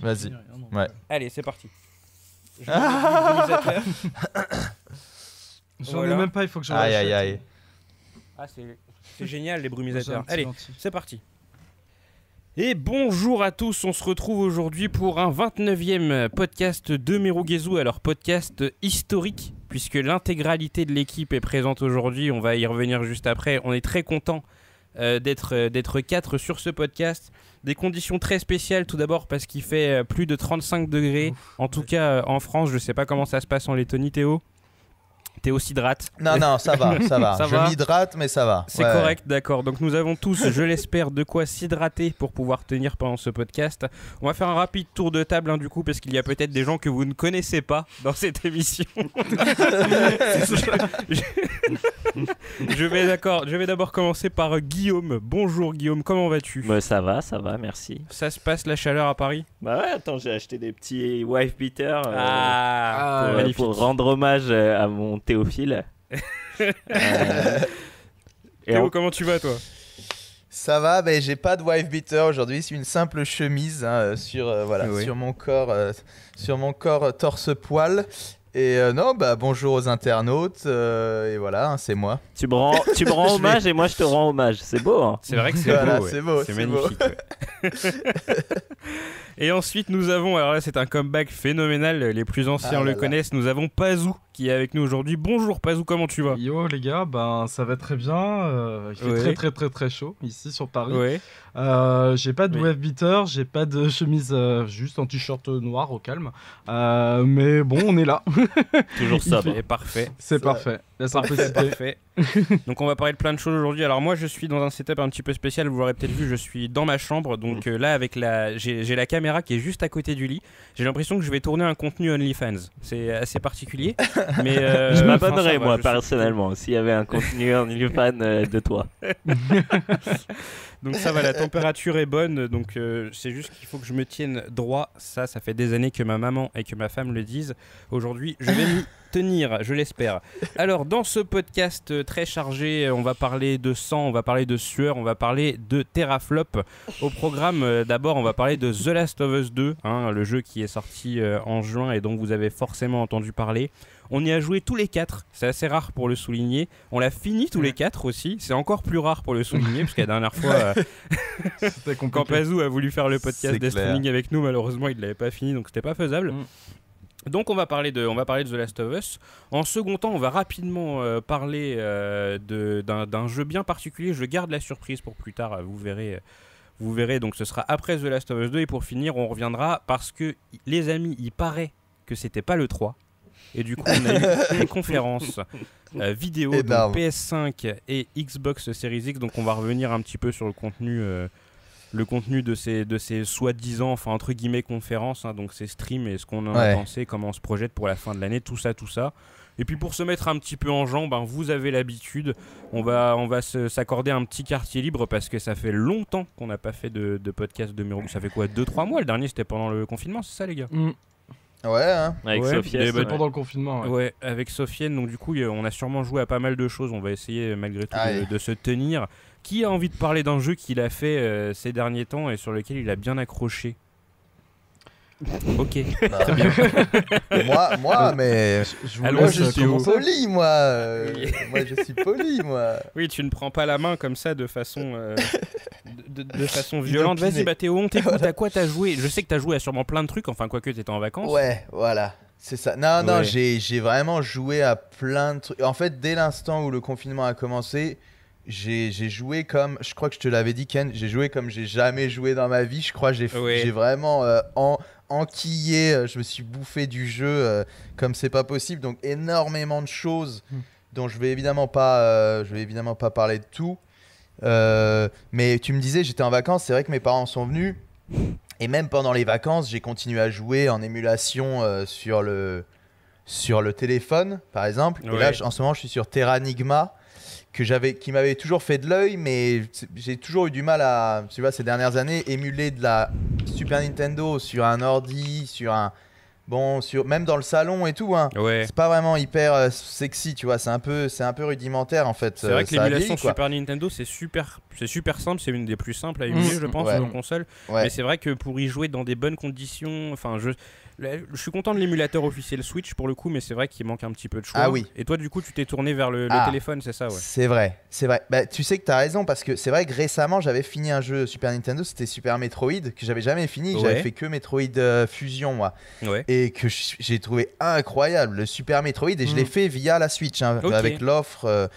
Vas-y. Non. Ouais. Allez, c'est parti. Je. J'en Voilà. ai même pas, il faut que je Aïe, aïe, aïe. Ah, c'est génial les brumisateurs. petit Allez, c'est parti. Et bonjour à tous, on se retrouve aujourd'hui pour un 29e podcast de Merugezu, alors podcast historique, puisque l'intégralité de l'équipe est présente aujourd'hui, on va y revenir juste après. On est très content euh, d'être euh, d'être quatre sur ce podcast. Des conditions très spéciales, tout d'abord parce qu'il fait euh, plus de 35 degrés, en tout cas euh, en France, je sais pas comment ça se passe en Lettonie Théo. Théo s'hydrate. Non, non, ça va, ça va. Ça je m'hydrate, mais ça va. C'est Ouais. correct, d'accord. Donc nous avons tous, je l'espère, de quoi s'hydrater pour pouvoir tenir pendant ce podcast. On va faire un rapide tour de table, hein, du coup, parce qu'il y a peut-être des gens que vous ne connaissez pas dans cette émission. je... je vais d'accord. Je vais d'abord commencer par Guillaume. Bonjour Guillaume, comment vas-tu? Bah, ça va, ça va, merci. Ça se passe la chaleur à Paris? Bah ouais, attends, j'ai acheté des petits wife beaters euh, Ah, pour, magnifique. pour rendre hommage à mon Théophile. Euh, et Théo, en- comment tu vas toi? Ça va, ben j'ai pas de wife beater aujourd'hui, c'est une simple chemise hein, euh, sur euh, voilà Oui. sur mon corps euh, sur mon corps torse poil. Et euh, non, bah bonjour aux internautes euh, et voilà, hein, c'est moi. tu me rends, tu me rends hommage et moi je te rends hommage. C'est beau, hein C'est vrai que c'est Voilà, beau. ouais. c'est beau, C'est c'est beau. magnifique. ouais. Et ensuite, nous avons, alors là, c'est un comeback phénoménal. Les plus anciens Ah le là. connaissent. Nous avons Pazou qui est avec nous aujourd'hui. Bonjour Pazou, comment tu vas? Yo les gars, ben ça va très bien. euh, il fait Ouais. très très très très chaud ici sur Paris. Ouais. Euh, j'ai pas de Oui. wave beater, j'ai pas de chemise, euh, juste en t-shirt noir au calme. Mais bon, on est là, Toujours Il sobre. Et parfait. c'est Ça- parfait. La simplicité. parfait. donc on va parler de plein de choses aujourd'hui. Alors moi je suis dans un setup un petit peu spécial, vous l'aurez peut-être vu, je suis dans ma chambre. Donc euh, là avec la j'ai la caméra qui est juste à côté du lit. J'ai l'impression que je vais tourner un contenu OnlyFans. C'est assez particulier. mais euh, je enfin, m'abonnerais moi personnellement s'il y avait un contenu en fan euh, de toi. Donc ça va, la température est bonne, donc euh, c'est juste qu'il faut que je me tienne droit. Ça, ça fait des années que ma maman et que ma femme le disent. Aujourd'hui, je vais m'y tenir, je l'espère. Alors, dans ce podcast euh, très chargé, on va parler de sang, on va parler de sueur, on va parler de teraflop. Au programme, d'abord, on va parler de The Last of Us 2, hein, le jeu qui est sorti en juin et dont vous avez forcément entendu parler. On y a joué tous les quatre, c'est assez rare pour le souligner. On l'a fini tous les quatre aussi, c'est encore plus rare pour le souligner, parce que la dernière fois, euh, quand. Pazou a voulu faire le podcast clair. Stranding avec nous, malheureusement, il l'avait pas fini, donc c'était pas faisable. Mm. Donc on va parler de, on va parler de The Last of Us. En second temps, on va rapidement euh, parler euh, d'un jeu bien particulier. Je garde la surprise pour plus tard. Vous verrez, euh, vous verrez. Donc ce sera après The Last of Us 2 et pour finir, on reviendra parce que les amis, il paraît que c'était pas le 3. Et du coup, on a eu une conférence euh, vidéo Énorme. PS5 et Xbox Series X. Donc on va revenir un petit peu sur le contenu, euh, le contenu de ces, de ces soi-disant, enfin entre guillemets conférences, hein, donc ces streams et ce qu'on en a pensé, comment on se projette pour la fin de l'année, tout ça, tout ça. Et puis pour se mettre un petit peu en jambe, hein, vous avez l'habitude, on va, on va s'accorder un petit quartier libre parce que ça fait longtemps qu'on n'a pas fait de, de podcast de Miro. Ça fait quoi? 2-3 mois? Le dernier c'était pendant le confinement, c'est ça les gars? Mm. Ouais, hein. Avec Ouais, bah, C'était vrai. pendant le confinement. ouais. Ouais, avec Sofiane, donc du coup, on a sûrement joué à pas mal de choses. On va essayer malgré tout de, Aïe. de se tenir. Qui a envie de parler d'un jeu qu'il a fait euh, ces derniers temps et sur lequel il a bien accroché? Ok. Bah, moi, moi, mais Je Allons, moi je euh, suis poli, moi. euh, Oui. moi je suis poli, moi. Oui, tu ne prends pas la main comme ça de façon, euh, de, façon violente. Vas-y, bah Théo, on t'écoute. À quoi t'as joué? Je sais que t'as joué à sûrement plein de trucs. Enfin, quoique t'étais en vacances. Ouais, voilà. C'est ça. Non, non, Ouais. j'ai vraiment joué à plein de trucs. En fait, dès l'instant où le confinement a commencé, j'ai joué comme. Je crois que je te l'avais dit, Ken. J'ai joué comme j'ai jamais joué dans ma vie. Je crois que j'ai j'ai vraiment euh, en, enquillé. euh, Je me suis bouffé du jeu euh, comme c'est pas possible. Donc, énormément de choses Hmm. dont je vais évidemment pas, euh, je vais évidemment pas parler de tout. Euh, mais tu me disais, j'étais en vacances. C'est vrai que mes parents sont venus. Et même pendant les vacances, j'ai continué à jouer en émulation euh, sur, le, sur le téléphone, par exemple. Et là, en ce moment, je suis sur Terranigma, que j'avais, qui m'avait toujours fait de l'œil, mais j'ai toujours eu du mal à, tu vois, ces dernières années, émuler de la Super Nintendo sur un ordi, sur un, bon, sur, même dans le salon et tout, hein, Ouais. c'est pas vraiment hyper euh, sexy, tu vois. C'est un peu, c'est un peu rudimentaire en fait. C'est vrai euh, que l'émulation. Super Nintendo, c'est super, c'est super simple, c'est une des plus simples à émuler, Mmh. je pense, Ouais. sur console. Ouais. Mais c'est vrai que pour y jouer dans des bonnes conditions, enfin, je, je suis content de l'émulateur officiel Switch pour le coup, mais c'est vrai qu'il manque un petit peu de choix. Ah oui. Et toi, du coup, tu t'es tourné vers le, le Ah. téléphone, c'est ça, ouais. C'est vrai, c'est vrai. Bah, tu sais que t'as raison parce que c'est vrai que récemment j'avais fini un jeu Super Nintendo, c'était Super Metroid que j'avais jamais fini. Ouais. J'avais fait que Metroid euh, Fusion moi Ouais. et que j'ai trouvé incroyable le Super Metroid et je Mm. l'ai fait via la Switch hein, avec l'offre. euh,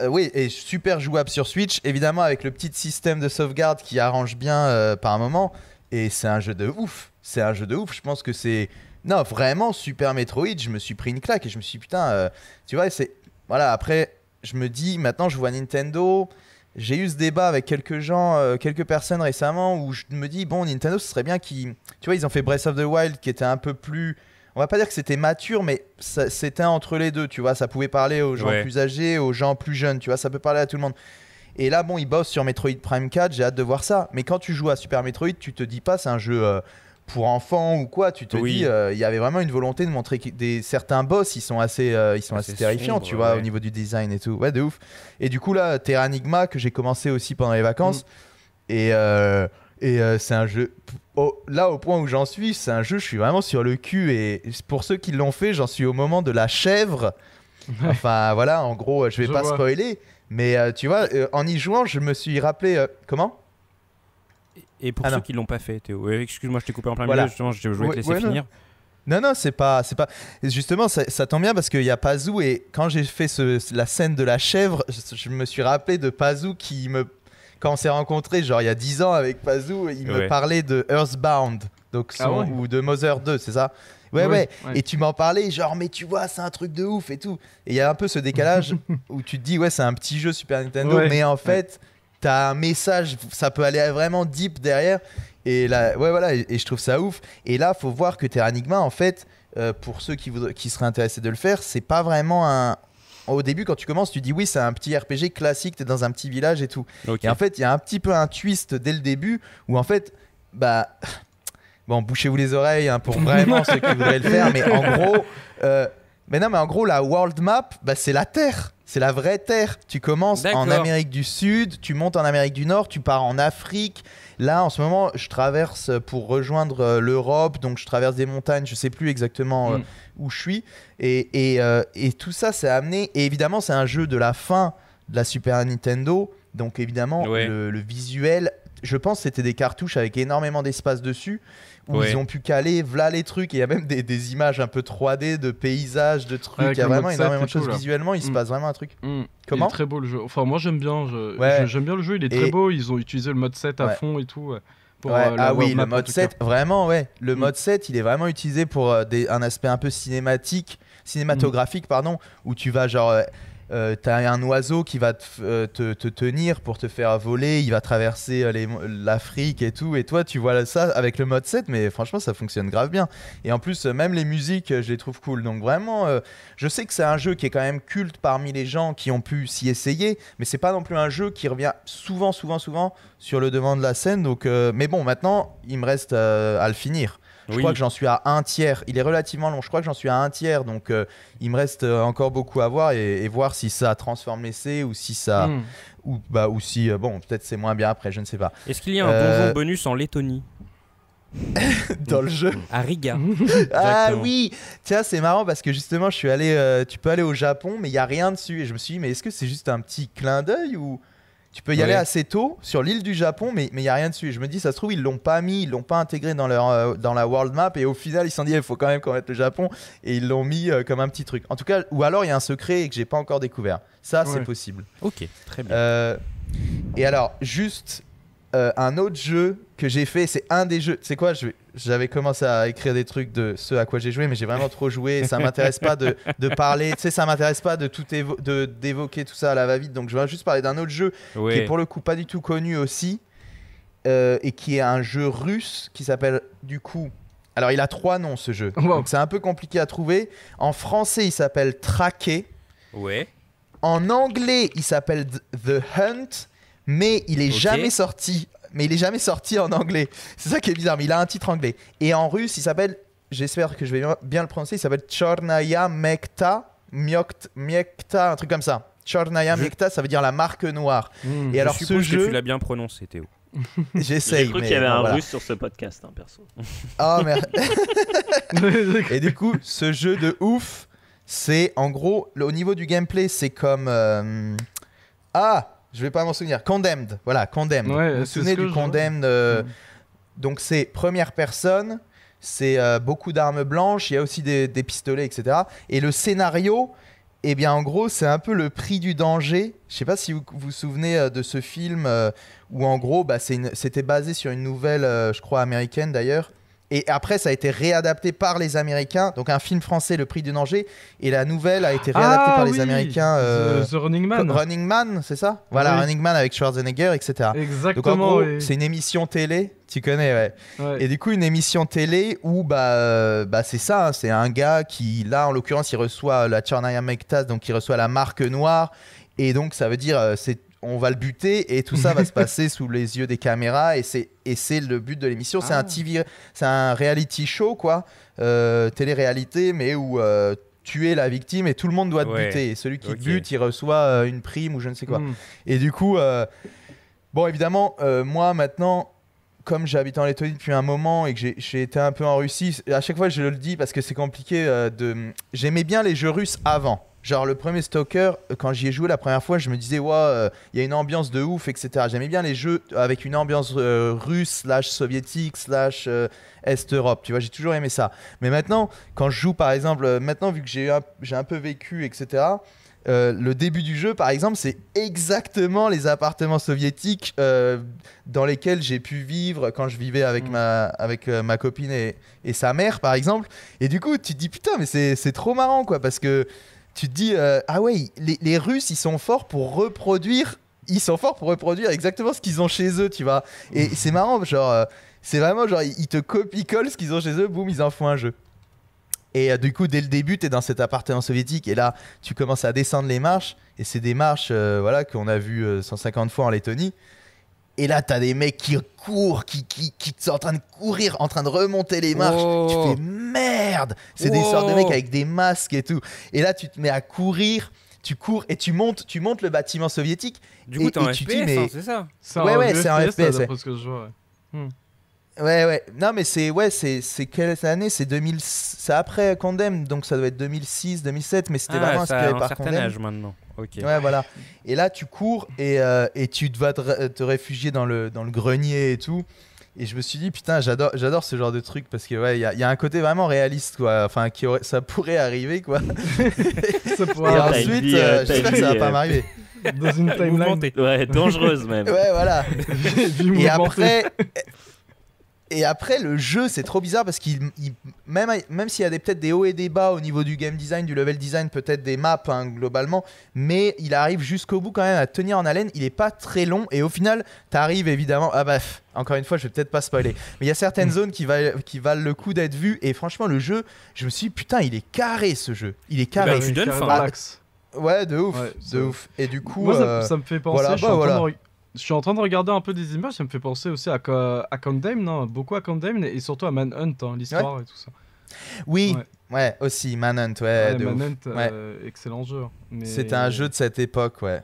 euh, oui, et super jouable sur Switch, évidemment avec le petit système de sauvegarde qui arrange bien euh, par moment. Et c'est un jeu de ouf. C'est un jeu de ouf. Je pense que c'est. Non, vraiment, Super Metroid, je me suis pris une claque et je me suis dit, putain, euh, tu vois, c'est. Voilà, après, je me dis, maintenant, je vois Nintendo. J'ai eu ce débat avec quelques gens, euh, quelques personnes récemment où je me dis, bon, Nintendo, ce serait bien qu'ils. Tu vois, ils ont fait Breath of the Wild qui était un peu plus. On va pas dire que c'était mature, mais c'était entre les deux, tu vois. Ça pouvait parler aux gens Ouais. plus âgés, aux gens plus jeunes, tu vois. Ça peut parler à tout le monde. Et là, bon, ils bossent sur Metroid Prime 4, j'ai hâte de voir ça. Mais quand tu joues à Super Metroid, tu te dis pas c'est un jeu euh, pour enfants ou quoi. Tu te Oui. dis, euh, il y avait vraiment une volonté de montrer que des, certains boss, ils sont assez, euh, ils sont Assez assez terrifiants, tu vois, ouais. au niveau du design et tout. Ouais, de ouf. Et du coup, là, Terranigma, que j'ai commencé aussi pendant les vacances. Mm. Et, et euh, c'est un jeu. là, au point où j'en suis, c'est un jeu, je suis vraiment sur le cul. Et pour ceux qui l'ont fait, j'en suis au moment de la chèvre. Enfin, voilà, en gros, je vais Je pas vois. spoiler. Mais euh, tu vois, euh, en y jouant, je me suis rappelé. euh, comment? Et pour Ah ceux non. qui l'ont pas fait, Théo, ouais, excuse-moi, je t'ai coupé en plein Voilà. milieu, justement, je voulais te Ouais, laisser ouais, non. finir. Non, non, c'est pas, c'est pas. Justement, ça, ça tombe bien parce qu'il y a Pazou et quand j'ai fait ce- la scène de la chèvre, je, je me suis rappelé de Pazou qui me, quand on s'est rencontrés, genre il y a 10 ans avec Pazou, il Ouais. me parlait de Earthbound, donc son- Ah ouais? ou de Mother 2, c'est ça? Ouais, ouais, Ouais. Et tu m'en parlais, genre, mais tu vois, c'est un truc de ouf et tout. Et il y a un peu ce décalage où tu te dis, ouais, c'est un petit jeu Super Nintendo, Ouais. mais en fait, t'as un message, ça peut aller vraiment deep derrière. Et là, ouais, voilà, et, et je trouve ça ouf. Et là, faut voir que Terranigma, en fait, euh, pour ceux qui, qui seraient intéressés de le faire, c'est pas vraiment un. Au début, quand tu commences, tu dis oui, c'est un petit RPG classique, t'es dans un petit village et tout. Et en fait, il y a un petit peu un twist dès le début où en fait, bah. Bon, bouchez-vous les oreilles hein, pour vraiment ceux qui voudraient le faire, mais en gros. euh, mais non, mais en gros, la world map, bah, c'est la Terre. C'est la vraie Terre. Tu commences en. Amérique du Sud, tu montes en Amérique du Nord, tu pars en Afrique. Là, en ce moment, je traverse pour rejoindre euh, l'Europe, donc je traverse des montagnes, je sais plus exactement euh, Mm. où je suis. Et, et, euh, et tout ça, c'est amené. Et évidemment, c'est un jeu de la fin de la Super Nintendo. Donc évidemment, Ouais. le, le visuel, je pense que c'était des cartouches avec énormément d'espace dessus. Où Ouais. ils ont pu caler, voilà les trucs. Et il y a même des, des images un peu 3D de paysages, de trucs. Avec Il y a vraiment énormément de choses visuellement. Il se Mm. passe vraiment un truc. Mm. Comment Il est très beau le jeu. Enfin, moi j'aime bien. je- Ouais. je- J'aime bien le jeu. Il est Et- très beau. Ils ont utilisé le mode 7 à Ouais. fond et tout. ouais, pour, Ouais, euh, ah oui, le mode tout 7, vraiment, ouais. Le Mm. mode 7, il est vraiment utilisé pour euh, des- un aspect un peu cinématique, cinématographique, pardon, où tu vas genre. euh, euh, T'as un oiseau qui va euh, te, te tenir pour te faire voler, il va traverser euh, l'Afrique et tout, et toi tu vois ça avec le mode 7, mais franchement ça fonctionne grave bien. Et en plus, même les musiques, je les trouve cool. Donc vraiment, je sais que c'est un jeu qui est quand même culte parmi les gens qui ont pu s'y essayer, mais c'est pas non plus un jeu qui revient souvent, souvent, souvent sur le devant de la scène. Donc, mais bon, maintenant, il me reste à le finir. Je Oui. crois que j'en suis à un tiers. Il est relativement long. Je crois que j'en suis à un tiers. Donc, euh, il me reste euh, encore beaucoup à voir et, et voir si ça transforme l'essai ou si ça. Mm. Ou, bah, ou si, euh, bon, peut-être c'est moins bien après, je ne sais pas. Est-ce qu'il y a un Euh, bonus en Lettonie Dans le jeu. À Riga. Ah oui Tiens, c'est marrant parce que justement, je suis allé. euh, tu peux aller au Japon, mais il n'y a rien dessus. Et je me suis dit, mais est-ce que c'est juste un petit clin d'œil ou. Tu peux y aller assez tôt sur l'île du Japon, mais il n'y a rien dessus. Je me dis, ça se trouve, ils l'ont pas mis, ils l'ont pas intégré dans, leur, euh, dans la world map. Et au final, ils se sont dit, il faut quand même qu'on mette le Japon. Et ils l'ont mis euh, comme un petit truc. En tout cas, ou alors il y a un secret et que j'ai pas encore découvert. Ça, c'est possible. Ok, très bien. Euh, et alors, juste un autre jeu que j'ai fait, c'est un des jeux. C'est quoi J'avais commencé à écrire des trucs de ce à quoi j'ai joué, mais j'ai vraiment trop joué. Ça m'intéresse pas de, de parler. Tu sais, ça m'intéresse pas de tout d'évoquer tout ça à la va-vite. Donc, je vais juste parler d'un autre jeu qui est pour le coup pas du tout connu aussi, euh, et qui est un jeu russe qui s'appelle du coup. Alors, il a trois noms ce jeu. Wow. Donc, c'est un peu compliqué à trouver. En français, il s'appelle Traqué. Ouais. En anglais, il s'appelle th- The Hunt, mais il est jamais sorti. Mais il est jamais sorti en anglais. C'est ça qui est bizarre, mais il a un titre anglais. Et en russe, il s'appelle j'espère que je vais bien- le prononcer. Il s'appelle Chornaya Mekta, Myokt- Miekta, un truc comme ça. Chornaya Je- Mekta, ça veut dire la marque noire. Hmm. Et alors, je ce suppose que jeu- tu l'as bien prononcé, Théo. J'ai J'essaye. cru mais qu'il y avait bon, un voilà. russe sur ce podcast, hein, perso. Ah, merde. Et du coup, ce jeu de ouf, c'est en gros, le- au niveau du gameplay, c'est comme. euh, Ah, je vais pas m'en souvenir. Condemned. Voilà, Condemned. Ouais, vous vous souvenez du Condemned euh, Mm. Donc, c'est première personne, c'est euh, beaucoup d'armes blanches, il y a aussi des, des pistolets, etc. Et le scénario. Eh bien, en gros, c'est un peu le prix du danger. Je sais pas si vous vous souvenez euh, de ce film euh, où, en gros, bah, c'était basé sur une nouvelle, je crois, américaine d'ailleurs. Et après, ça a été réadapté par les Américains. Donc, un film français, Le Prix du danger. Et la nouvelle a été réadaptée Ah par les oui, Américains. euh, The, The Running Man. Running Man, c'est ça? Voilà, Oui. Running Man avec Schwarzenegger, etc. Donc, en Exactement. oui. c'est une émission télé. Tu connais, ouais. Ouais. Et du coup, une émission télé où bah, euh, bah c'est ça, hein, c'est un gars qui, là en l'occurrence, il reçoit la Chornaya Mektas, donc il reçoit la marque noire, et donc ça veut dire, euh, c'est on va le buter et tout ça va se passer sous les yeux des caméras et c'est et c'est le but de l'émission. C'est Ah. un TV, c'est un reality show quoi, euh, télé-réalité, mais où euh, tu es la victime et tout le monde doit te Ouais. buter. Et celui qui te bute, il reçoit euh, une prime ou je ne sais quoi. Hmm. Et du coup, euh, bon, évidemment, euh, moi maintenant, comme j'habite en Lettonie depuis un moment et que j'ai- j'ai été un peu en Russie, à chaque fois je le dis parce que c'est compliqué euh, de. J'aimais bien les jeux russes avant. Genre le premier Stalker, euh, quand j'y ai joué la première fois, je me disais, ouais, euh, il y a une ambiance de ouf, etc. J'aimais bien les jeux avec une ambiance euh, russe, slash soviétique, slash euh, Est-Europe. Tu vois, j'ai toujours aimé ça. Mais maintenant, quand je joue par exemple, maintenant vu que j'ai un, peu vécu, etc., euh, le début du jeu, par exemple, c'est exactement les appartements soviétiques euh, dans lesquels j'ai pu vivre quand je vivais avec, Mm. ma, avec euh, ma copine et, et sa mère, par exemple. Et du coup, tu te dis, putain, mais c'est trop marrant, quoi, parce que tu te dis, euh, ah ouais, les, les Russes, ils sont forts pour reproduire. Ils sont forts pour reproduire exactement ce qu'ils ont chez eux, tu vois. Et c'est marrant, genre, euh, c'est vraiment genre, ils te copient-collent ce qu'ils ont chez eux, boum, ils en font un jeu. Et euh, du coup, dès le début, tu es dans cet appartement soviétique et là, tu commences à descendre les marches. Et c'est des marches euh, voilà, qu'on a vues euh, 150 fois en Lettonie. Et là, tu as des mecs qui courent, qui, qui, qui sont en train de courir, en train de remonter les marches. Oh. Tu fais merde C'est des sortes de mecs avec des masques et tout. Et là, tu te mets à courir. Tu cours et tu montes, tu montes le bâtiment soviétique. Du coup, Et- t'es en et tu FPS, dis, mais- hein, c'est ça C'est Ouais, un ouais, c'est un FPS, FPS, d'après ce que je vois. ouais. Ouais, ouais. Non, mais c'est ouais, c'est c'est quelle année? C'est 2000. C'est après Condemn, donc ça doit être 2006, 2007. Mais c'était Ah, vraiment ça inspiré un par certain Condemn. âge maintenant. Ouais, voilà. Et là, tu cours et, euh, et tu vas te, ré- te réfugier dans le, dans le grenier et tout. Et je me suis dit, putain, j'adore, j'adore ce genre de truc parce que, ouais, il y, a- il y a un côté vraiment réaliste, quoi. Enfin, qui aurait- ça pourrait arriver, quoi. Ça Et pourrait une ensuite, euh, euh, j'espère que ça va pas euh, m'arriver. dans une timeline. Ouais, dangereuse même. Ouais, voilà. Et après, et après le jeu, c'est trop bizarre parce qu'il, il- même, même s'il y a des- peut-être des hauts et des bas au niveau du game design, du level design, peut-être des maps hein, globalement, mais il arrive jusqu'au bout quand même à tenir en haleine. Il est pas très long et au final, t'arrives évidemment. Ah bah, pff, encore une fois, je vais peut-être pas spoiler, mais il y a certaines zones qui, valent- qui valent le coup d'être vues et franchement, le jeu, je me suis dit, putain, il est carré ce jeu. Il est carré. Bah, tu donnes faim. l'axe. Ouais, de ouf, Ouais, de c'est- ouf. Et du coup, Moi, ça, euh, ça me fait penser. voilà, je, suis bah, en train voilà. de re- je suis en train de regarder un peu des images, ça me fait penser aussi à, à Condemn, non beaucoup à Condemn et surtout à Manhunt, hein, l'histoire et tout ça. oui, Ouais. ouais. aussi Manhunt, ouais, Ouais, de ouf. Manhunt, Ouais. euh, excellent jeu. mais- C'était un jeu de cette époque, ouais.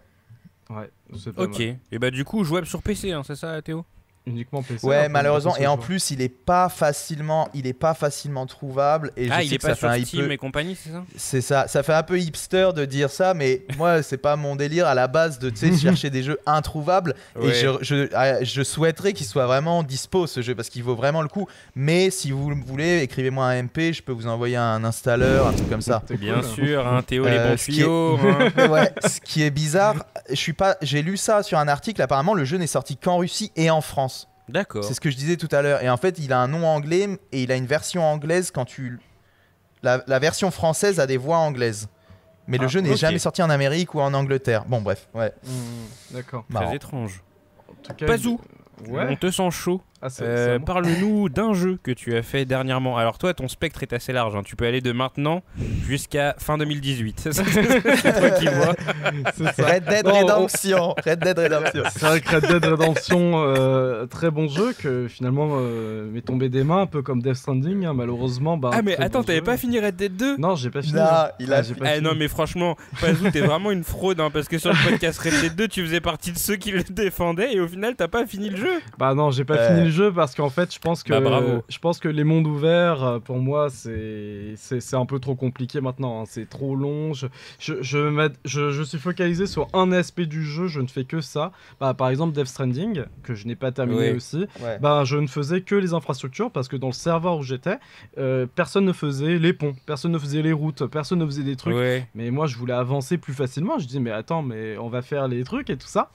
Ouais, c'est pas Ok. mal. Et bah, du coup, jouable sur PC, hein, c'est ça, Théo? Uniquement PC. Ouais, malheureusement. Et en je- plus, il est pas facilement, il est pas facilement trouvable. Et je Ah, sais il est que ça pas fait sur un peu- et compagnie, c'est ça? C'est ça. Ça fait un peu hipster de dire ça, mais moi, c'est pas mon délire à la base de, sais, chercher des jeux introuvables. Et je, je, ah, je souhaiterais qu'il soit vraiment dispo ce jeu parce qu'il vaut vraiment le coup. Mais si vous le voulez, écrivez-moi un MP, je peux vous envoyer un installeur, un truc comme ça. Bien cool, hein. sûr, hein, Théo, les Euh, bons ce qui est- tuyaux. hein. ouais, ce qui est bizarre, je suis pas, j'ai lu ça sur un article. Apparemment, le jeu n'est sorti qu'en Russie et en France. D'accord. C'est ce que je disais tout à l'heure. Et en fait, il a un nom anglais et il a une version anglaise quand tu. La, la version française a des voix anglaises. Mais le Ah, jeu n'est jamais sorti en Amérique ou en Angleterre. Bon, bref, ouais. Mmh, D'accord. marrant. Très étrange. En tout cas, Pazou. Ouais. On te sent chaud. Ah, Euh. Parle-nous d'un jeu que tu as fait dernièrement. Alors toi, ton spectre est assez large. hein. Tu peux aller de maintenant jusqu'à fin 2018. C'est toi qui vois. Ça. Red Dead Redemption. Red Dead Redemption. C'est vrai que Red Dead Redemption, euh, très bon jeu que finalement euh, m'est tombé des mains, un peu comme Death Stranding, hein, malheureusement. bah, Ah mais attends, bon t'avais jeu. pas fini Red Dead 2 Non, j'ai pas fini. Non, hein. il a Ah, j'ai pas Eh fini. non mais franchement, Pazou, t'es vraiment une fraude hein, parce que sur le podcast Red Dead 2, tu faisais partie de ceux qui le défendaient et au final t'as pas fini le jeu. Bah non, j'ai pas fini le jeu parce qu'en fait, je pense que Bah, bravo. je pense que les mondes ouverts euh, pour moi c'est c'est c'est un peu trop compliqué maintenant, hein. c'est trop long. Je je, je, je je suis focalisé sur un aspect du jeu, je ne fais que ça. Bah par exemple Death Stranding que je n'ai pas terminé aussi. Ouais. Bah, je ne faisais que les infrastructures parce que dans le serveur où j'étais, euh, personne ne faisait les ponts, personne ne faisait les routes, personne ne faisait des trucs. Ouais. Mais moi, je voulais avancer plus facilement. Je dis, mais attends, mais on va faire les trucs et tout ça.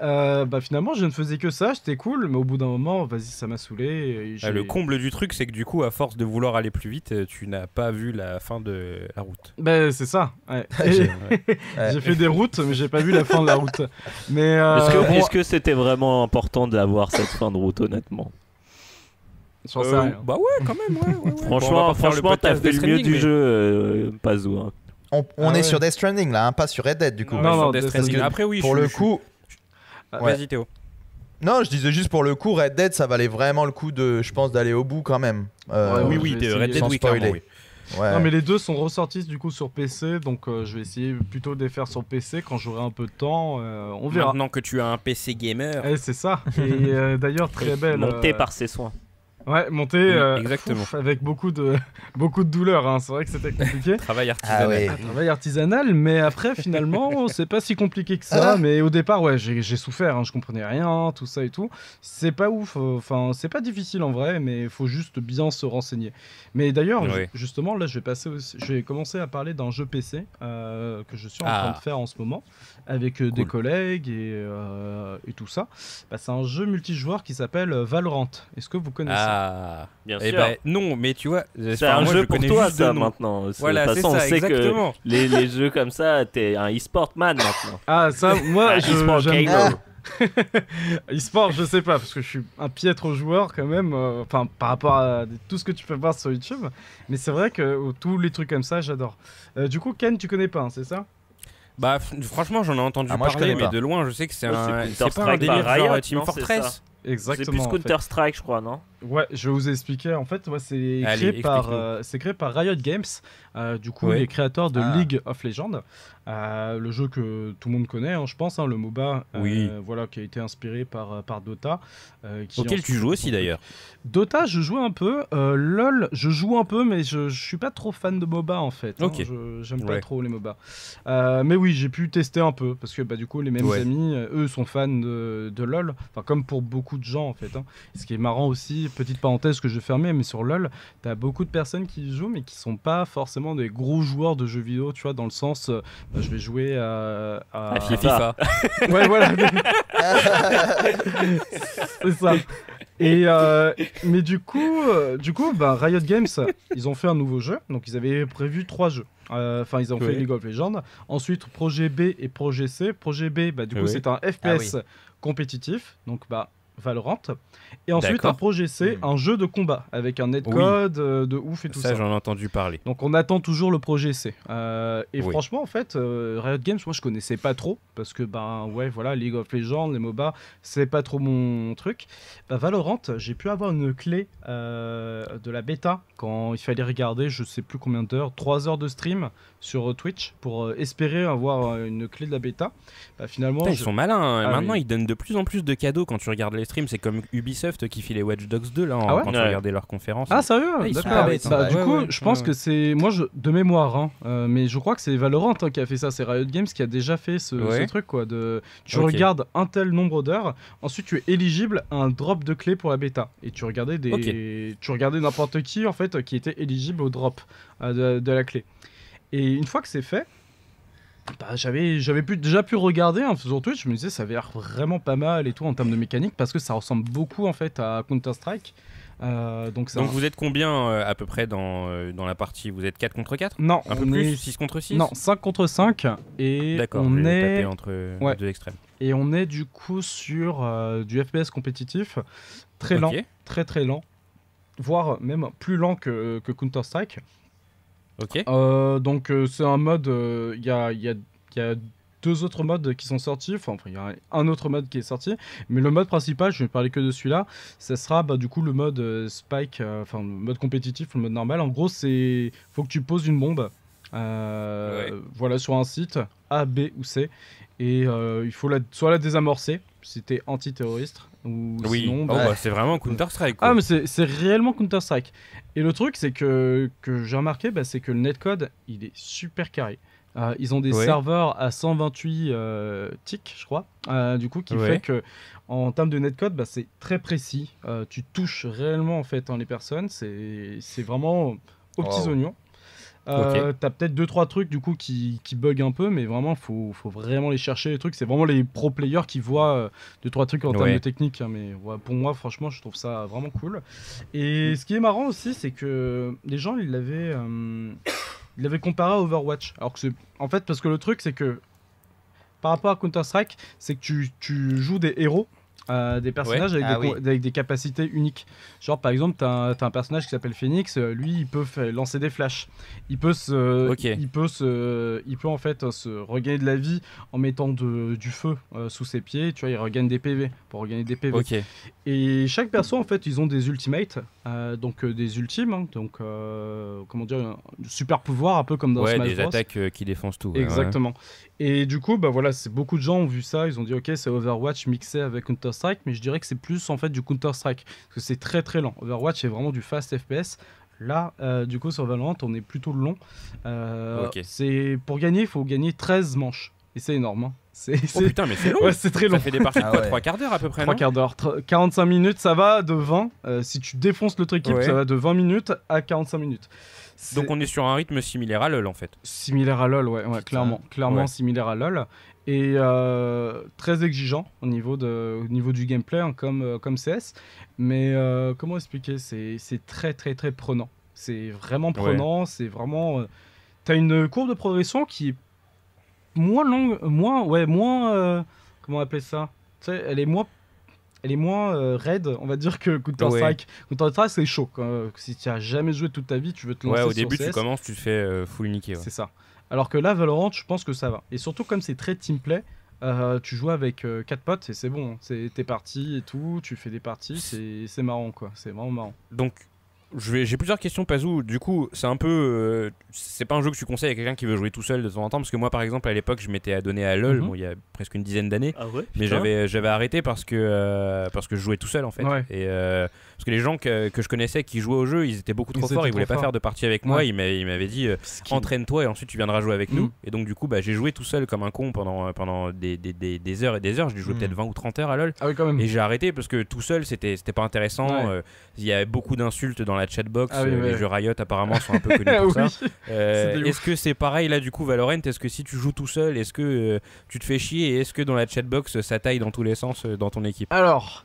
Euh, bah finalement, je ne faisais que ça, j'étais cool, mais au bout d'un moment, vas-y, ça m'a saoulé. et Ah, j'ai- le comble du truc, c'est que du coup, à force de vouloir aller plus vite, euh, tu n'as pas vu la fin de la route. Bah, c'est ça. ouais. J'ai- Et Ouais. J'ai fait des routes, mais j'ai pas vu la fin de la route. Mais euh, Est-ce que bon, est-ce que c'était vraiment important d'avoir cette fin de route, honnêtement? Euh, rien. bah ouais, quand même, ouais. Franchement, franchement, t'as fait le mieux du mais- jeu, euh, Pazou. hein. On, on Ah est ouais. sur Death Stranding là, hein, pas sur Red Dead du coup. Non, sur non, Death Death Stranding. Après, oui, pour je- le je- coup, ouais. Vas-y, Théo. non, je disais juste pour le coup, Red Dead, ça valait vraiment le coup de, je pense, d'aller au bout quand même. Euh, Ouais, oui, oui, Red Dead, oui, clairement, spoiler. oui. ouais. Non, mais les deux sont ressortis du coup sur PC, donc euh, je vais essayer plutôt de les faire sur PC quand j'aurai un peu de temps. euh, on verra. Maintenant que tu as un PC gamer. Eh, c'est ça. Et euh, d'ailleurs, très belle. Monté euh, par ses soins. Ouais, monté Oui, euh, exactement. avec beaucoup de beaucoup de douleur. hein. C'est vrai que c'était compliqué. Travail artisanal. Ah ouais. Un travail artisanal, mais après finalement c'est pas si compliqué que ça. Ah. Mais au départ, ouais, j'ai j'ai souffert. hein. Je comprenais rien, tout ça et tout. C'est pas ouf. euh, Enfin, c'est pas difficile en vrai, mais il faut juste bien se renseigner. Mais d'ailleurs, justement, là, je vais passer, aussi- je vais commencer à parler d'un jeu PC euh, que je suis en Ah. train de faire en ce moment avec euh, des collègues et, euh, et tout ça. Bah, c'est un jeu multijoueur qui s'appelle euh, Valorant. Est-ce que vous connaissez? Ah. Bien Eh sûr. ben, non, mais tu vois, c'est un moi, jeu je pour toi, ça, maintenant. Voilà, de c'est toute façon, ça, on sait que exactement. les, les jeux comme ça, t'es un e-sport man maintenant. Ah ça, moi, Un je, e-sport. E-sport, je sais pas, parce que je suis un piètre joueur quand même, euh, enfin par rapport à tout ce que tu peux voir sur YouTube. Mais c'est vrai que euh, tous les trucs comme ça, j'adore. Euh, du coup, Ken, tu connais pas, hein, c'est ça? Bah, franchement, j'en ai entendu Ah, moi, parler, mais pas. de loin, je sais que c'est Ouais, un. c'est C'est pas un délire genre Team Fortress. ça. C'est Exactement. plus. Counter-Strike, je crois, non? Ouais, je vais vous expliquer. En fait, ouais, c'est créé, par, euh, c'est créé par Riot Games, euh, du coup, les créateurs de Ah. League of Legends, euh, le jeu que tout le monde connaît, hein, je pense, hein, le MOBA, euh, Oui. voilà, qui a été inspiré par, par Dota. qui Auquel tu joues aussi d'ailleurs. Dota, je joue un peu. LOL, je joue un peu, mais je, je suis pas trop fan de MOBA en fait. hein. J'aime Ouais. pas trop les MOBA. Mais oui, j'ai pu tester un peu parce que bah, du coup, les mêmes Ouais. amis, eux, sont fans de, de LOL. Enfin, comme pour beaucoup de gens en fait. Ce qui est marrant aussi, petite parenthèse que je vais fermer, mais sur LOL, t'as beaucoup de personnes qui jouent, mais qui sont pas forcément des gros joueurs de jeux vidéo, tu vois, dans le sens, euh, bah, je vais jouer à. à- À FIFA. Ouais, voilà. c'est ça. Et euh, mais du coup, euh, du coup, bah, Riot Games, ils ont fait un nouveau jeu. Donc ils avaient prévu trois jeux. Euh, Enfin, ils ont fait. League of Legends. Ensuite, Projet B et Projet C. Projet B, bah, du coup, Ouais. c'est un FPS compétitif. Donc, bah. Valorant et ensuite un projet C, Hmm. un jeu de combat avec un netcode euh, de ouf et tout Ça, ça. j'en ai entendu parler. Donc on attend toujours le projet C. Euh, et Oui. franchement, en fait, euh, Riot Games, moi je connaissais pas trop parce que ben ouais, voilà, League of Legends, les MOBA, c'est pas trop mon truc. Bah, Valorant, j'ai pu avoir une clé de la bêta quand il fallait regarder, je sais plus combien d'heures, 3 heures de stream sur Twitch pour espérer avoir une clé de la bêta. Bah, finalement, Putain, ils sont malins. hein. Ah Maintenant, oui. ils donnent de plus en plus de cadeaux quand tu regardes les streams. C'est comme Ubisoft qui filait Watch Dogs 2 là, en- Ah ouais quand tu Ouais. regardais leurs conférences. Ah sérieux Ah, ils sont D'accord. pas bêtes, Bah, hein. du Ouais, coup, ouais, je pense ouais, que c'est moi je de mémoire, hein, euh, mais je crois que c'est Valorant hein, qui a fait ça. C'est Riot Games qui a déjà fait ce, Ouais. ce truc quoi. De tu regardes un tel nombre d'heures, ensuite tu es éligible à un drop de clé pour la bêta et tu regardais des, tu regardais n'importe qui en fait qui était éligible au drop euh, de, de la clé. Et une fois que c'est fait. Bah, j'avais j'avais pu, déjà pu regarder en faisant Twitch, je me disais ça avait l'air vraiment pas mal et tout en termes de mécanique parce que ça ressemble beaucoup en fait à Counter Strike. Euh, donc, vous êtes combien euh, à peu près dans, euh, dans la partie? Vous êtes 4 contre 4 Non, Un peu plus? est... 6 contre 6 Non, 5 contre 5 et D'accord, on est entre deux extrêmes. et on est du coup sur du FPS compétitif. Très lent, très très lent, voire même plus lent que, que Counter Strike. Ok. Euh, donc euh, c'est un mode, euh, il y, a, il y a- il y a deux autres modes qui sont sortis, enfin il y a un autre mode qui est sorti, mais le mode principal, je vais parler que de celui-là, ça sera bah, du coup le mode Spike, enfin le mode compétitif, le mode normal. En gros, c'est faut que tu poses une bombe, Ouais. voilà, sur un site A, B ou C, et euh, il faut la, soit la désamorcer, t'es antiterroriste, ou Oui, sinon, Oh, bah, bah, c'est vraiment Counter-Strike. ah, mais c'est réellement Counter-Strike. Et le truc, c'est que, que j'ai remarqué, bah, c'est que le netcode, il est super carré. Euh, ils ont des Ouais. serveurs à 128 euh, ticks, je crois. Euh, du coup, qui Ouais. fait que en termes de netcode, bah, c'est très précis. Tu touches réellement en fait hein, les personnes. C'est c'est vraiment aux petits oignons. Euh, T'as peut-être deux trois trucs du coup qui, qui bug un peu, mais vraiment faut, faut vraiment les chercher les trucs. C'est vraiment les pro players qui voient euh, deux trois trucs en termes de technique. hein, mais ouais, pour moi, franchement, je trouve ça vraiment cool. Et ce qui est marrant aussi, c'est que les gens ils l'avaient euh, ils l'avaient comparé à Overwatch. Alors que c'est en fait parce que le truc c'est que par rapport à Counter Strike, c'est que tu, tu joues des héros. Euh, des personnages avec, Ah des, co- oui. avec des capacités uniques. Genre par exemple, t'as un, t'as un personnage qui s'appelle Phoenix, euh, lui il peut lancer des flashs. Il peut se, il peut se, il peut en fait se regagner de la vie en mettant de- du feu euh, sous ses pieds. Tu vois, il regagne des PV pour regagner des PV. Et chaque perso, en fait, ils ont des ultimates, euh, donc des ultimes, hein, donc comment dire, un super pouvoir, un peu comme dans Ouais, Smash des Bros. attaques qui défoncent tout. ouais. Exactement. Et du coup, bah voilà, c'est beaucoup de gens ont vu ça, ils ont dit ok, c'est Overwatch mixé avec Counter Mais je dirais que c'est plus en fait du Counter Strike parce que c'est très très lent. Overwatch est vraiment du fast FPS. Là, euh, du coup, sur Valorant, on est plutôt long. Euh, Ok. C'est pour gagner, il faut gagner 13 manches, et c'est énorme. hein. C'est Oh putain, mais c'est long ouais, c'est très long. Ça fait des parties de Ah quoi ouais. 3 quarts d'heure à peu près, Trois non quarts d'heure, Tr- 45 minutes, ça va de 20. euh, si tu défonces l'autre équipe, Ouais. ça va de 20 minutes à 45 minutes. Donc on est sur un rythme similaire à LoL en fait. similaire à LoL, ouais, ouais clairement, clairement Ouais. similaire à LoL et euh, très exigeant au niveau de, au niveau du gameplay, hein, comme euh, comme CS. Mais euh, comment expliquer? C'est très très très prenant. C'est vraiment prenant. C'est vraiment. euh, T'as une courbe de progression qui est moins longue, moins ouais moins comment appeler ça? Tu sais, elle est moins elle est moins euh, raide, on va dire, que Counter Strike. Counter Strike, c'est chaud. Si tu as jamais joué toute ta vie, tu veux te lancer Ouais, au sur début tu commences, tu te fais euh, full niquer. ouais. c'est ça. Alors que là, Valorant, je pense que ça va. Et surtout, comme c'est très teamplay, euh, tu joues avec 4 potes et c'est bon. C'est T'es parti et tout, tu fais des parties, c'est marrant quoi. C'est vraiment marrant. Donc j'ai plusieurs questions, Pazou. Du coup, c'est un peu. euh, c'est pas un jeu que tu conseilles à quelqu'un qui veut jouer tout seul de temps en temps. Parce que moi, par exemple, à l'époque, je m'étais adonné à LoL, Mhm. bon, il y a presque une dizaine d'années. Ah ouais Mais j'avais arrêté parce que euh, parce que je jouais tout seul en fait. Ouais. Et euh, parce que les gens que, que je connaissais qui jouaient au jeu, ils étaient beaucoup trop Ils forts, ils voulaient trop pas faire de partie avec moi. Ouais. Ils m'a- ils m'avaient dit entraîne-toi et ensuite tu viendras jouer avec Mm. nous. Et donc du coup, bah, j'ai joué tout seul comme un con pendant pendant des, des, des, des heures et des heures. J'ai joué Mm. peut-être 20 ou 30 heures à LoL. Ah oui, quand même. Et j'ai arrêté parce que tout seul c'était c'était pas intéressant. Il y avait beaucoup d'insultes dans la chatbox. Ah oui, Euh, ouais. Les jeux Riot apparemment sont un peu connus pour ça. Euh, est-ce que c'est pareil là du coup Valorant? Est-ce que si tu joues tout seul, est-ce que euh, tu te fais chier? Et est-ce que dans la chatbox ça taille dans tous les sens euh, dans ton équipe? Alors,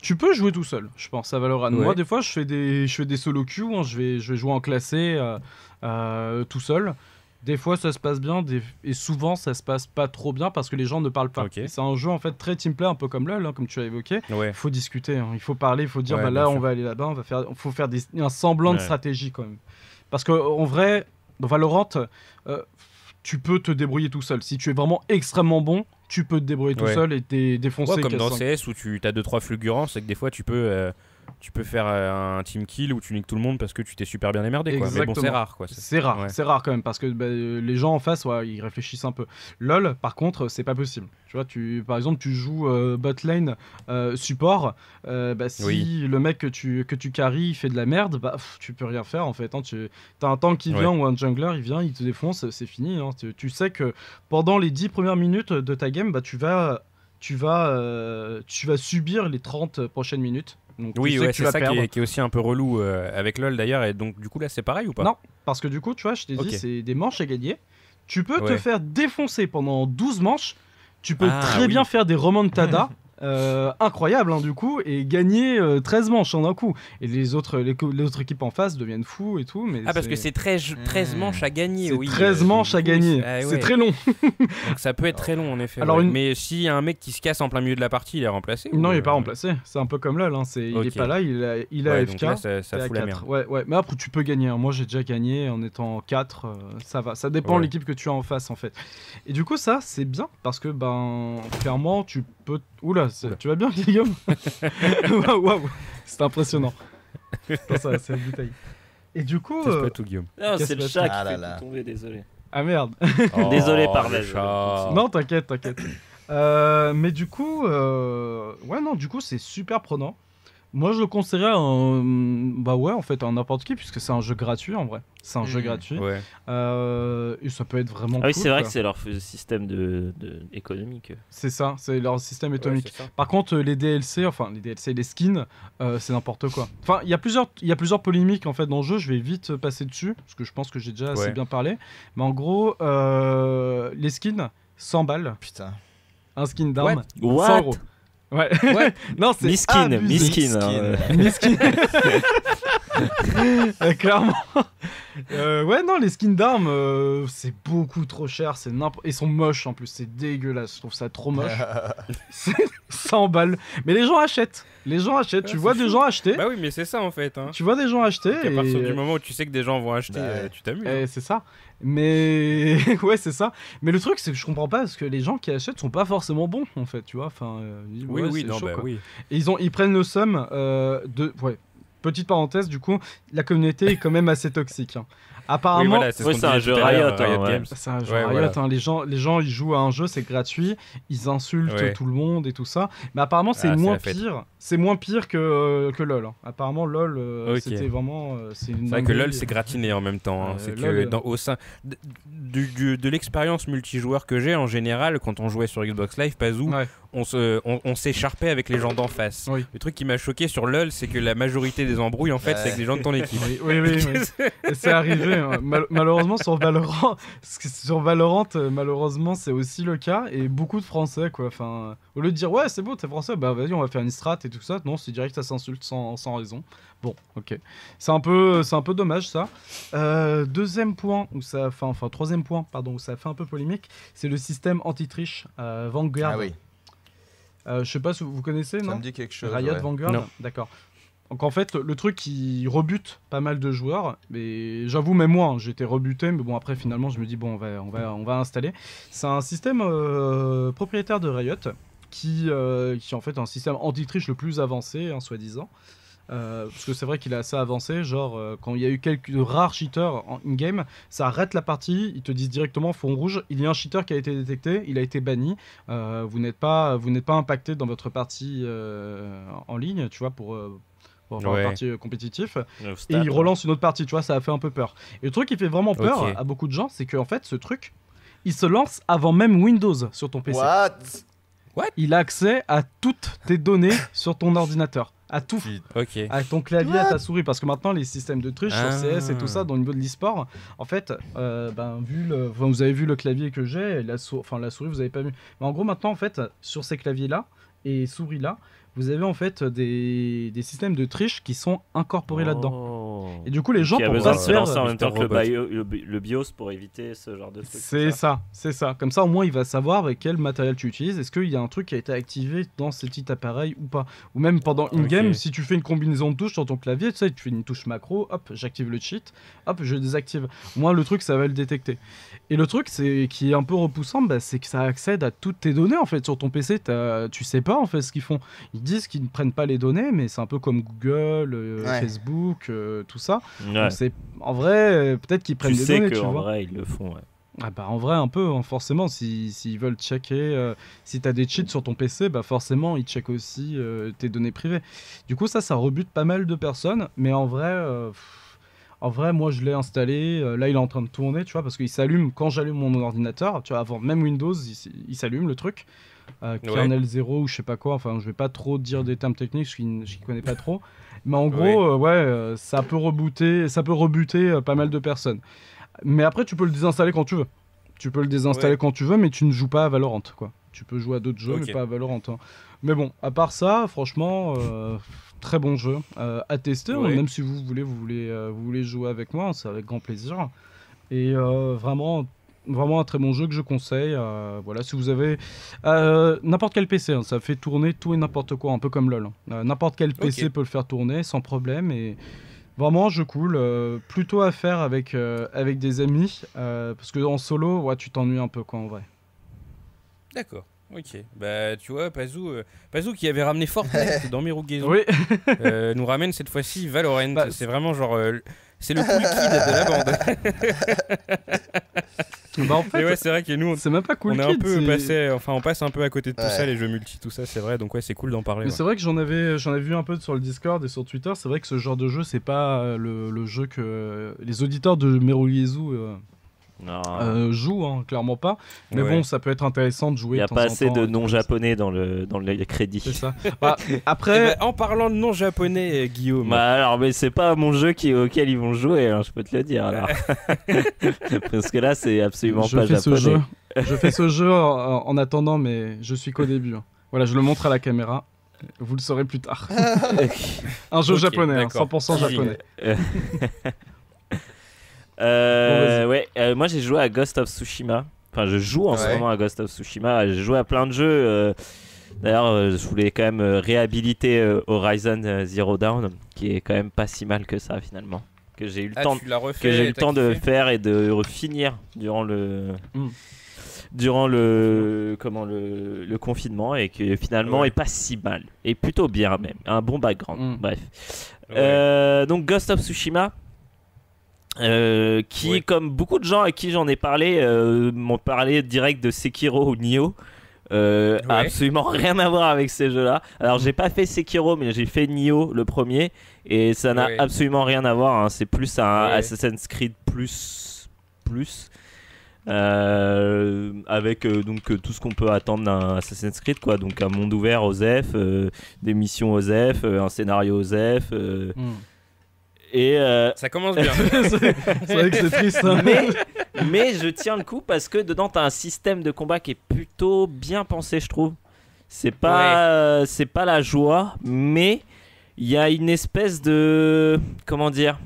tu peux jouer tout seul, je pense, à Valorant. Ouais. Moi, des fois, je fais des, je fais des solo queues. hein, je, vais, je vais jouer en classé tout seul. Des fois, ça se passe bien, des- et souvent, ça se passe pas trop bien parce que les gens ne parlent pas. Ok. Et C'est un jeu en fait très teamplay, un peu comme LoL, hein, comme tu as évoqué. Ouais. Il faut discuter, hein, il faut parler, il faut dire Ouais, bah, là, on va aller là-bas, on va faire, faut faire des, un semblant de stratégie quand même. Parce que en vrai, dans Valorant, euh, tu peux te débrouiller tout seul. Si tu es vraiment extrêmement bon, tu peux te débrouiller tout seul et dé- défoncer. Ouais, comme dans 400. CS où tu as 2-3 fulgurances et que des fois tu peux, euh, tu peux faire euh, un team kill où tu niques tout le monde parce que tu t'es super bien émerdé. Quoi. Mais bon, c'est rare. quoi. C'est- rare, Ouais. c'est rare quand même parce que bah, euh, les gens en face, ouais, ils réfléchissent un peu. LOL, par contre, c'est pas possible. Tu vois, tu, par exemple, tu joues euh, bot lane euh, support, euh, bah, si Oui. le mec que tu que tu carries fait de la merde, bah pff, tu peux rien faire en fait. Hein, tu as un tank qui Ouais. vient ou un jungler, il vient, il te défonce, c'est fini. hein. Tu, tu sais que pendant les 10 premières minutes de ta game, bah tu vas tu vas euh, tu vas subir les 30 prochaines minutes. Donc, tu Oui, sais ouais, c'est ça qui est, qui est aussi un peu relou euh, avec LoL d'ailleurs. Et donc, du coup, là, c'est pareil ou pas? Non. Parce que du coup, tu vois, je t'ai dit, c'est des manches à gagner. Tu peux te faire défoncer pendant 12 manches. Tu peux Ah, très oui. bien faire des remontadas. euh, incroyable hein, du coup et gagner euh, 13 manches en un coup. Et les autres, les, autres équipes en face deviennent fous et tout. Mais Ah, parce que c'est 13, 13 Mmh. manches à gagner, oui. 13 euh, manches à gagner. ah, C'est ouais. très long. Donc ça peut être très long en effet. Alors, ouais. une- Mais s'il y a un mec qui se casse en plein milieu de la partie, il est remplacé Non, ou, il est pas euh, remplacé. C'est un peu comme LoL. Hein. C'est, Il est pas là, il est, il ouais, donc là, ça, ça t'es à fout la 4. merde. Ouais, ouais. Mais après, tu peux gagner. hein. Moi, j'ai déjà gagné en étant 4. euh, ça va. Ça dépend de Ouais. l'équipe que tu as en face, en fait. Et du coup, ça, c'est bien parce que, ben, clairement, tu Oula, Oula. tu vas bien, Guillaume Waouh, waouh. C'est impressionnant. Ça, c'est la bouteille. Et du coup. C'est euh, pas tout, Guillaume. Non, c'est le chat qui Ah là fait là. tout tomber, désolé. Ah merde. Désolé, Oh, le je- chat. Non, t'inquiète, t'inquiète. Euh, mais du coup, euh, ouais, non, du coup, c'est super prenant. Moi, je le conseillerais à un, bah ouais, en fait, à n'importe qui, puisque c'est un jeu gratuit en vrai. C'est un jeu Mhm. gratuit. Ouais. Euh, et ça peut être vraiment Ah oui, cool, c'est vrai quoi. que c'est leur système de, de- économique. C'est ça, c'est leur système Ouais, ça. Par contre, euh, les DLC, enfin les DLC, les skins, euh, c'est n'importe quoi. Enfin, il y a plusieurs, il y a plusieurs polémiques en fait dans le jeu. Je vais vite passer dessus parce que je pense que j'ai déjà assez Ouais. bien parlé. Mais en gros, euh, les skins, 100 balles, Putain. un skin d'arme, What? 100 euros. Ouais. Ouais. non, c'est Miskin, abusé. miskin. hein, Miskin. ouais. Miskin. Euh, clairement. Euh, ouais, non, les skins d'armes, euh, c'est beaucoup trop cher. C'est n'importe. Ils sont moches en plus, c'est dégueulasse. Je trouve ça trop moche. c'est 100 balles. Mais les gens achètent. Les gens achètent. Ouais, tu vois des gens acheter. Bah oui, mais c'est ça en fait. Hein. Tu vois des gens acheter. À partir et- du moment où tu sais que des gens vont acheter, Bah euh, tu t'amuses. eh, c'est ça. Mais ouais, c'est ça. Mais le truc, c'est que je comprends pas parce que les gens qui achètent sont pas forcément bons en fait, tu vois. Enfin, euh, oui, ouais, oui, non, chaud, bah oui. Et ils, ont, ils prennent le somme euh, de. Ouais. Petite parenthèse, du coup, la communauté est quand même assez toxique. hein. Oui, Apparemment, voilà, c'est ce un jeu Riot, hein, ouais. Games. c'est un jeu Ouais, Riot, voilà. hein. les, gens, les gens, ils jouent à un jeu, c'est gratuit, ils insultent Ouais. tout le monde et tout ça. Mais apparemment, c'est Ah, moins pire. C'est moins pire que, que LoL. hein. Apparemment, LoL, euh, c'était vraiment. euh, c'est vrai que. LoL c'est gratiné en même temps. hein. Euh, c'est que LoL, dans- au sein de, l'expérience multijoueur que j'ai en général, quand on jouait sur Xbox Live, Pazou, Ouais. on se, on, on s'écharpait avec les gens d'en face. Oui. Le truc qui m'a choqué sur LoL, c'est que la majorité des embrouilles en fait, c'est avec les gens de ton équipe. Oui, oui, oui. c'est arrivé. Hein. Mal- malheureusement, sur Valorant, sur Valorant, euh, malheureusement, c'est aussi le cas. Et beaucoup de Français, quoi. Enfin, au lieu de dire ouais, c'est beau, t'es français, bah vas-y, on va faire une strat et tout ça. Non, c'est direct, ça s'insulte sans, sans raison. Bon, ok. C'est un peu, c'est un peu dommage ça. Euh, deuxième point où ça, enfin, enfin troisième point, pardon, où ça fait un peu polémique, c'est le système anti-triche euh, Vanguard. Ah oui, Euh, je sais pas si vous connaissez, ça non me dit quelque chose. Riot ouais. Vanguard. D'accord. Donc en fait, le truc qui rebute pas mal de joueurs, mais j'avoue même moi, hein, j'étais rebuté, mais bon après finalement je me dis bon on va installer. C'est un système euh, propriétaire de Riot qui euh, est en fait un système anti-triche le plus avancé, hein, soi-disant. Euh, parce que c'est vrai qu'il est assez avancé, genre euh, quand il y a eu quelques rares cheaters en in-game, ça arrête la partie, ils te disent directement fond rouge, il y a un cheater qui a été détecté, il a été banni, euh, vous n'êtes pas, vous n'êtes pas impacté dans votre partie euh, en ligne, tu vois, pour, euh, pour faire Ouais. la partie euh, compétitif. Et il relance une autre partie, tu vois, ça a fait un peu peur. Et le truc qui fait vraiment peur à beaucoup de gens, c'est qu'en fait, ce truc, il se lance avant même Windows sur ton PC. What? Il a accès à toutes tes données sur ton ordinateur. À tout. Ok. À ton clavier, à ta souris. Parce que maintenant, les systèmes de triche Ah. sur CS et tout ça, dans le niveau de l'e-sport, en fait, euh, ben, vu le, enfin, vous avez vu le clavier que j'ai, la, sou- enfin, la souris, vous avez pas vu. Mais en gros, maintenant, en fait, sur ces claviers-là et souris-là, vous avez en fait des, des systèmes de triche qui sont incorporés là-dedans. Oh. Et du coup, les gens, Qui a besoin pas de se lancer en même temps que le, Mr. bio- le bi- le BIOS pour éviter ce genre de truc. C'est ça, c'est ça. Comme ça, au moins, il va savoir avec quel matériel tu utilises. Est-ce qu'il y a un truc qui a été activé dans ce petit appareil ou pas Ou même pendant in-game, si tu fais une combinaison de touches sur ton clavier, tu sais, tu fais une touche macro, hop, j'active le cheat, hop, je désactive. Au moins, le truc, ça va le détecter. Et le truc, c'est qui est un peu repoussant, bah, c'est que ça accède à toutes tes données en fait sur ton PC. Tu sais pas en fait ce qu'ils font. Ils disent qu'ils ne prennent pas les données, mais c'est un peu comme Google, euh, Ouais. Facebook, euh, tout ça. Ouais. Donc, c'est en vrai, euh, peut-être qu'ils prennent Tu sais données, tu qu'en vois. vrai, ils le font. ouais. Ah bah en vrai un peu hein, forcément si s'ils veulent checker euh, si t'as des cheats sur ton PC bah forcément ils checkent aussi euh, tes données privées. Du coup ça ça rebute pas mal de personnes mais en vrai euh, pff, en vrai moi je l'ai installé là il est en train de tourner tu vois parce qu'il s'allume quand j'allume mon ordinateur tu vois avant même Windows il s'allume le truc euh, Ouais. kernel 0 ou je sais pas quoi enfin je vais pas trop dire des termes techniques je ne connais pas trop mais en gros Ouais. euh, ouais euh, ça peut rebooter ça peut rebuter pas mal de personnes mais après, tu peux le désinstaller quand tu veux. Tu peux le désinstaller Ouais. quand tu veux, mais tu ne joues pas à Valorant, quoi. Tu peux jouer à d'autres jeux, mais pas à Valorant. hein. Mais bon, à part ça, franchement, euh, très bon jeu euh, à tester. hein, Ouais. Même si vous voulez, vous voulez, euh, vous voulez jouer avec moi, c'est avec grand plaisir. Et vraiment, vraiment un très bon jeu que je conseille. euh, voilà, si vous avez euh, n'importe quel PC, hein, ça fait tourner tout et n'importe quoi, un peu comme LoL. hein. Euh, n'importe quel PC peut le faire tourner sans problème et vraiment un jeu cool. plutôt à faire avec avec des amis parce que en solo, ouais, tu t'ennuies un peu quoi en vrai. D'accord. Ok. Bah, tu vois, Pazou, euh, Pazou qui avait ramené Fortnite dans Mirugezo, Oui. euh, nous ramène cette fois-ci Valorant. Bah, c'est vraiment genre. euh, c'est le cool kid de la bande. bah en fait, Et ouais, c'est vrai que nous, on, c'est même pas cool. on est un kid, peu c'est- passé. Enfin, on passe un peu à côté de tout Ouais. ça, les jeux multi, tout ça, c'est vrai. Donc, ouais, c'est cool d'en parler. Mais ouais. c'est vrai que j'en avais, j'en avais vu un peu sur le Discord et sur Twitter. C'est vrai que ce genre de jeu, c'est pas euh, le, le jeu que les auditeurs de Meroliezu euh. Euh, jouent, hein, clairement pas. Mais Ouais. bon, ça peut être intéressant de Il jouer. n'y a pas assez temps de avec noms des- japonais dans, le, dans les crédits. C'est ça. Bah, Eh après, ben, en parlant de non japonais, euh, Guillaume. Bah alors, mais c'est pas mon jeu qui, auquel ils vont jouer, hein, je peux te le dire. Alors. Parce que là, c'est absolument je pas fais ce japonais. jeu. je fais ce jeu en, en attendant, mais je suis qu'au début. hein. Voilà, je le montre à la caméra. Vous le saurez plus tard. Un jeu Ok, japonais, hein, d'accord. 100% japonais. Euh, Bon, ouais, euh, moi j'ai joué à Ghost of Tsushima. Enfin, je joue en ce moment à Ghost of Tsushima. J'ai joué à plein de jeux. euh, D'ailleurs, euh, je voulais quand même euh, réhabiliter euh, Horizon Zero Dawn, qui est quand même pas si mal que ça finalement. Que j'ai eu le Ah, temps, que j'ai eu le temps de faire et de finir durant le. Mm. Durant le comment le, le confinement et que finalement Ouais. est pas si mal et plutôt bien même un bon background Mm. bref Ouais. euh, donc Ghost of Tsushima, euh, qui, comme beaucoup de gens à qui j'en ai parlé, euh, m'ont parlé direct de Sekiro ou Nioh. Euh, a Ouais. absolument rien à voir avec ces jeux-là. Alors j'ai pas fait Sekiro, mais j'ai fait Nioh le premier, et ça n'a absolument rien à voir. hein. C'est plus un. Assassin's Creed plus plus. euh, avec donc tout ce qu'on peut attendre d'un Assassin's Creed quoi donc un monde ouvert aux F euh, des missions aux F euh, un scénario aux F euh, Mm. Et euh, Ça commence bien. c'est vrai que c'est triste. hein. mais, mais je tiens le coup parce que dedans t'as un système de combat qui est plutôt bien pensé je trouve c'est pas euh, c'est pas la joie mais il y a une espèce de comment dire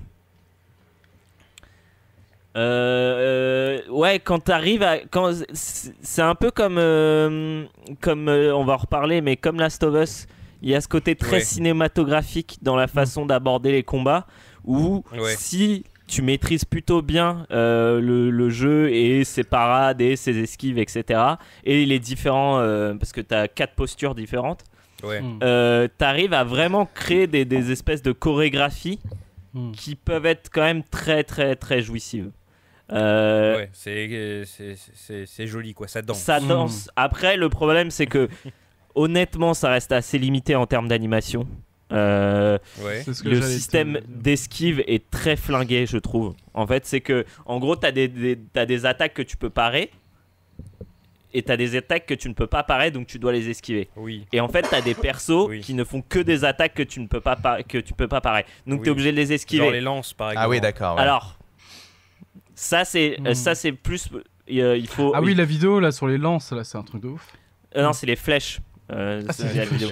Euh, euh, ouais, quand t'arrives à, quand c'est c'est un peu comme, euh, comme euh, on va en reparler, mais comme Last of Us, il y a ce côté très Ouais. cinématographique dans la façon d'aborder les combats, où Ouais. si tu maîtrises plutôt bien euh, le, le jeu et ses parades et ses esquives, etc., et les différents, euh, parce que t'as quatre postures différentes, Ouais. Mm. euh, t'arrives à vraiment créer des, des espèces de chorégraphies Mm. qui peuvent être quand même très très très jouissives. Euh, Ouais, c'est- c'est c'est- c'est joli quoi, ça danse. Ça Mm. danse. Après, le problème, c'est que honnêtement, ça reste assez limité en termes d'animation. Euh, Ouais. C'est ce que le système d'esquive est très flingué, je trouve. En fait, c'est que, en gros, t'as des, des, t'as des attaques que tu peux parer. Et t'as des attaques que tu ne peux pas parer, donc tu dois les esquiver. Oui. Et en fait, t'as des persos Oui. qui ne font que des attaques que tu ne peux pas, que tu peux pas parer. Donc Oui. t'es obligé de les esquiver. Genre les lances par exemple. Ah oui, d'accord. ouais. Alors, ça c'est euh, Hmm. ça c'est plus euh, il faut Ah oui, la vidéo là sur les lances, là, c'est un truc de ouf. Euh, non, c'est les flèches. Euh, Ah, la vidéo.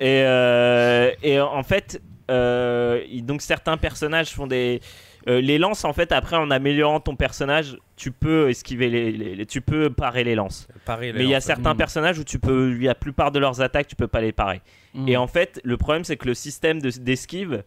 Et, euh, et en fait, euh, il- donc certains personnages font des euh, les lances en fait après en améliorant ton personnage, tu peux esquiver les, les- les- tu peux parer les lances. Pareil, les Mais il y a certains Hmm. personnages où tu peux la plupart de leurs attaques, tu peux pas les parer. Mm. Et en fait, le problème c'est que le système de- d'esquive,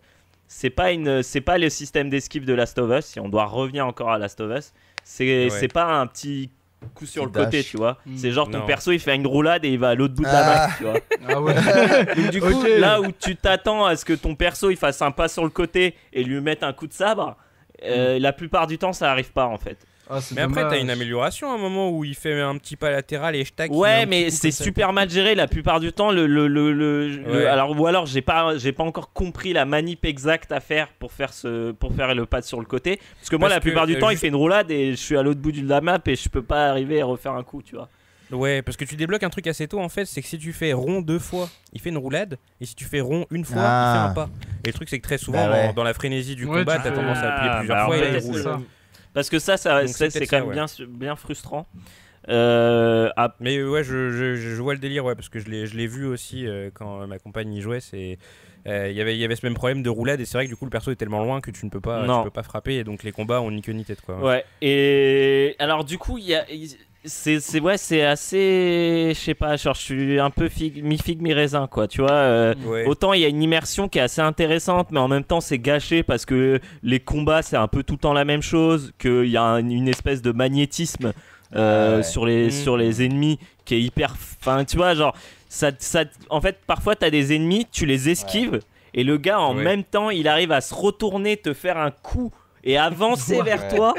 c'est pas une, c'est pas le système d'esquive de Last of Us. Si on doit revenir encore à Last of Us, c'est Ouais. c'est pas un petit coup sur le côté, tu vois. Mm. C'est genre ton Non. perso il fait une roulade et il va à l'autre bout de la Ah. map, tu vois. Ah ouais. Donc du coup, là où tu t'attends à ce que ton perso il fasse un pas sur le côté et lui mette un coup de sabre, euh, la plupart du temps ça arrive pas en fait. Ah, Mais après, t'as une amélioration à un moment où il fait un petit pas latéral et je tac. Ouais, mais c'est super mal géré la plupart du temps. Le, le, le, le- le- Ouais. alors ou alors j'ai pas j'ai pas encore compris la manip exacte à faire pour faire ce pour faire le pas sur le côté. Parce que moi Parce la plupart que, du euh, temps il fait une roulade et je suis à l'autre bout de la map et je peux pas arriver à refaire un coup, tu vois. Ouais, parce que tu débloques un truc assez tôt en fait, c'est que si tu fais rond deux fois, il fait une roulade, et si tu fais rond une fois, il Ah. fait un pas. Et le truc, c'est que très souvent, Bah ouais. dans, dans la frénésie du Ouais, combat, tu t'as tendance à appuyer Ah, plusieurs bah fois et il roule. Parce que ça, c'est quand même ouais. bien bien frustrant. Euh, Mais ouais, je, je, je vois le délire, ouais, parce que je l'ai vu aussi euh, quand ma compagne y jouait. C'est euh, il y avait il y avait ce même problème de roulade et c'est vrai que du coup le perso est tellement loin que tu ne peux pas tu peux pas frapper et donc les combats ont ni queue ni tête quoi. Ouais, et alors du coup, il y a. C'est, c'est, ouais, c'est assez. Je sais pas, genre, je suis un peu figue, mi-figue, mi-raisin, quoi, tu vois. euh, Ouais. Autant il y a une immersion qui est assez intéressante, mais en même temps c'est gâché parce que les combats c'est un peu tout le temps la même chose, qu'il y a un- une espèce de magnétisme euh, Ah ouais. sur, les, Mhm. sur les ennemis qui est hyper. Enfin, tu vois, genre, ça, ça, en fait, parfois t'as des ennemis, tu les esquives, et le gars en Ouais. même temps il arrive à se retourner, te faire un coup et avancer vers toi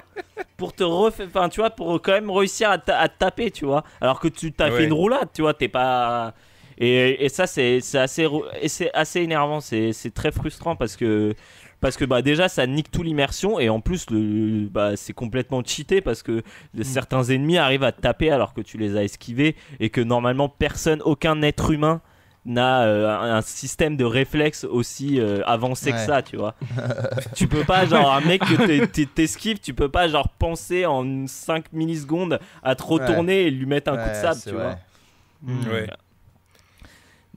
pour te refaire. Enfin, tu vois, pour quand même réussir à, ta- à te taper, tu vois. Alors que tu t'as Ouais. fait une roulade, tu vois, t'es pas. Et, et ça, c'est assez, c'est assez énervant, c'est c'est très frustrant parce que, parce que bah, déjà ça nique tout l'immersion et en plus le, bah, c'est complètement cheaté parce que Mm. certains ennemis arrivent à te taper alors que tu les as esquivés et que normalement personne, aucun être humain n'a euh, un système de réflexe aussi euh, avancé que ça, tu vois. tu peux pas, genre, un mec que t'es- t'es- t'esquives, tu peux pas, genre, penser en 5 millisecondes à te retourner et lui mettre un coup de sable, tu vrai. vois. Mm. Ouais.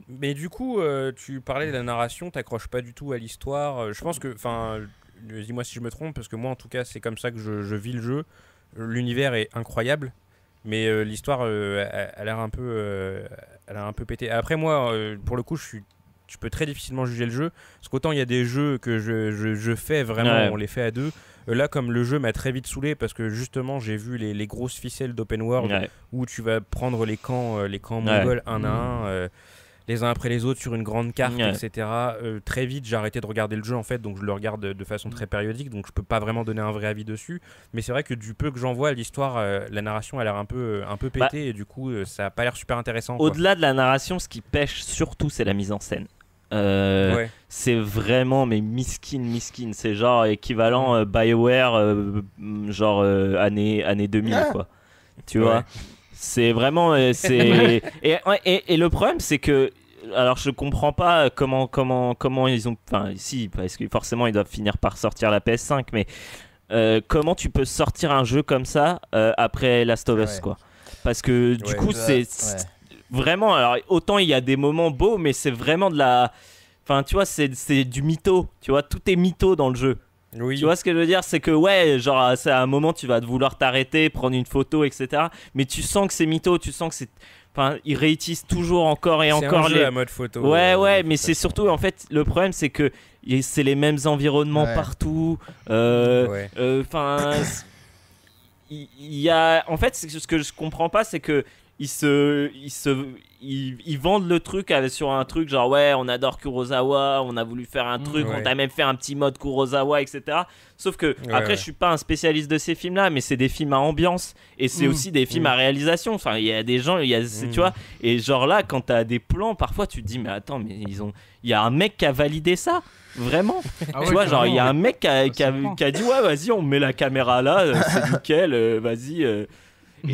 Mais du coup, euh, tu parlais de la narration, t'accroches pas du tout à l'histoire. Je pense que, enfin, dis-moi si je me trompe, parce que moi, en tout cas, c'est comme ça que je, je vis le jeu. L'univers est incroyable, mais euh, l'histoire, euh, elle, elle a l'air un peu, euh, elle a un peu pété. Après, moi, euh, pour le coup, je suis, je peux très difficilement juger le jeu, parce qu'autant il y a des jeux que je, je, je fais vraiment, Ouais. on les fait à deux. Euh, Là, comme le jeu m'a très vite saoulé, parce que justement, j'ai vu les, les grosses ficelles d'open world Ouais. où tu vas prendre les camps, euh, les camps Ouais. mongols un à un, euh, les uns après les autres sur une grande carte, Ouais. etc. Euh, très vite, j'ai arrêté de regarder le jeu en fait, donc je le regarde de, façon très périodique, donc je peux pas vraiment donner un vrai avis dessus. Mais c'est vrai que du peu que j'en vois, l'histoire, euh, la narration a l'air un peu, euh, un peu pétée Bah, et du coup, euh, ça a pas l'air super intéressant. Au-delà de la narration, ce qui pêche surtout, c'est la mise en scène. Euh, Ouais. C'est vraiment, mais miskin, miskin. C'est genre équivalent euh, BioWare, euh, mm, genre année, année 2000, Ah. quoi. Tu Ouais. vois C'est vraiment. euh, c'est et, et, et le problème, c'est que. Alors, je comprends pas comment, comment, comment ils ont. Enfin, si, parce que forcément, ils doivent finir par sortir la PS5, mais euh, comment tu peux sortir un jeu comme ça euh, après Last of Us, Ouais. quoi? Parce que du Ouais. coup, c'est ouais. vraiment alors autant il y a des moments beaux mais c'est vraiment de la enfin tu vois c'est du mytho tu vois? Tout est mytho dans le jeu Oui. tu vois ce que je veux dire? C'est que ouais genre c'est à un moment tu vas te vouloir t'arrêter prendre une photo etc mais tu sens que c'est mytho tu sens que c'est enfin ils réutilisent toujours encore et encore un jeu les à mode photo. Ouais, euh, ouais, mais c'est surtout en fait le problème c'est que c'est les mêmes environnements Ouais. partout. euh, Ouais. Enfin, il y, a en fait ce que je comprends pas c'est que ils se ils se ils, ils vendent le truc sur un truc genre ouais on adore Kurosawa on a voulu faire un Mm, truc on t'a même fait un petit mode Kurosawa etc sauf que Ouais, après ouais. je suis pas un spécialiste de ces films là mais c'est des films à ambiance et c'est Mm, aussi des films mm. à réalisation enfin il y a des gens il y a tu vois et genre là quand t'as des plans parfois tu te dis mais attends mais ils ont il y a un mec qui a validé ça vraiment Ah tu ouais, vois, genre, il y a un mec qui a, qui a dit Ouais, vas-y, on met la caméra là, euh, c'est nickel, euh, vas-y. euh.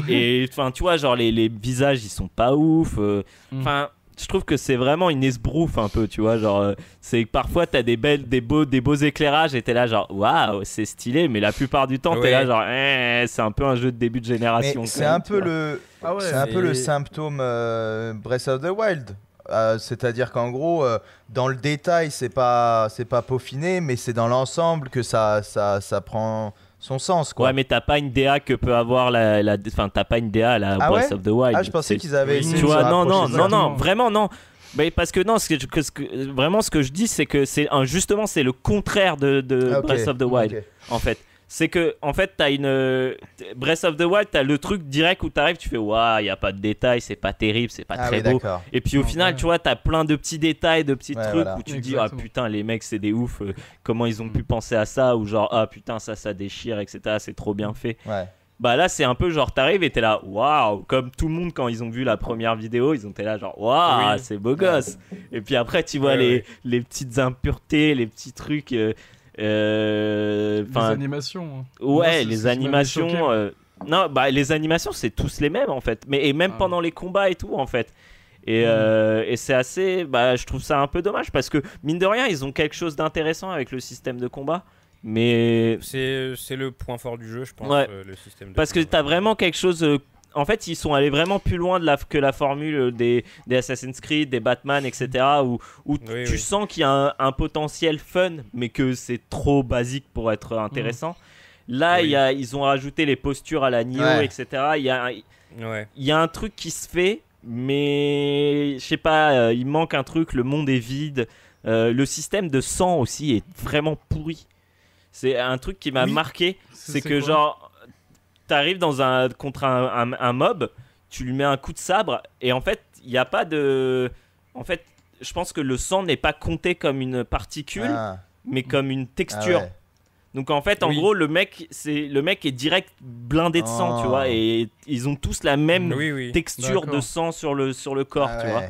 Et enfin, tu vois, genre, les, les visages ils sont pas ouf. euh. Mm. Enfin, je trouve que c'est vraiment une esbrouffe un peu, tu vois. Genre, euh, c'est parfois t'as des, belles, des, beaux, des beaux éclairages et t'es là, genre, waouh, c'est stylé, mais la plupart du temps, t'es là, genre, Eh, c'est un peu un jeu de début de génération. Quand c'est un peu le, Ah ouais, c'est un peu le symptôme euh, Breath of the Wild. Euh, C'est-à-dire qu'en gros, euh, dans le détail, c'est pas, c'est pas peaufiné, mais c'est dans l'ensemble que ça, ça, ça prend son sens, quoi. Ouais, mais t'as pas une DA que peut avoir la. la- Enfin, t'as pas une DA à la Ah Breath ouais of the Wild. ah, je pensais qu'ils avaient essayé tu de vois non non non non vraiment non mais parce que non ce que, je- que- ce que- vraiment ce que je dis c'est que c'est un justement c'est le contraire de, de Ah, Breath of the Wild en fait c'est que en fait t'as une euh, Breath of the Wild t'as le truc direct où t'arrives tu fais waouh y a pas de détails c'est pas terrible c'est pas Ah très oui, beau et puis au Non, final ouais. tu vois t'as plein de petits détails de petits Ouais, trucs voilà. où tu te dis ah putain les mecs c'est des ouf euh, comment ils ont pu penser à ça ou genre ah putain ça ça déchire etc c'est trop bien fait Ouais. bah là c'est un peu genre t'arrives et t'es là waouh comme tout le monde quand ils ont vu la première vidéo ils ont été là genre waouh Oui. c'est beau gosse et puis après tu vois Ouais, les, ouais. les petites impuretés les petits trucs euh, euh, Les animations. hein. Moi, ouais les animations euh, non bah les animations c'est tous les mêmes en fait mais et même Ah. pendant les combats et tout en fait et, Mm. euh, et c'est assez bah je trouve ça un peu dommage parce que mine de rien ils ont quelque chose d'intéressant avec le système de combat mais C'est c'est le point fort du jeu, je pense, Ouais. euh, le système de parce que combat. t'as vraiment quelque chose. En fait, ils sont allés vraiment plus loin de la, que la formule des, des Assassin's Creed, des Batman, etc. Où, où Oui, tu oui. sens qu'il y a un, un potentiel fun, mais que c'est trop basique pour être intéressant. Là, Oui. y a, ils ont rajouté les postures à la Nioh, Ouais. etc. Il y a, Ouais. il y a un truc qui se fait, mais je sais pas, euh, il manque un truc, le monde est vide. Euh, le système de sang aussi est vraiment pourri. C'est un truc qui m'a Oui. marqué, C'est- que quoi? genre, t'arrives dans un contre un, un- un mob, tu lui mets un coup de sabre et en fait, il n'y a pas de, en fait, je pense que le sang n'est pas compté comme une particule, Ah, mais comme une ah texture. ouais. Donc en fait, en Oui. gros, le mec, c'est le mec est direct blindé de sang, Oh. tu vois, et ils ont tous la même Oui, oui. texture de sang sur le sur le corps, Ah tu ouais. vois.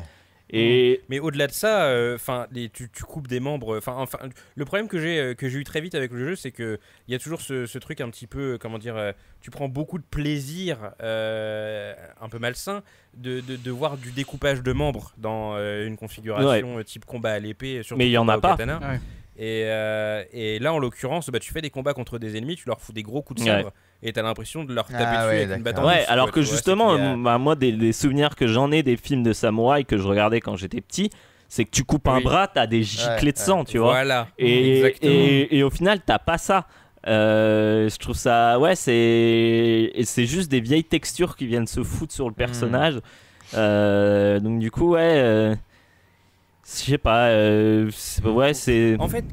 Et Mais au-delà de ça, euh, enfin, tu, tu coupes des membres. Enfin, enfin, le problème que j'ai euh, que j'ai eu très vite avec le jeu, c'est que il y a toujours ce, ce truc un petit peu, euh, comment dire, euh, tu prends beaucoup de plaisir, euh, un peu malsain, de, de, de voir du découpage de membres dans euh, une configuration euh, type combat à l'épée. Mais il y en a pas. katana. Ouais. Et, euh, et là, en l'occurrence, bah, tu fais des combats contre des ennemis, tu leur fous des gros coups de Ouais. Et t'as l'impression de leur taper Ah dessus ouais, avec une batte ouais, alors que vois, justement, bah, moi, des, des souvenirs que j'en ai des films de samouraï que je regardais quand j'étais petit, c'est que tu coupes un bras, t'as des giclées de ouais. sang, tu vois. Voilà. Et, et, et au final, t'as pas ça. Euh, je trouve ça, ouais, c'est c'est juste des vieilles textures qui viennent se foutre sur le personnage. Euh, donc du coup, ouais, euh, je sais pas, euh, ouais, c'est. En fait,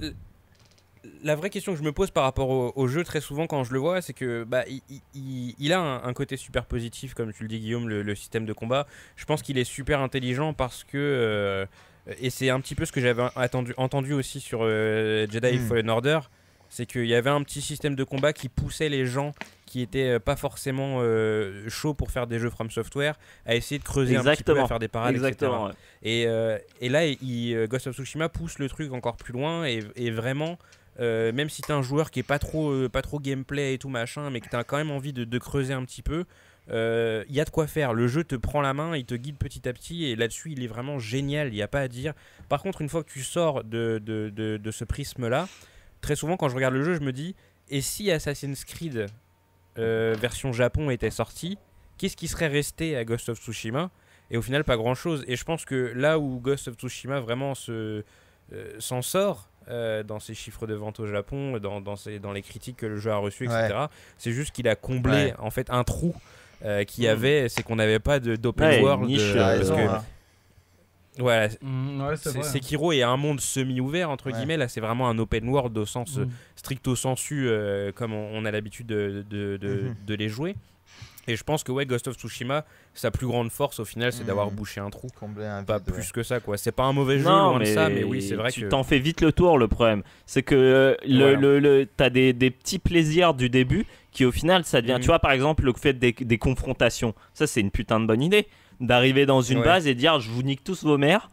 la vraie question que je me pose par rapport au, au jeu très souvent quand je le vois, c'est que bah, il, il- il- il a un, un côté super positif, comme tu le dis Guillaume, le, le système de combat. Je pense qu'il est super intelligent parce que... euh, et c'est un petit peu ce que j'avais attendu, entendu aussi sur euh, Jedi Mm. Fallen Order, c'est qu'il y avait un petit système de combat qui poussait les gens qui étaient euh, pas forcément euh, chauds pour faire des jeux From Software à essayer de creuser un petit peu, Exactement. à faire des parades, etc. Exactement. ouais. Et, euh, et là, il, Ghost of Tsushima pousse le truc encore plus loin et, et vraiment, euh, même si t'es un joueur qui est pas trop, euh, pas trop gameplay et tout machin, mais que t'as quand même envie de, de creuser un petit peu, il y a de quoi faire. Le jeu te prend la main, il te guide petit à petit et là-dessus, il est vraiment génial. Il n'y a pas à dire. Par contre, une fois que tu sors de, de, de- ce prisme-là, très souvent quand je regarde le jeu, je me dis, et si Assassin's Creed euh, version Japon était sorti, qu'est-ce qui serait resté à Ghost of Tsushima? Et au final, pas grand chose. Et je pense que là où Ghost of Tsushima vraiment se, euh, s'en sort euh, dans ses chiffres de vente au Japon, dans, dans, ses- dans les critiques que le jeu a reçues, etc., c'est juste qu'il a comblé Ouais. en fait un trou euh, qu'il y Mm. avait, c'est qu'on n'avait pas de- d'open Ouais, world. niche, euh, euh, parce raison, que, hein. voilà, ouais, c'est. Sekiro est un monde semi-ouvert, entre Ouais. guillemets. Là, c'est vraiment un open world au sens euh, Mm. stricto sensu, euh, comme on, on a l'habitude de, de, de- Mhm. de les jouer. Et je pense que ouais, Ghost of Tsushima, sa plus grande force au final, c'est d'avoir bouché un trou. Combler un Pas vide, ouais. plus que ça, quoi. C'est pas un mauvais jeu, Non, loin de mais, ça, mais oui, c'est vrai tu que. t'en fais vite le tour. Le problème, c'est que euh, le, Voilà. le, le- t'as des, des petits plaisirs du début qui, au final, ça devient. Mhm. Tu vois, par exemple, le fait des, des confrontations. Ça, c'est une putain de bonne idée. D'arriver dans une Ouais. base et dire, je vous nique tous vos mères.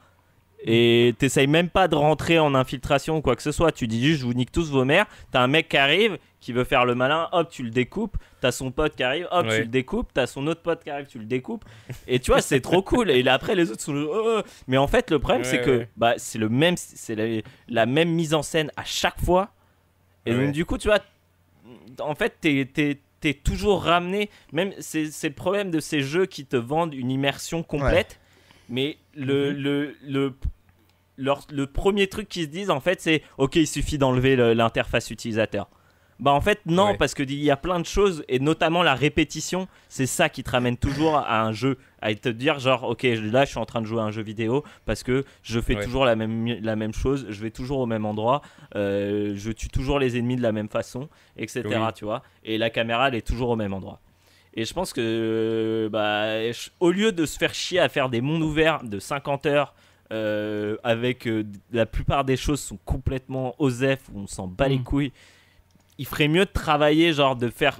Et t'essayes même pas de rentrer en infiltration ou quoi que ce soit. Tu dis juste, je vous nique tous vos mères. T'as un mec qui arrive, qui veut faire le malin, hop, tu le découpes. T'as son pote qui arrive, hop, Ouais. tu le découpes. T'as son autre pote qui arrive, tu le découpes. Et tu vois, c'est trop cool. Et là, après, les autres sont. oh, oh. Mais en fait, le problème, Ouais, c'est que bah, c'est le même, c'est la, la même mise en scène à chaque fois. Et donc, du coup, tu vois, en fait, t'es, t'es- t'es toujours ramené. Même, c'est, c'est le problème de ces jeux qui te vendent une immersion complète. Mais le, Mhm. le, le, leur- le premier truc qu'ils se disent, en fait, c'est Ok, il suffit d'enlever le- l'interface utilisateur. Bah en fait non Ouais. parce qu'il y a plein de choses et notamment la répétition c'est ça qui te ramène toujours à un jeu à te dire genre ok là je suis en train de jouer à un jeu vidéo parce que je fais Ouais. toujours la même, la même chose je vais toujours au même endroit euh, je tue toujours les ennemis de la même façon etc Oui. tu vois et la caméra elle est toujours au même endroit et je pense que bah, je- au lieu de se faire chier à faire des mondes ouverts de 50 heures euh, avec euh, la plupart des choses sont complètement OSEF où on s'en bat les Mm. couilles il ferait mieux de travailler genre de faire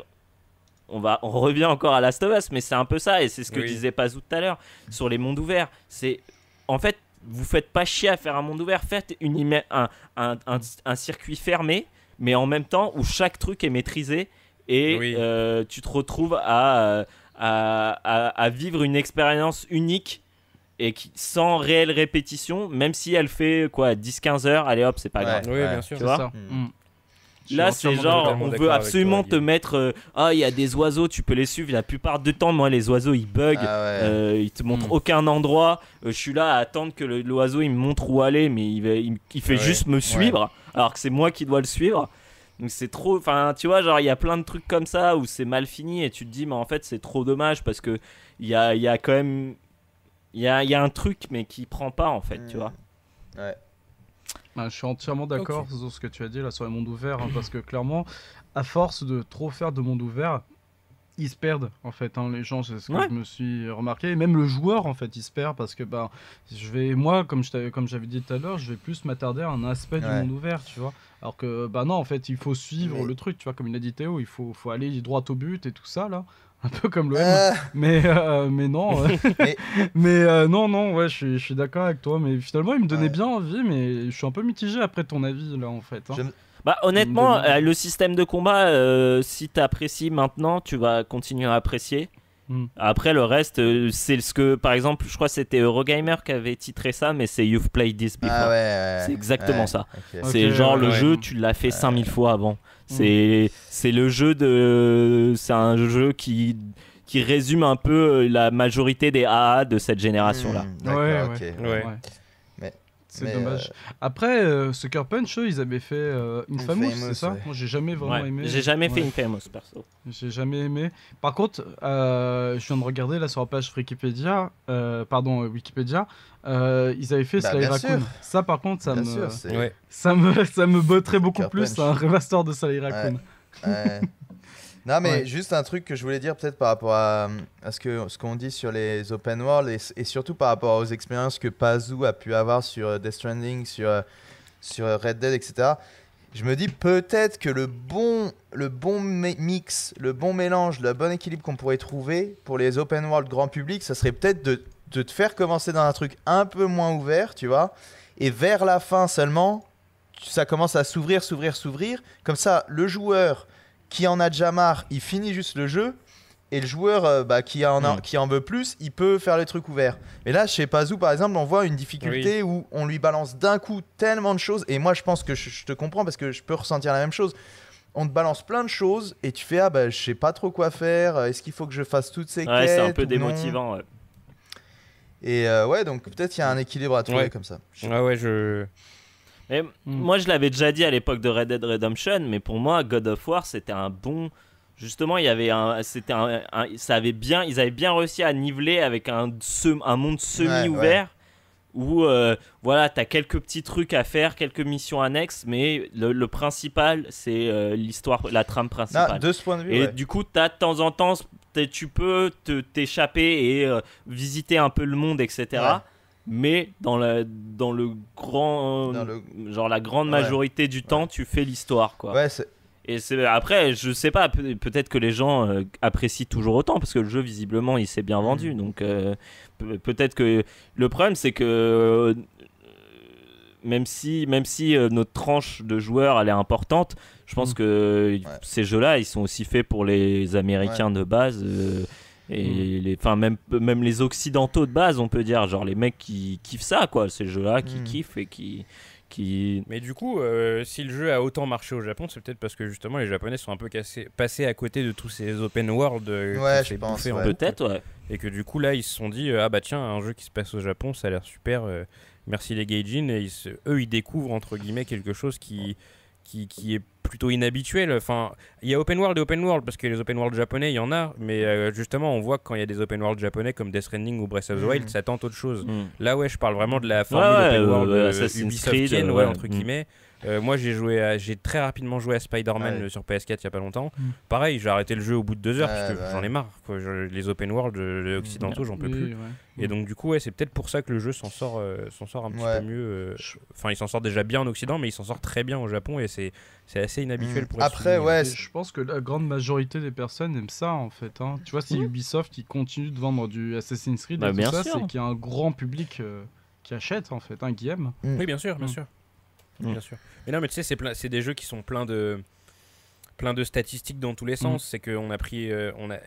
on va on revient encore à Last of Us mais c'est un peu ça et c'est ce que Oui. disait Pazou tout à l'heure sur les mondes ouverts c'est en fait vous faites pas chier à faire un monde ouvert faites une un, un, un, un circuit fermé mais en même temps où chaque truc est maîtrisé et Oui. euh, tu te retrouves à, à, à, à vivre une expérience unique et qui, sans réelle répétition même si elle fait quoi 10-15 heures allez hop c'est pas Ouais. grave Oui, Ouais. bien sûr. Tu vois ça. Mm. Là, c'est genre, on veut absolument toi, te mettre. euh, Ah, il y a des oiseaux, tu peux les suivre. La plupart du temps, moi, les oiseaux, ils bug. Ah ouais. Euh, ils te montrent Mm. aucun endroit. Euh, je suis là à attendre que l'oiseau il me montre où aller, mais il, va- il- il fait Ouais. juste me suivre, alors que c'est moi qui dois le suivre. Donc c'est trop. Enfin, tu vois, genre il y a plein de trucs comme ça où c'est mal fini et tu te dis, mais en fait c'est trop dommage parce que il y a, y a quand même. Il y a, il y a un truc, mais qui prend pas en fait, tu Mm. vois. Ouais. Ah, je suis entièrement d'accord sur ce que tu as dit là sur les mondes ouverts, hein, parce que clairement, à force de trop faire de mondes ouverts, ils se perdent en fait. hein, les gens, c'est ce que Ouais. je me suis remarqué. Et même le joueur en fait, il se perd parce que bah, je vais, moi, comme je t'avais- comme j'avais dit tout à l'heure, je vais plus m'attarder à un aspect du monde ouvert, tu vois. Alors que bah non, en fait, il faut suivre Mais- le truc, tu vois, comme il a dit Théo, il faut, faut aller droit au but et tout ça là. Un peu comme l'OM, Ah, mais, euh, mais non, euh, Mais- mais euh, non, non, ouais, je suis, je suis d'accord avec toi, mais finalement, il me donnait Ouais. bien envie, mais je suis un peu mitigé après ton avis là en fait. hein. Je- Bah honnêtement, euh, le système de combat, euh, si t'apprécies maintenant, tu vas continuer à apprécier. Hmm. Après le reste, euh, c'est ce que, par exemple, je crois que c'était Eurogamer qui avait titré ça, mais c'est You've Played This Before. Ah ouais, ouais, C'est exactement ouais. ça. C'est genre le ouais. jeu, tu l'as fait Ouais. 5000 fois avant. C'est c'est le jeu de. C'est un jeu qui, qui résume un peu euh, la majorité des AA de cette génération-là. D'accord, Ouais, ok. ouais. Ouais. C'est dommage. euh, Après, euh, Sucker Punch, eux, ils avaient fait euh, Infamous, Infamous, c'est ça ouais. Moi, j'ai jamais vraiment Ouais. aimé. J'ai jamais fait Ouais. une famous perso. J'ai jamais aimé. Par contre, euh, je viens de regarder là sur la page Wikipédia, euh, pardon, Wikipédia, euh, ils avaient fait Bah, Sly Raccoon. sûr. Ça, par contre, ça Bien me, sûr, ça me, ça me botterait beaucoup Sucker plus Punch. un remaster de Sly Raccoon. Non, mais Ouais. juste un truc que je voulais dire peut-être par rapport à, à ce qu'on ce qu'on dit sur les open world et, et surtout par rapport aux expériences que Pazoo a pu avoir sur euh, Death Stranding, sur, euh, sur Red Dead, etc. Je me dis peut-être que le bon, le bon mi- mix, le bon mélange, le bon équilibre qu'on pourrait trouver pour les open world grand public, ça serait peut-être de, de te faire commencer dans un truc un peu moins ouvert, tu vois, et vers la fin seulement, ça commence à s'ouvrir, s'ouvrir, s'ouvrir. Comme ça, le joueur qui en a déjà marre, il finit juste le jeu. Et le joueur euh, bah, qui, en a- Mm. qui en veut plus, il peut faire les trucs ouverts. Mais là, chez Pazou, par exemple, on voit une difficulté où on lui balance d'un coup tellement de choses. Et moi, je pense que je, je te comprends parce que je peux ressentir la même chose. On te balance plein de choses et tu fais Ah, bah, je sais pas trop quoi faire. Est-ce qu'il faut que je fasse toutes ces Ouais, c'est un peu démotivant. ouais. Et euh, ouais, donc peut-être il y a un équilibre à trouver Ouais. comme ça. Ah ouais, je. Mais Mm. moi, je l'avais déjà dit à l'époque de Red Dead Redemption, mais pour moi, God of War, c'était un bon. Justement, il y avait un, c'était un, un- ça avait bien, ils avaient bien réussi à niveler avec un, sem- un monde semi-ouvert où, euh, voilà, t'as quelques petits trucs à faire, quelques missions annexes, mais le, le principal, c'est euh, l'histoire, la trame Non, principale. de ce point de vue, Et ouais. du coup, t'as de temps en temps, tu peux te- t'échapper et euh, visiter un peu le monde, etc. Ouais. Mais dans, la, dans le grand, Dans le- genre la grande Ouais. majorité du temps, tu fais l'histoire, quoi. Ouais, Et après, je sais pas, peut- peut-être que les gens euh, apprécient toujours autant parce que le jeu visiblement il s'est bien Mm. vendu. Donc euh, pe- peut-être que le problème c'est que euh, même si même si notre tranche de joueurs elle est importante, je pense Mm. que ces jeux-là ils sont aussi faits pour les Américains de base. Et Mm. les, enfin même même les occidentaux de base, on peut dire, genre les mecs qui kiffent ça, quoi, ces jeux-là, qui Mm. kiffent et qui qui Mais du coup, euh, si le jeu a autant marché au Japon, c'est peut-être parce que justement les Japonais sont un peu cassés, passés à côté de tous ces open world euh, Ouais, s'est je pense, bouffé en ouais. peut-être, ouais. Et que du coup là ils se sont dit euh, ah bah tiens un jeu qui se passe au Japon ça a l'air super euh, merci les Gaijin et ils se- eux ils découvrent entre guillemets quelque chose qui qui, qui est plutôt inhabituel enfin il y a open world et open world parce que les open world japonais il y en a mais euh, justement on voit que quand il y a des open world japonais comme Death Stranding ou Breath of the Wild Mhm. ça tente autre chose Mm. Là, ouais, je parle vraiment de la formule ouais, open euh, world ouais, euh, Assassin's Ubisoftienne, Creed, ouais, ouais. entre Mm. guillemets. Euh, moi, j'ai joué, à- j'ai très rapidement joué à Spider-Man Ouais. euh, sur PS4 il y a pas longtemps. Mm. Pareil, j'ai arrêté le jeu au bout de deux heures Ouais, parce que bah j'en ai marre. quoi. Je- les open world euh, occidentaux, j'en peux Oui, plus. ouais. Et donc, du coup, ouais, c'est peut-être pour ça que le jeu s'en sort, euh, s'en sort un petit Ouais. peu mieux. euh, Enfin, il s'en sort déjà bien en Occident, mais il s'en sort très bien au Japon et c'est, c'est assez inhabituel Mm. pour Après, ouais, c'est- je pense que la grande majorité des personnes aiment ça en fait. hein. Tu vois, si Ubisoft qui continue de vendre du Assassin's Creed Bah, et tout bien ça, sûr. c'est qu'il y a un grand public euh, qui achète en fait, un qui aime. Oui, bien sûr, bien Mm. sûr. Mm. Bien sûr. Mais non, mais tu sais, c'est, plein, c'est des jeux qui sont pleins de plein de statistiques dans tous les Mm. sens. C'est qu'on a pris, euh, on a,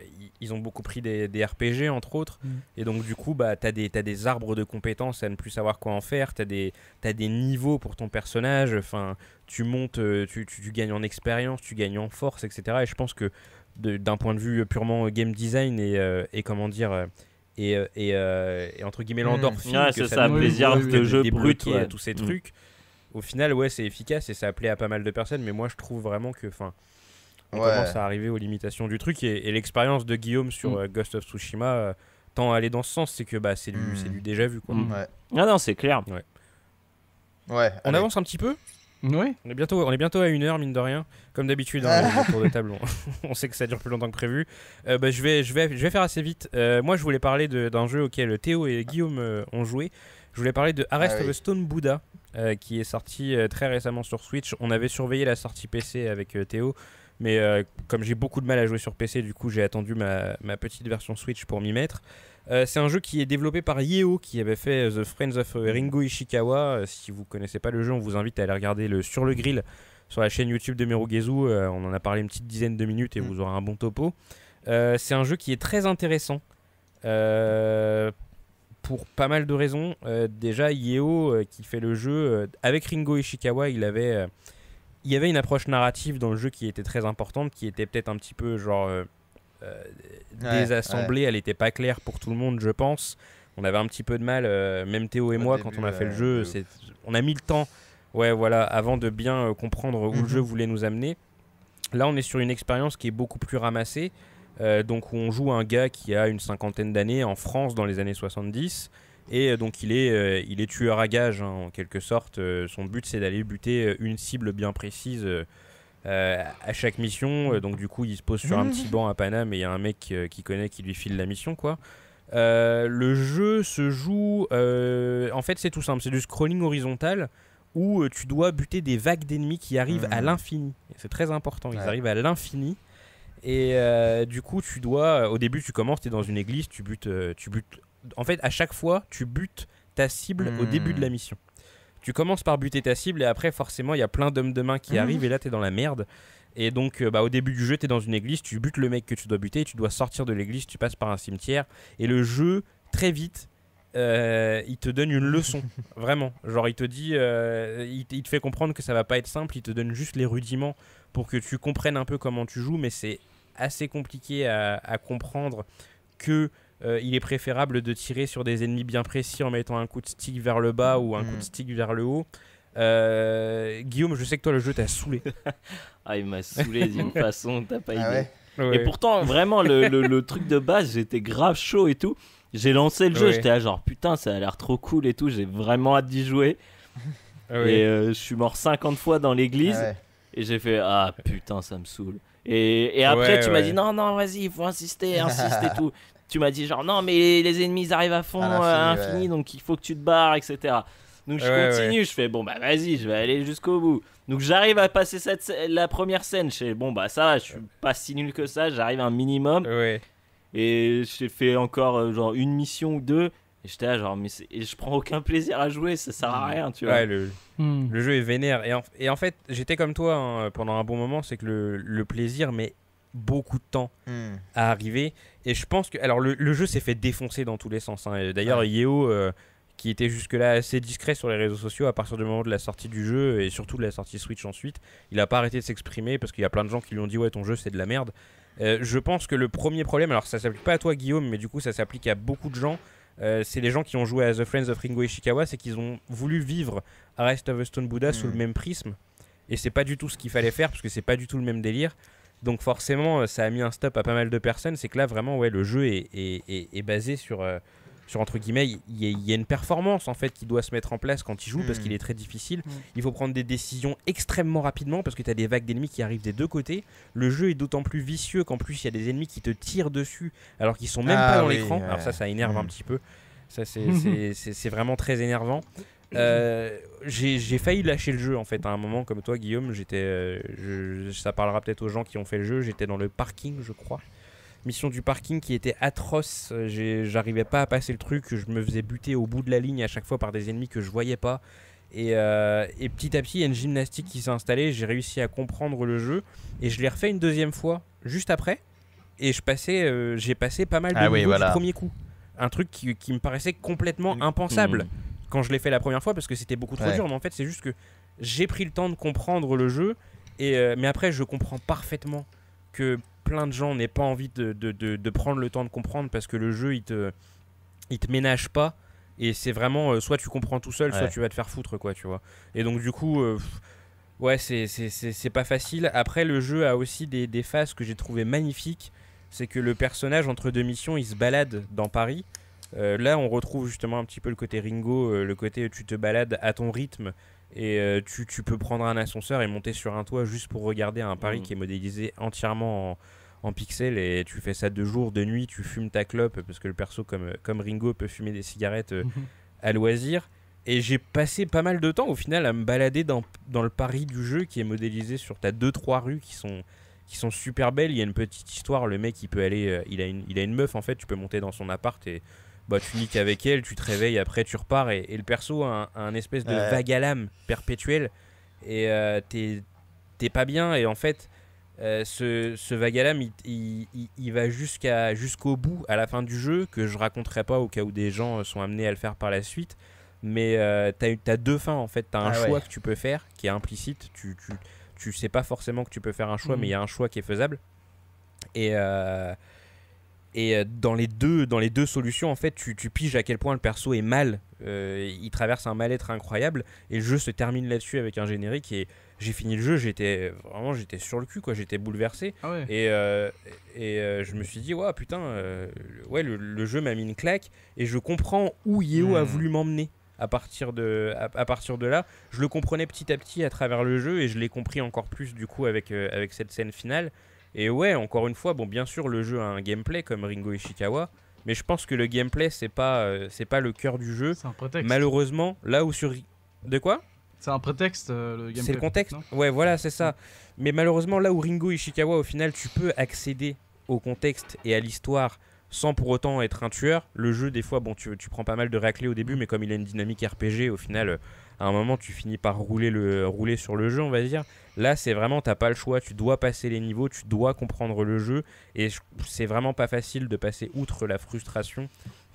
ils ont beaucoup pris des, des RPG entre autres, Mm. et donc du coup, bah, t'as des, t'as des arbres de compétences à ne plus savoir quoi en faire. T'as des, t'as des niveaux pour ton personnage. Enfin, tu montes, euh, tu, tu- tu gagnes en expérience, tu gagnes en force, etc. Et je pense que de- d'un point de vue purement game design et, euh, et comment dire. euh, et, euh, et, euh, et entre guillemets Mm. l'endorphine Ouais, que c'est ça ça, plaisir de jeu brut, ouais. tous ces Mm. trucs au final ouais c'est efficace et ça a appelé à pas mal de personnes mais moi je trouve vraiment que enfin on Ouais. commence à arriver aux limitations du truc et, et l'expérience de Guillaume sur Mm. euh, Ghost of Tsushima euh, tend à aller dans ce sens c'est que bah c'est du Mm. c'est du déjà vu quoi Mm. Ouais. Ah non, c'est clair. Ouais. on allez. avance un petit peu Oui. on est bientôt on est bientôt à une heure mine de rien comme d'habitude hein, de table on, on sait que ça dure plus longtemps que prévu Euh, bah, je vais je vais je vais faire assez vite Euh, moi je voulais parler de- d'un jeu auquel Théo et Guillaume euh, ont joué je voulais parler de Arrest Ah oui. of a Stone Buddha euh, qui est sorti euh, très récemment sur Switch on avait surveillé la sortie PC avec euh, Théo mais comme j'ai beaucoup de mal à jouer sur PC du coup j'ai attendu ma, ma petite version Switch pour m'y mettre c'est un jeu qui est développé par Yeo qui avait fait The Friends of Ringo Ishikawa. Si vous connaissez pas le jeu, on vous invite à aller regarder le Sur le Grill sur la chaîne YouTube de Merugezu. On en a parlé une petite dizaine de minutes et Mm. vous aurez un bon topo. C'est un jeu qui est très intéressant euh, pour pas mal de raisons. Euh, déjà, Yeo euh, qui fait le jeu euh, avec Ringo Ishikawa, il avait, il y avait une approche narrative dans le jeu qui était très importante, qui était peut-être un petit peu genre Ouais, désassemblée. Elle n'était pas claire pour tout le monde, je pense. On avait un petit peu de mal, même Théo et Au moi, début, quand on a fait le jeu. c'est- On a mis le temps, ouais, voilà, avant de bien comprendre où le Mhm. jeu voulait nous amener. Là, on est sur une expérience qui est beaucoup plus ramassée. Euh, donc, où on joue un gars qui a une cinquantaine d'années en France dans les années 70. Et euh, donc, il est, euh, il est tueur à gage, hein, en quelque sorte. Euh, son but, c'est d'aller buter une cible bien précise. à chaque mission, donc du coup il se pose sur un petit banc à Paname et il y a un mec qui connaît qui lui file la mission quoi. Le jeu se joue, en fait c'est tout simple, c'est du scrolling horizontal où tu dois buter des vagues d'ennemis qui arrivent à Mhm. l'infini. C'est très important, ils Ouais. arrivent à l'infini. Et euh, du coup tu dois, au début tu commences, tu es dans une église, tu butes, euh, tu butes. En fait à chaque fois tu butes ta cible au début de la mission. Tu commences par buter ta cible et après forcément il y a plein d'hommes de main qui Mhm. arrivent et là tu es dans la merde. Et donc, euh, bah, au début du jeu, tu es dans une église, tu butes le mec que tu dois buter, tu dois sortir de l'église, tu passes par un cimetière. Et le jeu, très vite, euh, il te donne une leçon. vraiment. Genre, il te dit, euh, il te fait comprendre que ça va pas être simple, il te donne juste les rudiments pour que tu comprennes un peu comment tu joues, mais c'est assez compliqué à, à comprendre que. euh, il est préférable de tirer sur des ennemis bien précis en mettant un coup de stick vers le bas ou un coup de Mm. stick vers le haut. Euh, Guillaume, je sais que toi le jeu t'a saoulé. Ah, il m'a saoulé d'une façon, t'as pas idée. Ah ouais Et pourtant, vraiment, le, le- le truc de base, j'étais grave chaud et tout. J'ai lancé le jeu, Ouais. j'étais là genre putain, ça a l'air trop cool et tout. J'ai vraiment hâte d'y jouer. Et euh, je suis mort 50 fois dans l'église. Et j'ai fait ah putain, ça me saoule. Et, et après, Ouais, tu m'as dit non, non, vas-y, il faut insister, insiste et tout. Tu m'as dit genre non, mais les ennemis ils arrivent à fond, À à l'infini, ouais. donc il faut que tu te barres, etc. Donc je Ouais, continue, je fais bon bah vas-y, je vais aller jusqu'au bout. Donc j'arrive à passer cette, la première scène, je fais bon bah ça va, je suis pas si nul que ça, j'arrive à un minimum. Ouais. Et j'ai fait encore euh, genre une mission ou deux. Et j'étais là genre mais et je prends aucun plaisir à jouer, ça sert à rien, tu vois. Ouais, le, Hmm. le jeu est vénère. Et en, et en fait, j'étais comme toi hein, pendant un bon moment, c'est que le, le plaisir met beaucoup de temps Hmm. à arriver. Et je pense que. Alors, le, le jeu s'est fait défoncer dans tous les sens. hein. D'ailleurs, Ouais. Yeo, euh, qui était jusque-là assez discret sur les réseaux sociaux à partir du moment de la sortie du jeu et surtout de la sortie Switch ensuite, il a pas arrêté de s'exprimer parce qu'il y a plein de gens qui lui ont dit Ouais, ton jeu c'est de la merde. Euh, je pense que le premier problème, alors ça s'applique pas à toi Guillaume, mais du coup ça s'applique à beaucoup de gens. Euh, c'est les gens qui ont joué à The Friends of Ringo Ishikawa, c'est qu'ils ont voulu vivre Arrest of a Stone Buddha sous Mm. le même prisme. Et c'est pas du tout ce qu'il fallait faire parce que c'est pas du tout le même délire. Donc forcément, euh, ça a mis un stop à pas mal de personnes. C'est que là, vraiment, ouais, le jeu est, est- est- est basé sur, euh, sur entre guillemets, il y, a- il y a une performance en fait qui doit se mettre en place quand il joue parce Mm. qu'il est très difficile. Mm. Il faut prendre des décisions extrêmement rapidement parce que tu as des vagues d'ennemis qui arrivent des deux côtés. Le jeu est d'autant plus vicieux qu'en plus il y a des ennemis qui te tirent dessus alors qu'ils sont même Ah pas dans oui, l'écran. ouais. Alors ça, ça énerve un Mm. petit peu. Ça, c'est- vraiment très énervant. Euh, j'ai failli lâcher le jeu en fait à un moment comme toi Guillaume j'étais euh, ça parlera peut-être aux gens qui ont fait le jeu j'étais dans le parking je crois mission du parking qui était atroce Euh, j'arrivais pas à passer le truc je me faisais buter au bout de la ligne à chaque fois par des ennemis que je voyais pas Et, euh, et petit à petit, il y a une gymnastique qui s'est installée. J'ai réussi à comprendre le jeu. Et je l'ai refait une deuxième fois, juste après. Et je passais, euh, j'ai passé pas mal de Ah oui, niveaux voilà. du premier coup. Un truc qui, qui me paraissait complètement impensable Mm. quand je l'ai fait la première fois parce que c'était beaucoup trop Ouais. dur. Mais en fait, c'est juste que j'ai pris le temps de comprendre le jeu. Et, euh, mais après, je comprends parfaitement que plein de gens n'aient pas envie de, de- de- de prendre le temps de comprendre parce que le jeu, il te, il te ménage pas. Et c'est vraiment euh, soit tu comprends tout seul, soit tu vas te faire foutre, quoi, tu vois. Et donc, du coup, euh, ouais, c'est- c'est c'est- c'est pas facile. Après, le jeu a aussi des, des phases que j'ai trouvé magnifiques. C'est que le personnage, entre deux missions, il se balade dans Paris. Euh, là, on retrouve justement un petit peu le côté Ringo, le côté tu te balades à ton rythme et euh, tu, tu peux prendre un ascenseur et monter sur un toit juste pour regarder un Paris Mm. qui est modélisé entièrement en, en pixels et tu fais ça de jour, de nuit, tu fumes ta clope parce que le perso comme, comme Ringo peut fumer des cigarettes euh, à loisir. Et j'ai passé pas mal de temps au final à me balader dans, dans le Paris du jeu qui est modélisé sur ta 2-3 rues qui sont, qui sont super belles. Il y a une petite histoire, le mec il peut aller, euh, il, a une, il a une meuf en fait, tu peux monter dans son appart et bah, tu niques avec elle, tu te réveilles, après tu repars et, et le perso a un, a un espèce de Ouais. vague à l'âme perpétuel et euh, t'es pas bien et en fait euh, ce, ce vague à l'âme il, il- il- il va jusqu'à jusqu'au bout à la fin du jeu que je raconterai pas au cas où des gens euh, sont amenés à le faire par la suite mais euh, t'as eu- t'as deux fins en fait t'as un Ah ouais. choix que tu peux faire qui est implicite tu, tu, tu sais pas forcément que tu peux faire un choix Mhm. mais il y a un choix qui est faisable et euh, et euh, dans les deux dans les deux solutions en fait tu, tu piges à quel point le perso est mal Euh, il traverse un mal-être incroyable et le jeu se termine là-dessus avec un générique et j'ai fini le jeu j'étais vraiment j'étais sur le cul quoi j'étais bouleversé Ah ouais. et, euh, et euh, je me suis dit, ouais, putain, ouais, le, le jeu m'a mis une claque et je comprends où Yeo a Hmm. voulu m'emmener. À partir, de, à, à partir de là, je le comprenais petit à petit à travers le jeu et je l'ai compris encore plus du coup avec, avec cette scène finale. Et ouais, encore une fois, bon, bien sûr, le jeu a un gameplay comme Ringo Ishikawa, mais je pense que le gameplay, c'est pas, euh, c'est pas le cœur du jeu. C'est un prétexte. Malheureusement, là où sur. De quoi? C'est un prétexte, euh, le gameplay. c'est le contexte. Ouais, voilà, c'est ça. Mais malheureusement, là où Ringo Ishikawa, au final, tu peux accéder au contexte et à l'histoire sans pour autant être un tueur. Le jeu, des fois, bon, tu, tu prends pas mal de raclés au début, mais comme il a une dynamique RPG, au final, euh, à un moment, tu finis par rouler, le, rouler sur le jeu, on va dire. Là, c'est vraiment, t'as pas le choix. Tu dois passer les niveaux, tu dois comprendre le jeu. Et c'est vraiment pas facile de passer outre la frustration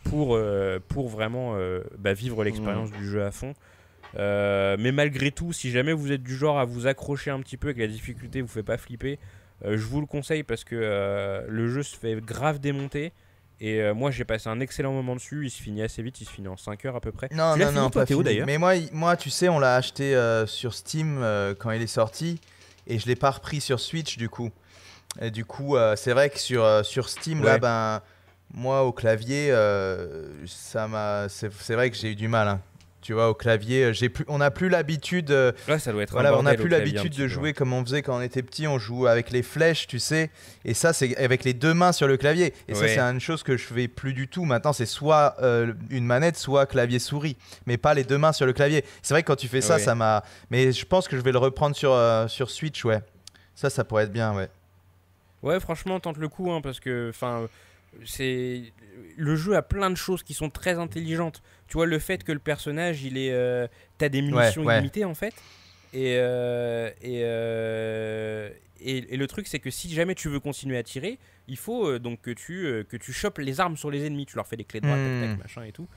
pour, euh, pour vraiment euh, bah, vivre l'expérience du jeu à fond. Euh, mais malgré tout, si jamais vous êtes du genre à vous accrocher un petit peu et que la difficulté vous fait pas flipper, je vous le conseille parce que le jeu se fait grave démonter. Et euh, moi j'ai passé un excellent moment dessus, il se finit assez vite, il se finit en 5 heures à peu près. Non, Tu non, fini, non, toi, pas Théo, d'ailleurs Mais moi, moi, tu sais, on l'a acheté euh, sur Steam euh, quand il est sorti et je l'ai pas repris sur Switch du coup. Et du coup, c'est vrai que sur, sur Steam, là, ben, moi au clavier, ça m'a. C'est c'est vrai que j'ai eu du mal. hein. Tu vois, au clavier, euh, j'ai plus, on n'a plus l'habitude. euh, Là ça doit être voilà, on n'a plus l'habitude de jouer ouais. comme on faisait quand on était petit. On joue avec les flèches, tu sais. Et ça, c'est avec les deux mains sur le clavier. Et ça, Ouais. c'est une chose que je fais plus du tout. Maintenant, c'est soit euh, une manette, soit clavier souris, mais pas les deux mains sur le clavier. C'est vrai que quand tu fais ça, Ouais. ça m'a. Mais je pense que je vais le reprendre sur euh, sur Switch, ouais. Ça, ça pourrait être bien, ouais. Ouais, franchement, tente le coup, hein, parce que, enfin, c'est le jeu a plein de choses qui sont très intelligentes. Tu vois, le fait que le personnage, il est, euh, t'as des munitions ouais. illimitées en fait, et euh, et, euh, et et le truc, c'est que si jamais tu veux continuer à tirer, il faut euh, donc que tu euh, que tu chopes les armes sur les ennemis. Tu leur fais des clés droites, tac, tac, Hmm. machin et tout.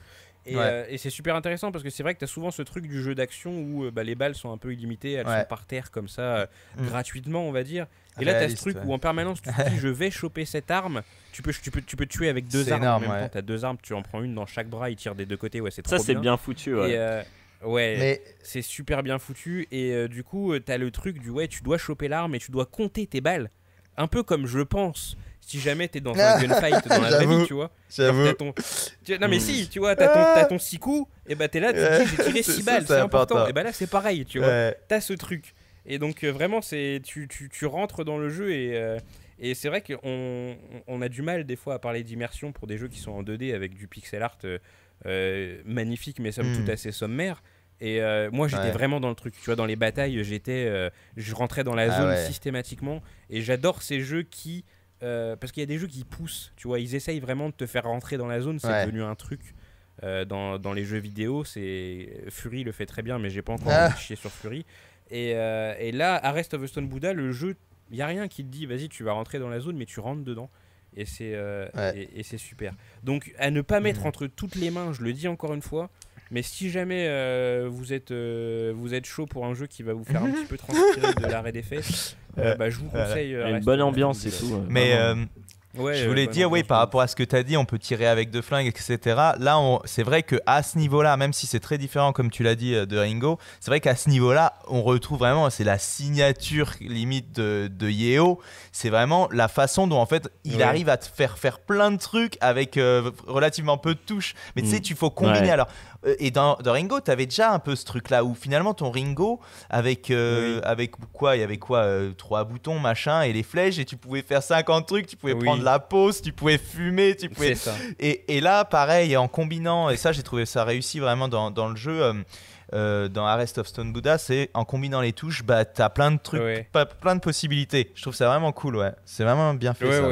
Et, Ouais. euh, et c'est super intéressant parce que c'est vrai que tu as souvent ce truc du jeu d'action où euh, bah, les balles sont un peu illimitées, elles Ouais. sont par terre comme ça, euh, Mm. gratuitement, on va dire. Et là, tu as ce truc ouais. où en permanence, tu te dis je vais choper cette arme. Tu peux, tu peux, tu peux tuer avec deux armes énorme, en même ouais. temps. Tu as deux armes, tu en prends une dans chaque bras, il tire des deux côtés. Ouais, c'est Ça, c'est bien foutu. ouais. Et, euh, ouais, Mais c'est super bien foutu. Et euh, du coup, tu as le truc du ouais, tu dois choper l'arme et tu dois compter tes balles. Un peu comme je pense si jamais tu es dans un gunfight dans la vraie vie, tu vois. J'avoue. t'as ton- Non mais si, tu vois, t'as ton, t'as ton 6 coups, et bah t'es là, tu j'ai tiré C'est 6 ça, balles, c'est c'est important. important. Et bah là c'est pareil, tu vois Ouais. t'as ce truc. Et donc euh, vraiment, c'est tu, tu, tu rentres dans le jeu et, euh, et c'est vrai qu'on on- a du mal des fois à parler d'immersion pour des jeux qui sont en 2D avec du pixel art euh, magnifique mais somme Mm. toute assez sommaire. Et euh, moi j'étais Ouais. vraiment dans le truc. Tu vois, dans les batailles, j'étais, euh, je rentrais dans la Ah zone ouais. systématiquement. Et j'adore ces jeux qui, euh, parce qu'il y a des jeux qui poussent. Tu vois, ils essayent vraiment de te faire rentrer dans la zone. C'est Ouais. devenu un truc euh, dans, dans les jeux vidéo. C'est Fury le fait très bien, mais j'ai pas encore Ah. envie de chier sur Fury. Et, euh, et là, Arrest of the Stone Buddha, le jeu, il y a rien qui te dit, vas-y, tu vas rentrer dans la zone, mais tu rentres dedans. Et c'est Ouais. et, et c'est super. Donc à ne pas mettre Mhm. entre toutes les mains, je le dis encore une fois. Mais si jamais euh, vous êtes euh, vous êtes chaud pour un jeu qui va vous faire un petit peu transpirer de l'arrêt des fesses, euh, Ouais. bah, je vous conseille. euh, une bonne ambiance et tout. euh, Mais euh, Ouais, je voulais dire, oui, par rapport à ce que tu as dit, on peut tirer avec deux flingues, etc. Là, on- c'est vrai que à ce niveau-là, même si c'est très différent, comme tu l'as dit, de Ringo, c'est vrai qu'à ce niveau-là, on retrouve vraiment, c'est la signature limite de, de Yeo. C'est vraiment la façon dont, en fait, il Ouais. arrive à te faire faire plein de trucs avec euh, relativement peu de touches. Mais tu sais, Mm. tu faut combiner. Ouais. Alors, et dans, dans Ringo, tu avais déjà un peu ce truc-là où finalement, ton Ringo, avec, euh, Oui. avec quoi Il y avait quoi euh, Trois boutons, machin, et les flèches, et tu pouvais faire 50 trucs, tu pouvais Oui. prendre la pause, tu pouvais fumer, tu pouvais ça. et, et là, pareil, en combinant, et ça, j'ai trouvé ça réussi vraiment dans, dans le jeu, euh, euh, dans Arrest of Stone Buddha, c'est en combinant les touches, bah, t'as plein de trucs, plein de possibilités. Je trouve ça vraiment cool, ouais. C'est vraiment bien fait. Ça.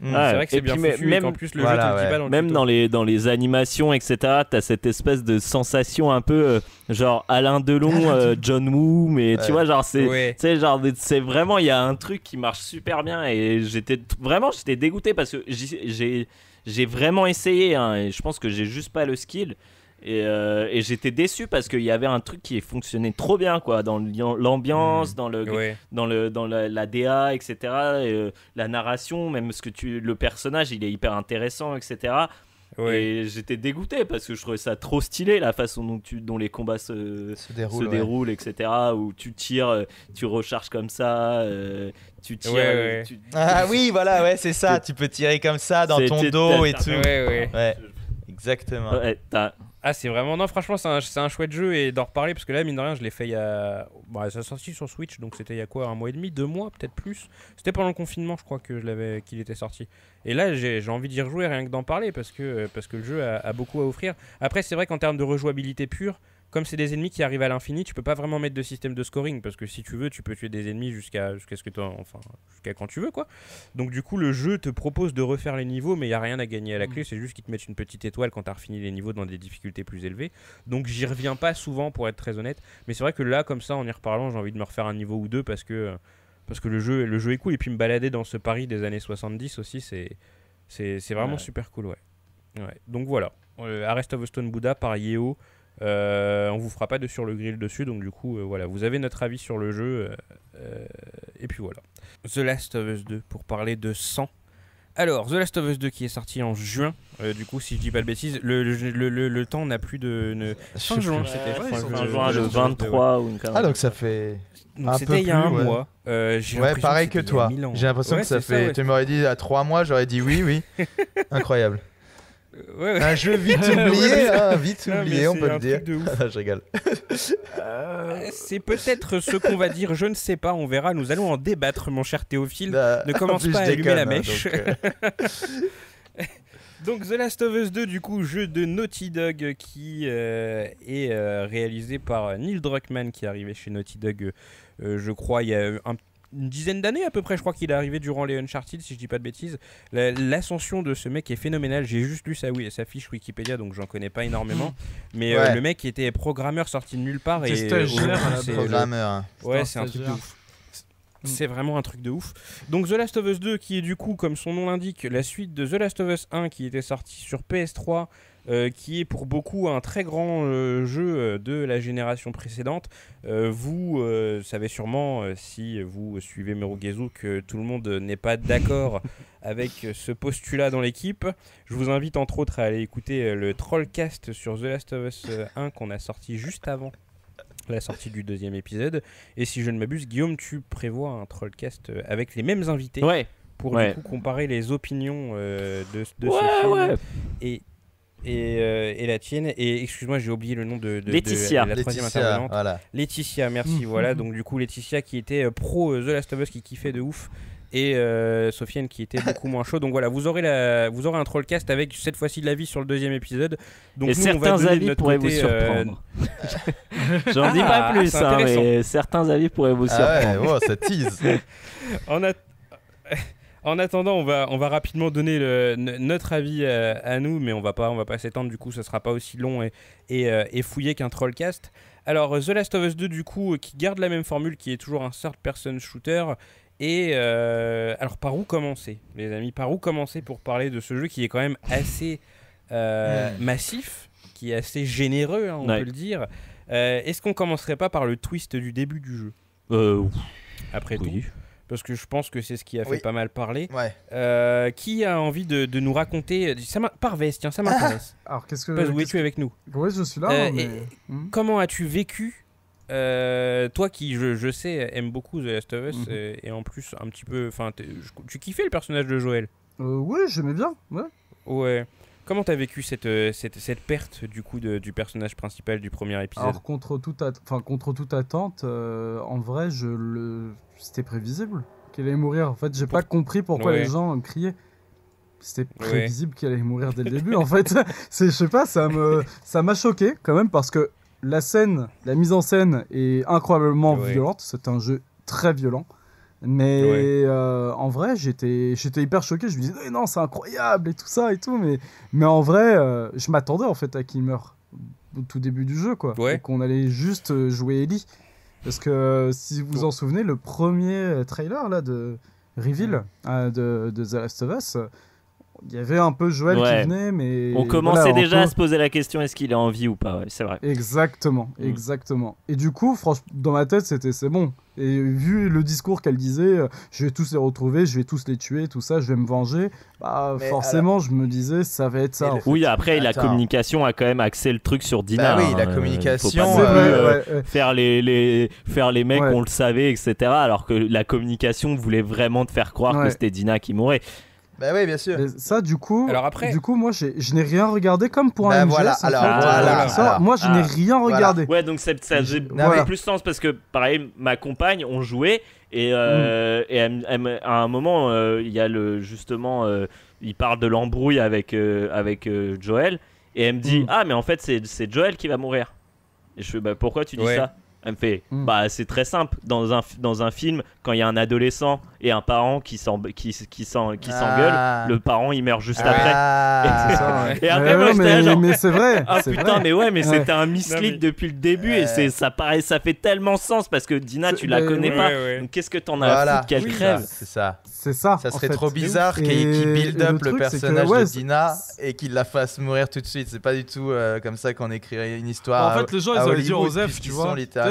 Mm. Ouais. C'est vrai que c'est bien foutu et même- qu'en plus le Voilà, jeu te le dit ouais. pas dans le Même tuto. dans les, dans les animations, etc., t'as cette espèce de sensation un peu euh, genre Alain Delon, euh, John Woo, mais Ouais. tu vois, genre c'est. Ouais. Genre, c'est vraiment, il y a un truc qui marche super bien et j'étais vraiment, j'étais dégoûté parce que j'ai vraiment essayé hein, et je pense que j'ai juste pas le skill. Et, euh, et j'étais déçu parce qu'il y avait un truc qui fonctionnait trop bien, quoi, dans l'ambiance, dans le, Ouais. dans le dans la, la DA etc et, euh, la narration même ce que tu le personnage il est hyper intéressant etc Ouais. et j'étais dégoûté parce que je trouvais ça trop stylé la façon dont tu dont les combats se Se déroule. se ouais. déroulent etc où tu tires euh, tu recharges comme ça euh, tu tires Ouais, ouais. tu- Ah oui, voilà, ouais, c'est ça. Tu peux tirer comme ça dans ton dos et tout. Ouais, ouais. Ouais, exactement. Ouais, t'as- Ah, c'est vraiment. Non, franchement, c'est un, un chouette jeu et d'en reparler parce que là, mine de rien, je l'ai fait il y a. Bon, ça a sorti sur Switch donc c'était il y a quoi Un mois et demi Deux mois Peut-être plus C'était pendant le confinement, je crois que je l'avais qu'il était sorti. Et là, j'ai envie d'y rejouer rien que d'en parler parce que, parce que le jeu a beaucoup à offrir. Après, c'est vrai qu'en termes de rejouabilité pure, comme c'est des ennemis qui arrivent à l'infini, tu peux pas vraiment mettre de système de scoring parce que si tu veux, tu peux tuer des ennemis jusqu'à jusqu'à ce que enfin jusqu'à quand tu veux quoi. Donc du coup, le jeu te propose de refaire les niveaux, mais il y a rien à gagner à la clé. C'est juste qu'ils te mettent une petite étoile quand t'as refini les niveaux dans des difficultés plus élevées. Donc j'y reviens pas souvent pour être très honnête. Mais c'est vrai que là, comme ça, en y reparlant, j'ai envie de me refaire un niveau ou deux parce que parce que le jeu le jeu est cool et puis me balader dans ce Paris des années 70 aussi, c'est c'est vraiment Ouais. super cool, ouais. Ouais. Donc voilà, Euh, Arrest of the Stone Buddha par Yeo. Euh, on vous fera pas de sur le grill dessus, donc du coup, euh, voilà, vous avez notre avis sur le jeu. euh, euh, et puis voilà. The Last of Us 2, pour parler de 100. Alors, The Last of Us 2 qui est sorti en juin, euh, du coup, si je dis pas de bêtises, le, le, le- le- le temps n'a plus de. ne- Fin juin, je- c'était. fin juin, le je- 23 ou une. Ah, donc ça fait. Donc un peu c'était il y a un ouais. mois. Euh, j'ai Ouais, l'impression pareil que toi. J'ai l'impression Ouais, que ça fait. ouais. Tu m'aurais dit à trois mois, j'aurais dit oui, oui. Incroyable. Ouais, ouais. Un jeu vite oublié, hein, vite Non, oublié, on peut le dire. ouf. je rigole. Euh, C'est peut-être ce qu'on va dire, je ne sais pas, on verra. Nous allons en débattre, mon cher Théophile. Bah, ne en commence pas à je allumer la déconne, hein, mèche. donc, euh, Donc The Last of Us 2, du coup, jeu de Naughty Dog qui euh, est réalisé par Neil Druckmann qui est arrivé chez Naughty Dog, je crois, il y a un- une dizaine d'années à peu près. Je crois qu'il est arrivé durant les Uncharted, si je dis pas de bêtises. La- L'ascension de ce mec est phénoménale. J'ai juste lu sa, oui, sa fiche Wikipédia, donc j'en connais pas énormément. Mais euh, le mec était programmeur sorti de nulle part. C'est le- Programmeur. Ouais, c'est un truc de ouf. C'est vraiment un truc de ouf. Donc The Last of Us 2 qui est du coup, comme son nom l'indique, la suite de The Last of Us 1 qui était sorti sur PS3, euh, qui est pour beaucoup un très grand euh, jeu euh, de la génération précédente. Vous savez sûrement, si vous suivez Merugezu, que tout le monde n'est pas d'accord avec ce postulat dans l'équipe. Je vous invite entre autres à aller écouter le Trollcast sur The Last of Us euh, 1 qu'on a sorti juste avant la sortie du deuxième épisode. Et si je ne m'abuse, Guillaume, tu prévois un Trollcast avec les mêmes invités Ouais, pour ouais. du coup comparer les opinions euh, de, de ouais, ce film ouais. et, et, euh, et la tienne. Et excuse-moi, j'ai oublié le nom de, de- de Laetitia. la troisième Laetitia, intervenante. voilà. Laetitia, merci. Mhm. voilà, donc du coup, Laetitia qui était euh, pro euh, The Last of Us, qui kiffait de ouf. Et euh, Sofiane qui était beaucoup moins chaud. Donc voilà, vous aurez, la, vous aurez un trollcast avec cette fois-ci de l'avis sur le deuxième épisode. Donc et nous, on va certains avis pourraient côté, vous euh, surprendre. J'en dis Ah, pas plus, hein, mais certains avis pourraient vous surprendre. Ah ouais, wow, ça tease. En, at- En attendant, on va, on va rapidement donner le- notre avis euh, à nous, mais on va pas, on va pas s'étendre. Du coup, ça sera pas aussi long et, et, euh, et fouillé qu'un Trollcast. Alors, The Last of Us 2, du coup, qui garde la même formule, qui est toujours un third-person shooter. Et euh, alors, par où commencer, les amis? Par où commencer pour parler de ce jeu qui est quand même assez euh, massif, qui est assez généreux, hein, on Ouais. peut le dire. Est-ce qu'on commencerait pas par le twist du début du jeu? Après tout, oui. Parce que je pense que c'est ce qui a fait Oui. pas mal parler. Ouais. Euh, qui a envie de, de nous raconter ça m'a- Par Vest, tiens, ça m'intéresse. Alors, qu'est-ce que. Parce où es-tu avec nous? Ouais, je suis là. Euh, mais... et- Hmm? Comment as-tu vécu euh, toi qui, je, je sais, aime beaucoup The Last of Us Mhm. euh, et en plus un petit peu, enfin, tu kiffais le personnage de Joël? Euh, ouais, j'aimais bien. Ouais. Ouais. Comment t'as vécu cette, euh, cette, cette perte du coup de- du personnage principal du premier épisode Alors, contre toute, at- enfin, contre toute attente, euh, en vrai, je le... c'était prévisible qu'il allait mourir. En fait, j'ai pas compris pourquoi Ouais. les gens criaient. C'était Ouais. prévisible qu'il allait mourir dès le début. en fait, c'est, je sais pas, ça me, ça m'a choqué quand même parce que la scène, la mise en scène est incroyablement Ouais. violente. C'est un jeu très violent. Mais Ouais. euh, en vrai, j'étais, j'étais hyper choqué. Je me disais, Eh non, c'est incroyable et tout ça et tout. Mais, mais en vrai, euh, je m'attendais en fait à qu'il meure au tout début du jeu, quoi. Ouais. Et qu'on allait juste euh, jouer Ellie. Parce que si vous vous en souvenez, le premier trailer là de Reveal euh, de, de The Last of Us, il y avait un peu Joël Ouais. qui venait, mais. On commençait voilà, déjà à se poser la question est-ce qu'il est en vie ou pas ouais, C'est vrai. Exactement, Mm. exactement. Et du coup, franchement, dans ma tête, c'était c'est bon. Et vu le discours qu'elle disait, euh, je vais tous les retrouver, je vais tous les tuer, tout ça, je vais me venger, bah Mais forcément, je me disais, ça va être ça. Le-. Oui, après, la Attends. communication a quand même axé le truc sur Dina. Bah oui, la hein, euh, communication, faut pas plus, euh, ouais, ouais. faire les, les faire les mecs Ouais. on le savait etc alors que la communication voulait vraiment te faire croire Ouais. que c'était Dina qui mourait Bah oui, bien sûr. Mais ça, du coup, Alors après- du coup, moi, j'ai- je n'ai rien regardé comme pour Bah un voilà, alors, fait, voilà, ça, alors, moi, je ah, n'ai rien voilà. regardé. ouais donc c'est- ça faisait beaucoup voilà. plus sens parce que pareil ma compagne on jouait et, euh, et elle- à un moment euh, il y a le justement euh, il parle de l'embrouille avec euh, avec euh, Joël et elle me dit Mm. ah mais en fait c'est c'est Joël qui va mourir et je fais bah pourquoi tu dis Ouais. ça? Elle me fait Mm. bah c'est très simple dans un f- dans un film quand il y a un adolescent et un parent qui s'en qui qui s'engueule Ah. le parent il meurt juste Ah. après ça, ouais. Et après, Ouais, moi, ouais, j'étais mais, là, genre, mais c'est vrai. Ah c'est putain vrai. mais ouais mais Ouais. c'était un mislead mais- depuis le début et c'est ça paraît ça fait tellement sens parce que Dina tu la connais Ouais, pas ouais, ouais. donc qu'est-ce que t'en as à Voilà, foutre qu'elle Oui, crève c'est ça. C'est ça. Ça en serait fait. trop bizarre Et- qu'il qu'il build up le personnage de Dina et qu'il la fasse mourir tout de suite. C'est pas du tout euh, comme ça qu'on écrirait une histoire. En fait, les gens, ils allaient dire Osef, puisqu'ils tu vois.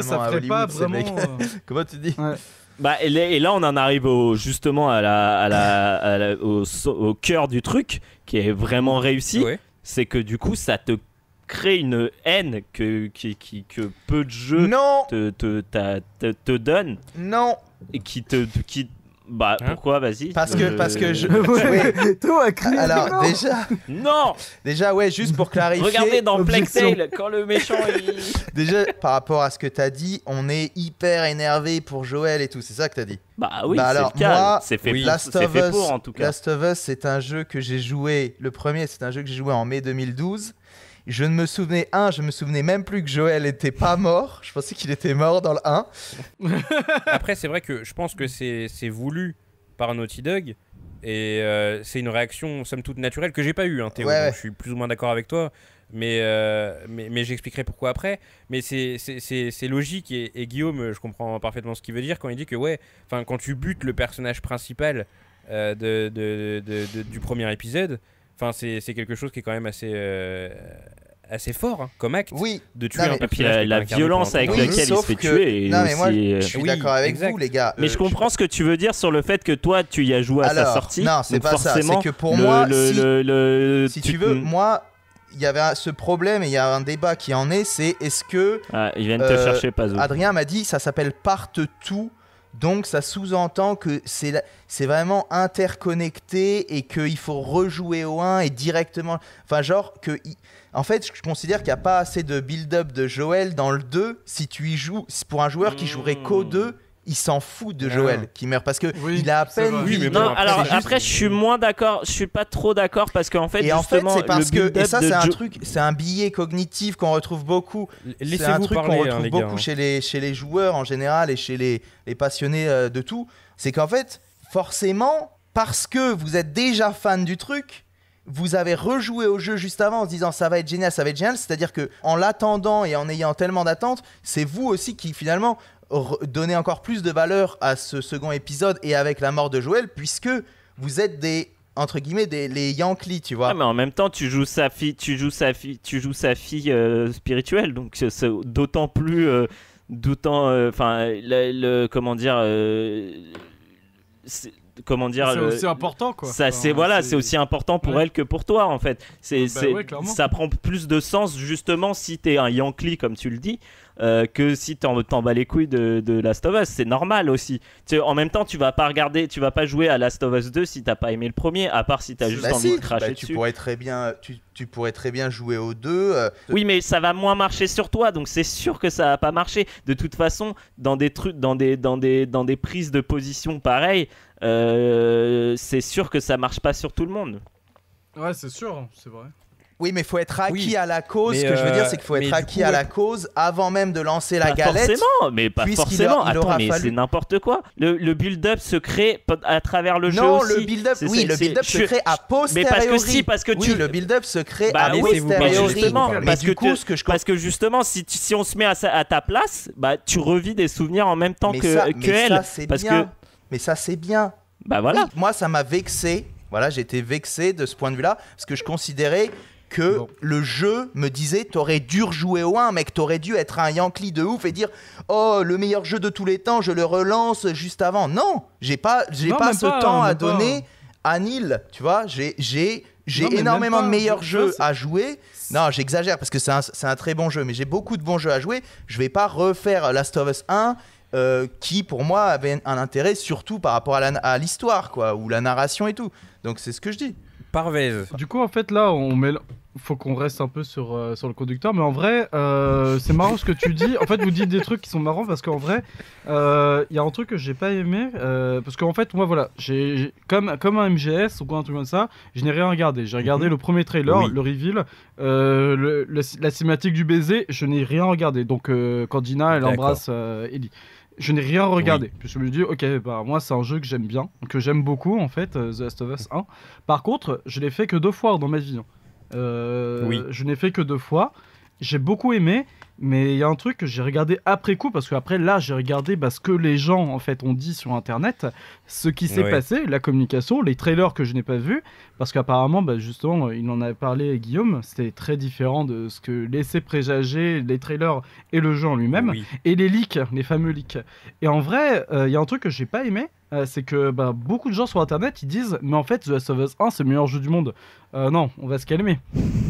Ça à ferait pas vraiment. euh, Comment tu dis Ouais. bah et là, et là, on en arrive au, justement à la, à la, à la- au, so- au cœur du truc qui est vraiment réussi Ouais. c'est que du coup ça te crée une haine que, qui, qui- que peu de jeux Non, te, te, t'a- te, te donnent non, et qui te qui bah Hein pourquoi? Vas-y parce que Euh, parce que je. Ouais. Toi, à crier, Alors non. déjà, non déjà ouais, juste pour clarifier. regardez dans Plague. Tale quand le méchant il... Déjà par rapport à ce que t'as dit, on est hyper énervé pour Joël et tout. C'est ça que t'as dit? Bah oui, Bah c'est alors, le cas. moi, c'est fait, oui. pour- Last c'est of fait Us, pour en tout cas. Last of Us, c'est un jeu que j'ai joué. Le premier, c'est un jeu que j'ai joué en mai 2012. Je ne me souvenais, un, je me souvenais même plus que Joël était pas mort. Je pensais qu'il était mort dans le 1. Après, c'est vrai que je pense que c'est voulu par Naughty Dog. Et euh, c'est une réaction, somme toute naturelle, que j'ai pas eu, hein, Théo. Ouais, donc ouais. Je suis plus ou moins d'accord avec toi. Mais, euh, mais, mais j'expliquerai pourquoi après. Mais c'est- logique. Et, et Guillaume, je comprends parfaitement ce qu'il veut dire quand il dit que, ouais, enfin, quand tu butes le personnage principal euh, de- de- de- du premier épisode, enfin, c'est c'est quelque chose qui est quand même assez, euh, assez fort hein, comme acte. Oui, De tuer Non, un mais- Et puis personnage la, violence avec Oui, laquelle il se fait que- tuer Non, mais moi, aussi, je suis Oui, d'accord avec exact. vous, les gars. Mais Euh, je comprends ce que tu veux dire sur le fait que toi tu y as joué à sa Alors, sortie. non, c'est pas ça. forcément, C'est que pour le- moi, le- si- le- le- Si tu veux, moi, il y avait un- ce problème et il y a un débat qui en est, c'est est-ce que Ah, ils viennent te Euh, chercher pas Adrien m'a dit ça s'appelle part tout, donc ça sous-entend que c'est vraiment interconnecté et qu'il faut rejouer au 1 et directement, enfin genre que en fait je considère qu'il n'y a pas assez de build-up de Joël dans le 2 si tu y joues pour un joueur qui jouerait qu'au Hmm. 2 il s'en fout de Ah. Joël qui meurt parce que Oui, il a à peine. Oui, mais bon, Non, après, alors juste- après, je suis moins d'accord. Je suis pas trop d'accord parce qu'en fait, et en fait justement, c'est parce que et ça c'est un Jo- truc c'est un billet cognitif qu'on retrouve beaucoup C'est un truc qu'on hein, retrouve les gars. beaucoup chez, les, chez les joueurs en général et chez les, les passionnés euh, de tout. C'est qu'en fait, forcément, parce que vous êtes déjà fan du truc, vous avez rejoué au jeu juste avant en se disant ça va être génial, ça va être génial. C'est-à-dire que en l'attendant et en ayant tellement d'attentes, c'est vous aussi qui finalement donnez encore plus de valeur à ce second épisode et avec la mort de Joël, puisque vous êtes des entre guillemets des les Yankees, tu vois. Ah, mais en même temps, tu joues sa fille, tu joues sa fille, tu joues sa fille euh, spirituelle, donc c'est- d'autant plus, euh, d'autant, euh, enfin, le, le- comment dire, euh, comment dire, C'est aussi important quoi. ça, Enfin, c'est voilà, c'est aussi important pour Ouais. elle que pour toi en fait. C'est, Bah c'est- ouais, clairement. ça prend plus de sens justement si t'es un Yankee comme tu le dis. Euh, que si t'en, t'en bats les couilles de, de Last of Us, c'est normal aussi. Tu sais, en même temps, tu vas pas regarder, tu vas pas jouer à Last of Us 2 si t'as pas aimé le premier, à part si t'as juste Bah envie si, de cracher bah, tu dessus. pourrais très bien tu, tu pourrais très bien jouer aux deux. euh, Oui, mais ça va moins marcher sur toi, donc c'est sûr que ça va pas marcher. De toute façon, dans des trucs, dans des, dans des, dans des prises de position pareilles, euh, c'est sûr que ça marche pas sur tout le monde. Ouais, c'est sûr, c'est vrai. Oui, mais faut être acquis Oui, à la cause. mais, Ce que je veux dire, euh, c'est qu'il faut mais être acquis coup, à la cause avant même de lancer la pas galette. forcément, mais pas forcément. a- il Attends, mais fallu- c'est n'importe quoi. Le, le build-up se crée à travers le jeu Non, aussi. le build-up, oui, le build-up se crée à Mais posteriori. parce que si, parce que Oui, tu. le build-up se crée Bah à oui, posteriori. mais justement, mais parce du que coup, tu- ce que je Parce que justement, si, tu- si on se met à, sa- à ta place, bah tu revis des souvenirs en même temps mais que, ça, que mais elle. ça, c'est parce bien. que Mais ça, c'est bien. bah voilà. Moi, ça m'a vexé. Voilà, été vexé de ce point de vue-là, parce que je considérais que Bon. le jeu me disait t'aurais dû rejouer au 1, mec, t'aurais dû être un Yankee de ouf et dire oh le meilleur jeu de tous les temps, je le relance juste avant. Non, j'ai pas, j'ai pas ce pas, temps à pas. donner à Nil, tu vois. J'ai, j'ai, j'ai énormément de meilleurs jeux à jouer. Non, j'exagère parce que c'est un, c'est un très bon jeu, mais j'ai beaucoup de bons jeux à jouer. Je vais pas refaire Last of Us 1. euh, qui pour moi avait un intérêt surtout par rapport à l'histoire quoi ou la narration et tout donc c'est ce que je dis Parvez. Du coup, en fait, là, on met. Faut qu'on reste un peu sur, euh, sur le conducteur, mais en vrai, euh, c'est marrant ce que tu dis. En fait, vous dites des trucs qui sont marrants parce qu'en vrai, euh, il y a un truc que j'ai pas aimé. euh, parce qu'en fait, moi, voilà, j'ai comme, comme un MGS ou quoi, un truc comme ça, je n'ai rien regardé. J'ai regardé Mhm. le premier trailer, Oui. le reveal, euh, le- le- la cinématique du baiser, je n'ai rien regardé. Donc, euh, quand Dina, elle embrasse euh, Ellie. Je n'ai rien regardé. Puis je me dis, ok, bah moi c'est un jeu que j'aime bien, que j'aime beaucoup en fait, euh, The Last of Us 1. Par contre, je l'ai fait que deux fois dans ma vie. hein. Euh, Oui. Je n'ai fait que deux fois. J'ai beaucoup aimé, mais il y a un truc que j'ai regardé après coup, parce qu'après là, j'ai regardé bah, ce que les gens en fait ont dit sur internet, ce qui s'est Ouais. passé, la communication, les trailers que je n'ai pas vus, parce qu'apparemment, bah, justement, il en avait parlé Guillaume, c'était très différent de ce que laissaient présager les trailers et le jeu en lui-même Oui. et les leaks, les fameux leaks. Et en vrai, il y a un truc que j'ai pas aimé, euh, c'est que bah, beaucoup de gens sur internet ils disent mais en fait The Last of Us 1 c'est le meilleur jeu du monde. Euh, non, on va se calmer.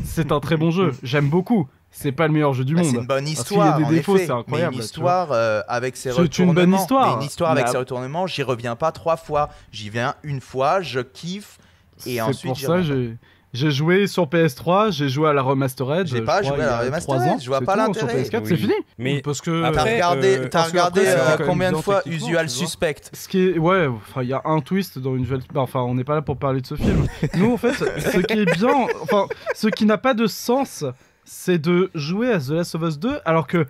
C'est un très bon jeu, j'aime beaucoup. C'est pas le meilleur jeu du Bah, c'est monde. une bonne qu'il y a histoire des défauts, c'est incroyable, mais une histoire euh, avec ses C'est une retournements bonne histoire. mais une histoire avec Mais ses retournements j'y reviens pas trois fois j'y viens une fois je kiffe et C'est ensuite pour j'y ça reviens j'ai j'ai joué sur PS3, j'ai joué à la remastered. J'ai pas joué à la il remastered, trois ans, je vois c'est pas l'intérêt. Sur PS4, Oui. c'est fini. Mais parce que t'as Après, regardé, euh, que regardé après, c'est euh, combien de fois Usual. Suspect Ce qui est, ouais, enfin, il y a un twist dans une nouvelle. bah, Enfin, on n'est pas là pour parler de ce film. Nous, en fait, ce qui est bien, enfin, ce qui n'a pas de sens, c'est de jouer à The Last of Us 2, alors que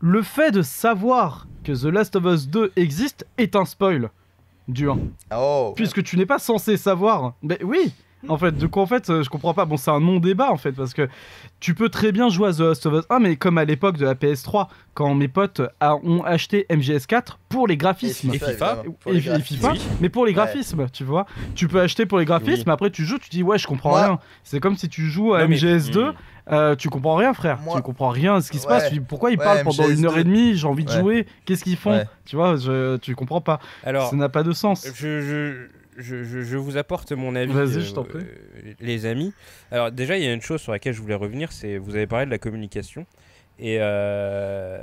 le fait de savoir que The Last of Us 2 existe est un spoil du 1. oh Puisque tu n'es pas censé savoir. Mais oui en fait, du coup, en fait, euh, je comprends pas. Bon, c'est un non-débat, en fait, parce que tu peux très bien jouer à The Last of Us 1, mais comme à l'époque de la PS3, quand mes potes a- ont acheté MGS4 pour les graphismes. Et FIFA. Et, et mais pour les graphismes, tu vois. Tu peux acheter pour les graphismes, Oui. après tu joues, tu dis ouais, je comprends rien. C'est comme si tu joues à Non, mais- MGS2, Mm. Euh, tu comprends rien, frère. Moi- Tu comprends rien à ce qui se Ouais. passe. Pourquoi ils Ouais, parlent pendant une heure MGS2. et demie? J'ai envie de Ouais. jouer. Qu'est-ce qu'ils font? Ouais. Tu vois, je, tu comprends pas. Alors, Ça n'a pas de sens. je, je, je, je- je vous apporte mon avis, Vas-y, je t'en prie. euh, les amis. Alors déjà, il y a une chose sur laquelle je voulais revenir, c'est vous avez parlé de la communication. Et euh,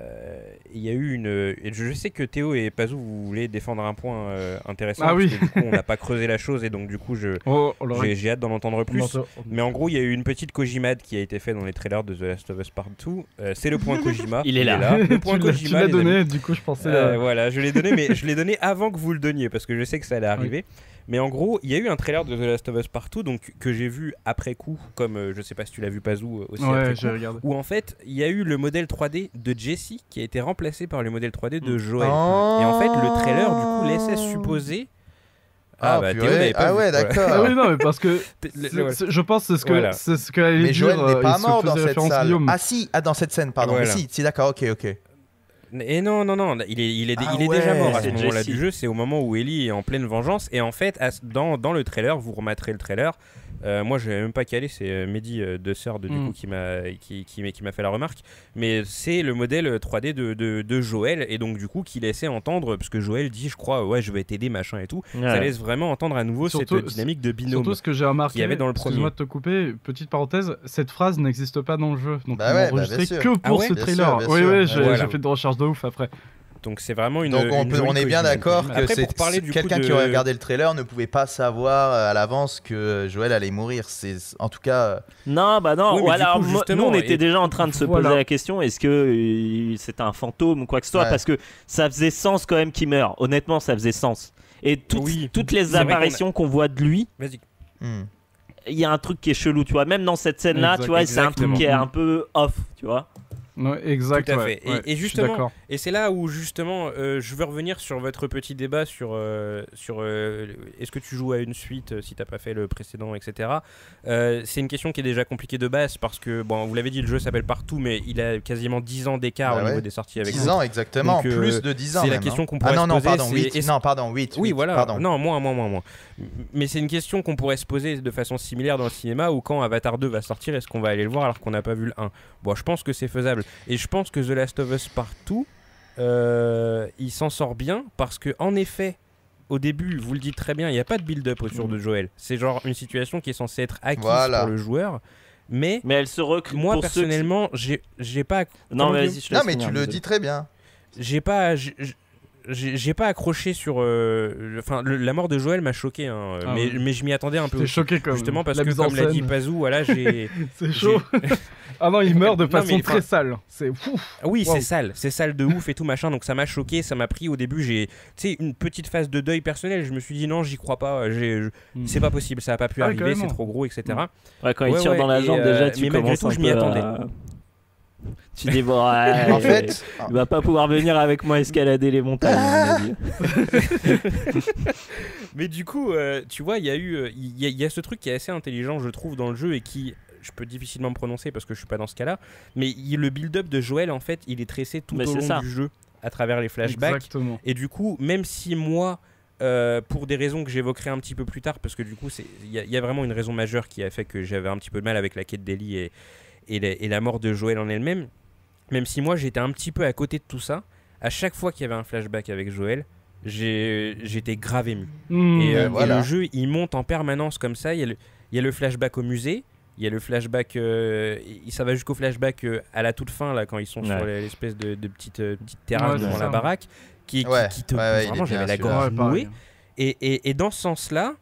il y a eu une. et je sais que Théo et Pazou, vous voulez défendre un point euh, intéressant. Ah parce oui. que, du coup, on n'a pas creusé la chose et donc du coup, je, Oh, l'aurait- j'ai j'ai hâte d'en entendre on plus. Mais en gros, il y a eu une petite Kojimade qui a été faite dans les trailers de The Last of Us Part 2. Euh, c'est le point Kojima. Il est là. Le tu point l'as- tu Kojima. l'as les amis. donné, du coup, je pensais. Euh, euh, voilà, je l'ai donné, mais je l'ai donné avant que vous le donniez parce que je sais que ça allait arriver. Mais en gros, il y a eu un trailer de The Last of Us Partout, donc que j'ai vu après coup, comme euh, je sais pas si tu l'as vu Pazou euh, aussi Ouais, après coup, regardé. où en fait il y a eu le modèle 3D de Jesse qui a été remplacé par le modèle 3D de Mm. Joel. Oh. Et en fait, le trailer du coup laissait supposer Ah, bah, Théo purée. n'avait pas Ah vu. ouais, Voilà. Ah d'accord. oui, non, mais parce que je pense que c'est ce que Voilà. c'est ce que Mais. Joël n'est pas euh, se mort dans cette salle. Guillaume. Ah si, ah dans cette scène, pardon. Voilà. Mais si, si, d'accord, ok, ok. Et non, non, non, il est, il est, Ah il est déjà mort à ce C'est moment-là du jeu. C'est au moment où Ellie est en pleine vengeance. Et en fait, dans, dans le trailer, vous remettrez le trailer. Euh, moi, je n'avais même pas calé. C'est euh, Mehdi, euh, de sœur de du Mm. coup, qui m'a qui, qui, m'a- qui m'a fait la remarque. Mais c'est le modèle 3D de, de, de Joël. Et donc, du coup, qui laissait entendre, parce que Joël dit, je crois, ouais, je vais t'aider, machin et tout. Ça Ouais. laisse vraiment entendre à nouveau Surtout- cette dynamique de binôme. Surtout ce que j'ai remarqué, qu'il y avait dans le excuse-moi de te couper, petite parenthèse, cette phrase n'existe pas dans le jeu. Donc Bah ouais, l'ont bah bien sûr. que Ah pour ouais ce Bien trailer. sûr, bien oui, sûr. oui, j'ai Voilà. j'ai fait une recherche de ouf après. Donc, c'est vraiment une. Donc on, une peut- on est bien d'accord que Après, c'est pour parler du coup quelqu'un de- qui aurait regardé le trailer ne pouvait pas savoir euh, à l'avance que Joël allait mourir. C'est en tout cas. euh, Non, bah non. Oui, ou alors, coup, moi- nous, on était et- déjà en train de se Voilà. poser la question est-ce que euh, c'est un fantôme ou quoi que ce soit? Ouais. Parce que ça faisait sens quand même qu'il meure. Honnêtement, ça faisait sens. Et toutes, Oui. toutes les qu'on apparitions qu'on voit de lui, Vas-y. hmm. il y a un truc qui est chelou, tu vois. Même dans cette scène-là, tu vois, c'est un truc qui est un peu off, tu vois. Ouais, exact. Tout à ouais, fait. Et- ouais, justement. Et c'est là où justement euh, je veux revenir sur votre petit débat sur, euh, sur euh, est-ce que tu joues à une suite si t'as pas fait le précédent, etc. Euh, c'est une question qui est déjà compliquée de base parce que, bon, vous l'avez dit, le jeu s'appelle Partout, mais il a quasiment 10 ans d'écart Bah au ouais. niveau des sorties avec 10 nous. ans exactement, Donc, euh, plus de 10 ans. c'est la question hein. qu'on pourrait Ah non, se non, poser, pardon, c'est 8. est-ce- Non, pardon, 8. Oui, voilà. Pardon. Non, moins, moins, moins, moins. Mais c'est une question qu'on pourrait se poser de façon similaire dans le cinéma où quand Avatar 2 va sortir, est-ce qu'on va aller le voir alors qu'on n'a pas vu le 1 Bon, je pense que c'est faisable. Et je pense que The Last of Us Partout, euh, il s'en sort bien parce que, en effet, au début, vous le dites très bien, il n'y a pas de build-up autour de Joël. C'est genre une situation qui est censée être acquise Voilà. pour le joueur. Mais Mais elle se recrée. moi, pour ceux qui- personnellement, j'ai j'ai pas. Non, mais je Non, tu le dis très bien. j'ai pas j'ai pas accroché sur euh, enfin la mort de Joël m'a choqué hein, Ah mais, oui. mais je m'y attendais un peu T'es choqué comme justement parce la que comme l'a dit. Pazou voilà j'ai C'est chaud. ah non, il meurt de Non, façon mais, très sale. C'est fou. Oui Wow. c'est sale c'est sale de ouf et tout machin donc ça m'a choqué ça m'a pris au début j'ai tu sais une petite phase de deuil personnel je me suis dit non j'y crois pas je- Hmm. c'est pas possible ça a pas pu Ah, arriver c'est trop gros etc Ouais, quand il Ouais, tire ouais, dans la jambe, euh, déjà, tu mais malgré tout, je m'y attendais. Tu dis, bon, ouais, En fait, il va pas pouvoir venir avec moi escalader les montagnes. à mon avis. Mais du coup, euh, tu vois, il y a eu, euh, il y, a- il y a ce truc qui est assez intelligent, je trouve, dans le jeu et qui, je peux difficilement me prononcer parce que je suis pas dans ce cas-là. Mais il- le build-up de Joël, en fait, il est tracé tout Mais au long ça. du jeu, à travers les flashbacks. Exactement. Et du coup, même si moi, euh, pour des raisons que j'évoquerai un petit peu plus tard, parce que du coup, il y, y a vraiment une raison majeure qui a fait que j'avais un petit peu de mal avec la quête d'Ellie et, et, la, et la mort de Joël en elle-même, même si moi j'étais un petit peu à côté de tout ça, à chaque fois qu'il y avait un flashback avec Joël, j'étais grave ému. Hmm. Et, euh, et le jeu, il monte en permanence comme ça. Il y a le, il y a le flashback au musée. Il y a le flashback, euh, ça va jusqu'au flashback euh, à la toute fin, là, quand ils sont sur l'espèce de, de petite, euh, petite terrasse Ouais, devant la baraque, qui, qui- Ouais, qui te vraiment, j'avais la gorge nouée. Et, et, et dans ce sens-là,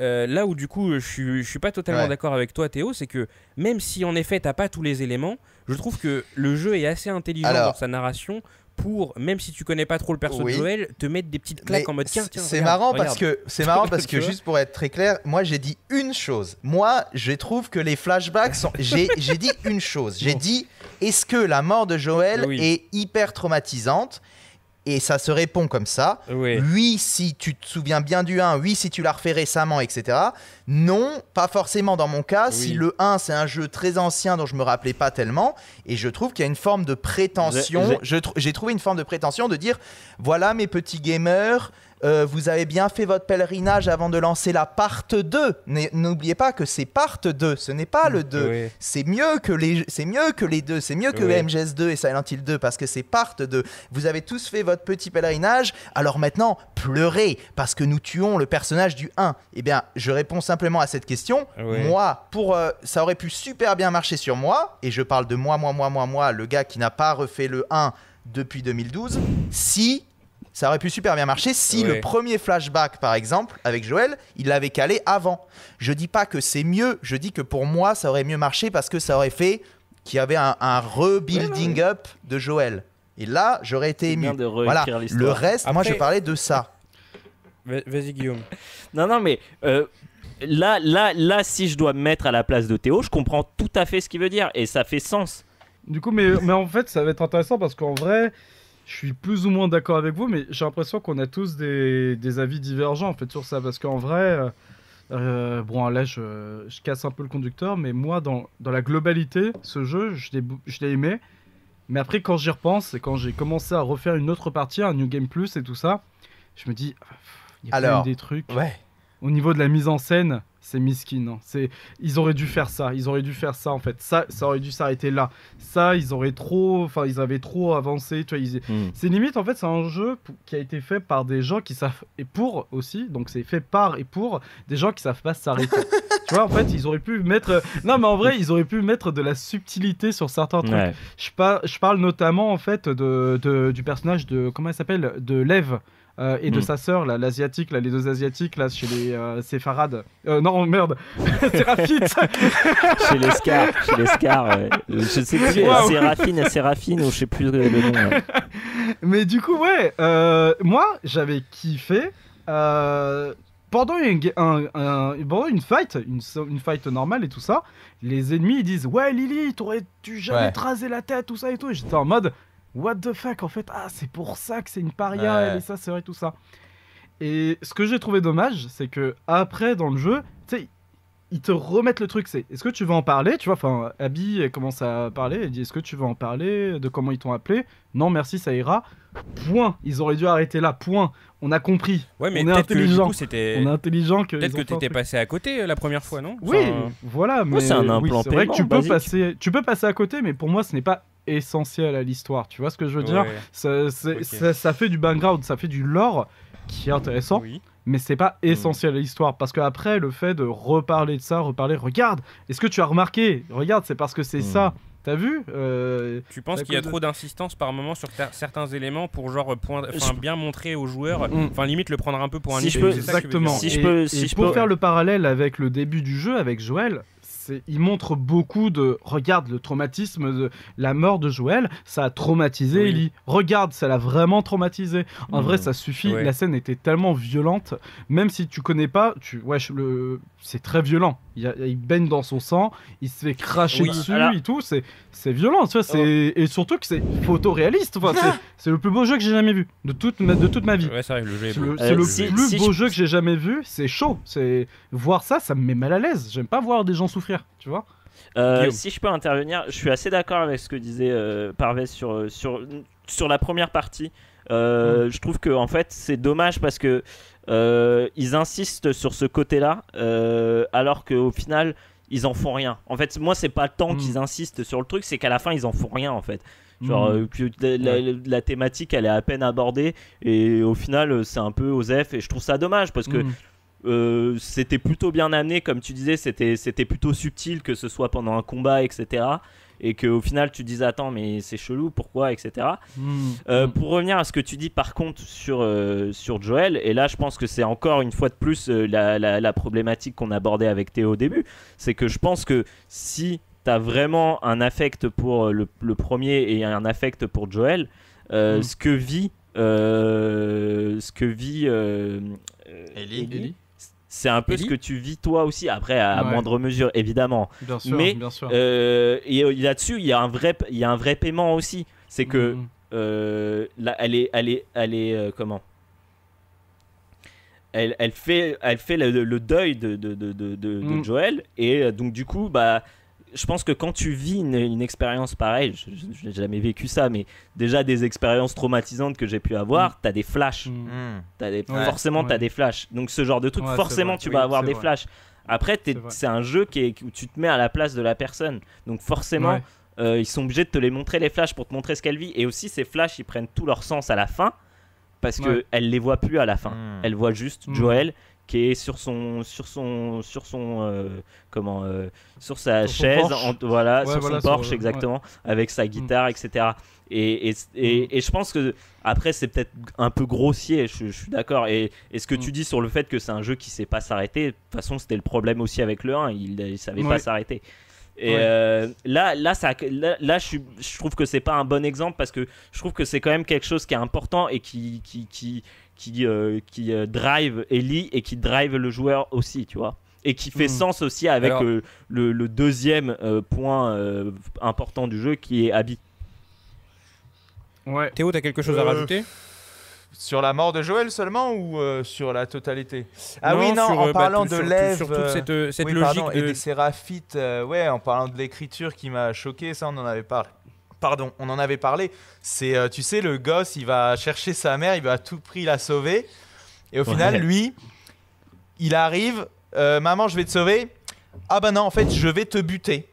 euh, là où du coup je suis, je suis pas totalement Ouais. d'accord avec toi Théo, c'est que même si en effet t'as pas tous les éléments, je trouve que le jeu est assez intelligent Alors- dans sa narration pour, même si tu connais pas trop le perso Oui. de Joël, te mettre des petites claques Mais en mode tiens, tiens. C'est marrant regarde. parce que c'est marrant parce que juste pour être très clair, moi j'ai dit une chose. Moi, je trouve que les flashbacks sont. J'ai j'ai dit une chose. J'ai Bon. dit est-ce que la mort de Joël Oui. est hyper traumatisante? Et ça se répond comme ça. Oui, si tu te souviens bien du 1, oui, si tu l'as refait récemment, etc. Non, pas forcément dans mon cas. Si le 1, c'est un jeu très ancien dont je me rappelais pas tellement, et je trouve qu'il y a une forme de prétention. J'ai trouvé une forme de prétention de dire voilà, mes petits gamers. Euh, vous avez bien fait votre pèlerinage avant de lancer la part 2. N'é- N'oubliez pas que c'est part 2, ce n'est pas le 2. Ouais. C'est mieux que les c'est mieux que les deux, c'est mieux que Ouais. MGS2 et Silent Hill 2 parce que c'est part 2. Vous avez tous fait votre petit pèlerinage, alors maintenant pleurez parce que nous tuons le personnage du 1. Eh bien, je réponds simplement à cette question. Moi, pour euh, ça aurait pu super bien marcher sur moi et je parle de moi moi moi moi moi, le gars qui n'a pas refait le 1 depuis 2012, si ça aurait pu super bien marcher si Ouais. le premier flashback, par exemple, avec Joël, il l'avait calé avant. Je dis pas que c'est mieux, je dis que pour moi, ça aurait mieux marché parce que ça aurait fait qu'il y avait un, un rebuilding up de Joël. Et là, j'aurais été ému. Voilà. Le reste, moi, je parlais de ça. Va- Vas-y Guillaume. Non, non, mais euh, là, là, là, si je dois me mettre à la place de Théo, je comprends tout à fait ce qu'il veut dire et ça fait sens. Du coup, mais, mais en fait, ça va être intéressant parce qu'en vrai, je suis plus ou moins d'accord avec vous, mais j'ai l'impression qu'on a tous des, des avis divergents en fait sur ça, parce qu'en vrai, euh, euh, bon là je, je casse un peu le conducteur, mais moi dans, dans la globalité, ce jeu, je l'ai aimé, mais après quand j'y repense et quand j'ai commencé à refaire une autre partie, un New Game Plus et tout ça, je me dis, ah, il y a quand Alors, même des trucs. Ouais. Au niveau de la mise en scène, c'est miskin. hein. C'est, ils auraient dû faire ça. Ils auraient dû faire ça en fait. Ça, ça aurait dû s'arrêter là. Ça, ils auraient trop, enfin, ils avaient trop avancé. Tu vois, ils- Hmm. c'est limite en fait, c'est un jeu qui a été fait par des gens qui savent et pour aussi. Donc c'est fait par et pour des gens qui savent pas s'arrêter. tu vois, en fait, ils auraient pu mettre. Non, mais en vrai, ils auraient pu mettre de la subtilité sur certains trucs. Ouais. Je, par- je parle notamment en fait de, de- du personnage de comment elle s'appelle? De Lev euh, et de Mm. sa sœur l'asiatique là, les deux asiatiques là chez les euh, séfarades. Euh, non merde, Séraphite. Chez les Scars, chez les Scars, ouais. Euh, Je sais plus, Waouh. Séraphine, Séraphine, ou je sais plus le nom. ouais. Mais du coup ouais, euh, moi j'avais kiffé. euh, pendant une, ga- un- un- pendant une fight, une, fight normale et tout ça, les ennemis ils disent ouais Lily, t'aurais dû jamais Ouais. te raser la tête tout ça et tout. Et j'étais en mode what the fuck en fait ah c'est pour ça que c'est une paria Ouais. elle et ça c'est vrai tout ça. Et ce que j'ai trouvé dommage c'est que après dans le jeu, tu sais ils te remettent le truc, c'est est-ce que tu veux en parler Tu vois, enfin, Abby elle commence à parler, elle dit est-ce que tu veux en parler De comment ils t'ont appelé? Non, merci, ça ira. Point. Ils auraient dû arrêter là. Point. On a compris. Ouais, mais On est intelligent. coup, c'était. On est intelligent que. Peut-être que t'étais passé à côté euh, la première fois, non? Oui, Enfin, voilà, mais c'est un oui, c'est vrai que tu peux basique. passer, tu peux passer à côté, mais pour moi, ce n'est pas essentiel à l'histoire. Tu vois ce que je veux dire? Ouais. ça, ça fait du background, ça fait du lore qui est intéressant, Oui. mais c'est pas essentiel à l'histoire parce qu'après le fait de reparler de ça, reparler, regarde, est-ce que tu as remarqué? Regarde, c'est parce que c'est Hmm. ça. T'as vu? Euh, Tu penses qu'il y a de- trop d'insistance par moment sur ta- certains éléments pour genre point, enfin, Je- bien montrer aux joueurs, Mm. enfin limite le prendre un peu pour un Si je peux- Exactement. Si je Et- peux- et si je pour peux- faire le parallèle avec le début du jeu, avec Joël, il montre beaucoup de. Regarde le traumatisme de la mort de Joël, ça a traumatisé Oui. Ellie. Regarde, ça l'a vraiment traumatisé. En vrai, ça suffit. Ouais. La scène était tellement violente, même si tu connais pas, tu, wesh, le, c'est très violent. Il, y a- il baigne dans son sang, il se fait cracher Oui. dessus Alors- et tout. C'est, c'est violent, tu vois. C'est, et surtout que c'est photoréaliste. Enfin, c'est, c'est le plus beau jeu que j'ai jamais vu de toute ma, de toute ma vie. Ouais, c'est vrai, le jeu est C'est beau. le, Euh, c'est le si- plus si beau je- jeu que j'ai jamais vu, c'est chaud. C'est voir ça, ça me met mal à l'aise. J'aime pas voir des gens souffrir, tu vois. Euh, si je peux intervenir, je suis assez d'accord avec ce que disait euh, Parvez sur, euh, sur, sur la première partie. Euh, Je trouve que en fait c'est dommage parce que ils insistent sur ce côté-là, alors qu'au final ils en font rien. En fait, moi c'est pas tant Mm. qu'ils insistent sur le truc, c'est qu'à la fin ils en font rien en fait. Genre Mm. euh, la, la- la thématique elle est à peine abordée et au final c'est un peu osef et je trouve ça dommage parce que Mm. Euh, c'était plutôt bien amené, comme tu disais, c'était c'était plutôt subtil que ce soit pendant un combat, etc. Et qu'au final tu disais attends mais c'est chelou, pourquoi, etc. Mm. Euh, Mm. Pour revenir à ce que tu dis par contre sur, euh, sur Joel, et là je pense que c'est encore une fois de plus euh, la, la- la problématique qu'on abordait avec Théo au début, c'est que je pense que si tu as vraiment un affect pour le, le premier et un affect pour Joel, euh, Mm. ce que vit... euh, ce que vit euh, euh, Ellie. Ellie. C'est un peu Ellie ce que tu vis toi aussi, après à Ouais. moindre mesure évidemment. Bien sûr, Mais, bien sûr. Euh, et euh, là-dessus, il y a un vrai, il y a un vrai paiement aussi. C'est que Mm. euh, là, elle est, elle est, elle est euh, comment? Elle, elle fait, elle fait le, le deuil de, de, de, de, de- de Mm. Joël et euh, donc du coup, bah, je pense que quand tu vis une, une expérience pareille, je je- n'ai jamais vécu ça, mais déjà des expériences traumatisantes que j'ai pu avoir, t'as des flashs. Mm. Hmm. T'as des, Ouais, forcément, ouais. tu as des flashs. Donc, ce genre de truc, Ouais, forcément, tu Oui, vas avoir des vrai. flashs. Après, t'es- C'est un jeu qui est, où tu te mets à la place de la personne. Donc, forcément, Ouais. euh, ils sont obligés de te les montrer, les flashs, pour te montrer ce qu'elle vit. Et aussi, ces flashs, ils prennent tout leur sens à la fin. Parce Ouais. que elle les voit plus à la fin. Hmm. Elle voit juste Mm. Joël qui est sur son sur son sur son euh, comment euh, sur sa Sur chaise en- voilà Ouais, sur voilà, son sur- Porsche ouais. exactement avec sa guitare etc et, et, et, et je pense que après c'est peut-être un peu grossier je, je suis d'accord et, ce que tu Mm. dis sur le fait que c'est un jeu qui sait pas s'arrêter de toute façon c'était le problème aussi avec le 1 il, il savait pas s'arrêter et Ouais. euh, là, là, ça, là, là, je, je trouve que c'est pas un bon exemple parce que je trouve que c'est quand même quelque chose qui est important et qui, qui, qui, qui, euh, qui euh, drive Ellie et qui drive le joueur aussi, tu vois. Et qui fait Mm. sens aussi avec Alors- euh, le, le deuxième euh, point euh, important du jeu qui est Abby. Ouais. Théo, t'as quelque chose à rajouter? Sur la mort de Joël seulement ou euh, sur la totalité? Ah Non, oui, non, sur, en euh, bah, parlant tout- de l'Ève. Sur toute cette, cette oui, logique pardon, et de. des séraphites, euh, ouais, en parlant de l'écriture qui m'a choqué, ça on en avait parlé. Pardon, on en avait parlé. C'est, euh, tu sais, le gosse, il va chercher sa mère, il va à tout prix la sauver. Et au final, lui, il arrive, euh, maman, je vais te sauver. Ah bah non, en fait, je vais te buter.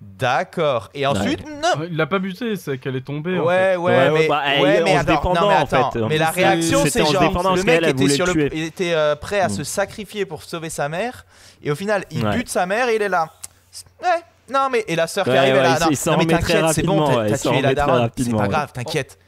D'accord. Et ensuite, non. Il l'a pas buté, c'est qu'elle est tombée. en Ouais, fait. ouais, Ouais, mais, bah, elle ouais, est mais en se attends, défendant, non, mais en attends, fait. mais la réaction, c'est genre, le mec était, sur le il était euh, prêt à Mm. se sacrifier pour sauver sa mère, et au final, il Ouais. bute sa mère, et il est là. Ouais, non, mais et la sœur qui arrive, ouais, là. il Non, il non, mais t'inquiète, c'est bon, t'as tué la daronne, c'est pas ouais. grave, t'inquiète.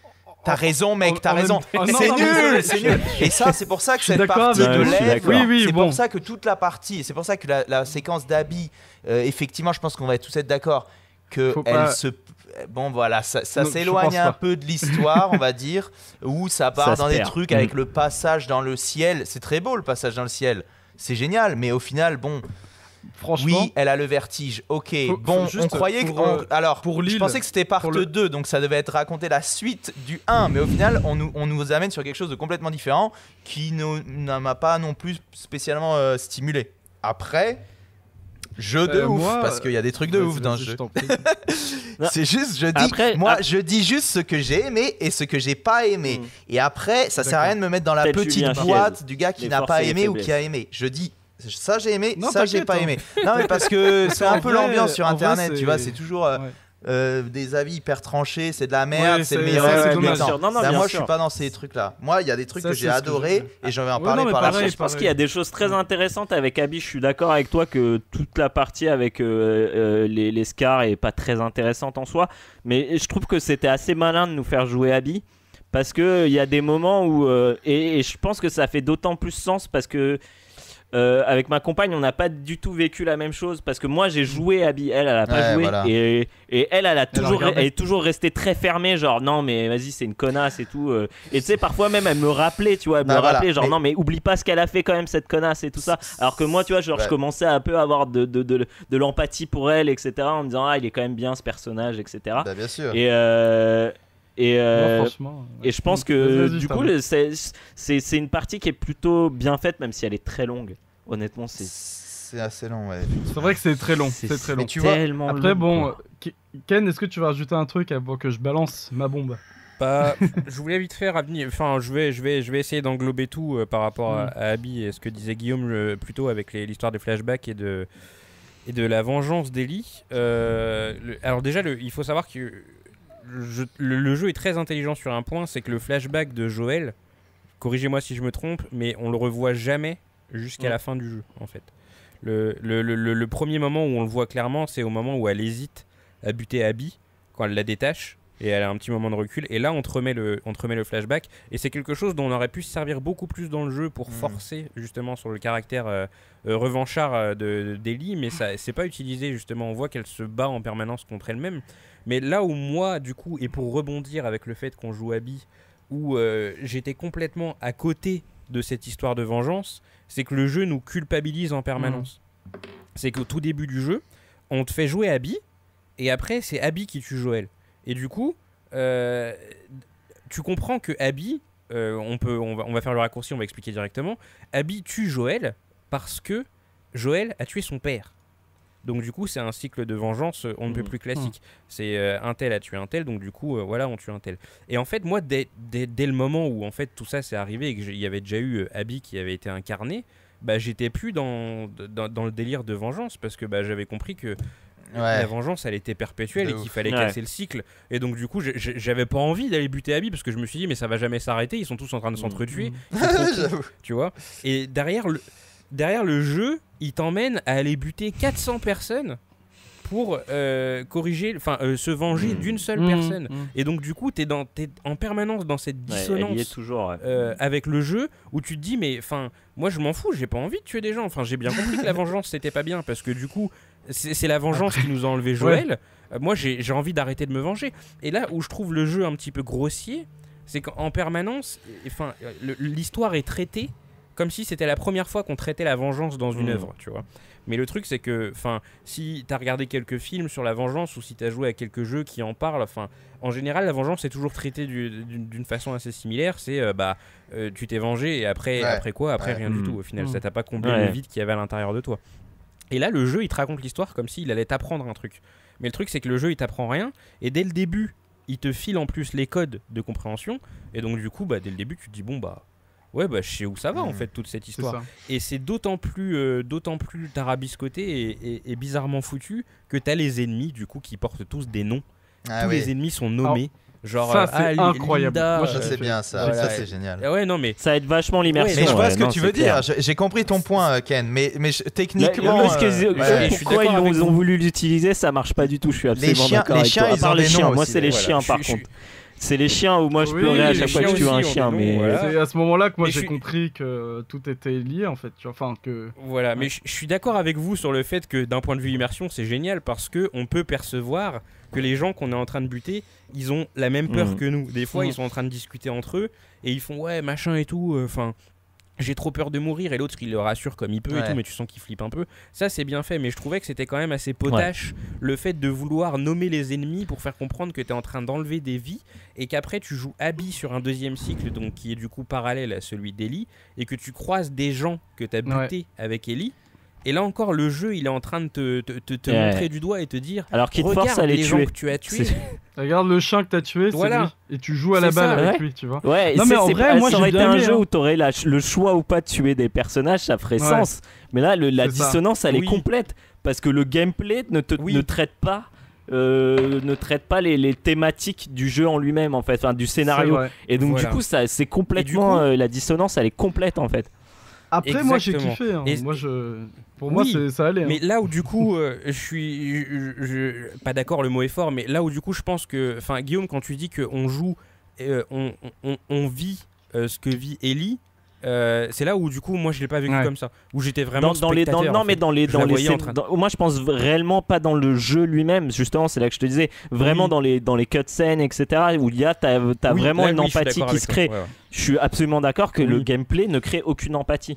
T'as raison, mec, t'as raison. c'est nul, c'est nul. Et ça, c'est pour ça que cette partie de d'accord. Oui, oui, c'est bon. pour ça que toute la partie, c'est pour ça que la, la séquence d'Abby, euh, effectivement, je pense qu'on va tous être d'accord que Faut elle pas- se bon voilà ça, s'éloigne un pas. peu de l'histoire on va dire où ça part Ça dans des trucs Mm. avec le passage dans le ciel c'est très beau le passage dans le ciel c'est génial mais au final bon Franchement, oui elle a le vertige. Ok bon juste on croyait que on- euh, alors pour je pensais que c'était part pour le- 2 donc ça devait être raconté la suite du 1 mais au final on nous, on nous amène sur quelque chose de complètement différent qui ne ne m'a pas non plus spécialement euh, stimulé. Après jeu de Euh, ouf moi, parce qu'il y a des trucs de ouf dans je jeu c'est juste, je dis, Après- moi, je dis juste ce que j'ai aimé et ce que j'ai pas aimé. Mm. Et après, ça sert à rien de me mettre dans la petite boîte du gars qui n'a pas aimé ou qui a aimé. Je dis, ça j'ai aimé, Non, ça j'ai pas hein. aimé. Non, mais parce que c'est un peu l'ambiance sur vrai, internet, tu vois, c'est toujours euh, Ouais. euh, des avis hyper tranchés, c'est de la merde, Ouais, c'est le c'est- meilleur ouais. Bien sûr. Non, non, bien moi, je sûr. suis pas dans ces trucs-là. Moi, il y a des trucs Ça, que j'ai que adoré je- et je vais en Ouais, parler non, mais par la suite. je pense qu'il y a des choses très intéressantes avec Abby. Je suis d'accord avec toi que toute la partie avec euh, les, les scars est pas très intéressante en soi. Mais je trouve que c'était assez malin de nous faire jouer Abby. Parce que il y a des moments où. euh, et, et je pense que ça fait d'autant plus sens parce que. Euh, avec ma compagne, on n'a pas du tout vécu la même chose parce que moi j'ai joué Abby, elle, elle a pas Ouais, joué voilà. et, et elle, elle a toujours, elle est toujours restée très fermée, genre non mais vas-y c'est une connasse et tout. euh. Et tu sais parfois même elle me rappelait, tu vois, elle me Bah, voilà. rappelait genre Mais- non mais oublie pas ce qu'elle a fait quand même cette connasse et tout ça. Alors que moi tu vois genre Ouais. je commençais à un peu avoir de, de, de, de l'empathie pour elle etc en me disant ah il est quand même bien ce personnage etc. Bah, bien sûr. Et euh, et euh, et je pense que du coup c'est c'est c'est une partie qui est plutôt bien faite même si elle est très longue. Honnêtement c'est C'est assez long, ouais. c'est vrai que c'est très long. C'est très long. tu vois, tellement Après, long, bon, quoi. Ken, est-ce que tu vas rajouter un truc avant que je balance ma bombe? Bah, je voulais vite faire Abby- Enfin, je vais, je vais, je vais essayer d'englober tout euh, par rapport à, Mm. à Abby et ce que disait Guillaume plus tôt avec l'histoire des flashbacks et de et de la vengeance d'Ellie. Euh, alors déjà, le- il faut savoir que le jeu, le- le jeu est très intelligent sur un point, c'est que le flashback de Joël, corrigez-moi si je me trompe, mais on le revoit jamais jusqu'à la fin du jeu, en fait. Le, le- le- le- le premier moment où on le voit clairement, c'est au moment où elle hésite à buter Abby, quand elle la détache, et elle a un petit moment de recul. Et là, on te remet le, on te remet le flashback. Et c'est quelque chose dont on aurait pu se servir beaucoup plus dans le jeu pour Mm. forcer justement sur le caractère euh, euh, revanchard euh, de d'Ellie, mais ça c'est pas utilisé justement. On voit qu'elle se bat en permanence contre elle-même. Mais là où moi, du coup, et pour rebondir avec le fait qu'on joue Abby, où euh, j'étais complètement à côté de cette histoire de vengeance, c'est que le jeu nous culpabilise en permanence. C'est qu'au tout début du jeu, on te fait jouer Abby, et après c'est Abby qui tue Joël. Et du coup, euh, tu comprends que Abby, euh, on, peut, on, va, on va faire le raccourci, on va expliquer directement, Abby tue Joël parce que Joël a tué son père. Donc du coup, c'est un cycle de vengeance, euh, on ne peut Mhm. plus classique. C'est euh, un tel a tué un tel, donc du coup, euh, voilà, on tue un tel. Et en fait, moi, dès, dès- dès le moment où en fait tout ça s'est arrivé et qu'il y avait déjà eu Abby qui avait été incarné, bah j'étais plus dans, dans, dans le délire de vengeance parce que bah, j'avais compris que la vengeance elle était perpétuelle De et qu'il fallait Ouais. casser le cycle. Et donc du coup, j'avais pas envie d'aller buter Abby parce que je me suis dit mais ça va jamais s'arrêter, ils sont tous en train de Mm. s'entretuer, Mm. Tu vois. Et derrière le derrière le jeu, il t'emmène à aller buter 400 personnes pour euh, corriger, enfin euh, se venger d'une seule Mm, personne. mm. Et donc du coup, t'es dans t'es en permanence dans cette Ouais, dissonance. elle y est toujours. ouais. euh, avec le jeu où tu te dis mais enfin moi je m'en fous j'ai pas envie de tuer des gens enfin j'ai bien compris que la vengeance c'était pas bien parce que du coup c'est la vengeance qui nous a enlevé Joël Euh, moi j'ai j'ai envie d'arrêter de me venger et là où je trouve le jeu un petit peu grossier c'est qu'en permanence enfin euh, l'histoire est traitée comme si c'était la première fois qu'on traitait la vengeance dans une Mm. œuvre, tu vois. Mais le truc, c'est que, enfin, si t'as regardé quelques films sur la vengeance ou si t'as joué à quelques jeux qui en parlent, enfin, en général, la vengeance est toujours traitée du- d'une façon assez similaire. C'est, euh, bah, euh, tu t'es vengé et après, Ouais. après quoi? Après Ouais. rien du Mm. tout. Au final, Mm. ça t'a pas comblé Ouais. le vide qu'il y avait à l'intérieur de toi. Et là, le jeu, il te raconte l'histoire comme s'il allait t'apprendre un truc. Mais le truc, c'est que le jeu, il t'apprend rien. Et dès le début, il te file en plus les codes de compréhension. Et donc, du coup, bah, dès le début, tu te dis, bon, bah, ouais, bah, je sais où ça va, en Mhm. fait, toute cette histoire. Et c'est d'autant plus, euh, d'autant plus tarabiscoté et, et- et bizarrement foutu que t'as les ennemis, du coup, qui portent tous des noms. Ah Tous oui. les ennemis sont nommés. Genre, ça, euh, c'est ah, incroyable. Linda, Moi, euh, c'est fait- bien, ça. Voilà. Ça, c'est génial. ah ouais, non, mais Ça aide vachement l'immersion. Mais je vois ouais, ce que non, tu veux clair. dire. J'ai compris ton point, euh, Ken. Mais, mais je- techniquement. que- euh, ouais, je pourquoi ils d'accord ont, voulu l'utiliser, ça marche pas du tout. Je suis absolument chiens- d'accord les avec chiens, toi. À ils part ont les des chiens, noms moi c'est les chiens Je par contre. C'est les chiens où moi je Oui, pleurais à chaque fois que je tue un chien, mais voilà. C'est à ce moment-là que moi Mais j'ai je suis- compris que tout était lié en fait. tu vois. Enfin que. Voilà, mais je suis d'accord avec vous sur le fait que d'un point de vue immersion, c'est génial parce que on peut percevoir que les gens qu'on est en train de buter, ils ont la même peur Mhm. que nous. Des fois, ils sont en train de discuter entre eux et ils font ouais machin et tout. Enfin, j'ai trop peur de mourir et l'autre il le rassure comme il peut et tout, mais tu sens qu'il flippe un peu. Ça c'est bien fait, mais je trouvais que c'était quand même assez potache le fait de vouloir nommer les ennemis pour faire comprendre que tu es en train d'enlever des vies et qu'après tu joues Abby sur un deuxième cycle donc qui est du coup parallèle à celui d'Ellie et que tu croises des gens que tu as Ouais. butés avec Ellie. Et là encore, le jeu, il est en train de te, te- te- te Ouais. montrer du doigt et te dire alors te Regarde forcent à les les gens tuer. que tu as tués. Regarde le chien que t'as tué, c'est Voilà. lui. Et tu joues à la balle ça, avec ouais. lui, tu vois. Ouais, Non, mais en c'est vrai, pas- moi, ça aurait été un jeu hein. où t'aurais la- le choix ou pas de tuer des personnages, ça ferait Ouais. sens. Mais là, le- la C'est ça. dissonance, elle Oui. est complète parce que le gameplay ne, te, Oui. ne traite pas. euh, ne traite pas les, les thématiques du jeu en lui-même en fait, enfin du scénario. Et donc Voilà. du coup, ça, c'est complètement coup- euh, la dissonance, elle est complète en fait. Après, moi j'ai kiffé. hein. Et- Moi, je... Pour moi, Oui, ça allait. hein. Mais là où du coup, euh, je suis, je- je- pas d'accord, le mot est fort, mais là où du coup, je pense que, enfin, Guillaume, quand tu dis qu'on joue, euh, on, on- on vit euh, ce que vit Ellie. Euh, c'est là où du coup moi je l'ai pas vécu Ouais. comme ça. Où j'étais vraiment Dans, dans les, dans- non en mais dans les Je dans les de- dans- moi je pense réellement pas dans le jeu lui-même. Justement c'est là que je te disais vraiment Oui. dans les dans les cutscenes etc où il y a t'as as Oui, vraiment là, une oui, empathie qui se crée. Ouais, ouais. je suis absolument d'accord que le gameplay ne crée aucune empathie.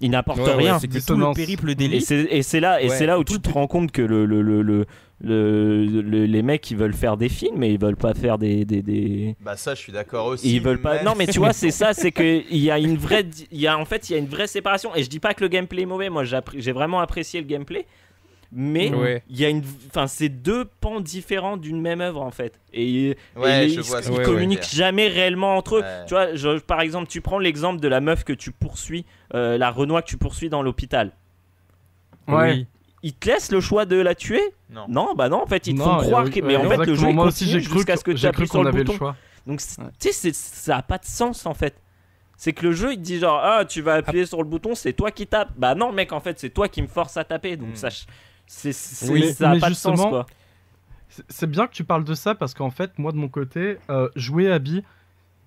Il n'apporte Ouais, ouais, rien. c'est que tout le périple c'est et c'est là et Ouais, c'est là où tu te rends compte que le, le, le, le- le- le- les mecs ils veulent faire des films mais ils veulent pas faire des, des, des... Bah, ça, je suis d'accord aussi. Ils veulent pas. Non, mais tu vois, c'est ça, c'est que il y a une vraie, il y a en fait, il y a une vraie séparation. Et je dis pas que le gameplay est mauvais. Moi, j'ai vraiment apprécié le gameplay, mais Ouais. il y a une, enfin, c'est deux pans différents d'une même œuvre en fait. Et, Ouais, et je ils, vois ils communiquent jamais réellement entre eux. Ouais. Tu vois, je- par exemple, tu prends l'exemple de la meuf que tu poursuis, euh, la Renoir que tu poursuis dans l'hôpital. Ouais. Oui. Ils te laissent le choix de la tuer Non. Non, bah non, en fait, ils te Non, font croire que. ouais, Mais en fait, le jeu il Moi aussi, j'ai cru jusqu'à ce que tu j'ai appuies cru sur qu'on le avait le bouton. choix. Donc, tu sais, ça a pas de sens en fait. C'est que le jeu il te dit genre ah tu vas appuyer sur le bouton c'est toi qui tapes bah non mec en fait c'est toi qui me force à taper donc Mm. ça c'est Oui, ça a pas de sens quoi C'est- bien que tu parles de ça parce qu'en fait, moi de mon côté, euh, jouer Abby,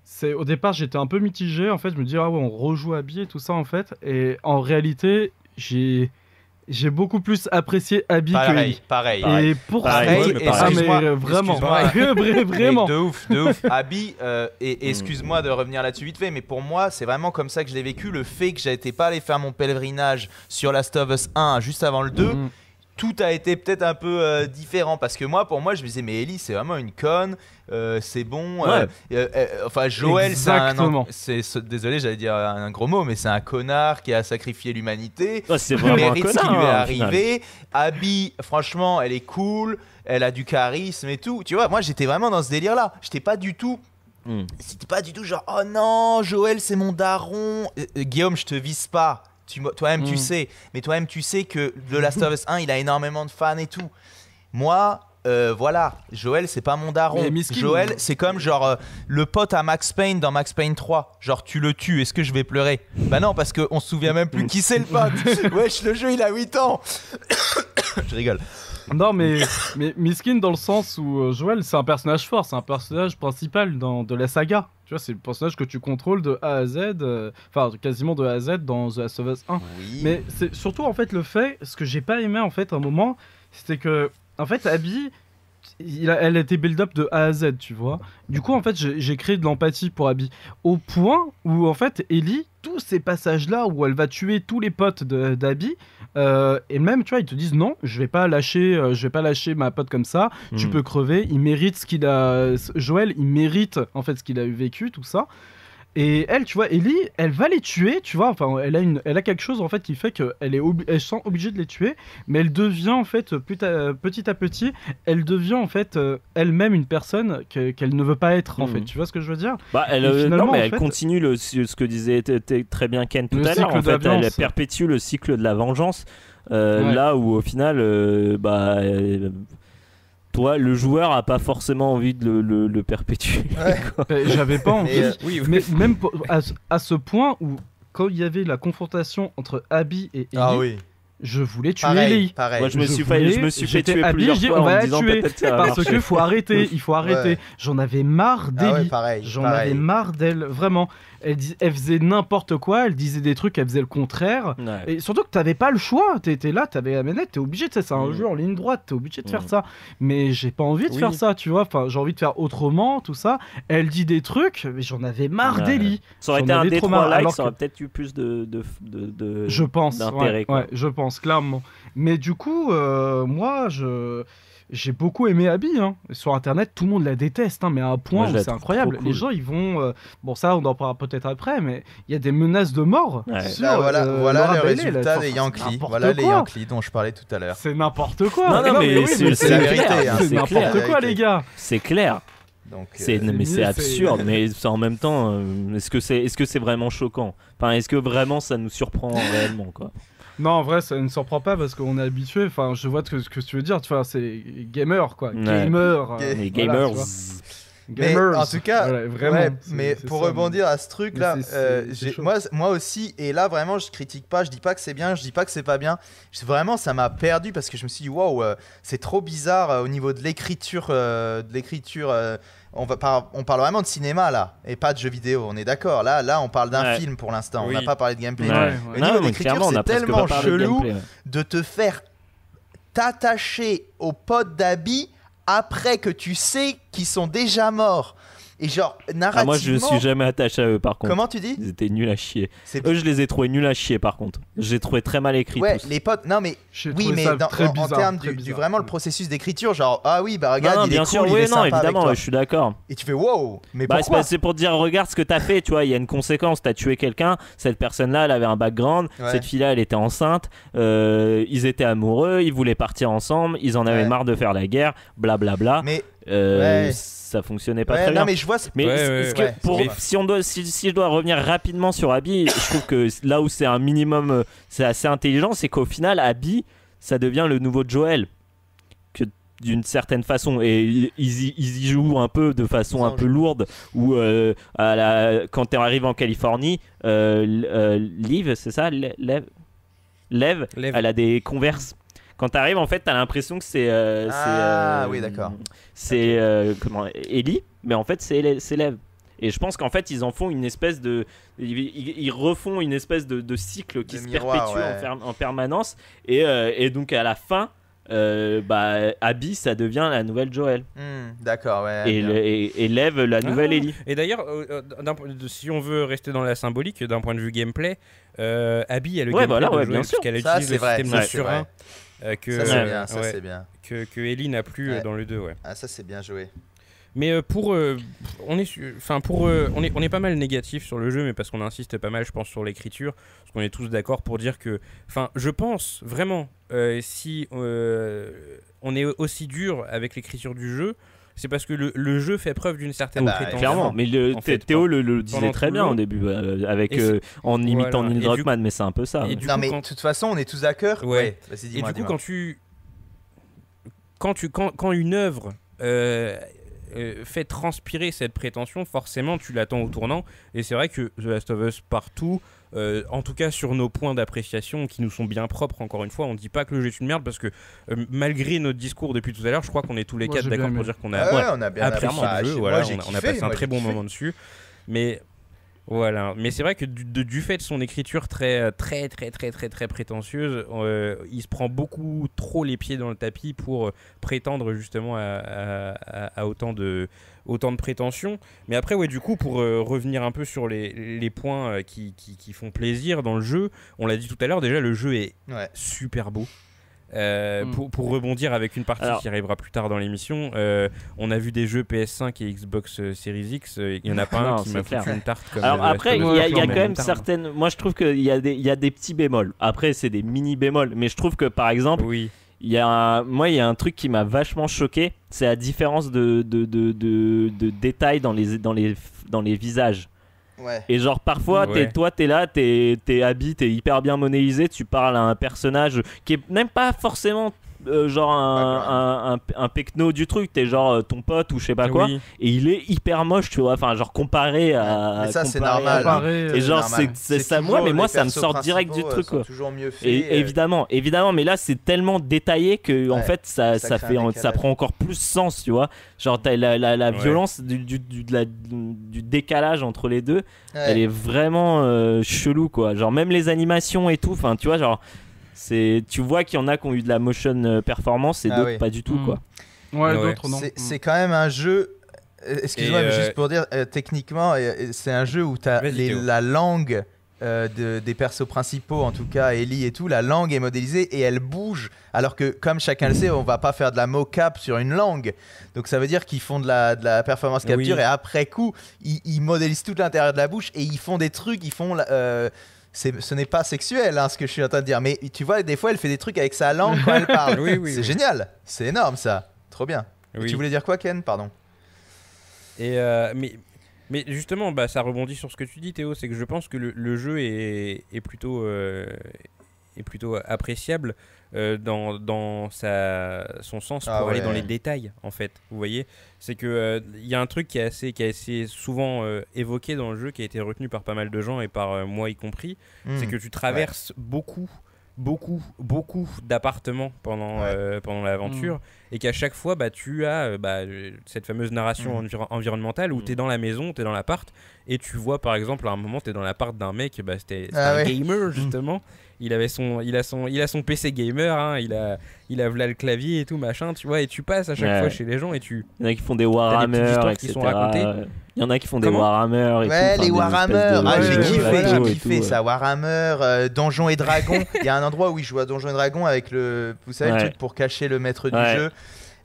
c'est au départ j'étais un peu mitigé. En fait, je me dis ah ouais, on rejoue Abby et tout ça en fait. Et en réalité, j'ai j'ai beaucoup plus apprécié Abby que Pareil, Ellie. pareil. Et pour Pareil, ça, mais ah, pareil. mais Excuse-moi, euh, vraiment, vraiment. Mais de ouf, de ouf. Abby, euh, et, excuse-moi de revenir là-dessus vite fait, mais pour moi, c'est vraiment comme ça que je l'ai vécu. Le fait que j'étais pas allé faire mon pèlerinage sur Last of Us 1 juste avant le 2, Mm. Tout a été peut-être un peu euh, différent. Parce que moi, pour moi, je me disais, mais Ellie, c'est vraiment une conne, euh, c'est bon. euh, enfin, Joël, c'est un. C'est- désolé, j'allais dire un gros mot, mais c'est un connard qui a sacrifié l'humanité. Ouais, c'est vraiment un mérite ce qui connard lui est hein, arrivé. Abby, franchement, elle est cool, elle a du charisme et tout. Tu vois, moi j'étais vraiment dans ce délire-là. J'étais pas du tout. Mm. C'était pas du tout genre, oh non, Joël, c'est mon daron. Guillaume, je te vise pas. Toi-même, tu Mm. sais. Mais toi-même, tu sais que The Last of Us 1, il a énormément de fans et tout. Moi, euh, voilà, Joël, c'est pas mon daron. Joël, c'est comme genre euh, le pote à Max Payne dans Max Payne 3. Genre, tu le tues, est-ce que je vais pleurer? Bah non, parce qu'on se souvient même plus qui c'est le pote. Wesh, le jeu, il a 8 ans. je rigole. Non, mais, mais Miskin dans le sens où euh, Joël, c'est un personnage fort, c'est un personnage principal dans, de la saga. Tu vois, c'est le personnage que tu contrôles de A à Z, euh, enfin quasiment de A à Z dans The Last of Us 1. Oui. Mais c'est surtout en fait le fait, ce que j'ai pas aimé en fait à un moment, c'était que en fait Abby, il a- elle a été build-up de A à Z, tu vois. Du coup en fait j'ai créé de l'empathie pour Abby au point où en fait Ellie, tous ces passages-là où elle va tuer tous les potes d'Abby, euh, et même, tu vois, ils te disent non, je vais pas lâcher, euh, je vais pas lâcher ma pote comme ça. Tu Hmm. peux crever. Il mérite ce qu'il a. Joël, il mérite en fait ce qu'il a eu vécu, tout ça. Et elle, tu vois, Ellie, elle va les tuer, tu vois. Enfin, elle a une, elle a quelque chose en fait qui fait qu'elle est, obli- elle se sent obligée de les tuer, mais elle devient en fait petit à petit, à petit elle devient en fait euh, elle-même une personne que- qu'elle ne veut pas être en Mhm. fait. Tu vois ce que je veux dire? Bah, elle, euh, non, mais elle fait- continue le, ce que disait très bien Ken tout à l'heure. En fait, elle perpétue le cycle de la vengeance. euh, Ouais. Là où au final, euh, bah, euh, toi, le joueur a pas forcément envie de le, le- le perpétuer. Euh, J'avais pas envie. Euh, Oui, Mais même à, ce- à ce point où quand il y avait la confrontation entre Abby et Ellie, Ah oui. Je voulais tuer Pareil, Ellie. pareil. Moi, je me Je suis fait, je voulais- me suis fait tuer habillé, plusieurs je dis, fois on en va me disant tuer, ça Parce qu'il faut arrêter, il faut arrêter. Ouais. J'en avais marre Ah ouais, d'Ellie. pareil. J'en avais marre d'elle, vraiment. Elle, dis- elle faisait n'importe quoi, elle disait des trucs, elle faisait le contraire. Ouais. Et surtout que t'avais pas le choix, t'étais là, t'avais la manette, t'es obligé, tu sais, c'est un Mm. jeu en ligne droite, t'es obligé de faire Mm. ça. Mais j'ai pas envie de Oui. faire ça, tu vois, enfin j'ai envie de faire autrement, tout ça. Elle dit des trucs, mais j'en avais marre Ouais. d'Ellie. Ça aurait été un avais trop D3 marre, like, ça aurait peut-être eu plus de. de, de, de- Je pense, d'intérêt, ouais, quoi. ouais, je pense, clairement. Mais du coup, euh, moi, je... J'ai beaucoup aimé Abby. Hein. Sur internet, tout le monde la déteste, hein, mais à un point où c'est incroyable. cool. Les gens, ils vont. euh, Bon, ça, on en parlera peut-être après, mais il y a des menaces de mort. Ouais. sur, Bah, voilà, euh, voilà le résultat des Yankees. Voilà les. Yankees dont je parlais tout à l'heure. C'est n'importe quoi. Non, non, mais oui, c'est- mais c'est la vérité, clair, hein, c'est n'importe quoi, les gars. C'est clair. Donc, euh, C'est, mais c'est absurde, mais en même temps, euh, est-ce que c'est, est-ce que c'est vraiment choquant? Enfin, est-ce que vraiment ça nous surprend réellement, quoi? Non, en vrai, ça ne surprend pas parce qu'on est habitué. Enfin, je vois ce que, ce que tu veux dire. Tu vois, c'est gamer, quoi. Ouais. Gamer. euh, Les voilà, gamers. Mais en tout cas, Voilà, vraiment. Ouais, mais pour ça, rebondir à ce truc-là, Mais c'est- euh, moi, moi aussi, et là vraiment, je critique pas, je dis pas que c'est bien, je dis pas que c'est pas bien. C'est Vraiment, ça m'a perdu parce que je me suis dit, waouh, euh, c'est trop bizarre euh, au niveau de l'écriture, euh, de l'écriture. On va par- on parle vraiment de cinéma là, et pas de jeux vidéo. On est d'accord. Là, là, on parle d'un Ouais. film pour l'instant. On n'a pas parlé de gameplay. Ouais, ouais. Au niveau Non, de mais c'est tellement de chelou. gameplay, ouais. de te faire t'attacher aux potes d'Abby après que tu sais qu'ils sont déjà morts. Et genre, narrativement. Ah, moi, je suis jamais attaché à eux, par contre. Comment tu dis Ils étaient nuls à chier. Eux, je les ai trouvés nuls à chier, par contre. J'ai trouvé très mal écrit Ouais, tous. les potes. Non, mais oui, mais dans- très en, en bizarre, termes très du, du bizarre. vraiment le processus d'écriture, genre ah oui, bah regarde, non, il bien est sûr, cool, il oui, est non, sympa avec évidemment, toi. je suis d'accord. Et tu fais wow, mais Bah, c'est pourquoi pas- c'est pour dire, regarde ce que t'as fait, tu vois, il y a une conséquence, t'as tué quelqu'un, cette personne-là, elle avait un background, Ouais. cette fille-là, elle était enceinte, euh, ils étaient amoureux, ils voulaient partir ensemble, ils en avaient Ouais. marre de faire la guerre, blablabla. Mais Euh, Ouais. Ça fonctionnait pas ouais, très non, bien. mais je vois. c'est- Mais Ouais, ouais, est-ce que ouais, pour, si, on doit, si, si je dois revenir rapidement sur Abby, je trouve que là où c'est un minimum, euh, c'est assez intelligent, c'est qu'au final, Abby, ça devient le nouveau Joel. Que d'une certaine façon, et ils, ils y- ils y jouent un peu de façon un peu lourde, où euh, à la- quand tu arrives en Californie, euh, euh, Liv, c'est ça? Lev, Lev, Lev. elle a des converses. Quand tu arrives, en fait, tu as l'impression que c'est. euh, Ah, euh, oui, d'accord. C'est. euh, comment Ellie, mais en fait, c'est Lev. Et je pense qu'en fait, ils en font une espèce de. Ils, refont une espèce de, de cycle qui De se miroir, perpétue en ouais. fer- en, permanence. Et, euh, et donc, à la fin, euh, bah, Abby, ça devient la nouvelle Joel. Hmm, D'accord, ouais. et, le- et, et Lev, la nouvelle Ah. Ellie. Et d'ailleurs, euh, si on veut rester dans la symbolique, d'un point de vue gameplay, euh, Abby a le Ouais, gameplay voilà, de ouais, sûr. puisqu'elle Ça, utilise c'est le vrai. système de surin euh, que, Ça, c'est Ouais. bien. Ça, ouais, c'est bien. que, que Ellie n'a plus euh, Ouais. dans le 2. Ouais. Ah, ça, c'est bien joué. Mais euh, pour, euh, on est, enfin pour, euh, on est, on est pas mal négatif sur le jeu, mais parce qu'on insiste pas mal, je pense, sur l'écriture, parce qu'on est tous d'accord pour dire que, enfin, je pense vraiment, euh, si on est aussi dur avec l'écriture du jeu, c'est parce que le, le jeu fait preuve d'une certaine Bah, prétention. Clairement, mais le, en fait, Théo le, le disait très bien au début, euh, avec, c'est- euh, en imitant Voilà. Neil Druckmann, mais c'est un peu ça. et ouais. du non, coup, mais quand- de toute façon, on est tous d'accord. Ouais. Et du coup, quand tu. Quand, tu, quand, quand une œuvre euh, euh, fait transpirer cette prétention, forcément tu l'attends au tournant. Et c'est vrai que The Last of Us partout, euh, en tout cas sur nos points d'appréciation qui nous sont bien propres, encore une fois, on dit pas que le jeu est une merde parce que euh, malgré notre discours depuis tout à l'heure, je crois qu'on est tous les Moi, quatre d'accord pour dire qu'on a Ah ouais, ouais, on a bien apprécié le jeu. Voilà, j'ai on, a- on a passé un moi, très bon kiffé. moment dessus. Mais Voilà, mais c'est vrai que du, de- du fait de son écriture très très très très très très prétentieuse, euh, il se prend beaucoup trop les pieds dans le tapis pour euh, prétendre justement à, à- à- à autant de autant de prétentions. Mais après, ouais, du coup, pour euh, revenir un peu sur les, les points euh, qui, qui- qui font plaisir dans le jeu, on l'a dit tout à l'heure, déjà le jeu est Ouais. super beau. Euh, Mm. pour, pour rebondir avec une partie Alors- qui arrivera plus tard dans l'émission, euh, on a vu des jeux PS5 et Xbox euh, Series X. euh, Il y en a pas Non, un qui m'a foutu une tarte comme Alors après, il y a, y quand même certaines. Moi, je trouve qu'il y, a des- y a des petits bémols. Après, c'est des mini bémols. Mais je trouve que par exemple, Oui. il y a un- moi, il y a un truc qui m'a vachement choqué. C'est la différence de, de, de, de, de détails dans les, dans, les, dans les visages. Ouais. Et genre, parfois, Ouais. t'es- toi, t'es là, t'es t'es habillé, t'es hyper bien modélisé. Tu parles à un personnage qui est même pas forcément. Euh, genre un, un, un, un pecno du truc, t'es genre euh, ton pote ou je sais pas quoi, Oui. et il est hyper moche, tu vois. Enfin, genre comparé à. Mais ça, c'est normal. à- Pareil, Et euh, genre, c'est- ça, toujours moi, mais moi, ça me sort direct du truc, euh, quoi. toujours mieux. Et, euh, évidemment, évidemment, mais là c'est tellement détaillé que en Ouais, fait ça, ça fait, ça prend encore plus sens, tu vois. Genre la, la, la Ouais. violence du, du, du, de la- du décalage entre les deux, ouais. elle est vraiment euh, chelou quoi. Genre même les animations et tout, enfin tu vois genre c'est tu vois qu'il y en a qui ont eu de la motion euh, performance et Ah d'autres oui. pas du tout Mm. quoi. Ouais, Ouais. d'autres non. C'est- Mm. C'est quand même un jeu. euh, Excuse-moi, mais euh, juste pour dire, euh, techniquement, c'est un jeu où tu as la langue euh, de- des persos principaux, en tout cas Ellie et tout, la langue est modélisée et elle bouge. Alors que, comme chacun le sait, on va pas faire de la mocap sur une langue. Donc ça veut dire qu'ils font de la, de la performance Oui. capture et après coup, ils, ils modélisent tout l'intérieur de la bouche et ils font des trucs, ils font. euh, ce n'est pas sexuel hein, ce que je suis en train de dire, mais tu vois, des fois elle fait des trucs avec sa langue quand elle parle. Oui, oui, c'est oui. génial, c'est énorme ça, trop bien. Et. Tu voulais dire quoi, Ken? Pardon. Et euh, mais, mais justement, bah, ça rebondit sur ce que tu dis, Théo. C'est que je pense que le, le jeu est, est plutôt, euh, est plutôt appréciable euh, dans, dans sa, son sens Ah pour aller dans les détails, en fait. Vous voyez C'est que euh, il y a un truc qui est assez, qui est assez souvent euh, évoqué dans le jeu, qui a été retenu par pas mal de gens et par euh, moi y compris. C'est Hmm. que tu traverses beaucoup, beaucoup, beaucoup d'appartements pendant, Ouais. euh, pendant l'aventure et qu'à chaque fois, bah, tu as euh, bah, cette fameuse narration Mm. enviro- environnementale où Mm. tu es dans la maison, tu es dans l'appart et tu vois par exemple à un moment, tu es dans l'appart d'un mec, bah, c'était c'était Ah un ouais. gamer justement. Il, avait son, il, a son, il a son PC gamer, hein, il, a, il a là le clavier et tout machin, tu vois, et tu passes à chaque Ouais. fois chez les gens et tu. Il y en a qui font des Warhammer, etc. qui sont racontées. Il y en a qui font des Comment Warhammer et Ouais, tout. les Warhammer. de- Ah, j'ai kiffé, j'ai kiffé tout, ça. Warhammer, euh, Donjons et Dragons. Il y a un endroit où il joue à Donjons et Dragons avec le, vous savez, le truc pour cacher le maître du jeu.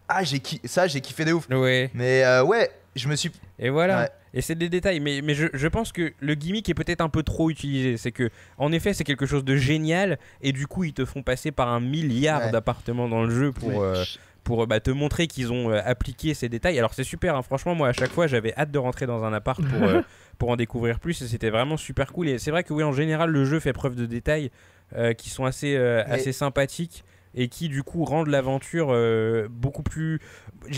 Ah, j'ai ça, j'ai kiffé de ouf. Ouais. Mais euh, ouais, je me suis. Et voilà. Ouais. Et c'est des détails, mais, mais je, je pense que le gimmick est peut-être un peu trop utilisé. C'est que, en effet, c'est quelque chose de génial, et du coup, ils te font passer par un milliard Ouais. d'appartements dans le jeu pour, Ouais. euh, pour euh, bah, te montrer qu'ils ont euh, appliqué ces détails. Alors, c'est super, hein. franchement, moi, à chaque fois, j'avais hâte de rentrer dans un appart pour, euh, pour en découvrir plus, et c'était vraiment super cool. Et c'est vrai que, oui, en général, le jeu fait preuve de détails qui sont assez, assez sympathiques. Et qui du coup rendent l'aventure euh, beaucoup plus.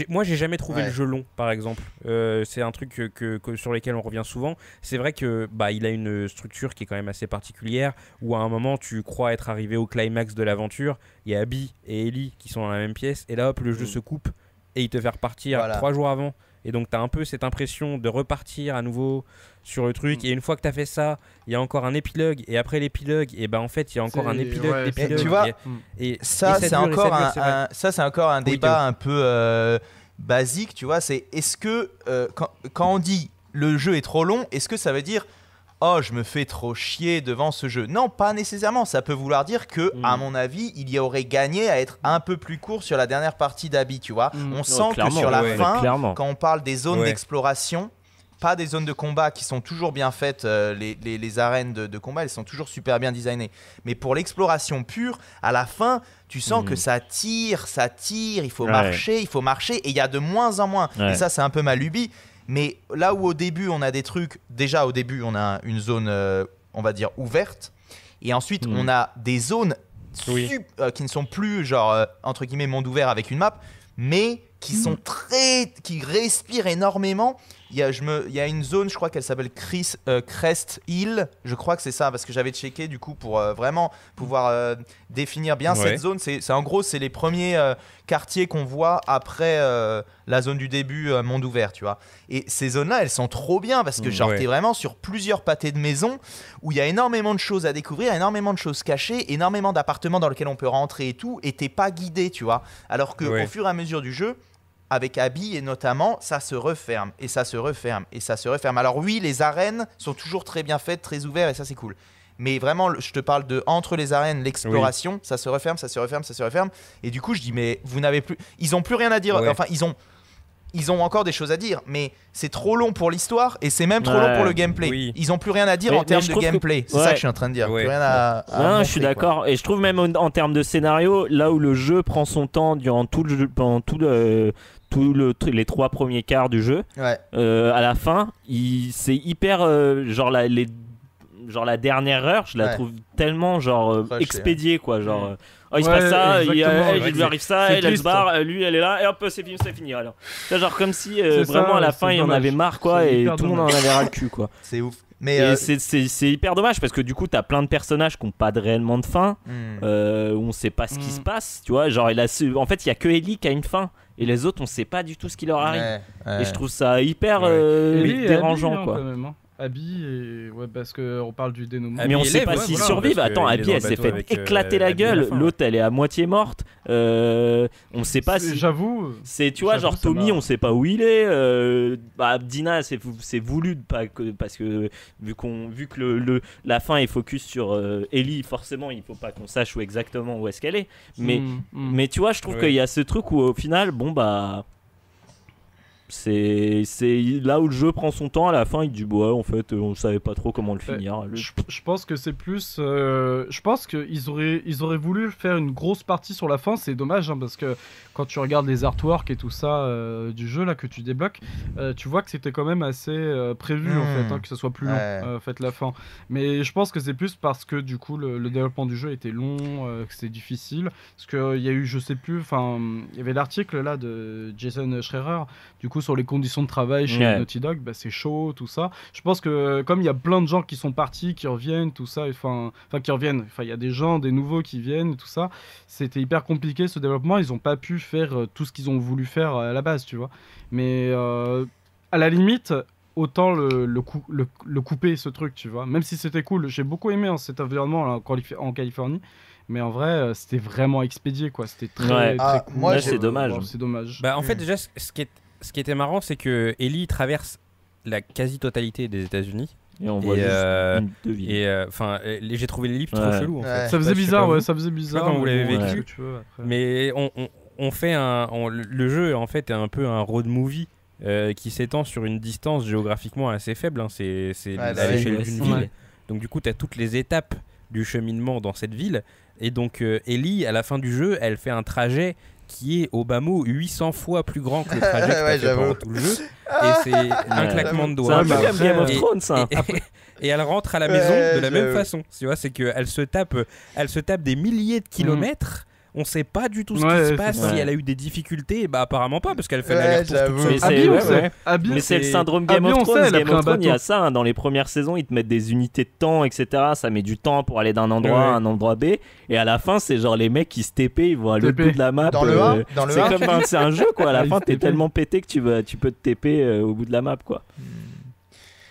Moi, j'ai jamais trouvé Ouais. le jeu long, par exemple. Euh, c'est un truc que, que- que- sur lequel on revient souvent. C'est vrai que bah, il a une structure qui est quand même assez particulière, où à un moment tu crois être arrivé au climax de l'aventure, il y a Abby et Ellie qui sont dans la même pièce, et là hop, le jeu Mm. se coupe et il te fait repartir Voilà. trois jours avant. Et donc tu as un peu cette impression de repartir à nouveau sur le truc. Mm. Et une fois que tu as fait ça, il y a encore un épilogue, et après l'épilogue, et ben en fait il y a encore un épilogue ouais, d'épilogue. Mais tu vois, et, et- Ça, et c'est encore dure, un, c'est vrai. un- ça, c'est encore un Oui, débat un peu euh, basique, tu vois. C'est est-ce que euh, quand, quand on dit le jeu est trop long, est-ce que ça veut dire oh je me fais trop chier devant ce jeu? Non, pas nécessairement. Ça peut vouloir dire que, Mm. à mon avis, il y aurait gagné à être un peu plus court sur la dernière partie d'Abby, tu vois. Mm. On sent que sur la ouais. fin, clairement. quand on parle des zones Ouais. d'exploration, pas des zones de combat qui sont toujours bien faites, euh, les, les- les arènes de, de combat, elles sont toujours super bien designées. Mais pour l'exploration pure, à la fin, tu sens Mhm. que ça tire, ça tire, il faut Ouais. marcher, il faut marcher, et il y a de moins en moins. Ouais. Et ça, c'est un peu ma lubie. Mais là où au début, on a des trucs, déjà au début, on a une zone, euh, on va dire, ouverte. Et ensuite, Mhm. on a des zones Oui. euh, qui ne sont plus, genre, entre guillemets, monde ouvert avec une map, mais qui sont très. qui respirent énormément. Il y, a, je me, il y a une zone, je crois qu'elle s'appelle Chris- euh, Crest Hill. Je crois que c'est ça, parce que j'avais checké du coup pour euh, vraiment pouvoir euh, définir bien Ouais. cette zone. C'est en gros, c'est les premiers quartiers qu'on voit après la zone du début, monde ouvert, tu vois. Et ces zones-là, elles sont trop bien parce que, genre, ouais. t'es vraiment sur plusieurs pâtés de maisons où il y a énormément de choses à découvrir, énormément de choses cachées, énormément d'appartements dans lesquels on peut rentrer et tout, et t'es pas guidé, tu vois. Alors que Ouais. au fur et à mesure du jeu, avec Abby et notamment, ça se referme et ça se referme et ça se referme. Alors oui, les arènes sont toujours très bien faites, très ouvertes et ça c'est cool. Mais vraiment, je te parle de entre les arènes, l'exploration, ça se referme, ça se referme, ça se referme. Et du coup, je dis mais vous n'avez plus, ils ont plus rien à dire. Ouais. Enfin, ils ont, ils ont encore des choses à dire, mais c'est trop long pour l'histoire et c'est même trop Ouais. long pour le gameplay. Oui. Ils ont plus rien à dire Mais- en termes de que- gameplay. C'est Ouais. ça que je suis en train de dire. Ouais. Plus rien à. à Non, montrer, je suis d'accord. Et je trouve même en, en termes de scénario, là où le jeu prend son temps durant tout le pendant tout le, tout le, les trois premiers quarts du jeu, Ouais. euh, à la fin, il- c'est hyper euh, genre la, les, genre la dernière heure, je la Ouais. trouve tellement genre euh, Rushé, expédiée quoi, genre. euh, Oh, il se Ouais, passe ça, il, a- il lui arrive ça, elle se barre, lui elle est là, et hop, c'est fini, c'est fini. Alors, C'est genre comme si euh, ça, vraiment à la fin il y en avait marre quoi, et hyper tout le monde en avait ras le cul quoi. C'est ouf. Mais Et euh, c'est- hyper dommage parce que du coup t'as plein de personnages qui n'ont pas de réellement de fin, hmm. euh, où on sait pas ce qui Mm. se passe, tu vois. Genre, il a en fait, il y a que Ellie qui a une fin, et les autres, on sait pas du tout ce qui leur arrive. Ouais, ouais. Et je trouve ça hyper Ouais. euh, dérangeant, hein, quoi. quand même, hein. Abby et ouais parce que on parle du dénouement. Abby Mais on et sait pas s'ils voilà, survivent. Attends, Abby, elle le s'est fait euh, éclater la Abby gueule. L'autre, elle est à moitié morte. Euh, on sait pas si. J'avoue. C'est, tu vois, genre Tommy, on sait pas où il est. euh, bah, Dina, c'est, c'est voulu pas que, parce que vu, qu'on, vu que le, le- la fin est focus sur euh, Ellie, forcément, il faut pas qu'on sache où exactement où est-ce qu'elle est. Mais Mm, mm. mais tu vois, je trouve Ouais. qu'il y a ce truc où au final, bon bah. C'est, c'est là où le jeu prend son temps à la fin. Il dit, ouais, en fait, euh, on savait pas trop comment le Ouais. finir. Je, je pense que c'est plus. euh, je pense qu'ils auraient, ils auraient voulu faire une grosse partie sur la fin. C'est dommage hein, parce que quand tu regardes les artworks et tout ça euh, du jeu là que tu débloques, euh, tu vois que c'était quand même assez euh, prévu en Hmm. fait, hein, que ce soit plus long, Ouais. euh, fait la fin. Mais je pense que c'est plus parce que du coup le, le développement du jeu était long, euh, que c'était difficile. Parce qu'il y a eu, je sais plus, enfin, il y avait l'article là de Jason Schreier, du coup sur les conditions de travail chez Ouais. Naughty Dog, bah, c'est chaud, tout ça. Je pense que comme il y a plein de gens qui sont partis, qui reviennent, tout ça, enfin, enfin qui reviennent, enfin il y a des gens, des nouveaux qui viennent, tout ça, c'était hyper compliqué ce développement. Ils n'ont pas pu faire euh, tout ce qu'ils ont voulu faire euh, à la base, tu vois. Mais euh, à la limite, autant le, le, cou- le, le couper ce truc, tu vois. Même si c'était cool, j'ai beaucoup aimé hein, cet environnement là, en, Calif- en Californie. Mais en vrai, euh, c'était vraiment expédié, quoi. C'était très, Ouais. très Ah, cool. moi, c'est dommage. Bon, c'est dommage. Bah, en fait, Hmm. déjà, ce qui, est, ce qui était marrant, c'est que Ellie traverse la quasi-totalité des États-Unis. Et on Et, voit juste euh, une, deux villes. Et euh, enfin, euh, j'ai trouvé l'ellipse Ouais. trop chelou en Ouais. fait. ça faisait bizarre, ouais, ça faisait bizarre. comment vous mais l'avez vécu. veux. Mais on, on, on fait un. on- le jeu en fait est un peu un road movie euh, qui s'étend sur une distance géographiquement assez faible. hein. C'est à bah l'échelle d'une ville. Donc du coup, tu as toutes les étapes du cheminement dans cette ville. Et donc euh, Ellie, à la fin du jeu, elle fait un trajet qui est au bas mot 800 fois plus grand que le trajet que Ouais, fait pendant tout le jeu. Et c'est un claquement de C'est doigts. un comme après, Game of Thrones, ça. Et, et elle rentre à la maison de la même façon. Tu vois, c'est qu'elle se tape, elle se tape des milliers de kilomètres. On sait pas du tout ce Ouais, qui se passe. ça. Si elle a eu des difficultés, bah apparemment pas, parce qu'elle fait Ouais, seule. Mais c'est- le syndrome Game Abby, of on Thrones. Game of Thrones, il y a ça. hein, dans les premières saisons, ils te mettent des unités de temps, etc. Ça met du temps pour aller d'un endroit Ouais. à un endroit B. Et à la fin, c'est genre les mecs qui se TP, ils vont à l'autre bout de la map. Euh, 1 Dans le c'est 1 comme un- c'est un jeu quoi. À la fin, t'es tellement pété que tu, vas, tu peux te TP euh, au bout de la map quoi.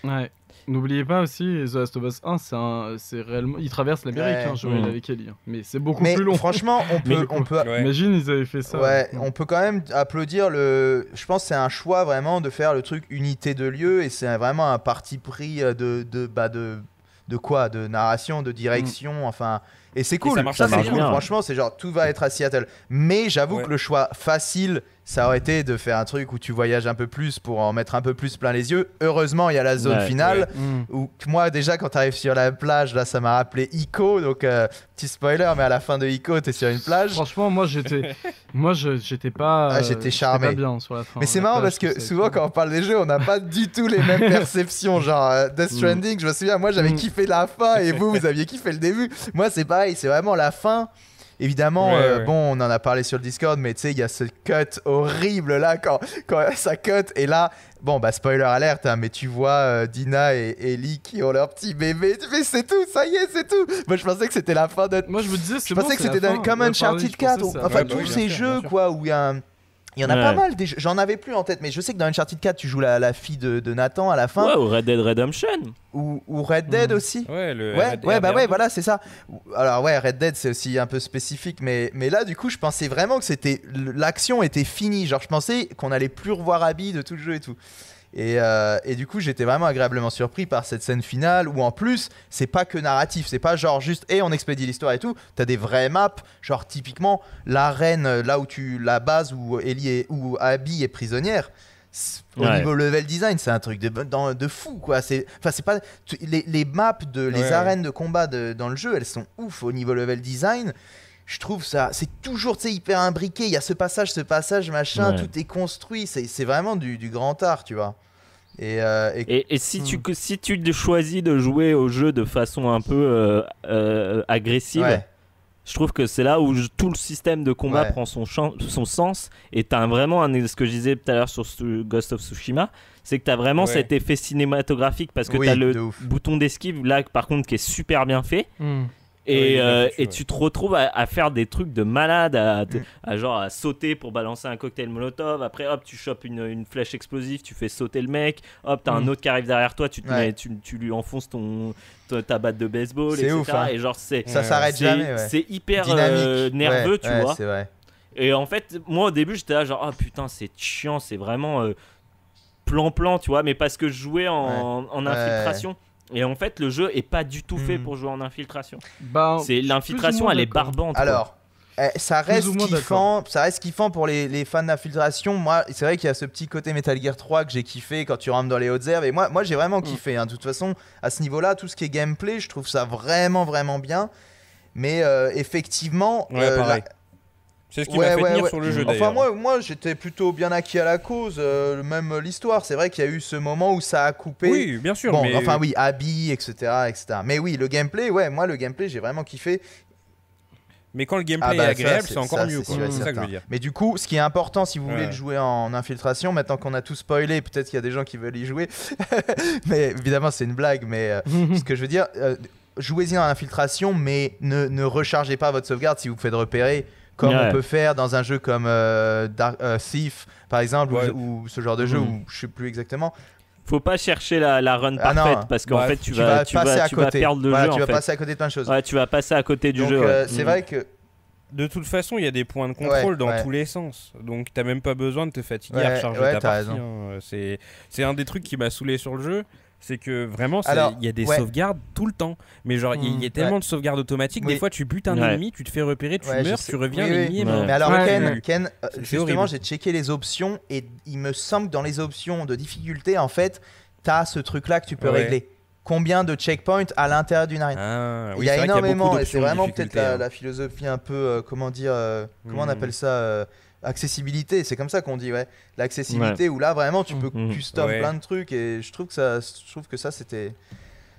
Ouais. N'oubliez pas aussi, The Last of Us 1, c'est un- c'est réellement. Il traverse l'Amérique, Ouais. hein, Joël Mm. avec Ellie. hein. Mais c'est beaucoup Mais plus long. franchement, on peut, on peut, Ouais. Imagine, ils avaient fait ça. Ouais, Mm. on peut quand même applaudir le. Je pense que c'est un choix vraiment de faire le truc unité de lieu et c'est vraiment un parti pris euh, de de bah de de quoi? De narration, de direction, enfin. Et c'est cool. ça marche ça, cool. bien. Franchement, c'est genre tout va être à Seattle. Mais j'avoue Ouais. que le choix facile, ça aurait été de faire un truc où tu voyages un peu plus pour en mettre un peu plus plein les yeux. Heureusement, il y a la zone Ouais. finale. Mm. Où moi déjà quand t'arrives sur la plage là ça m'a rappelé Ico donc euh, petit spoiler mais à la fin de Ico t'es sur une plage Franchement, moi j'étais, moi j'étais pas, Ah, j'étais charmé. pas bien sur la fin. Mais c'est marrant plage, parce que souvent quand on parle des jeux, on n'a pas du tout les mêmes perceptions. Genre euh, Death Mm. Stranding, je me souviens, moi j'avais Mm. kiffé la fin et vous, vous aviez kiffé le début. Moi c'est pareil, c'est vraiment la fin. Évidemment, Ouais, euh, ouais. bon, on en a parlé sur le Discord, mais tu sais, il y a ce cut horrible là quand, quand ça cut. Et là, bon, bah, spoiler alerte, hein, mais tu vois euh, Dina et Ellie qui ont leur petit bébé. Tu fais, c'est tout, ça y est, c'est tout. Moi, je pensais que c'était la fin de. Moi, je me disais, Je bon, pensais que c'était comme Uncharted pareil, je 4. pensais ou- ça. Enfin, bah tous ces jeux, quoi, où il y a un. Il y en a Ouais. pas mal, j'en avais plus en tête, mais je sais que dans Uncharted 4, tu joues la, la fille de, de Nathan à la fin, Ouais, ou Red Dead Redemption. ou, ou Red Dead Mm. aussi. Ouais, le Ouais, bah RDR2. ouais, voilà, c'est ça. Alors ouais, Red Dead c'est aussi un peu spécifique, mais, mais là du coup je pensais vraiment que c'était l'action était finie. Genre je pensais qu'on allait plus revoir Abby de tout le jeu et tout. Et, euh, et du coup j'étais vraiment agréablement surpris par cette scène finale où en plus c'est pas que narratif, c'est pas genre juste et on expédie l'histoire et tout. T'as des vraies maps, genre typiquement l'arène euh, là où tu la base où Ellie est, où Abby est prisonnière. Au Ouais. niveau level design, c'est un truc de, fou quoi. C'est, enfin c'est pas les, les maps de les ouais. arènes de combat de- dans le jeu, elles sont ouf au niveau level design. Je trouve ça, c'est toujours tu sais, hyper imbriqué. Il y a ce passage, ce passage, machin, Ouais. tout est construit. C'est, vraiment du, du grand art, tu vois. Et, euh, et- Et, et si, Hmm. tu, si tu choisis de jouer au jeu de façon un peu euh, euh, agressive, ouais, je trouve que c'est là où je- tout le système de combat Ouais. prend son, sens. Et tu as vraiment un, ce que je disais tout à l'heure sur Su- Ghost of Tsushima, c'est que tu as vraiment Ouais. cet effet cinématographique parce que Oui, tu as le bouton d'esquive là, par contre, qui est super bien fait. Hmm. Et, euh, foutu, et ouais. tu te retrouves à, à faire des trucs de malade, à, Mm. à genre à sauter pour balancer un cocktail molotov. Après, hop, tu chopes une, une flèche explosive, tu fais sauter le mec. Hop, t'as un Mm. autre qui arrive derrière toi, tu, te Ouais. mets- tu, tu lui enfonces ton, ta, batte de baseball, etc. ouf, hein. Et genre, c'est ça s'arrête jamais. Ouais. c'est hyper euh, nerveux, Ouais, tu vois. Vrai. Et en fait, moi au début, j'étais là, genre, ah putain, c'est chiant, c'est vraiment euh, plan-plan, tu vois, mais parce que je jouais en, infiltration. Et en fait, le jeu est pas du tout fait Mm. pour jouer en infiltration. Ben, C'est l'infiltration, elle est barbante. Alors, eh, ça reste kiffant, ça reste kiffant pour les, les fans d'infiltration. Moi, c'est vrai qu'il y a ce petit côté Metal Gear 3 que j'ai kiffé quand tu rentres dans les hautes herbes. Et moi, moi j'ai vraiment kiffé. hein. De toute façon, à ce niveau-là, tout ce qui est gameplay, je trouve ça vraiment, vraiment bien. Mais euh, effectivement, Ouais, euh, pareil. la- C'est ce qui Ouais, m'a fait ouais, tenir ouais. sur le jeu Enfin, moi, moi j'étais plutôt bien acquis à la cause. euh, même l'histoire, c'est vrai qu'il y a eu ce moment où ça a coupé. Oui, bien sûr. Bon, mais... enfin oui, Abby, etc., etc. Mais oui, le gameplay, ouais, moi le gameplay, j'ai vraiment kiffé. Mais quand le gameplay Ah bah, est agréable, ça, c'est encore ça, mieux. c'est ça que je veux dire. Mais du coup, ce qui est important, si vous voulez Ouais. le jouer en infiltration, maintenant qu'on a tout spoilé, peut-être qu'il y a des gens qui veulent y jouer. mais évidemment, c'est une blague. Mais euh, ce que je veux dire, euh, jouez-y en infiltration, mais ne, ne rechargez pas votre sauvegarde si vous faites repérer, comme Ouais. on peut faire dans un jeu comme euh, Dark, euh, Thief, par exemple, ou- Ouais. ou, ce genre de jeu, Mhm. où je sais plus exactement. Faut pas chercher la, la run Ah non. parfaite parce qu'en Bah, fait tu, Tu vas, vas tu passer vas, à tu vas côté. perdre le Voilà, jeu tu en vas fait. passer à côté de plein de choses. Ouais, tu vas passer à côté du Donc, jeu. ouais. euh, c'est Mm. vrai que De toute façon, il y a des points de contrôle Ouais, dans ouais. tous les sens. Donc, t'as même pas besoin de te fatiguer à recharger ouais, ta partie. hein. C'est c'est un des trucs qui m'a saoulé sur le jeu. C'est que vraiment, il y a des ouais. sauvegardes tout le temps. Mais genre, il y a- il y a Mm, tellement ouais. de sauvegardes automatiques. Oui. Des fois, tu butes un Ouais. ennemi, tu te fais repérer, tu meurs, tu reviens, Oui, l'ennemi oui. est Ouais. mort. Mais alors Ouais, Ken, euh, justement j'ai checké les options et il me semble que dans les options de difficulté en fait t'as ce truc là que tu peux Ouais. régler. Combien de checkpoints à l'intérieur d'une arène? Ah, oui, Il y a énormément et c'est vraiment peut-être la, hein. la philosophie un peu euh, comment dire euh, comment on Hmm. appelle ça euh, accessibilité c'est comme ça qu'on dit ouais l'accessibilité où là vraiment tu peux Mhm. custom Ouais. plein de trucs et je trouve que ça je trouve que ça c'était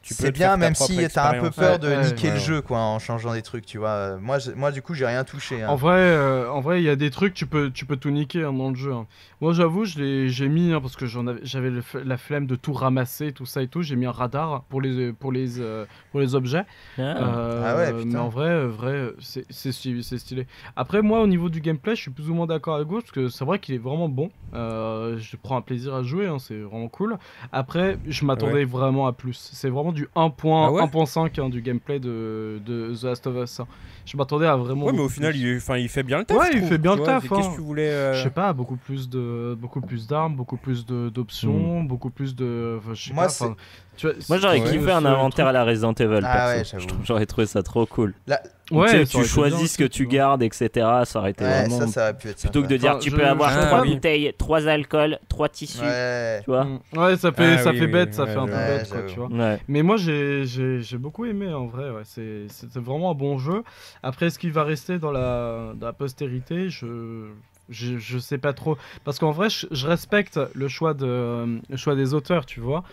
c'est bien même si t'as un peu peur Ouais, de ouais, niquer ouais, le ouais. jeu quoi en changeant des trucs tu vois moi moi du coup j'ai rien touché hein. En vrai, euh, en vrai, il y a des trucs tu peux, tu peux tout niquer hein, dans le jeu. hein. Moi, j'avoue, je l'ai, j'ai mis hein, parce que j'avais la flemme de tout ramasser, tout ça et tout. J'ai mis un radar pour les, pour les, euh, pour les objets. Ah. Euh, Ah ouais, mais en vrai, vrai, c'est, stylé. Après, moi, au niveau du gameplay, je suis plus ou moins d'accord avec vous parce que c'est vrai qu'il est vraiment bon. Euh, je prends un plaisir à jouer, hein, c'est vraiment cool. Après, je m'attendais vraiment à plus. C'est vraiment du 1. Ah ouais 1.5 hein, du gameplay de, de The Last of Us. hein. Je m'attendais à vraiment. Ouais, mais au final, plus. il, enfin, il fait bien le taf. Ouais, il trouve, fait bien le vois. taf, Qu'est-ce hein. que tu voulais euh, Je sais pas, beaucoup plus de, beaucoup plus d'armes, beaucoup plus d'options, Hmm. beaucoup plus de. Moi, pas, c'est- enfin, tu vois, Moi j'aurais kiffé un inventaire à la Resident Evil. Ah perso. ouais, Je j'avoue. trouve- J'aurais trouvé ça trop cool. Ouais, tu choisis ce que tu gardes, etc. Ça aurait été ouais vraiment. ça ça aurait pu être Plutôt que de dire Enfin, tu je- peux avoir trois Ah oui. bouteilles, trois alcools, trois tissus. ouais Tu vois Mm. Ouais, ça fait, Ah ça oui, fait oui, bête, ça fait un peu bête, quoi, tu vois. Ouais. Mais moi, j'ai j'ai- j'ai beaucoup aimé en vrai. Ouais. C'est- C'était vraiment un bon jeu. Après, est-ce qu'il va rester dans la, dans la postérité? Je, je, je sais pas trop. Parce qu'en vrai, je, je respecte le choix, de, le choix des auteurs, tu vois.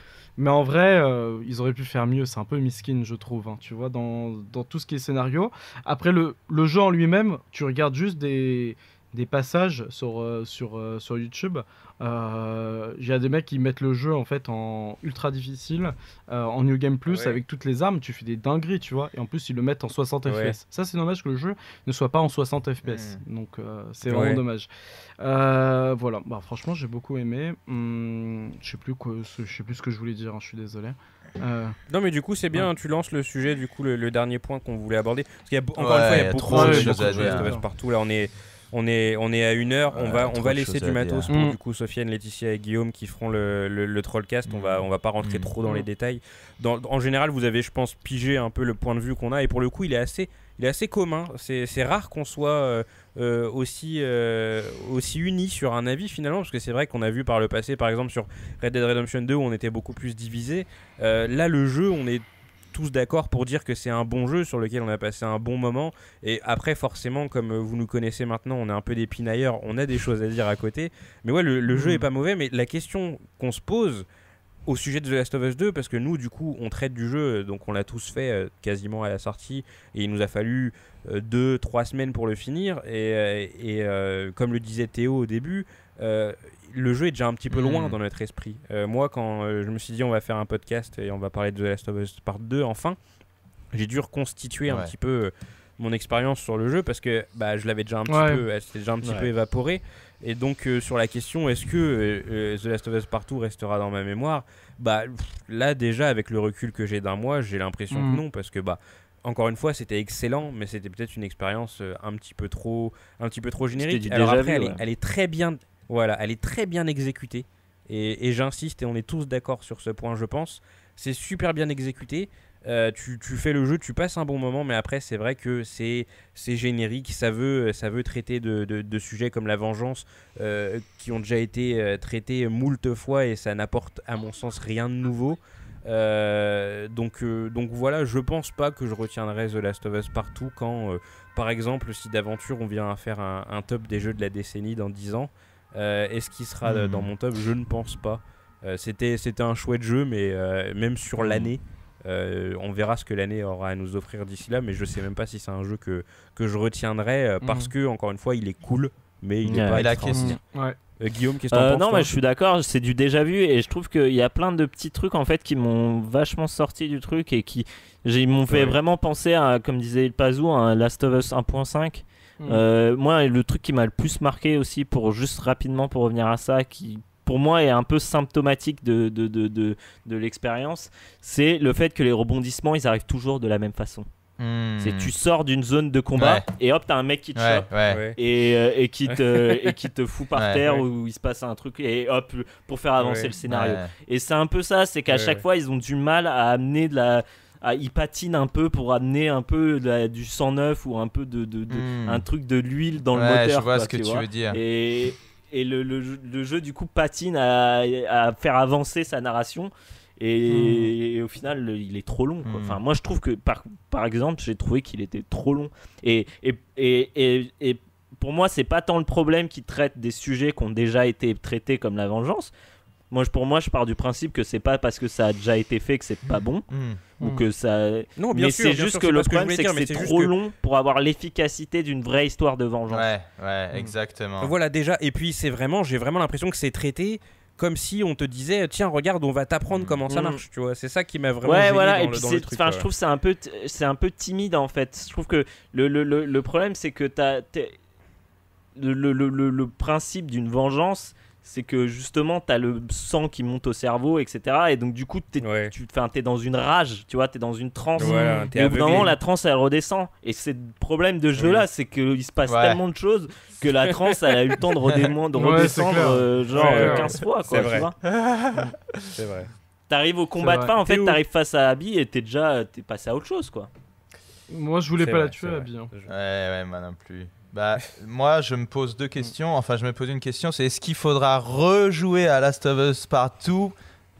Mais en vrai, euh, ils auraient pu faire mieux. C'est un peu miskin, je trouve. hein, tu vois, dans, tout ce qui est scénario. Après, le, le jeu en lui-même, tu regardes juste des, des passages sur, euh, sur, euh, sur YouTube. Euh, Il y a des mecs qui mettent le jeu en fait en ultra difficile, euh, en New Game Plus Ouais. avec toutes les armes. Tu fais des dingueries, tu vois. Et en plus, ils le mettent en 60 Ouais. FPS. Ça, c'est dommage que le jeu ne soit pas en 60 FPS. Donc, euh, c'est vraiment Ouais. dommage. Euh, voilà. Bah, franchement, j'ai beaucoup aimé. Hum, je sais plus quoi, ce- je sais plus ce que je voulais dire. hein, je suis désolé. Euh, Non, mais du coup, c'est bien, tu lances le sujet, du coup, le, le dernier point qu'on voulait aborder. Parce qu'il y a, encore Ouais, une fois, il y y a beaucoup trop de choses à dire. partout. Là, on est, on est, on est à une heure. on va, on va laisser du matos pour, Mm. du coup, Sofiane, Laetitia et Guillaume qui feront le, le, le trollcast. On, va, Mm. on va pas rentrer Mm. trop dans les détails. Dans, en général, vous avez, je pense, pigé un peu le point de vue qu'on a. Et pour le coup, il est assez, il est assez commun. C'est c'est rare qu'on soit euh, euh, aussi, euh, aussi unis sur un avis finalement. Parce que c'est vrai qu'on a vu par le passé, par exemple, sur Red Dead Redemption 2, où on était beaucoup plus divisés. Euh, là, le jeu, on est tous d'accord pour dire que c'est un bon jeu sur lequel on a passé un bon moment. Et après, forcément, comme euh, vous nous connaissez maintenant, on est un peu des pinailleurs, on a des choses à dire à côté. Mais ouais, le, le jeu Mhm. est pas mauvais, mais la question qu'on se pose au sujet de The Last of Us 2, parce que nous, du coup, on traite du jeu, donc on l'a tous fait euh, quasiment à la sortie, et il nous a fallu 2-3 semaines pour le finir. Et, euh, et, euh, comme le disait Théo au début, euh, le jeu est déjà un petit peu loin Mhm. dans notre esprit. Euh, moi, quand euh, je me suis dit on va faire un podcast et on va parler de The Last of Us Part 2, enfin, j'ai dû reconstituer un petit peu euh, mon expérience sur le jeu parce que bah, je l'avais déjà un petit Ouais. peu, elle s'était déjà un petit Ouais. peu évaporée. Et donc euh, sur la question est-ce que The Last of Us Part 2 restera dans ma mémoire, bah pff, là déjà avec le recul que j'ai d'un mois, j'ai l'impression que non parce que bah encore une fois, c'était excellent, mais c'était peut-être une expérience un petit peu trop, un petit peu trop générique. Alors déjà après, vu, elle, est, ouais. elle est très bien, voilà, elle est très bien exécutée. Et, j'insiste, et on est tous d'accord sur ce point, je pense. C'est super bien exécuté. Euh, tu, fais le jeu, tu passes un bon moment, mais après, c'est vrai que c'est générique. Ça veut, ça veut traiter de, sujets comme la vengeance euh, qui ont déjà été euh, traités moult fois et ça n'apporte, à mon sens, rien de nouveau. Donc, voilà, je pense pas que je retiendrai The Last of Us partout quand, par exemple, si d'aventure on vient à faire un, un top des jeux de la décennie dans 10 ans, est-ce qu'il sera euh, Mhm. dans mon top? Je ne pense pas. Euh, c'était, c'était un chouette jeu, mais euh, même sur Mhm. l'année, euh, on verra ce que l'année aura à nous offrir d'ici là, mais je sais même pas si c'est un jeu que, que je retiendrai euh, parce Mhm. que, encore une fois, il est cool, mais il n'est Ouais. pas la ouais. Euh, Guillaume, qu'est-ce que Euh, non, mais je suis d'accord, c'est du déjà vu et je trouve qu'il y a plein de petits trucs en fait qui m'ont vachement sorti du truc et qui m'ont fait Ouais. vraiment penser à, comme disait Pazou, un Last of Us 1.5. Euh, moi, le truc qui m'a le plus marqué aussi, pour juste rapidement pour revenir à ça, qui pour moi est un peu symptomatique de, de, de, de, de l'expérience, c'est le fait que les rebondissements ils arrivent toujours de la même façon. Hmm. C'est tu sors d'une zone de combat Ouais. et hop, t'as un mec qui te Ouais, chope ouais. Ouais. et, euh, et, qui te, et qui te fout par Ouais. terre Ouais. où il se passe un truc et hop pour faire avancer Ouais. le scénario. Ouais. Et c'est un peu ça, c'est qu'à Ouais, chaque ouais. fois ils ont du mal à amener de la. À, ils patinent un peu pour amener un peu la- du sang neuf ou un peu de, de- de- Hmm. un truc de l'huile dans le moteur. je vois quoi, ce que tu veux dire. Et, et le, le jeu- le jeu du coup patine à, à faire avancer sa narration. Et, et au final, le- il est trop long. quoi. Mm. Enfin, moi, je trouve que par, par exemple, j'ai trouvé qu'il était trop long. Et, et, et, et, et pour moi, c'est pas tant le problème qui traite des sujets qui ont déjà été traités comme la vengeance. Moi, pour moi, je pars du principe que c'est pas parce que ça a déjà été fait que c'est pas bon Hmm. ou Mm. que ça. Non, bien mais sûr, c'est juste sûr, que le problème, c'est que c'est trop que- long pour avoir l'efficacité d'une vraie histoire de vengeance. Ouais, ouais, Hmm. exactement. Voilà déjà, et puis c'est vraiment, j'ai vraiment l'impression que c'est traité comme si on te disait tiens regarde on va t'apprendre Mm. comment ça Mm. marche tu vois c'est ça qui m'a vraiment Ouais, gêné voilà. dans Et le- puis, le truc, je trouve que c'est un peu, c'est un peu timide en fait. Je trouve que le, le, le, le problème, c'est que t'as, le- le principe d'une vengeance, c'est que justement, t'as le sang qui monte au cerveau, etc. Et donc, du coup, t'es, Ouais. tu, enfin, t'es dans une rage, tu vois, t'es dans une transe. Voilà, Et au bout d'un moment, la transe, elle redescend. Et c'est le problème de ce jeu-là, c'est qu'il se passe Ouais. tellement de choses que la transe, elle a eu le temps de, redémo- de Ouais, c'est redescendre, euh, genre Ouais, euh, ouais. 15 fois, C'est quoi, tu vrai. vois. c'est vrai T'arrives au combat de fin, en fait, t'arrives face à Abby et t'es déjà, t'es passé à autre chose, quoi. Moi, je voulais C'est pas la tuer, c'est. Abby. hein. Ouais, ouais, moi non plus. Bah, moi, je me pose deux questions. Enfin, je me pose une question c'est est-ce qu'il faudra rejouer à Last of Us Part 2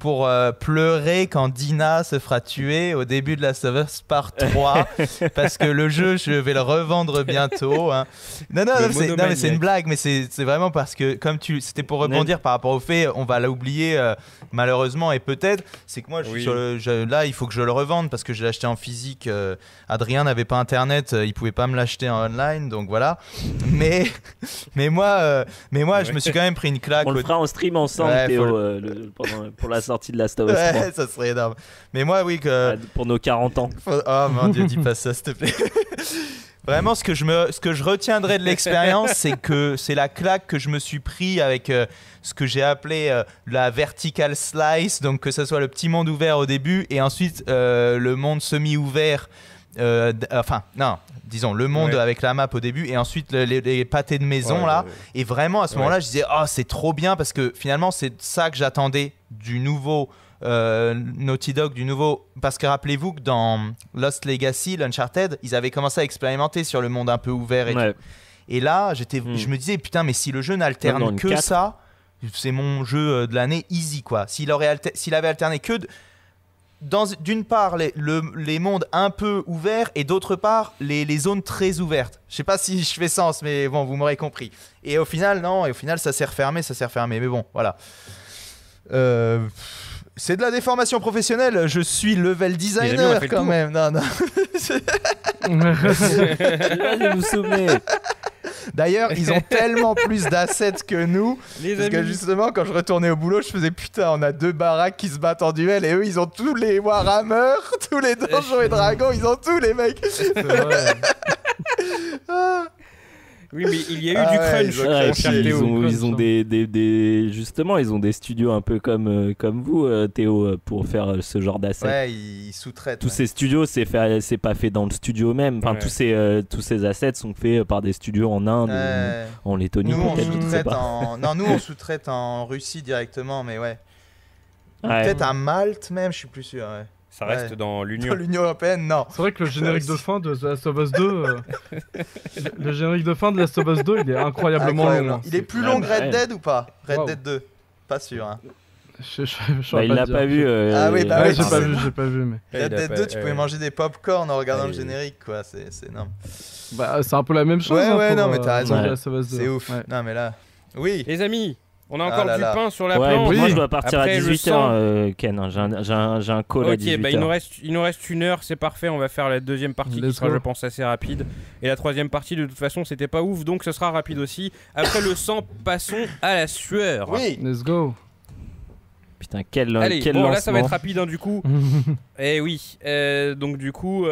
pour euh, pleurer quand Dina se fera tuer au début de la of Us Part 3 parce que le jeu je vais le revendre bientôt hein. non non, c'est, non, mais c'est monomaniaque. une blague mais c'est, c'est vraiment parce que comme tu c'était pour rebondir par rapport au fait on va l'oublier euh, malheureusement et peut-être c'est que moi je suis Oui. sur le- je- là il faut que je le revende parce que je l'ai acheté en physique euh, Adrien n'avait pas internet euh, il pouvait pas me l'acheter en online donc voilà mais mais moi euh, mais moi je me suis quand même pris une claque On le fera en stream ensemble, Ouais, Théo, faut le- euh, le- pendant- pour la sortie de Last of Us 3. Ouais, ça serait énorme. Mais moi, oui, que. Ah, Pour nos 40 ans. Faut- Oh mon dieu, dis pas ça, s'il te plaît. Vraiment, ce que je, me, ce que je retiendrai de l'expérience, c'est que c'est la claque que je me suis pris avec euh, ce que j'ai appelé euh, la vertical slice, donc que ce soit le petit monde ouvert au début et ensuite euh, le monde semi-ouvert. enfin, non, disons le monde Ouais. avec la map au début et ensuite le- les, les pâtés de maison Ouais, là. ouais. Et vraiment, à ce moment-là, je disais, oh, c'est trop bien parce que finalement, c'est ça que j'attendais du nouveau euh, Naughty Dog, du nouveau. Parce que rappelez-vous que dans Lost Legacy, l'Uncharted, ils avaient commencé à expérimenter sur le monde un peu ouvert et Ouais. tout. Et là, j'étais, Hmm. je me disais, putain, mais si le jeu n'alterne que 4. ça, c'est mon jeu euh, de l'année easy, quoi. S'il, aurait alter- s'il avait alterné que. de- dans, d'une part les, le- les mondes un peu ouverts et d'autre part les, les zones très ouvertes. Je sais pas si je fais sens, mais bon, vous m'aurez compris. Et au final, non, et au final, ça s'est refermé, ça s'est refermé. Mais bon, voilà. Euh, c'est de la déformation professionnelle. Je suis level designer quand même. Non, non. Je sais pas si vous souvenez. D'ailleurs, ils ont tellement plus d'assets que nous. Les Parce que justement, quand je retournais au boulot, je faisais putain, on a deux baraques qui se battent en duel et eux, ils ont tous les Warhammer, tous les donjons et dragons, ils ont tous les mecs. Oui, mais il y a eu Ah du ouais, crunch, ils ont Ouais, puis ils Théo. ont, ils ont ça. des, des, des- justement ils ont des studios un peu comme euh, comme vous euh, Théo euh, pour faire ce genre d'assets. Ouais, ils sous-traitent. Tous ouais. ces studios c'est fait c'est pas fait dans le studio même. Enfin Ouais. tous ces euh, tous ces assets sont faits par des studios en Inde, ou en Lettonie Nous, on peut-être, sous-traite en... Non, nous, on sous-traite en Russie directement, mais ouais. Ouais. Peut-être à Malte même, je suis plus sûr. Ouais. Ça reste Ouais. dans l'Union. l'Union Européenne, non. C'est vrai que le générique de fin de The Last of Us 2, euh, le- générique de fin de Last of Us 2, il est incroyablement Incroyable. long. hein. Il est plus long que Red ouais. Dead ou pas? Red Wow. Dead 2 Pas sûr. Hein. Je, je, je Bah, il l'a pas vu. euh, Ah oui, bah Ouais, oui, j'ai pas vu, j'ai pas vu, mais. Red Dead pas- 2, tu pouvais manger des pop-corn en regardant le générique, quoi. C'est c'est énorme. Bah, c'est un peu la même chose. Ouais, hein, ouais, pour, non, mais euh, t'as raison. The Last of Us 2. C'est ouf. Non, mais là. Oui. Les amis, on a Ah encore là du là. pain sur la Ouais, planche. moi Oui. je dois partir Après, à le 18h, sang. euh, Ken. J'ai un, j'ai un- j'ai un call à Ok, 18h. bah il nous, reste, il nous reste une heure, c'est parfait. On va faire la deuxième partie qui sera, go. je pense, assez rapide. Et la troisième partie, de toute façon, c'était pas ouf, donc ce sera rapide aussi. Après le sang, passons à la sueur. Oui. Let's go. Putain, quel, Allez, quel bon, lancement. là ça va être rapide hein, du coup. Eh oui, euh, donc du coup,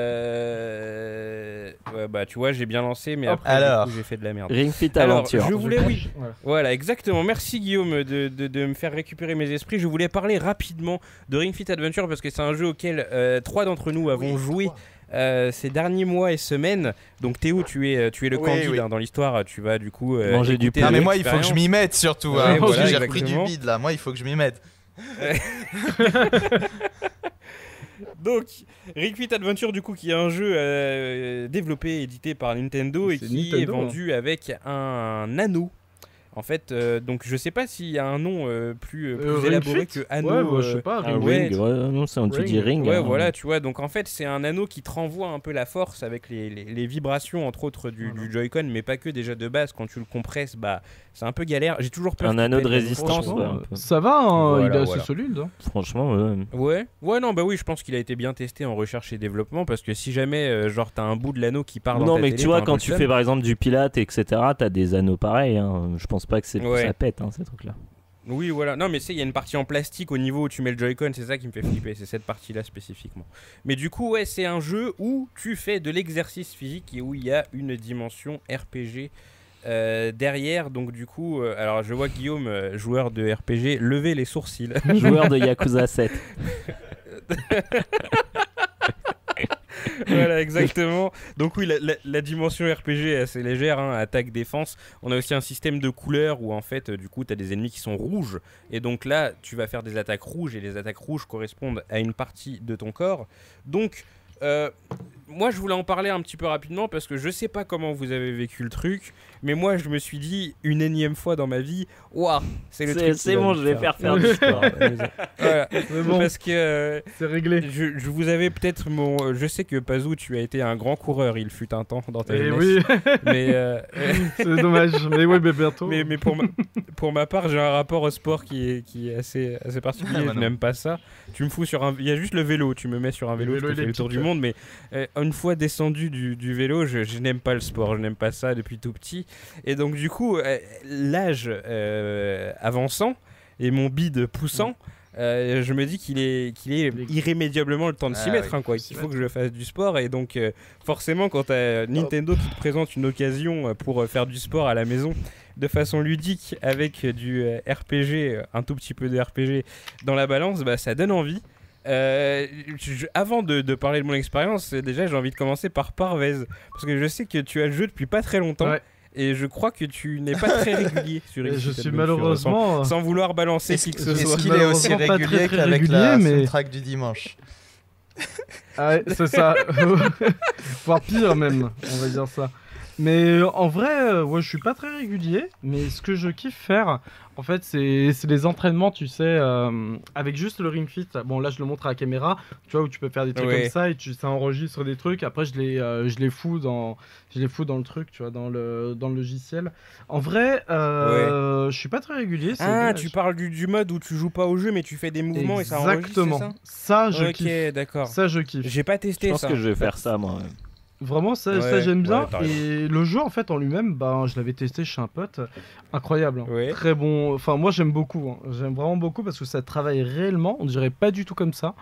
euh... ouais, bah tu vois, j'ai bien lancé, mais Hop. après du Alors. coup, j'ai fait de la merde. Ring Fit Alors, Aventure. je voulais, oui, Voilà. Voilà, exactement. Merci Guillaume de, de- de me faire récupérer mes esprits. Je voulais parler rapidement de Ring Fit Adventure parce que c'est un jeu auquel euh, trois d'entre nous avons Oui, joué trois. Euh, ces derniers mois et semaines. Donc Théo, tu es, euh, tu es le Oui, candide oui. hein, dans l'histoire. Tu vas du coup euh, Manger du pain. Non, mais moi, il faut que je m'y mette surtout. Ouais, hein, voilà, j'ai repris du bide là. Moi, il faut que je m'y mette. Donc, Ring Fit Adventure, du coup, qui est un jeu euh, développé et édité par Nintendo et qui Nintendo, est vendu avec un anneau. En fait, euh, donc je sais pas s'il y a un nom euh, plus, euh, plus Euh, élaboré que anneau. Ouais, bah, je sais pas. Un Ring ouais. ring, ouais, non, c'est un tu Ring. dis ring. Ouais, hein. voilà, tu vois. Donc en fait, c'est un anneau qui te renvoie un peu la force avec les, les- les vibrations, entre autres, du, Voilà. du Joy-Con, mais pas que déjà de base. Quand tu le compresses, bah, c'est un peu galère. J'ai toujours peur. Un anneau de résistance, ouais, peu. ça va, hein, Voilà, il est assez voilà. solide. hein. Franchement, ouais. Ouais, ouais, non, bah oui, je pense qu'il a été bien testé en recherche et développement parce que si jamais, euh, genre, t'as un bout de l'anneau qui part dans Non, ta mais télé, tu vois, quand tu fais par exemple du pilate, etc., t'as des anneaux pareils. hein. Je pense pas que c'est Ouais. ça pète, hein, ces trucs-là. Oui, voilà. Non, mais c'est, il y a une partie en plastique au niveau où tu mets le Joy-Con, c'est ça qui me fait flipper, c'est cette partie-là spécifiquement. Mais du coup, ouais, c'est un jeu où tu fais de l'exercice physique et où il y a une dimension RPG euh, derrière. Donc, du coup, euh, alors je vois Guillaume, euh, joueur de RPG, lever les sourcils. Joueur de Yakuza 7. voilà, exactement. Donc oui, la, dimension RPG est assez légère, hein, attaque, défense. On a aussi un système de couleurs où en fait, euh, du coup, tu as des ennemis qui sont rouges. Et donc là, tu vas faire des attaques rouges et les attaques rouges correspondent à une partie de ton corps. Donc, euh, moi, je voulais en parler un petit peu rapidement parce que je sais pas comment vous avez vécu le truc, mais moi, je me suis dit une énième fois dans ma vie, waouh, c'est le C'est truc. c'est bon, je vais faire faire sport. Voilà. Mais bon, Parce que euh, c'est réglé. je, je vous avais peut-être mon. Je sais que Pazou, tu as été un grand coureur, il fut un temps dans ta Et jeunesse. oui, Mais, euh, c'est dommage. Mais oui, mais bientôt. mais, mais pour, ma, pour ma part, j'ai un rapport au sport qui est, qui est assez, assez particulier. Ah, bah je non. n'aime pas ça. Tu me fous sur un. Il y a juste le vélo. Tu me mets sur un vélo, vélo je te fais le tour du monde. Mais euh, une fois descendu du, du vélo, je, je n'aime pas le sport. Je n'aime pas ça depuis tout petit. Et donc, du coup, euh, l'âge euh, avançant et mon bide poussant. euh, je me dis qu'il est, qu'il est irrémédiablement le temps de s'y Ah mettre, oui, hein, quoi. s'y qu'il faut que je fasse du sport et donc euh, forcément quand t'as Nintendo qui te présente une occasion pour faire du sport à la maison de façon ludique avec du RPG, un tout petit peu de RPG dans la balance, bah, ça donne envie. Euh, je- avant de, de parler de mon expérience, euh, déjà j'ai envie de commencer par Parvez parce que je sais que tu as le jeu depuis pas très longtemps Ouais. et je crois que tu n'es pas très régulier sur Exit je suis malheureusement. sans, sans vouloir balancer Est-ce qui que est-ce ce soit. qu'il est aussi très, régulier très qu'avec la mais- soundtrack du dimanche Ah ouais, c'est ça. Voire pire même, on va dire ça. Mais euh, en vrai, euh, ouais, je suis pas très régulier. Mais ce que je kiffe faire, en fait, c'est c'est les entraînements, tu sais, euh, avec juste le Ring Fit. Bon, là, je le montre à la caméra, tu vois, où tu peux faire des trucs Ouais. comme ça et tu, ça enregistre des trucs. Après, je les, euh, je les fous dans, je les fous dans le truc, tu vois, dans le, dans le logiciel. En vrai, euh, je suis pas très régulier. Ah, dommage. tu parles du, du mode où tu joues pas au jeu mais tu fais des mouvements et ça enregistre, Exactement. ça, je kiffe. Ok, d'accord. Ça, je kiffe. J'ai pas Je testé pense ça. que je vais faire ça, moi. Vraiment, ça, Ouais, ça j'aime bien. ouais, et le jeu, en fait, en lui-même, ben, je l'avais testé chez un pote. Incroyable. hein. Ouais. Très bon. Enfin, moi, j'aime beaucoup. hein. J'aime vraiment beaucoup parce que ça travaille réellement. On dirait pas du tout comme ça.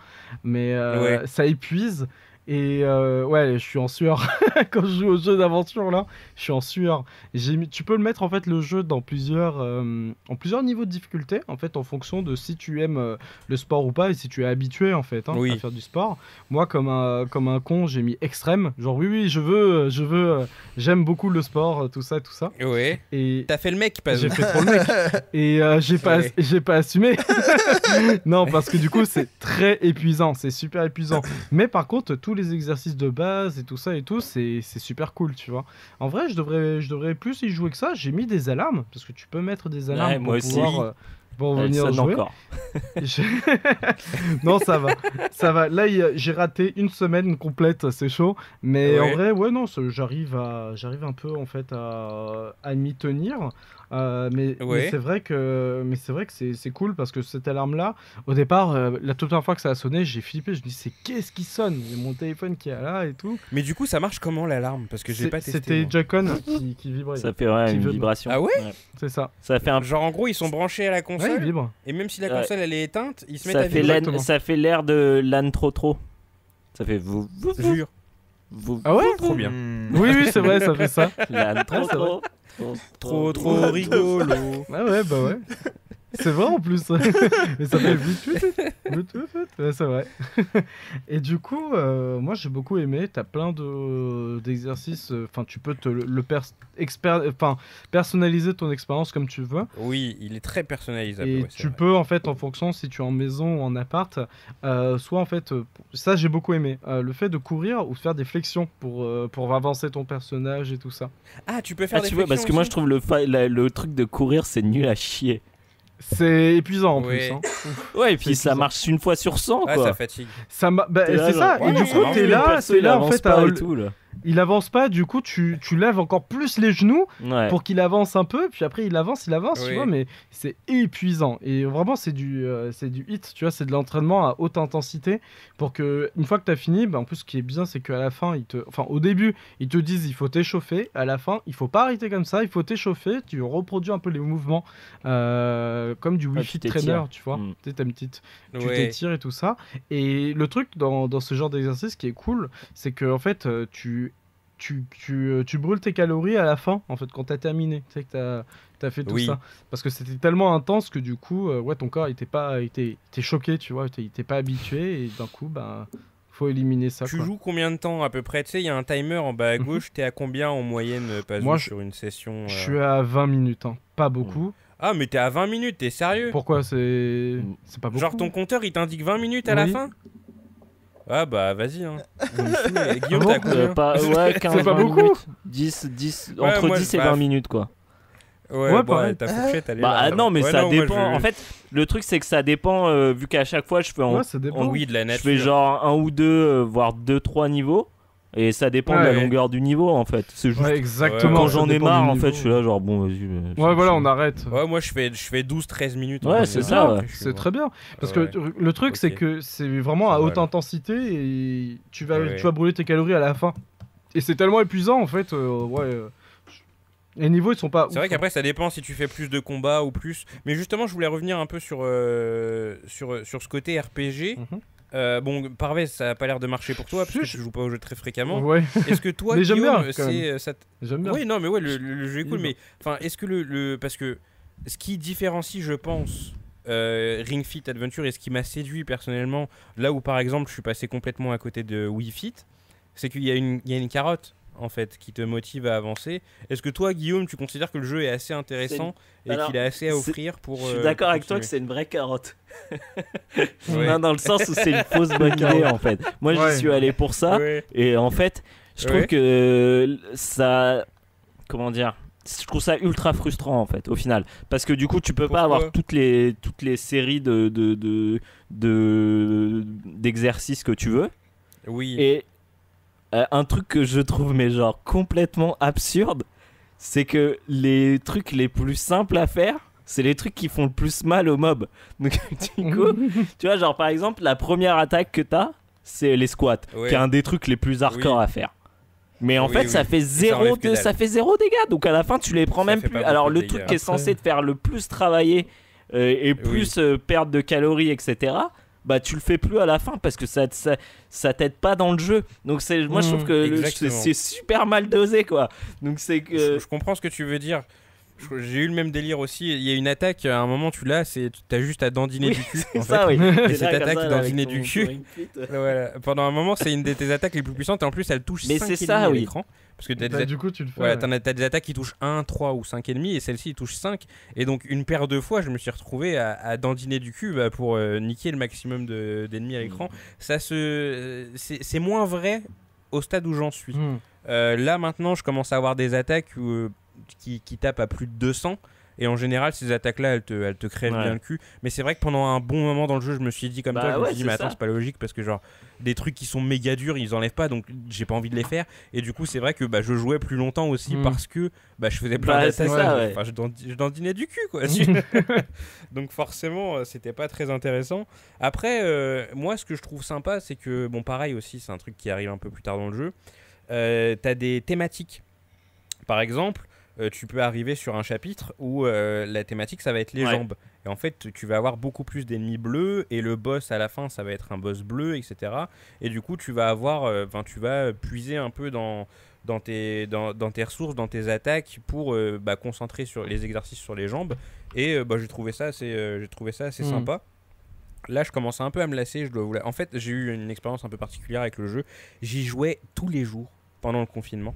Mais euh, ça épuise. Et euh, ouais, je suis en sueur. Quand je joue au jeu d'aventure, là, je suis en sueur. J'ai mis... Tu peux le mettre, en fait, le jeu dans plusieurs, euh, en plusieurs niveaux de difficulté, en fait, en fonction de si tu aimes euh, le sport ou pas et si tu es habitué, en fait, hein, Oui. à faire du sport. Moi, comme un, comme un con, j'ai mis extrême. Genre, oui, oui, je veux, je veux, j'aime beaucoup le sport, tout ça, tout ça. Ouais. Et T'as fait le mec, pas j'ai fait trop le mec. Et j'ai pas, Ouais. j'ai pas assumé. non, parce que du coup, c'est très épuisant. C'est super épuisant. Mais par contre, tous les exercices de base et tout ça et tout, c'est c'est super cool, tu vois. En vrai, je devrais, je devrais plus y jouer que ça. J'ai mis des alarmes, parce que tu peux mettre des alarmes Ouais, pour moi aussi. pouvoir... euh, pour Elle venir jouer. encore. Je- non, ça va. Ça va. Là, j'ai raté une semaine complète, c'est chaud. Mais Ouais. en vrai, ouais, non, j'arrive à, j'arrive un peu en fait à, à m'y tenir. Euh, mais c'est vrai que, mais c'est vrai que c'est c'est cool parce que cette alarme-là, au départ, euh, la toute première fois que ça a sonné, j'ai flippé. Je me dis, c'est qu'est-ce qui sonne? Il y a mon téléphone qui est là et tout. Mais du coup, ça marche comment l'alarme? Parce que j'ai C'est- pas testé. C'était. Joy-Con qui, qui vibrait. Ça fait ouais, une vibration. Ah ouais? C'est ça. Ça fait un Genre, en gros, ils sont branchés à la console. vibre. et même si la Ouais. console elle est éteinte, ils se mettent ça à fait vibrer. Ça fait l'air de l'âne trop trop. Ça fait vous vous vous, Jure. vous Ah ouais? Trop bien. Oui, oui, c'est vrai, ça fait ça. l'âne trop c'est vrai. trop. Trop, trop rigolo. Ah ouais, bah ouais. C'est vrai en plus. Mais ça fait Bluetooth. Bluetooth. Ouais, c'est vrai. Et du coup, euh, moi j'ai beaucoup aimé. T'as plein de d'exercices. euh, Enfin, tu peux te le, le pers- expert, enfin, personnaliser ton expérience comme tu veux. Oui, il est très personnalisable. Et ouais, tu vrai. peux en fait, en fonction si tu es en maison ou en appart, euh, soit en fait, ça j'ai beaucoup aimé, euh, le fait de courir ou de faire des flexions pour euh, pour avancer ton personnage et tout ça. Ah, tu peux faire Ah, des tu vois, parce que moi je flexions trouve le, la- le truc de courir c'est nul à chier. C'est épuisant en Ouais. plus. hein. Ouais, et puis ça marche une fois sur 100 aussi. Ah, quoi. ça fatigue. Ça bah, là, c'est genre, ça. ouais, et du coup, t'es là, t'es il là en fait. pas à- et tout, là. Il avance pas, du coup tu, tu lèves encore plus les genoux Ouais. pour qu'il avance un peu, puis après il avance, il avance, Oui. tu vois, mais c'est épuisant. Et vraiment c'est du, euh, c'est du hit, tu vois, c'est de l'entraînement à haute intensité pour que une fois que tu as fini, bah, en plus ce qui est bien c'est qu'à la fin, ils te, enfin au début ils te disent il faut t'échauffer, à la fin il faut pas arrêter comme ça, il faut t'échauffer, tu reproduis un peu les mouvements euh, comme du Ah, Wi-Fi tu trainer, tu vois, Mm. tu une petite tu Ouais. t'étires et tout ça. Et le truc dans, dans ce genre d'exercice qui est cool, c'est que en fait, euh, tu, tu, tu, euh, tu brûles tes calories à la fin, en fait, quand t'as terminé. Tu sais que t'as as fait tout Oui. ça. Parce que c'était tellement intense que du coup, euh, ouais, ton corps était pas, était, était choqué, tu vois, il était pas habitué et d'un coup, ben, faut éliminer ça. Tu quoi. joues combien de temps à peu près? Tu sais, il y a un timer en bas à Mhm. gauche. T'es à combien en moyenne, euh, pas Moi, sur une session Je suis à 20 minutes, hein. pas beaucoup. Ah, mais t'es à 20 minutes, t'es sérieux? Pourquoi? C'est Mm. c'est pas beaucoup Genre ton compteur il t'indique 20 minutes à la fin? Ah bah vas-y. Hein. Guillaume, bon t'as Euh, combien pas, ouais, 15 C'est pas 20 beaucoup. minutes. 10, 10, Ouais, entre moi, 10 et bah, 20 minutes quoi. Ouais, Ouais, bah, ta fourchette, elle est Bah là. non, mais Ouais, ça non, moi, dépend. je- En fait, le truc c'est que ça dépend, euh, vu qu'à chaque fois je fais en, Ouais, ça dépend. en- oui, de la je nature. fais genre un ou deux, euh, voire deux, trois niveaux. Et ça dépend de la Ouais. longueur du niveau en fait. C'est juste Ouais, exactement. quand j'en ai marre en fait, je suis là genre bon vas-y. Ouais, voilà, on arrête. Ouais, moi je fais, je fais 12-13 minutes. en Ouais, général. c'est ça, C'est très bien. Parce Ouais. que le truc, c'est que c'est vraiment à haute intensité et tu vas, Ouais. tu vas brûler tes calories à la fin. Et c'est tellement épuisant en fait. euh, ouais. euh, Les niveaux ils sont pas. C'est vrai ouf, qu'après ça dépend si tu fais plus de combats ou plus. Mais justement, je voulais revenir un peu sur, euh, sur, sur ce côté RPG. Mhm. Euh, bon, Parvez, ça a pas l'air de marcher pour toi parce que je- tu joues pas au jeu très fréquemment. Ouais, Est-ce que toi, Guillaume, c'est euh, ça. Oui, non, mais ouais, le, le- jeu est cool. Il Mais enfin, est-ce que le, le- parce que ce qui différencie, je pense, euh, Ring Fit Adventure et ce qui m'a séduit personnellement, là où par exemple je suis passé complètement à côté de Wii Fit, c'est qu'il y a une, il y a une carotte en fait qui te motive à avancer. Est-ce que toi, Guillaume, tu considères que le jeu est assez intéressant et qu'il a assez à offrir pour Je suis euh, d'accord avec toi que c'est une vraie carotte. Ouais. Non, dans le sens où c'est une fausse bonne idée en fait. Moi Ouais. j'y suis allé pour ça. Ouais. Et en fait, je trouve Ouais. que ça. Comment dire Je trouve ça ultra frustrant en fait, au final. Parce que du coup, tu peux pas avoir toutes les, toutes les séries de, de, de, de- d'exercices que tu veux. Oui. Et euh, un truc que je trouve, mais genre complètement absurde, c'est que les trucs les plus simples à faire, c'est les trucs qui font le plus mal aux mobs. Donc, du coup, tu vois, genre par exemple, la première attaque que t'as, c'est les squats, Ouais. qui est un des trucs les plus hardcore Oui. à faire. Mais en Oui, fait, oui. ça fait zéro, de, ça fait zéro dégâts. Donc à la fin, tu les prends Ça même plus. Alors le truc qui est censé te faire le plus travailler euh, et plus euh, perdre de calories, etc. Bah tu le fais plus à la fin parce que ça ça, ça t'aide pas dans le jeu. Donc c'est moi je Mmh, trouve que le- exactement. c'est c'est super mal dosé quoi. Donc c'est que Je, je comprends ce que tu veux dire. J'ai eu le même délire aussi. Il y a une attaque, à un moment, tu l'as, c'est t'as juste à dandiner Oui, du cul. c'est ça fait. oui. Et cette attaque ça, ton- du cul. Voilà. Pendant un moment, c'est une de tes attaques les plus puissantes et en plus, elle touche Mais 5 c'est ennemis ça, à oui. l'écran. Parce que t'as Bah, des, du coup, tu le fais. voilà, des attaques qui touchent 1, 3 ou 5 ennemis et celle-ci touche 5. Et donc, une paire de fois, je me suis retrouvé à, à dandiner du cul bah, pour euh, niquer le maximum de- d'ennemis à l'écran. Ça se. C'est c'est moins vrai au stade où j'en suis. Hmm. Euh, là maintenant, je commence à avoir des attaques où, euh, qui, qui tapent à plus de 200. Et en général, ces attaques-là, elles te, elles te crèvent Ouais. bien le cul. Mais c'est vrai que pendant un bon moment dans le jeu, je me suis dit comme Bah toi, je me suis dit, mais attends, c'est pas logique parce que genre, des trucs qui sont méga durs, ils enlèvent pas, donc j'ai pas envie de les faire. Et du coup, c'est vrai que bah, je jouais plus longtemps aussi Mm. parce que bah, je faisais plein Bah, d'attaques. ouais. Enfin, je, je dandinais du cul, quoi. donc forcément, euh, c'était pas très intéressant. Après, euh, moi, ce que je trouve sympa, c'est que, bon, pareil aussi, c'est un truc qui arrive un peu plus tard dans le jeu. Euh, T'as des thématiques. Par exemple, euh, tu peux arriver sur un chapitre où euh, la thématique, ça va être les Ouais. jambes. Et en fait, tu vas avoir beaucoup plus d'ennemis bleus et le boss à la fin, ça va être un boss bleu, etc. Et du coup, tu vas avoir, euh, enfin, tu vas puiser un peu dans dans tes, dans, dans tes ressources, dans tes attaques pour bah, concentrer sur les exercices sur les jambes. Et bah, j'ai trouvé ça assez, j'ai trouvé ça assez Mhm. sympa. Là, je commence un peu à me lasser. Je dois vous la- En fait, j'ai eu une expérience un peu particulière avec le jeu. J'y jouais tous les jours pendant le confinement.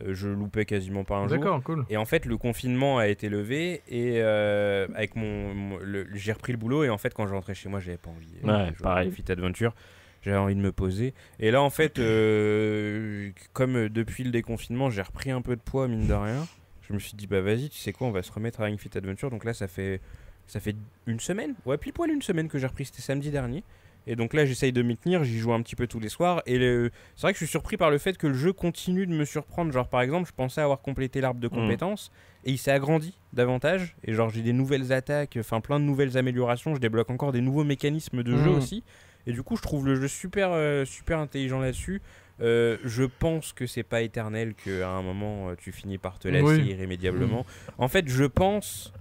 Euh, je loupais quasiment pas un jour. D'accord, cool. Et en fait, le confinement a été levé et euh, avec mon, j'ai repris le boulot et en fait, quand je rentrais chez moi, j'avais pas envie. Ouais, pareil. Fit Adventure, j'avais envie de me poser. Et là, en fait, euh, comme depuis le déconfinement, j'ai repris un peu de poids mine de rien. Je me suis dit bah vas-y, tu sais quoi, on va se remettre à Ring Fit Adventure. Donc là, ça fait ça fait une semaine, ouais, pile poil une semaine que j'ai repris. C'était samedi dernier. Et donc là, j'essaye de m'y tenir, j'y joue un petit peu tous les soirs. Et le- c'est vrai que je suis surpris par le fait que le jeu continue de me surprendre. Genre, par exemple, je pensais avoir complété l'arbre de compétences et il s'est agrandi davantage. Et genre, j'ai des nouvelles attaques, enfin plein de nouvelles améliorations. Je débloque encore des nouveaux mécanismes de jeu Mhm. aussi. Et du coup, je trouve le jeu super, euh, super intelligent là-dessus. Euh, je pense que c'est pas éternel, qu'à un moment euh, tu finis par te lasser Oui. irrémédiablement. En fait, je pense,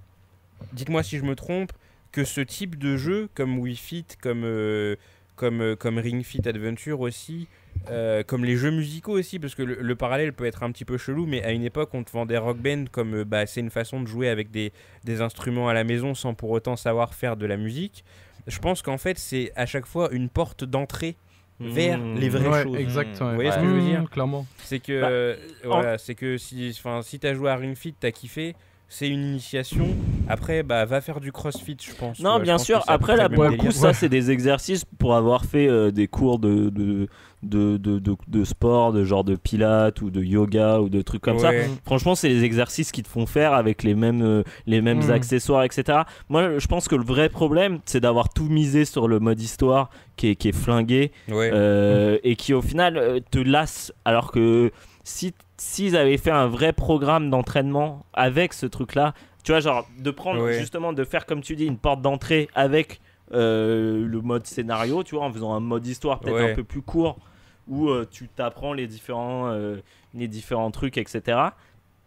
dites-moi si je me trompe, que ce type de jeu, comme Wii Fit, comme, euh, comme, euh, comme Ring Fit Adventure aussi, euh, comme les jeux musicaux aussi, parce que le, le parallèle peut être un petit peu chelou, mais à une époque on te vendait Rock Band comme euh, bah, c'est une façon de jouer avec des, des instruments à la maison sans pour autant savoir faire de la musique. Je pense qu'en fait c'est à chaque fois une porte d'entrée vers Mmh. les vraies Ouais, choses. exact. Vous ouais. voyez ce que je veux dire? Clairement. C'est que Bah, en- voilà, c'est que si enfin si t'as joué à Ring Fit, t'as kiffé. C'est une initiation. Après, bah, va faire du crossfit, je pense. Non, bien sûr. Après, près là, pour le coup, ça, c'est des exercices pour avoir fait euh, des cours de, de, de, de, de- sport, de genre de pilates ou de yoga ou de trucs comme ça. Franchement, c'est les exercices qui te font faire avec les mêmes, euh, les mêmes Mm. accessoires, etc. Moi, je pense que le vrai problème, c'est d'avoir tout misé sur le mode histoire qui est, qui est flingué Ouais. euh, et qui, au final, te lasse. Alors que si s'ils avaient fait un vrai programme d'entraînement avec ce truc-là, tu vois, genre de prendre Ouais. justement, de faire, comme tu dis, une porte d'entrée avec euh, le mode scénario, tu vois, en faisant un mode histoire peut-être Ouais. un peu plus court où euh, tu t'apprends les différents, euh, les différents trucs, etc.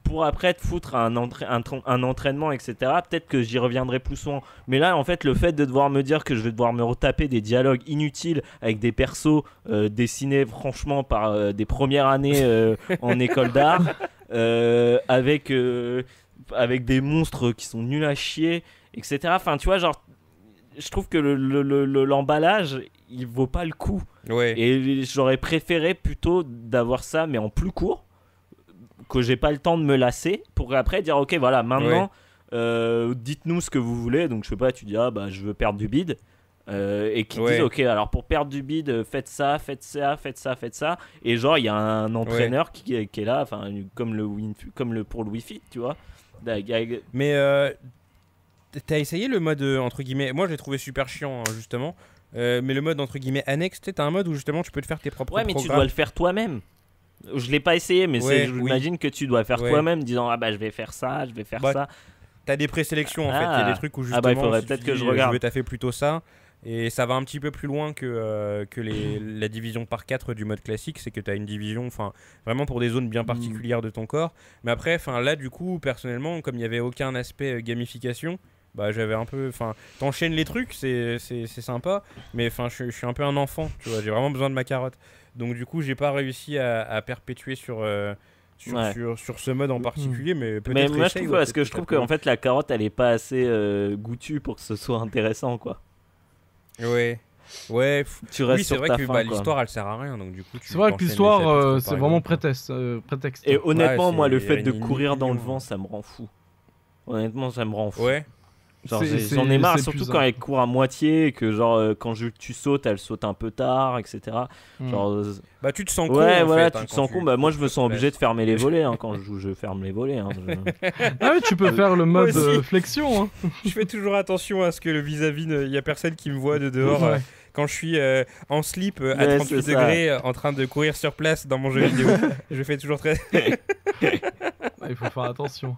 Pour après te foutre un, entra- un, tron- un entraînement, etc. Peut-être que j'y reviendrai plus souvent. Mais là, en fait, le fait de devoir me dire que je vais devoir me retaper des dialogues inutiles avec des persos euh, dessinés franchement par euh, des premières années euh, en école d'art, euh, avec, euh, avec des monstres qui sont nuls à chier, etc. Enfin, tu vois, genre, je trouve que le- le- le- le- l'emballage, il vaut pas le coup. Ouais. Et j'aurais préféré plutôt d'avoir ça, mais en plus court, que j'ai pas le temps de me lasser, pour après dire ok, voilà, maintenant, euh, dites-nous ce que vous voulez. Donc je sais pas, tu dis ah bah je veux perdre du bide. euh, et qui Ouais. disent ok alors pour perdre du bide euh, faites ça faites ça faites ça faites ça et genre il y a un entraîneur qui, est- qui est là enfin comme le comme le pour le Wi-Fi tu vois Mais euh, t'as essayé le mode entre guillemets Moi, je l'ai trouvé super chiant hein, justement. Mais le mode entre guillemets annexe, t'as un mode où justement tu peux te faire tes propres Ouais, mais tu dois le faire toi-même. Je l'ai pas essayé, mais Ouais, c'est- oui. j'imagine que tu dois faire Ouais. toi-même, disant ah bah je vais faire ça, je vais faire Bah, ça. T'as des présélections en fait. Il y a Ah. des trucs où Ah justement. bah, il faudrait si peut-être que je euh, regarde. Je vais taffer plutôt ça. Et ça va un petit peu plus loin que, euh, que les, la division par 4 du mode classique. C'est que tu as une division enfin vraiment pour des zones bien particulières de ton corps. Mais après, enfin là, du coup, personnellement, comme il n'y avait aucun aspect euh, gamification. Bah j'avais un peu, enfin, t'enchaînes les trucs, c'est sympa, mais enfin je, je suis un peu un enfant, tu vois, j'ai vraiment besoin de ma carotte. Donc du coup j'ai pas réussi à, à perpétuer sur, euh, sur, Ouais. sur, sur ce mode en particulier, mais peut-être Mais moi je trouve ouais, parce que je trouve qu'en fait la carotte elle est pas assez euh, goûtue pour que ce soit intéressant quoi. Ouais. Ouais, Tu restes oui, c'est sur vrai ta que fin, bah, quoi. l'histoire elle sert à rien donc du coup tu C'est vrai que l'histoire, euh, c'est vraiment prétexte. euh, prétexte. Et honnêtement moi le fait de courir dans le vent ça me rend fou. Honnêtement ça me rend fou. Ouais. J'en ai marre, surtout quand elle court à moitié, et que genre euh, quand je, tu sautes, elle saute un peu tard, etc. Hmm. Genre, euh, Bah tu te sens con. ouais, en voilà, fait, tu hein, te sens con. Bah, moi, je me sens obligé de fermer les volets hein, quand je joue. Je ferme les volets. hein, je- Ah oui, tu peux faire le mode euh, flexion. Hein. Je fais toujours attention à ce que le vis-à-vis, il y a personne qui me voit de dehors Ouais. quand je suis euh, en slip euh, à Ouais, 38 c'est ça. degrés euh, en train de courir sur place dans mon jeu vidéo. je fais toujours très. Il faut faire attention.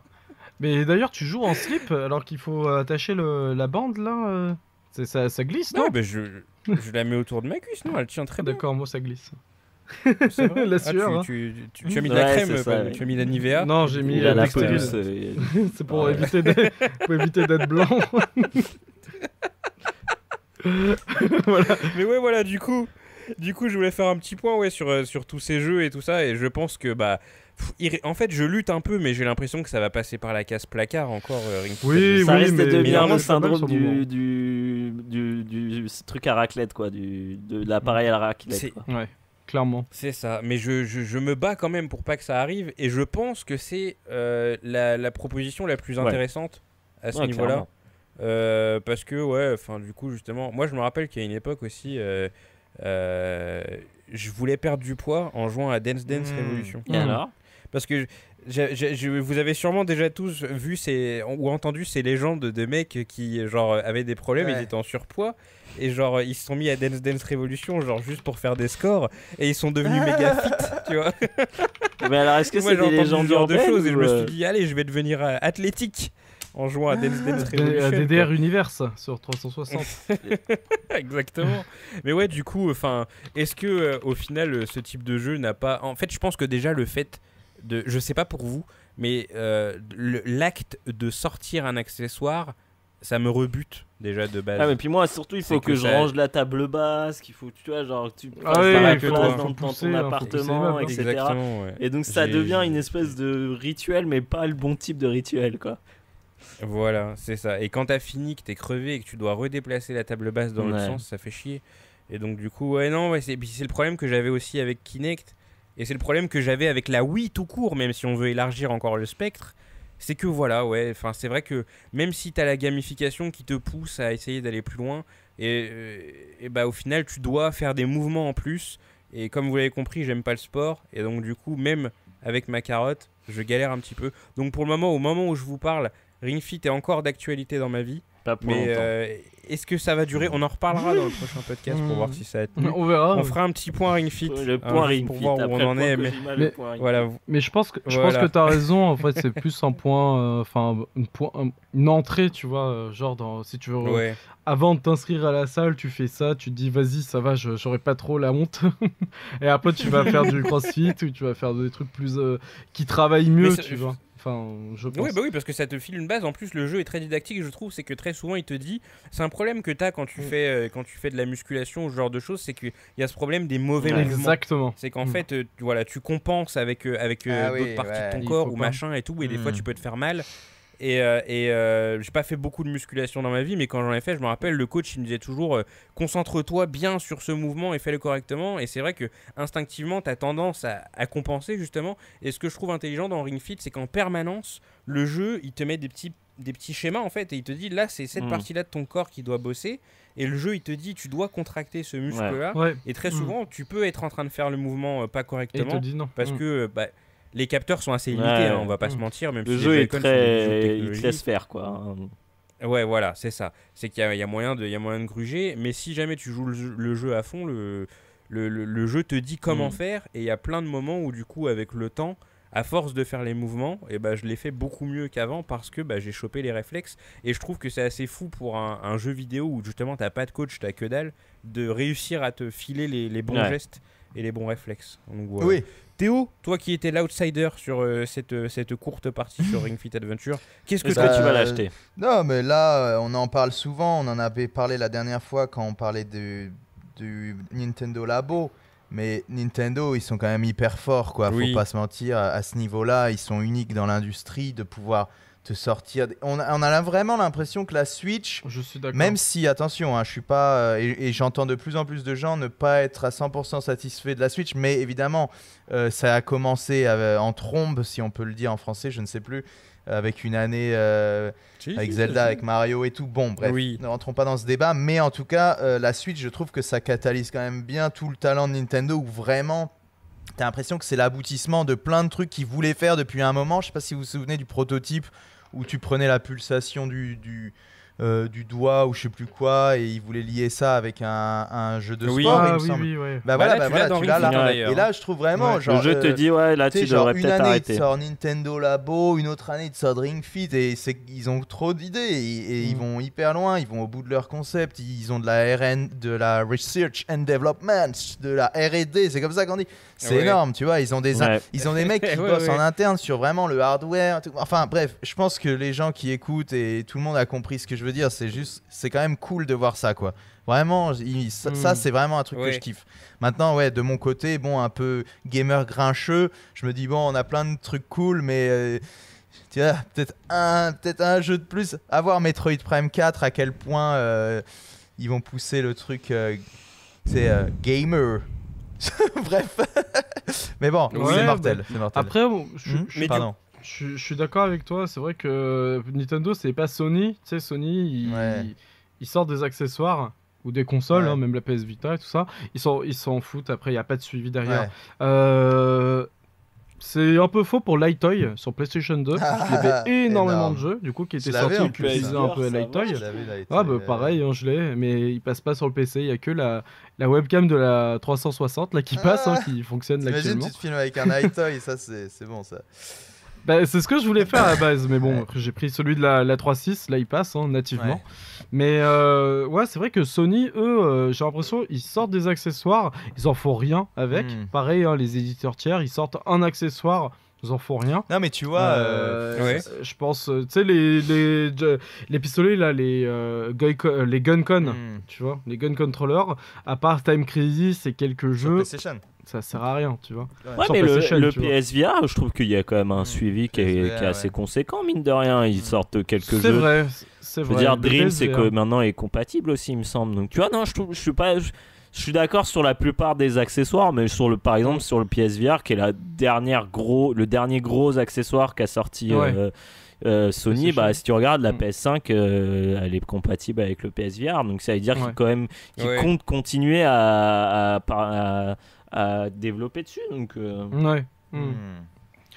Mais d'ailleurs, tu joues en slip alors qu'il faut attacher le- la bande là. euh, c'est- ça, ça glisse, non Non, bah, je, je la mets autour de ma cuisse, non Elle tient très bien. D'accord, moi ça glisse. c'est vrai. La Ah, sueur, hein. tu, tu- tu- tu as mis de la Ouais, crème, c'est ça, pas- ouais. tu as mis de la Nivea. Non, j'ai mis euh, la pelouse. euh, C'est pour Ouais. éviter d'être pour éviter d'être blanc. voilà. Mais ouais, voilà, du coup, du coup, je voulais faire un petit point ouais, sur, euh, sur tous ces jeux et tout ça. Et je pense que, bah, pff, en fait, je lutte un peu, mais j'ai l'impression que ça va passer par la case placard encore. euh, Ring Oui, ça oui, mais- devenir mais le syndrome du, du, du, du- ce truc à raclette, quoi, du, de l'appareil à la raclette. Quoi. Ouais, clairement. C'est ça, mais je, je, je me bats quand même pour pas que ça arrive. Et je pense que c'est euh, la, la proposition la plus Ouais. intéressante à ce Ouais, niveau-là. Euh, parce que, ouais, enfin, du coup, justement, moi je me rappelle qu'il y a une époque aussi, euh, je voulais perdre du poids en jouant à Dance Dance Mmh. Revolution. Et Hmm. alors? Parce que je- vous avez sûrement déjà tous vu ces, ou entendu ces légendes de mecs qui genre avaient des problèmes, Ouais. ils étaient en surpoids et genre ils se sont mis à Dance Dance Revolution genre juste pour faire des scores et ils sont devenus méga fit, tu vois. Mais alors, est-ce que Moi c'est des légendes genre de choses et je me euh, suis dit allez je vais devenir euh, athlétique en jouant à Dance Dance D- Revolution. quoi. DDR Universe sur 360. Exactement. Mais ouais, du coup, enfin, est-ce que euh, au final, euh, ce type de jeu n'a pas. En fait, je pense que déjà le fait de, je sais pas pour vous, mais euh, l'acte de sortir un accessoire, ça me rebute déjà de base. Ah, mais puis moi, surtout, il faut que que, je range la table basse, qu'il faut, tu vois, genre, tu Ah oui, la il faut- place dans, dans pousser, ton hein, appartement, etc. Exactement. ouais. Et donc, ça devient une espèce de rituel, mais pas le bon type de rituel, quoi. Voilà, c'est ça. Et quand t'as fini, que t'es crevé et que tu dois redéplacer la table basse dans l'autre Ouais. sens, ça fait chier. Et donc du coup, ouais, non, ouais, c'est le problème que j'avais aussi avec Kinect. Et c'est le problème que j'avais avec la Wii tout court, même si on veut élargir encore le spectre. c'est que voilà, ouais, enfin c'est vrai que même si tu as la gamification qui te pousse à essayer d'aller plus loin, et, euh, et bah au final tu dois faire des mouvements en plus. Et comme vous l'avez compris, j'aime pas le sport, et donc du coup même avec ma carotte, je galère un petit peu. Donc pour le moment, au moment où je vous parle, Ring Fit est encore d'actualité dans ma vie. Pas pour Mais euh, est-ce que ça va durer? On en reparlera dans le prochain podcast pour voir si ça a tenu. On verra. On fera un petit point Ring Fit. le hein, point ring pour fit, voir où on en est. Mais voilà, Mais je pense que je Voilà. pense que t'as raison. En fait, c'est plus un point, euh, enfin une, point- un- une entrée, tu vois, euh, genre dans, si tu veux. ouais. Avant de t'inscrire à la salle, tu fais ça, tu te dis vas-y, ça va, je- j'aurai pas trop la honte. Et après, tu vas faire du CrossFit ou tu vas faire des trucs plus euh, qui travaillent mieux, tu vois. Enfin, je pense. Oui, bah oui, parce que ça te file une base. En plus, le jeu est très didactique, je trouve. C'est que très souvent, il te dit. C'est un problème que tu as quand tu, Mm. fais, euh, quand tu fais de la musculation ou ce genre de choses. C'est qu'il y a ce problème des mauvais Ouais. mouvements. Exactement. C'est qu'en Mm. fait, euh, tu- voilà, tu compenses avec, euh, avec euh, Ah oui, d'autres parties ouais. de ton corps ou pas. machin et tout. Et des fois, Mm. tu peux te faire mal. Et, euh, et euh, j'ai pas fait beaucoup de musculation dans ma vie, mais quand j'en ai fait, je me rappelle, le coach il me disait toujours euh, concentre-toi bien sur ce mouvement et fais-le correctement. Et c'est vrai que instinctivement, tu as tendance à, à compenser justement. Et ce que je trouve intelligent dans Ring Fit, c'est qu'en permanence, le jeu il te met des petits, des petits schémas en fait, et il te dit là, c'est cette Mm. partie-là de ton corps qui doit bosser. Et le jeu il te dit tu dois contracter ce muscle-là. Ouais. Et très Mm. souvent, tu peux être en train de faire le mouvement euh, pas Et il te correctement dit non. parce Mm. que bah, les capteurs sont assez limités, Ouais. hein, on va pas se Mm. mentir. Même Le si jeu les est très. Il te laisse faire quoi. hein. Ouais, voilà, c'est ça. C'est qu'il y, a- il y a moyen de, il y a moyen de gruger, mais si jamais tu joues le jeu, le jeu à fond, le, le, le- le jeu te dit comment Mm. faire, et il y a plein de moments où du coup, avec le temps, à force de faire les mouvements, et ben je l'ai fait beaucoup mieux qu'avant parce que bah, j'ai chopé les réflexes. Et je trouve que c'est assez fou pour un, un jeu vidéo où justement t'as pas de coach, t'as que dalle, de réussir à te filer les, les bons Ouais. gestes et les bons réflexes. Donc, voilà. Oui. Théo, toi qui étais l'outsider sur euh, cette, euh, cette courte partie sur Ring Fit Adventure, qu'est-ce que Est-ce t'as que tu vas l'acheter Non, mais là, euh, on en parle souvent. On en avait parlé la dernière fois quand on parlait du, du Nintendo Labo. Mais Nintendo, ils sont quand même hyper forts, quoi. Oui. Faut pas se mentir. À, à ce niveau-là, ils sont uniques dans l'industrie de pouvoir te sortir. des- On a, on a vraiment l'impression que la Switch, Je suis d'accord. même si, attention, hein, je suis pas. euh, et et j'entends de plus en plus de gens ne pas être à 100% satisfaits de la Switch, mais évidemment, euh, ça a commencé euh, en trombe, si on peut le dire en français, je ne sais plus, avec une année. euh, avec Zelda, avec Mario et tout. Bon, bref, Oui. ne rentrons pas dans ce débat. Mais en tout cas, la Switch, je trouve que ça catalyse quand même bien tout le talent de Nintendo où vraiment. T'as l'impression que c'est l'aboutissement de plein de trucs qu'ils voulaient faire depuis un moment. Je sais pas si vous vous souvenez du prototype où tu prenais la pulsation du, du, euh, du doigt ou je sais plus quoi et ils voulaient lier ça avec un, un jeu de Oui. sport, il ah me oui, semble. oui, ouais. Bah, Bah voilà, là, bah tu voilà, tu l'as là. Et là, je trouve vraiment, Ouais. genre, Le jeu te euh, dit, ouais, là tu sais, tu genre devrais une peut-être année arrêter. il sort Nintendo Labo, une autre année il sort Ring Fit et ils ont trop d'idées et, et ils Mm. vont hyper loin, ils vont au bout de leur concept, ils ont de la RN, de la Research and Development, de la R&D, c'est comme ça qu'on dit. C'est Ouais. énorme, tu vois, ils ont des Ouais. ils ont des mecs qui Ouais, bossent ouais. en interne sur vraiment le hardware. tout- Enfin bref, je pense que les gens qui écoutent et tout le monde a compris ce que je veux dire. C'est juste, c'est quand même cool de voir ça, quoi. Vraiment, il- ça, Mm. ça, c'est vraiment un truc que je kiffe. Maintenant, ouais, de mon côté, bon, un peu gamer grincheux, je me dis bon, on a plein de trucs cool, mais euh, tu vois, peut-être un, peut-être un jeu de plus. À voir Metroid Prime 4, à quel point euh, ils vont pousser le truc, euh, c'est euh, gamer. Bref, mais bon, Ouais, c'est mortel, c'est mortel. Après, bon, je, Hmm je- Mais du-. Je- je suis d'accord avec toi. C'est vrai que Nintendo, c'est pas Sony. Tu sais, Sony, ils, Ouais. ils sortent des accessoires ou des consoles, Ouais. hein, même la PS Vita et tout ça. Ils s'en ils s'en foutent. Après, il n'y a pas de suivi derrière. Ouais. Euh, c'est un peu faux pour Lightoy sur PlayStation 2. Ah, il y avait énormément énorme. de jeux, du coup, qui étaient sortis en qui plus, utilisaient hein. un peu Lightoy. Ah bah pareil, hein, je l'ai, mais il passe pas sur le PC, il y a que la, la webcam de la 360 là qui passe, hein, qui fonctionne là actuellement. tu te filmes avec un iToy, ça c'est bon ça. Bah, c'est ce que je voulais faire à la base, mais bon, j'ai pris celui de la, la 3.6, là il passe hein, nativement. Ouais. Mais euh, ouais, c'est vrai que Sony, eux, euh, j'ai l'impression, ils sortent des accessoires, ils en font rien avec. Hmm. Pareil, hein, les éditeurs tiers, ils sortent un accessoire, ils en font rien. Non mais tu vois, euh, ouais. Je pense, tu sais, les, les, les pistolets là, les, euh, les Guncon. hmm, Tu vois, les gun controllers, à part Time Crisis et quelques sur jeux, PlayStation. Ça sert à rien, tu vois. Ouais, mais le. PSVR, je trouve qu'il y a quand même un Mm, suivi qui est, PSVR, qui est assez ouais. conséquent, mine de rien. Ils Mm. sortent quelques C'est jeux. vrai, c'est Je vrai. veux dire, Dream, c'est que maintenant est compatible aussi, il me semble. Donc, tu vois, non, je trouve, je suis pas. Je, Je suis d'accord sur la plupart des accessoires, mais sur le, par exemple sur le PSVR, qui est la dernière gros, le dernier gros accessoire qu'a sorti Ouais. euh, euh, Sony, bah, si tu regardes la Mm. PS5, euh, elle est compatible avec le PSVR, donc ça veut dire qu'il Ouais. quand même qu'il Ouais. compte continuer à, à, à- à développer dessus. Donc, euh, Ouais. Hmm. Hmm.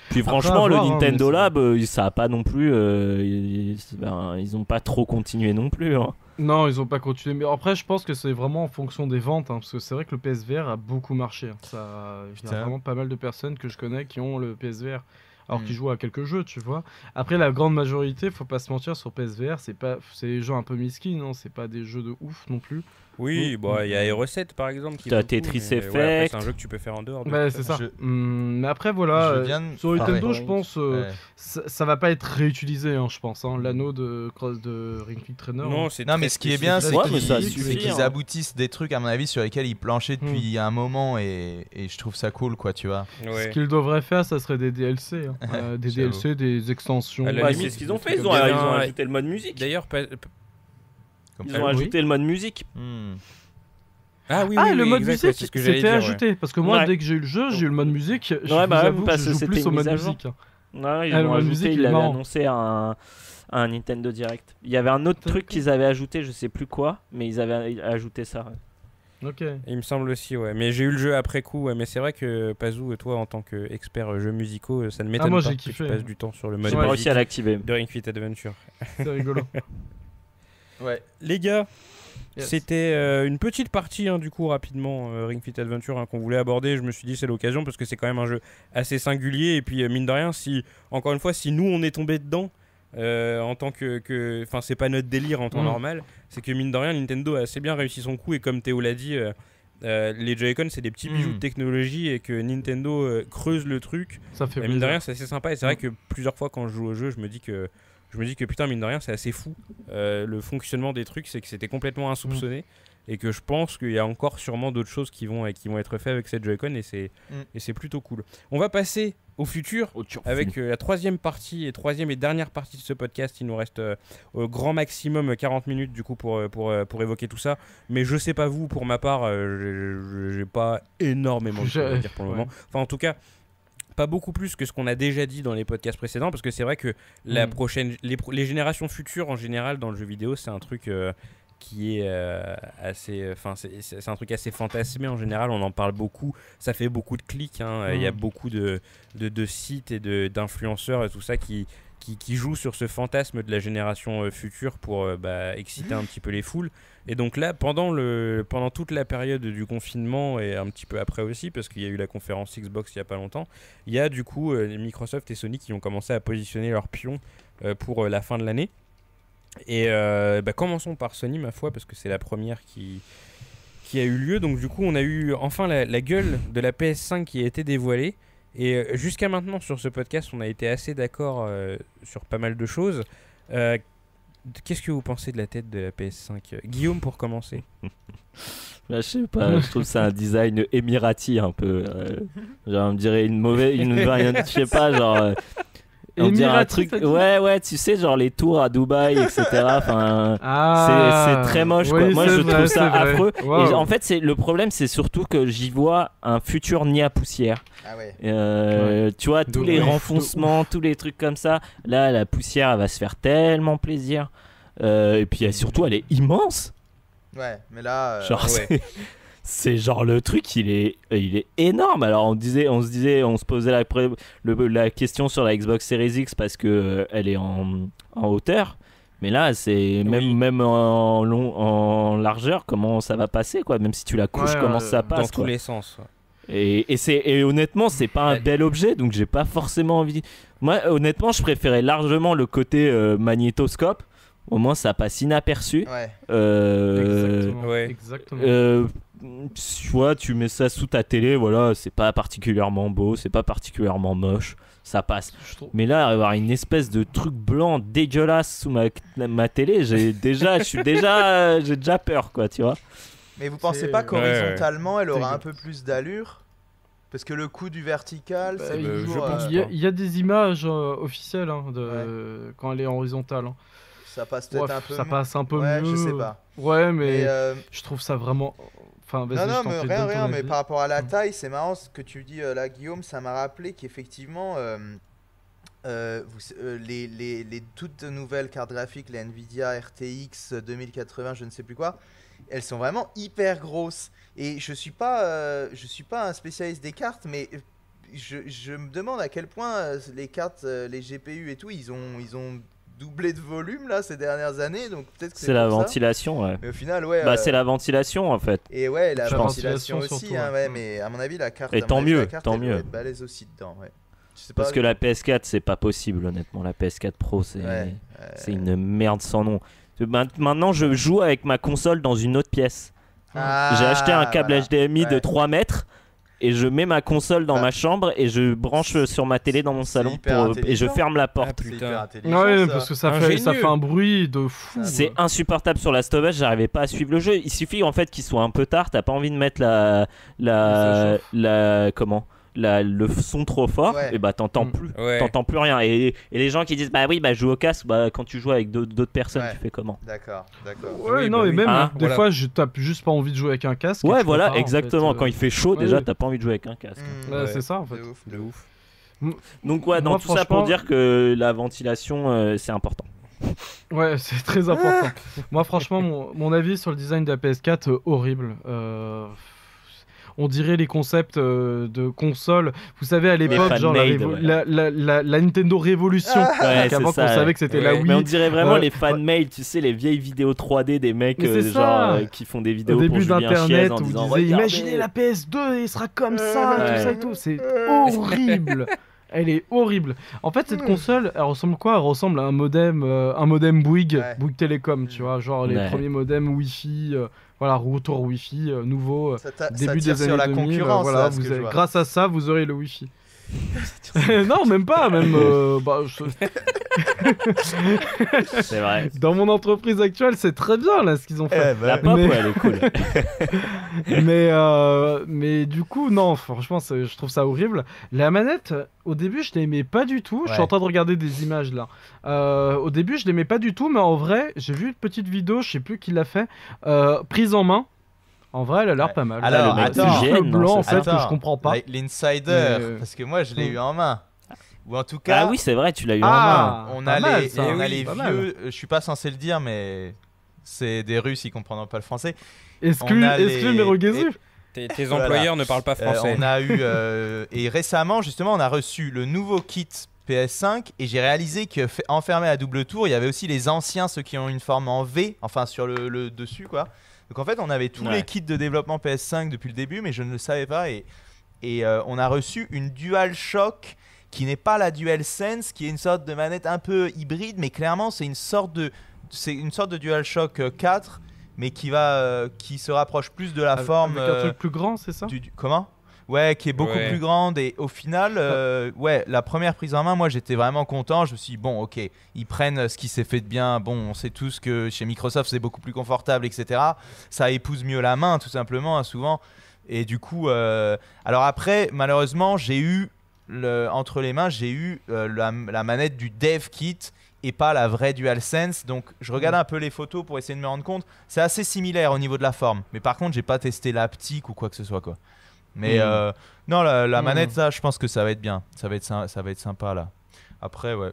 puis franchement, à le voir, hein, Nintendo Lab, euh, ça a pas non plus, euh, ils, ben, ils ont pas trop continué non plus. hein. Non, ils ont pas continué. Mais après, je pense que c'est vraiment en fonction des ventes. hein, parce que c'est vrai que le PSVR a beaucoup marché. Ça, il y a vraiment pas mal de personnes que je connais qui ont le PSVR. Alors Mm. qu'ils jouent à quelques jeux, tu vois. Après, la grande majorité, faut pas se mentir, sur PSVR, c'est pas, c'est des jeux un peu miskin, non C'est pas des jeux de ouf non plus. Oui, Mm. bah, il y a Hero 7 par exemple. qui T'as Tetris mais ouais, Effect. c'est un jeu que tu peux faire en dehors. de Bah, c'est ça. Je- Hmm, mais après, voilà. Je euh, de- Sur Nintendo, je pense, euh, Ouais. ça, ça va pas être réutilisé, hein, je pense. hein. L'anneau de Cross de Ring Fit Trainer. Non, hein. c'est Non, mais ce qui est bien, c'est qu'ils hein. aboutissent des trucs, à mon avis, sur lesquels ils planchaient depuis un moment et, et je trouve ça cool, quoi, tu vois. Ce qu'ils devraient faire, ça serait des DLC. hein. Euh, des. DLC, des extensions. À la limite, c'est ce qu'ils ont fait, ils ont, ajouté le mode musique. D'ailleurs, Comme Ils ça. ont oui. ajouté le mode musique. Hmm. ah oui, ah, oui, le oui, mode exact, musique, c'est ce que j'allais c'était ouais. ajouté. Parce que moi, Ouais. dès que j'ai eu le jeu, j'ai eu le mode musique. Je Ouais, vous bah, avoue parce que que je joue c'était plus au mode musique. Ouais, ils Ah, le ajouté, musique, il marrant. annoncé à un, à un Nintendo Direct. Il y avait un autre truc qu'ils avaient ajouté, je sais plus quoi, mais ils avaient ajouté ça. Ok. Il me semble aussi, ouais. Mais j'ai eu le jeu après coup, ouais. Mais c'est vrai que Pazou, toi, en tant qu'expert jeux musicaux, ça ne m'étonne Ah, moi, pas j'ai que kiffé. tu passes du temps sur le mode J'ai pas réussi à l'activer. de Ring Fit Adventure. C'est rigolo. Ouais. Les gars, Yes. c'était euh, une petite partie, hein, du coup, rapidement, euh, Ring Fit Adventure, hein, qu'on voulait aborder. Je me suis dit, c'est l'occasion parce que c'est quand même un jeu assez singulier. Et puis, euh, mine de rien, si, encore une fois, si nous, on est tombé dedans. en tant que, que- enfin c'est pas notre délire en temps Mm. normal, c'est que mine de rien Nintendo a assez bien réussi son coup et comme Théo l'a dit, euh, les Joy-Con c'est des petits bijoux Mm. de technologie et que Nintendo euh, creuse le truc Ça fait et mine de rien, c'est assez sympa. Et c'est vrai que plusieurs fois, quand je joue au jeu, je me dis que, je me dis que putain, mine de rien, c'est assez fou. Euh, le fonctionnement des trucs, c'est que c'était complètement insoupçonné. Et que je pense qu'il y a encore sûrement d'autres choses qui vont, qui vont être faites avec cette Joy-Con. Et c'est Mm. et c'est plutôt cool. On va passer au futur. Tu Avec euh, la troisième partie et troisième et dernière partie de ce podcast, il nous reste euh, au grand maximum euh, 40 minutes du coup pour, euh, pour, euh, pour évoquer tout ça. Mais je sais pas vous, pour ma part, euh, j'ai- pas énormément de choses à dire pour le moment. Enfin, en tout cas, pas beaucoup plus que ce qu'on a déjà dit dans les podcasts précédents, parce que c'est vrai que la Mm. prochaine, les, générations futures en général dans le jeu vidéo, c'est un truc euh, qui est euh, assez, enfin c'est un truc assez fantasmé en général. On en parle beaucoup, ça fait beaucoup de clics. hein. Il y a Mm. beaucoup de, de, de sites et d'influenceurs et tout ça qui qui, jouent sur ce fantasme de la génération euh, future pour euh, bah, exciter un petit peu les foules. Et donc là, pendant, le, pendant toute la période du confinement et un petit peu après aussi, parce qu'il y a eu la conférence Xbox il y a pas longtemps, il y a du coup euh, Microsoft et Sony qui ont commencé à positionner leurs pions pour la fin de l'année. Et bah, commençons par Sony, ma foi, parce que c'est la première qui, qui a eu lieu. Donc du coup, on a eu enfin la gueule de la PS5 qui a été dévoilée. Et euh, jusqu'à maintenant, sur ce podcast, on a été assez d'accord euh, sur pas mal de choses. Euh, Qu'est-ce que vous pensez de la tête de la PS5 Guillaume, pour commencer? Bah, je sais pas, je trouve ça un design émirati un peu. euh, genre, on dirait une mauvaise, une je sais pas, genre. On dirait un truc. Ouais, ouais, tu sais, genre les tours à Dubaï, etc. Enfin. Ah, C'est très moche quoi. Moi je vrai, trouve ça vrai. affreux. Wow. Et en fait c'est le problème c'est surtout que j'y vois un futur nid à poussière. Ah ouais. Euh, Tu vois tous De les ouf, renfoncements, tous les trucs comme ça. Là la poussière elle va se faire tellement plaisir. Euh, et puis elle- surtout elle est immense. Ouais, mais là. euh, Genre ouais. C'est- genre le truc il est il est énorme. Alors on disait on se disait on se posait la, pré- le- la question sur la Xbox Series X parce que euh, elle est en, en hauteur. Mais là, c'est même, Oui. même en, long, en largeur, comment ça va passer, quoi? Même si tu la couches, Ouais, comment euh, ça Dans passe, tous quoi? les sens. ouais. Et, et, c'est, et honnêtement, c'est pas un bel objet, donc j'ai pas forcément envie. Moi, honnêtement, je préférais largement le côté euh, magnétoscope. Au moins, ça passe inaperçu. Ouais. Euh, Exactement. ouais. Exactement. euh, tu vois, tu mets ça sous ta télé, voilà, c'est pas particulièrement beau, c'est pas particulièrement moche, ça passe. Mais là, avoir une espèce de truc blanc dégueulasse sous ma, ma télé, j'ai déjà, je suis déjà, j'ai déjà peur, quoi, tu vois. Mais vous pensez pas Ouais, qu'horizontalement, elle aura un peu plus d'allure? Parce que le coup du vertical, Bah, c'est il- toujours. euh, Il y, a, il y a des images euh, officielles hein, de, quand elle est horizontale. hein. Ça passe peut-être Ouais, un peu. ça passe un peu Ouais, mieux. je sais pas. Ouais, mais Mais, euh, je trouve ça vraiment. Enfin, non, non, mais rien, rien. Mais par rapport à la Mm. taille, c'est marrant ce que tu dis euh, là, Guillaume. Ça m'a rappelé qu'effectivement, euh, vous- les, les, les toutes nouvelles cartes graphiques, les Nvidia RTX 2080, je ne sais plus quoi, elles sont vraiment hyper grosses. Et je suis pas, je suis pas un spécialiste des cartes, mais je, je me demande à quel point les cartes, les GPU et tout, ils ont, ils ont doublé de volume là ces dernières années. Donc peut-être que c'est la ça. ventilation, ouais. Mais au final, ouais. Bah, euh, c'est la ventilation en fait. et ouais, la ventilation Ventilation aussi, surtout, hein, ouais. ouais, mais à mon avis, la carte. Et tant avis, mieux, carte, tant mieux. balèze aussi dedans, ouais. Je sais Parce que la PS4, c'est pas possible, honnêtement. La PS4 Pro, c'est Ouais, c'est une merde sans nom. Ma- Maintenant, je joue avec ma console dans une autre pièce. Ah, J'ai acheté un câble voilà. HDMI de Ouais. 3 mètres et je mets ma console dans Ah. ma chambre et je branche sur ma télé dans mon salon pour- et je ferme la Ah, porte. C'est putain. Ouais, parce que ça fait, ça fait un bruit de fou. C'est insupportable sur la Us, j'arrivais pas à suivre le jeu. Il suffit en fait qu'il soit un peu tard, t'as pas envie de mettre la la la comment? La, le son trop fort Ouais. et bah t'entends Mm. plus Ouais. t'entends plus rien et, et les gens qui disent bah oui bah joue au casque bah quand tu joues avec d'autres personnes Ouais. tu fais comment? D'accord, d'accord. Ouais, Oui, non, bah mais oui. même, Hein, des voilà. fois, je tape juste pas envie de jouer avec un casque. ouais voilà pas, en fait, exactement euh, quand il fait chaud ouais, déjà t'as pas envie de jouer avec un casque Ouais, Ouais. c'est ça, en fait. de ouf. De ouf. donc ouais Moi, tout ça pour dire que la ventilation euh, c'est important Ouais, c'est très important. Moi, franchement, mon, mon avis sur le design de la PS4, euh, horrible. Euh, on dirait les concepts euh, de console. Vous savez, à l'époque, genre la, révo- ouais. la, la- la- la Nintendo Révolution. Ouais, Donc, avant c'est qu'on ça, savait ouais. que c'était Ouais. la mais on Wii. dirait vraiment Euh, les fan-mail tu sais les vieilles vidéos 3D des mecs euh, genre euh, qui font des vidéos Au pour début Julien d'Internet, où vous disant imaginez la PS2, il sera comme ça, Ouais. tout ça et tout. C'est horrible. Elle est horrible. En fait, cette console, elle ressemble quoi? Elle ressemble à un modem, euh, un modem Bouygues, Ouais. Bouygues Télécom, tu vois, genre les Ouais. premiers modems Wi-Fi, euh, voilà, routeur Wi-Fi euh, nouveau. euh, Ça, ça début tire des sur années la 2000, concurrence, voilà, là, vous avez- grâce à ça, vous aurez le Wi-Fi. Non, même pas, même euh, bah, je- c'est vrai dans mon entreprise actuelle, c'est très bien là ce qu'ils ont fait. Eh ben, la pop Mais- ouais, elle est cool mais, euh, mais du coup, non, franchement, je trouve ça horrible. La manette, au début, je l'aimais pas du tout. Je suis en train de regarder des images là. Euh, au début, je l'aimais pas du tout, mais en vrai, j'ai vu une petite vidéo, je sais plus qui l'a fait, euh, prise en main. En vrai, elle a l'air Ouais. pas mal. Alors, C'est attends. le blanc en c'est fait que je comprends pas. L'insider, Mais- parce que moi je l'ai Hmm. eu en main. Ou en tout cas, ah oui c'est vrai tu l'as eu en main Ah, on pas a mal, les, ça. on a Oui, les mal. vieux. euh, Je suis pas censé le dire, mais c'est des Russes, ils comprendront pas le français. Exclu, on exclu les-. Tes, tes Voilà. employeurs ne parlent pas Euh, français. on a eu euh, et récemment justement on a reçu le nouveau kit PS5 et j'ai réalisé que enfermé à double tour il y avait aussi les anciens ceux qui ont une forme en V enfin sur le, le dessus quoi donc en fait on avait tous Ouais. les kits de développement PS5 depuis le début mais je ne le savais pas. Et, et euh, on a reçu une DualShock qui n'est pas la DualSense qui est une sorte de manette un peu hybride mais clairement c'est une sorte de c'est une sorte de DualShock euh, 4 mais qui va euh, qui se rapproche plus de la Avec- forme avec un euh, truc plus grand, c'est ça? du- du- comment? Ouais, qui est beaucoup Ouais. plus grande et au final, euh, ouais, la première prise en main, moi j'étais vraiment content. Je me suis dit, bon, ok, ils prennent ce qui s'est fait de bien. Bon, on sait tous que chez Microsoft c'est beaucoup plus confortable, etc. Ça épouse mieux la main, tout simplement, hein, souvent. Et du coup, euh, alors après, malheureusement, j'ai eu le, entre les mains, j'ai eu euh, la, la manette du Dev Kit et pas la vraie DualSense. Donc, je regarde un peu les photos pour essayer de me rendre compte. C'est assez similaire au niveau de la forme. Mais par contre, j'ai pas testé l'aptique ou quoi que ce soit, quoi. Mais Mm. euh, non, la, la Mm. manette, ça, je pense que ça va être bien. Ça va être, ça va être sympa, là. Après, ouais.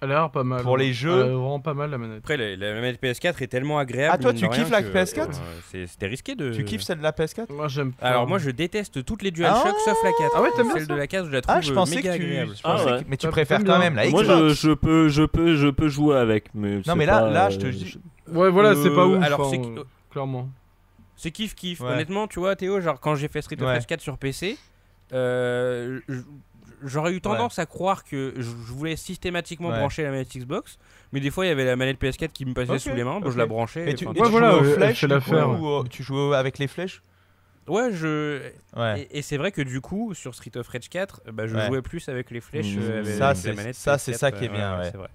Elle a l'air pas mal. Pour les Elle jeux- a vraiment pas mal la manette. Après, la, la manette PS4 est tellement agréable. Ah, toi, tu kiffes la que, PS4? euh, c'est- C'était risqué de. Tu kiffes celle de la PS4 Moi, j'aime pas. Alors, moi, je déteste toutes les DualShock Ah sauf la 4. Ah ouais, t'aimes bien Celle ça de la 4, je la trouve Ah, je pensais méga que tu. agréable. je pensais Ah ouais. que- Mais tu T'aimes préfères quand même la moi Xbox. je, je peux je peux je peux jouer avec mais Non, mais là- pas, là, je te euh, dis- Ouais, voilà, c'est pas Euh, ouf. alors, hein, c'est euh, clairement. C'est kiff kiff. Ouais. Honnêtement, tu vois, Théo, genre quand j'ai fait Street of Ouais. Rage 4 sur PC, euh, j'aurais eu tendance à croire que je voulais systématiquement Ouais. brancher la manette Xbox, mais des fois il y avait la manette PS4 qui me passait sous les mains, bon, ok. je la branchais. Mais tu, Ouais, tu voilà, jouais aux elle flèches ou, euh, tu jouais avec les flèches Ouais, je. Ouais. Et, et c'est vrai que du coup, sur Street of Rage 4, bah, je Ouais. jouais plus avec les flèches. Mmh. euh, avec, Ça, c'est- ça, c'est PS4, ça qui est bien, ouais. c'est vrai.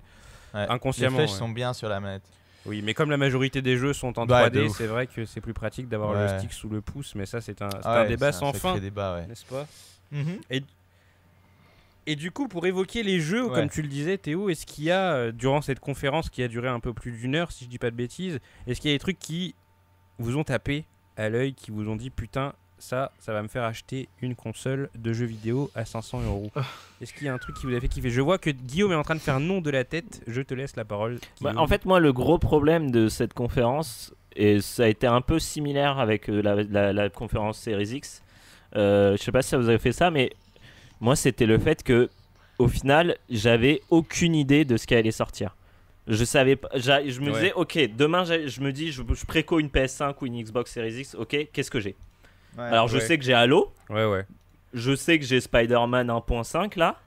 Ouais. Inconsciemment, Les flèches ouais. sont bien sur la manette. Oui, mais comme la majorité des jeux sont en Bah, de 3D, ouf. c'est vrai que c'est plus pratique d'avoir Ouais. le stick sous le pouce, mais ça, c'est un, Ah un débat sans fin, débat, ouais. n'est-ce pas Mhm. Et du coup, pour évoquer les jeux, Ouais. comme tu le disais, Théo, est-ce qu'il y a, euh, durant cette conférence qui a duré un peu plus d'une heure, si je dis pas de bêtises, est-ce qu'il y a des trucs qui vous ont tapé à l'œil, qui vous ont dit putain, ça, ça va me faire acheter une console de jeux vidéo à 500 euros Est-ce qu'il y a un truc qui vous a fait kiffer? Je vois que Guillaume est en train de faire non de la tête, je te laisse la parole. Bah, en fait, moi, le gros problème de cette conférence, et ça a été un peu similaire avec euh, la, la- la conférence Series X, euh, je sais pas si vous avez fait ça, mais moi, c'était le fait que, au final, j'avais aucune idée de ce qui allait sortir. Je savais pas, je me Ouais. disais, ok, demain, je me dis, je, je préco une PS5 ou une Xbox Series X, ok, qu'est-ce que j'ai? Ouais. Alors, je ouais. sais que j'ai Halo, Ouais, ouais. je sais que j'ai Spider-Man 1.5 là,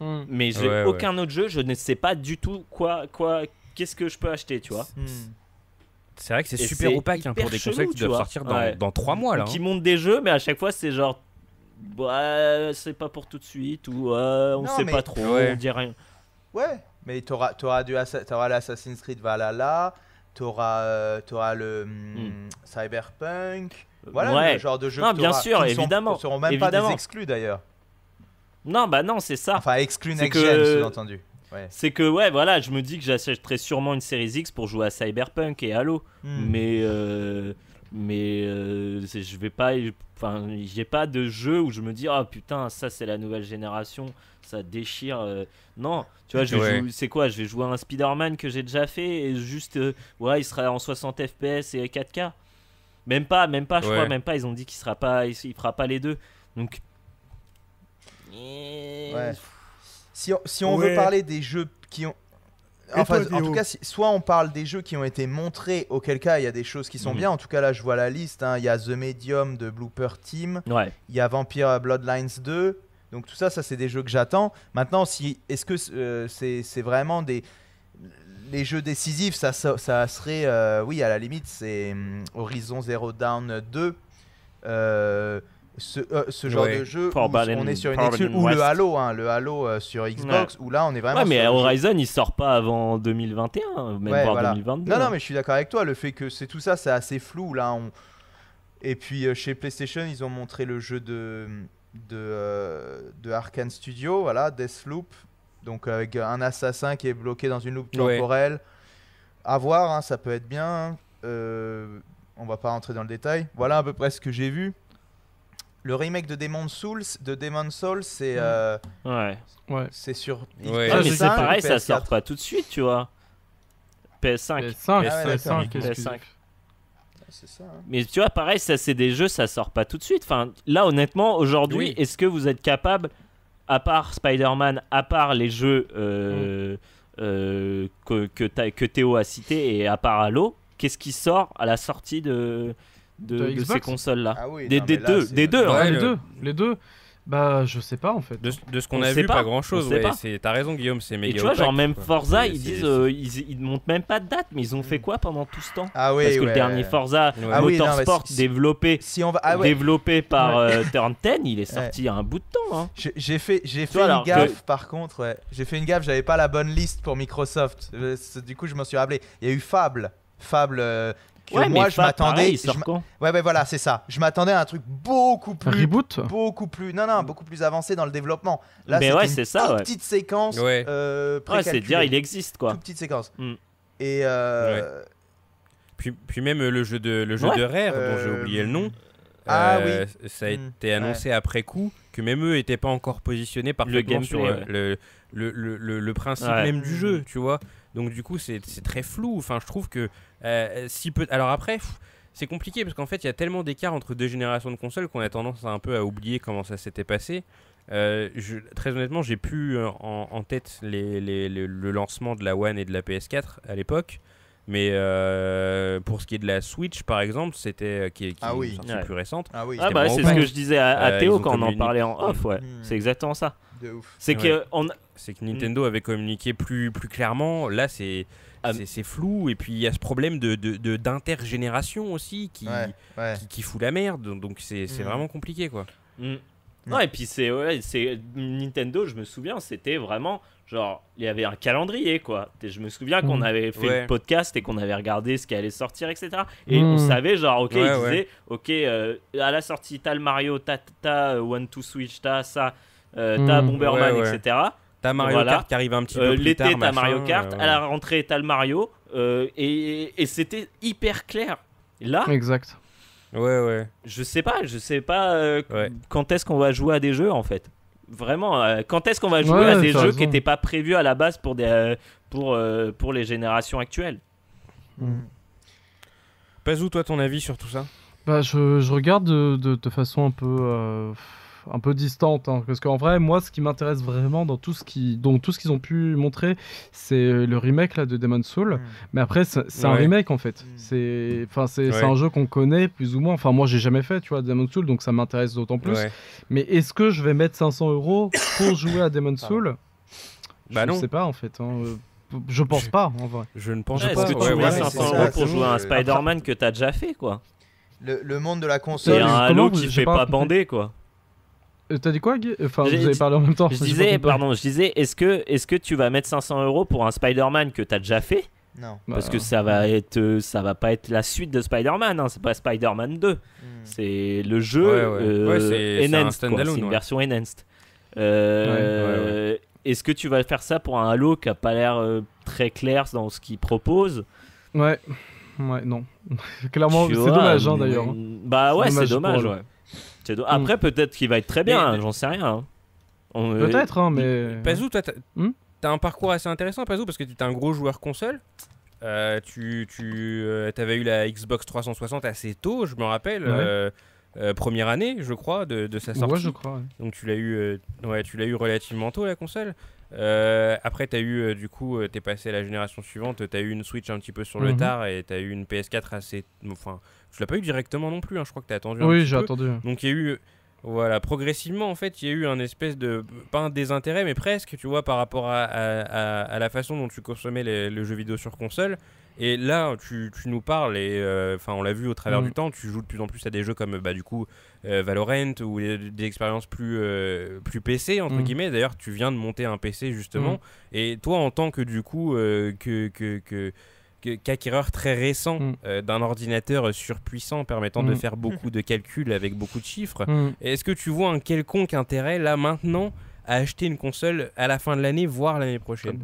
Hmm. mais j'ai Ouais, ouais. aucun autre jeu, je ne sais pas du tout quoi, quoi, qu'est-ce que je peux acheter, tu vois. Hmm. C'est vrai que c'est super c'est opaque hein, pour des chelou, consoles qui doivent vois. sortir dans, Ouais. dans 3 mois là. qui hein. montent des jeux, mais à chaque fois c'est genre, ouais, c'est pas pour tout de suite ou on Non, sait mais- pas trop, Ouais. on dit rien. Ouais, mais t'auras auras du Assa- t'auras l'Assassin's Creed Valhalla, t'auras euh, t'auras le hmm, Cyberpunk. Voilà ouais. le genre de jeu Non, que bien sûr, qui sont- évidemment, seront même pas des exclus d'ailleurs. Non, bah non, c'est ça. Enfin, exclus next que- gen, sous-entendu. Ouais. C'est que ouais, voilà, je me dis que j'achèterais sûrement une Series X pour jouer à Cyberpunk et Halo, Hmm. mais euh, mais euh, je vais pas, enfin, j'ai pas de jeu où je me dis ah putain ça c'est la nouvelle génération, ça déchire. euh. Non, tu vois, je vais Ouais. jouer- c'est quoi Je vais jouer à un Spider-Man que j'ai déjà fait et juste euh, ouais, il sera en 60 FPS et 4K. Même pas, même pas, je Ouais. crois, même pas. Ils ont dit qu'il sera pas, il, il fera pas les deux. Donc. Ouais. Si on, si on Ouais. veut parler des jeux qui ont. Enfin, toi, en tout cas, si- soit on parle des jeux qui ont été montrés, auquel cas il y a des choses qui sont Mhm. bien. En tout cas, là, je vois la liste. hein. Il y a The Medium de Blooper Team. Ouais. Il y a Vampire Bloodlines 2. Donc tout ça, ça c'est des jeux que j'attends. Maintenant, si est-ce que euh, c'est c'est vraiment des les jeux décisifs Ça, ça, ça serait euh, oui à la limite c'est hum, Horizon Zero Dawn 2. Euh, ce, euh, ce genre Ouais. de jeu où on est sur une Forbidden exclu- ou le. Halo hein, le Halo sur Xbox où là on est vraiment Ouais, mais Horizon il sort pas avant 2021, même Ouais, voire voilà. 2022. Non, non, mais je suis d'accord avec toi. Le fait que c'est tout ça, c'est assez flou. Là, on... Et puis chez PlayStation, ils ont montré le jeu de, de, de Arkane Studio, voilà, Deathloop. Donc avec un assassin qui est bloqué dans une loupe Ouais. temporelle. À voir, hein, ça peut être bien. hein. Euh, on va pas rentrer dans le détail. Voilà à peu près ce que j'ai vu. Le remake de Demon Souls, de Demon Souls, c'est euh, Ouais. Ouais. c'est sur. Ouais. Ah, mais PS5 c'est pareil, ça PS4. sort pas tout de suite, tu vois. PS5. PS5, Ah ouais, PS5, d'accord. exclusif. PS5. C'est ça. hein. Mais tu vois, pareil, ça c'est des jeux, ça sort pas tout de suite. Enfin, là, honnêtement, aujourd'hui, Oui. est-ce que vous êtes capable, à part Spider-Man, à part les jeux euh, euh, que, que, t'as- que Théo a cités et à part Halo, qu'est-ce qui sort à la sortie de, de, De de Xbox ces consoles-là? Ah oui, des, non, des mais là, deux, c'est- des deux. Ouais, hein. les le- deux, les deux. Bah, je sais pas en fait. De, de ce qu'on On a vu, pas, pas. grand chose. Pas. T'as raison, Guillaume, c'est méga Et tu vois, genre même quoi. Forza, ils disent, euh, ils, ils montent même pas de date, mais ils ont fait quoi pendant tout ce temps Ah oui, Parce que ouais. le dernier Forza Ouais. Ah oui, non, mais Motorsport développé, Si on va, ah ouais, développé par euh, Turn 10, il est sorti il y a un bout de temps. Hein. J'ai- fait, j'ai fait une gaffe que- par contre, ouais. J'ai fait une gaffe, j'avais pas la bonne liste pour Microsoft. Euh, Du coup, je m'en suis rappelé. Il y a eu Fable. Fable. euh, que Ouais, moi, mais je m'attendais. Ouais, ouais, voilà, c'est ça. Je m'attendais à un truc beaucoup Un plus. reboot Beaucoup plus. Non, non, beaucoup plus avancé dans le développement. Là, Mais c'est ouais, une ça, petite séquence. Ouais. euh, Ouais, c'est dire, il existe quoi. Toute petite séquence. Mm. Et. euh, Puis, puis même le jeu de, le jeu Ouais. de Rare, dont j'ai Euh, oublié le nom. ah euh, Ça a Mm. été annoncé après coup que même eux n'étaient pas encore positionnés parfaitement gameplay, sur euh, ouais. le, le, le, le- le principe Ouais. même du jeu, tu vois. Donc du coup, c'est très flou. Enfin, je trouve que euh, si peu. Alors après, c'est compliqué parce qu'en fait, il y a tellement d'écart entre deux générations de consoles qu'on a tendance à un peu à oublier comment ça s'était passé. Euh, je- très honnêtement, j'ai plus euh, en, en tête les, les- les- le lancement de la One et de la PS4 à l'époque. Mais euh, pour ce qui est de la Switch, par exemple, c'était qui est, qui Ah est oui. une sortie Ouais. plus récente. Ah oui, Ah bah c'est ce que je disais à, à Euh, Théo quand on en parlait en off, ouais. Mm. C'est exactement ça. De ouf. C'est Ouais. que on, C'est que Nintendo avait communiqué plus, plus clairement. Là, c'est Ah, c'est- c'est flou. Et puis, il y a ce problème de de- de- d'intergénération aussi qui, Ouais, ouais. qui, qui fout la merde. Donc, c'est c'est Mhm. vraiment compliqué, quoi. Mm. Mm. Non, et puis c'est ouais, c'est Nintendo, je me souviens, c'était vraiment genre il y avait un calendrier quoi. Et je me souviens qu'on Mm. avait fait Ouais. le podcast et qu'on avait regardé ce qui allait sortir etc. Et Mm. on savait genre OK, Ouais, ils ouais. disaient OK euh, à la sortie t'as le Mario, t'as euh, One to Switch, t'as ça. Euh, t'as Mm. Bomberman, Ouais, ouais. etc. T'as Mario Voilà. Kart qui arrive un petit Euh, peu plus L'été, tard. t'as machin, Mario Kart. euh, À la rentrée, t'as le Mario. euh, et et c'était hyper clair. Là, Exact. Ouais, ouais. je sais pas, je sais pas euh, Ouais. quand est-ce qu'on va jouer à des jeux en fait. Vraiment, euh, quand est-ce qu'on va jouer Ouais, à des t'as jeux raison. qui n'étaient pas prévus à la base pour, des, euh, pour, euh, pour les générations actuelles? Pazou, toi, ton avis sur tout ça? Bah, je, je regarde de, de, de façon un peu, euh, un peu distante, hein, parce qu'en vrai, moi, ce qui m'intéresse vraiment dans tout ce qui, dans tout ce qu'ils ont pu montrer, c'est le remake là de Demon's Soul. Mm. Mais après, c'est c'est un Ouais. remake en fait. Mm. C'est, enfin, c'est c'est Ouais. un jeu qu'on connaît plus ou moins. Enfin, moi, j'ai jamais fait, tu vois, Demon's Soul, donc ça m'intéresse d'autant plus. Ouais. Mais est-ce que je vais mettre 500 euros pour jouer à Demon's Soul? Bah Je non. sais pas en fait. hein, Je pense pas en vrai. Je ne pense Ouais, pas. Est-ce que Ouais, tu ouais, mets ouais, ouais, c'est 500 ça, euros pour c'est jouer à un. Spider-Man que t'as déjà fait quoi? Le, le monde de la C'est console. Euh, un Halo qui fait pas pas quoi. Euh, T'as dit quoi, Guy? Enfin, vous avez parlé en même temps. Je disais, pardon, je disais, est-ce que, est que tu vas mettre 500 euros pour un Spider-Man que t'as déjà fait? Non. Parce Bah, que ça va être, euh, ça va pas être la suite de Spider-Man, hein, c'est pas Spider-Man 2. Mm. C'est le jeu Ouais, ouais. euh, Ouais, un enhanced, quoi. C'est une ouais. version enhanced. Euh, Est-ce que tu vas faire ça pour un Halo qui a pas l'air euh, très clair dans ce qu'il propose? Ouais. Ouais, non. Clairement, c'est dommage hein, d'ailleurs. hein. Bah ouais, C'est dommage dommage. ouais. Do- Après, peut-être qu'il va être très bien, hein, j'en sais rien. hein. On- euh, Peut-être, hein, mais. Pazou, toi, t'as Hmm t'as un parcours assez intéressant, Pazou, parce que tu es un gros joueur console. Euh, tu tu avais eu la Xbox 360 assez tôt, je me rappelle. Ouais. euh, euh, première année, je crois, de, de sa sortie. Ouais, je crois. ouais. Donc tu l'as eu, euh, ouais, tu l'as eu relativement tôt la console. Euh, après, tu as eu, euh, du coup, euh, t'es passé à la génération suivante, tu as eu une Switch un petit peu sur le Mhm. tard et tu as eu une PS4 assez. Enfin, tu l'as pas eu directement non plus, hein, je crois que tu as attendu un Oui, j'ai attendu. Donc il y a eu, voilà, progressivement en fait, il y a eu un espèce de, pas un désintérêt, mais presque, tu vois, par rapport à, à- à- à la façon dont tu consommais les- le jeu vidéo sur console. Et là, tu, tu nous parles, et euh, enfin, on l'a vu au travers Mm. du temps, tu joues de plus en plus à des jeux comme, bah, du coup, euh, Valorant ou des, des expériences plus, euh, plus PC, entre Mm. guillemets. D'ailleurs, tu viens de monter un PC justement. Et toi, en tant que, du coup, que, que que- qu'acquéreur très récent Mm. euh, d'un ordinateur surpuissant permettant de Mm. faire beaucoup de calculs avec beaucoup de chiffres, Hmm. est-ce que tu vois un quelconque intérêt là maintenant à acheter une console à la fin de l'année, voire l'année prochaine?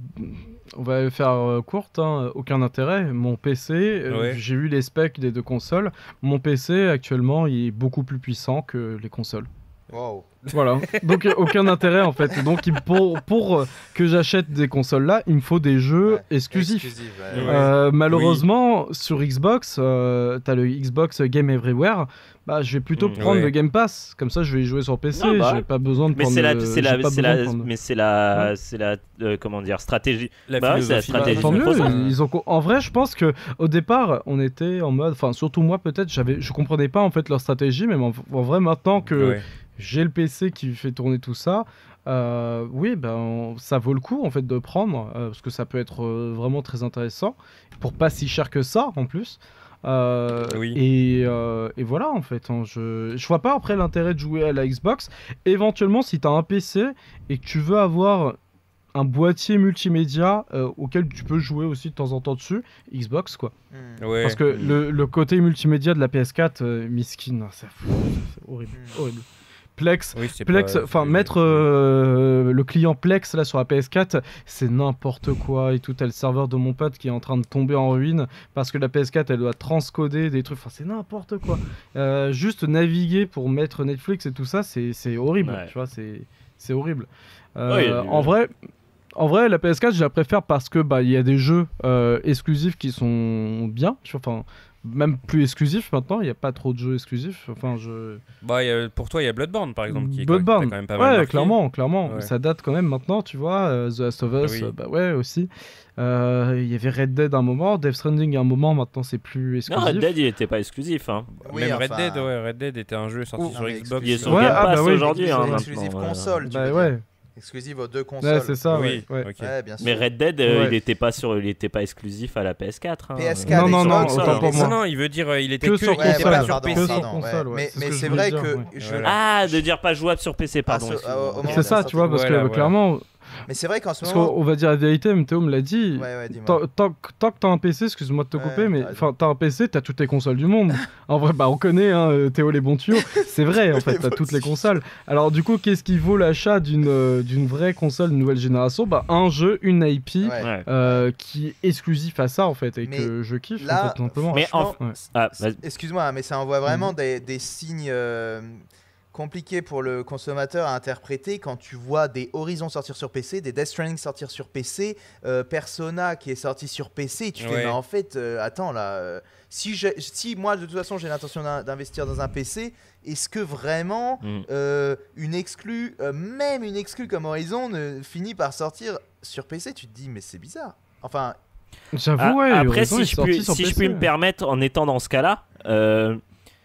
On va faire euh, courte, hein, aucun intérêt. Mon PC, euh, Ouais. j'ai vu les specs des deux consoles. Mon PC actuellement, il est beaucoup plus puissant que les consoles. Wow. Voilà. Donc euh, aucun intérêt en fait. Donc pour, pour euh, que j'achète des consoles là, il me faut des jeux Ouais, exclusifs. Exclusif, ouais. Ouais. Euh, malheureusement, sur Xbox, euh, t'as le Xbox Game Everywhere. Bah, je vais plutôt Mm. prendre Ouais. le Game Pass. Comme ça, je vais y jouer sur PC. Non, bah j'ai pas besoin de Mais prendre. c'est la, le- c'est la, c'est la, mais c'est la, c'est la, euh, comment dire, stratégie. La Bah c'est la stratégie. Bah, tant mieux. Ils ont... En vrai, je pense que au départ, on était en mode, enfin surtout moi peut-être, j'avais, je comprenais pas en fait leur stratégie, mais en, en vrai maintenant que Ouais. J'ai le PC qui fait tourner tout ça, euh, oui, ben ça vaut le coup en fait de prendre euh, parce que ça peut être euh, vraiment très intéressant pour pas si cher que ça en plus. Euh, Oui. et, euh, et voilà en fait, hein, je, je vois pas après l'intérêt de jouer à la Xbox. Éventuellement, si tu as un PC et que tu veux avoir un boîtier multimédia euh, auquel tu peux jouer aussi de temps en temps dessus, Xbox quoi. Mm. Ouais. Parce que le, le côté multimédia de la PS4, euh, miskin, c'est horrible, Mm. horrible. Plex, Oui, Plex, enfin mettre euh, le client Plex là sur la PS4, c'est n'importe quoi et tout. T'as le serveur de mon pote qui est en train de tomber en ruine parce que la PS4 elle doit transcoder des trucs. Enfin, c'est n'importe quoi. Euh, juste naviguer pour mettre Netflix et tout ça, c'est c'est horrible. Ouais. Tu vois, c'est c'est horrible. Euh, en vrai. En vrai, la PS4, je la préfère parce que bah il y a des jeux euh, exclusifs qui sont bien. Enfin, même plus exclusifs maintenant. Il n'y a pas trop de jeux exclusifs. Enfin, je. Bah, il y a- pour toi, il y a Bloodborne par exemple. Qui est Bloodborne. a quand même pas mal ouais, marqué. clairement, clairement. Ouais. Ça date quand même maintenant, tu vois. euh, The Last of Us, Oui. euh, bah ouais, aussi. Euh, Il y avait Red Dead un moment, Death Stranding un moment, maintenant c'est plus Non, exclusif. Red Dead, il était pas exclusif. Hein. Oui, Même Red Dead, ouais, Red Dead était un jeu sorti Ouh. sur Non, Xbox. Il est sur Ouais, Game ah, Pass bah oui, aujourd'hui. Hein, exclusif console. tu Bah veux ouais, dire. Exclusif aux deux consoles. ouais c'est ça, Oui, ouais. ouais. ok. Ouais, bien sûr. Mais Red Dead, euh, Ouais. il était pas sur, il était pas exclusif à la PS4. hein. PS4 Non, non, non, autant pour les- moi. Non, non, il veut dire euh, il était Que que, sur console. pas sur Que PC. sur pardon, ouais. console, Mais, c'est vrai que. Ah, de dire pas jouable sur PC, pardon. Ah, C'est ça, tu vois, parce que voilà. clairement, Mais c'est vrai qu'en ce Parce moment. qu'on on va dire la vérité, Théo me l'a dit. Ouais, ouais, dis-moi. Tant, tant que- t'as un PC, excuse-moi de te Ouais, couper, mais t'as enfin t'as un PC, t'as toutes les consoles du monde. en vrai, bah on connaît hein, euh, Théo les bons tuyaux. C'est vrai, en fait, t'as toutes les consoles. Alors du coup, qu'est-ce qui vaut l'achat d'une euh, d'une vraie console de nouvelle génération? Bah un jeu, une IP. Euh, qui est exclusif à ça en fait et Mais que je kiffe en là, fait, tout simplement. Mais en- Ouais. Ah. Excuse-moi, mais ça envoie vraiment Mhm. des, des signes euh, compliqués pour le consommateur à interpréter quand tu vois des Horizon sortir sur PC, des Death Stranding sortir sur PC, euh, Persona qui est sorti sur PC. Tu fais, Ouais. mais en fait, euh, attends là, euh, si, moi de toute façon j'ai l'intention d'in- d'investir dans un PC, est-ce que vraiment Mm. euh, une exclue, euh, même une exclue comme Horizon, ne finit par sortir sur PC Tu te dis, mais c'est bizarre. Enfin, J'avoue, Ah, ouais. Après, Horizon si, je, puis, sur si je puis me permettre, en étant dans ce cas-là, euh,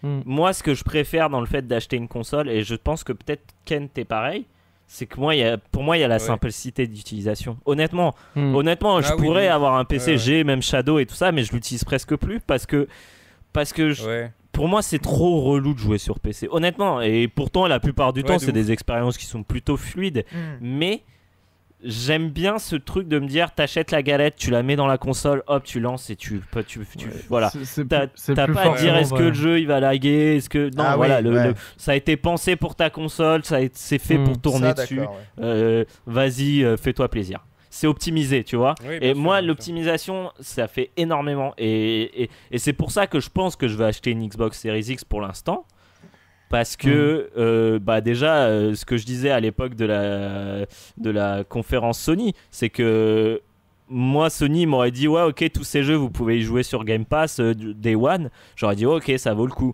Hmm. moi, ce que je préfère dans le fait d'acheter une console, et je pense que peut-être Ken, t'es pareil, c'est que moi, il y a, pour moi, il y a la Ouais. simplicité d'utilisation. Honnêtement, Hmm. honnêtement, Ah je oui, pourrais oui. avoir un PC Ouais, ouais. G, même Shadow et tout ça, mais je l'utilise presque plus parce que, parce que je- Ouais. pour moi, c'est trop relou de jouer sur PC. Honnêtement, et pourtant, la plupart du Ouais, temps, c'est des expériences qui sont plutôt fluides. Mais j'aime bien ce truc de me dire, t'achètes la galette, tu la mets dans la console, hop, tu lances et tu, tu, tu- Ouais. voilà. T'as pas à dire est-ce que le jeu il va laguer, est-ce que non Ah voilà oui, le- ouais. le- ça a été pensé pour ta console, ça c'est fait Hmm. pour tourner ça, dessus. ouais. Euh, Vas-y, euh, fais-toi plaisir. C'est optimisé, tu vois. Oui, Et sûr, moi, l'optimisation, ça fait énormément. Et, et, et c'est pour ça que je pense que je vais acheter une Xbox Series X pour l'instant. Parce que, euh, bah déjà, euh, ce que je disais à l'époque de la, de la conférence Sony, c'est que moi, Sony m'aurait dit Ouais, ok, tous ces jeux, vous pouvez y jouer sur Game Pass euh, Day One. J'aurais dit Ok, ça vaut le coup.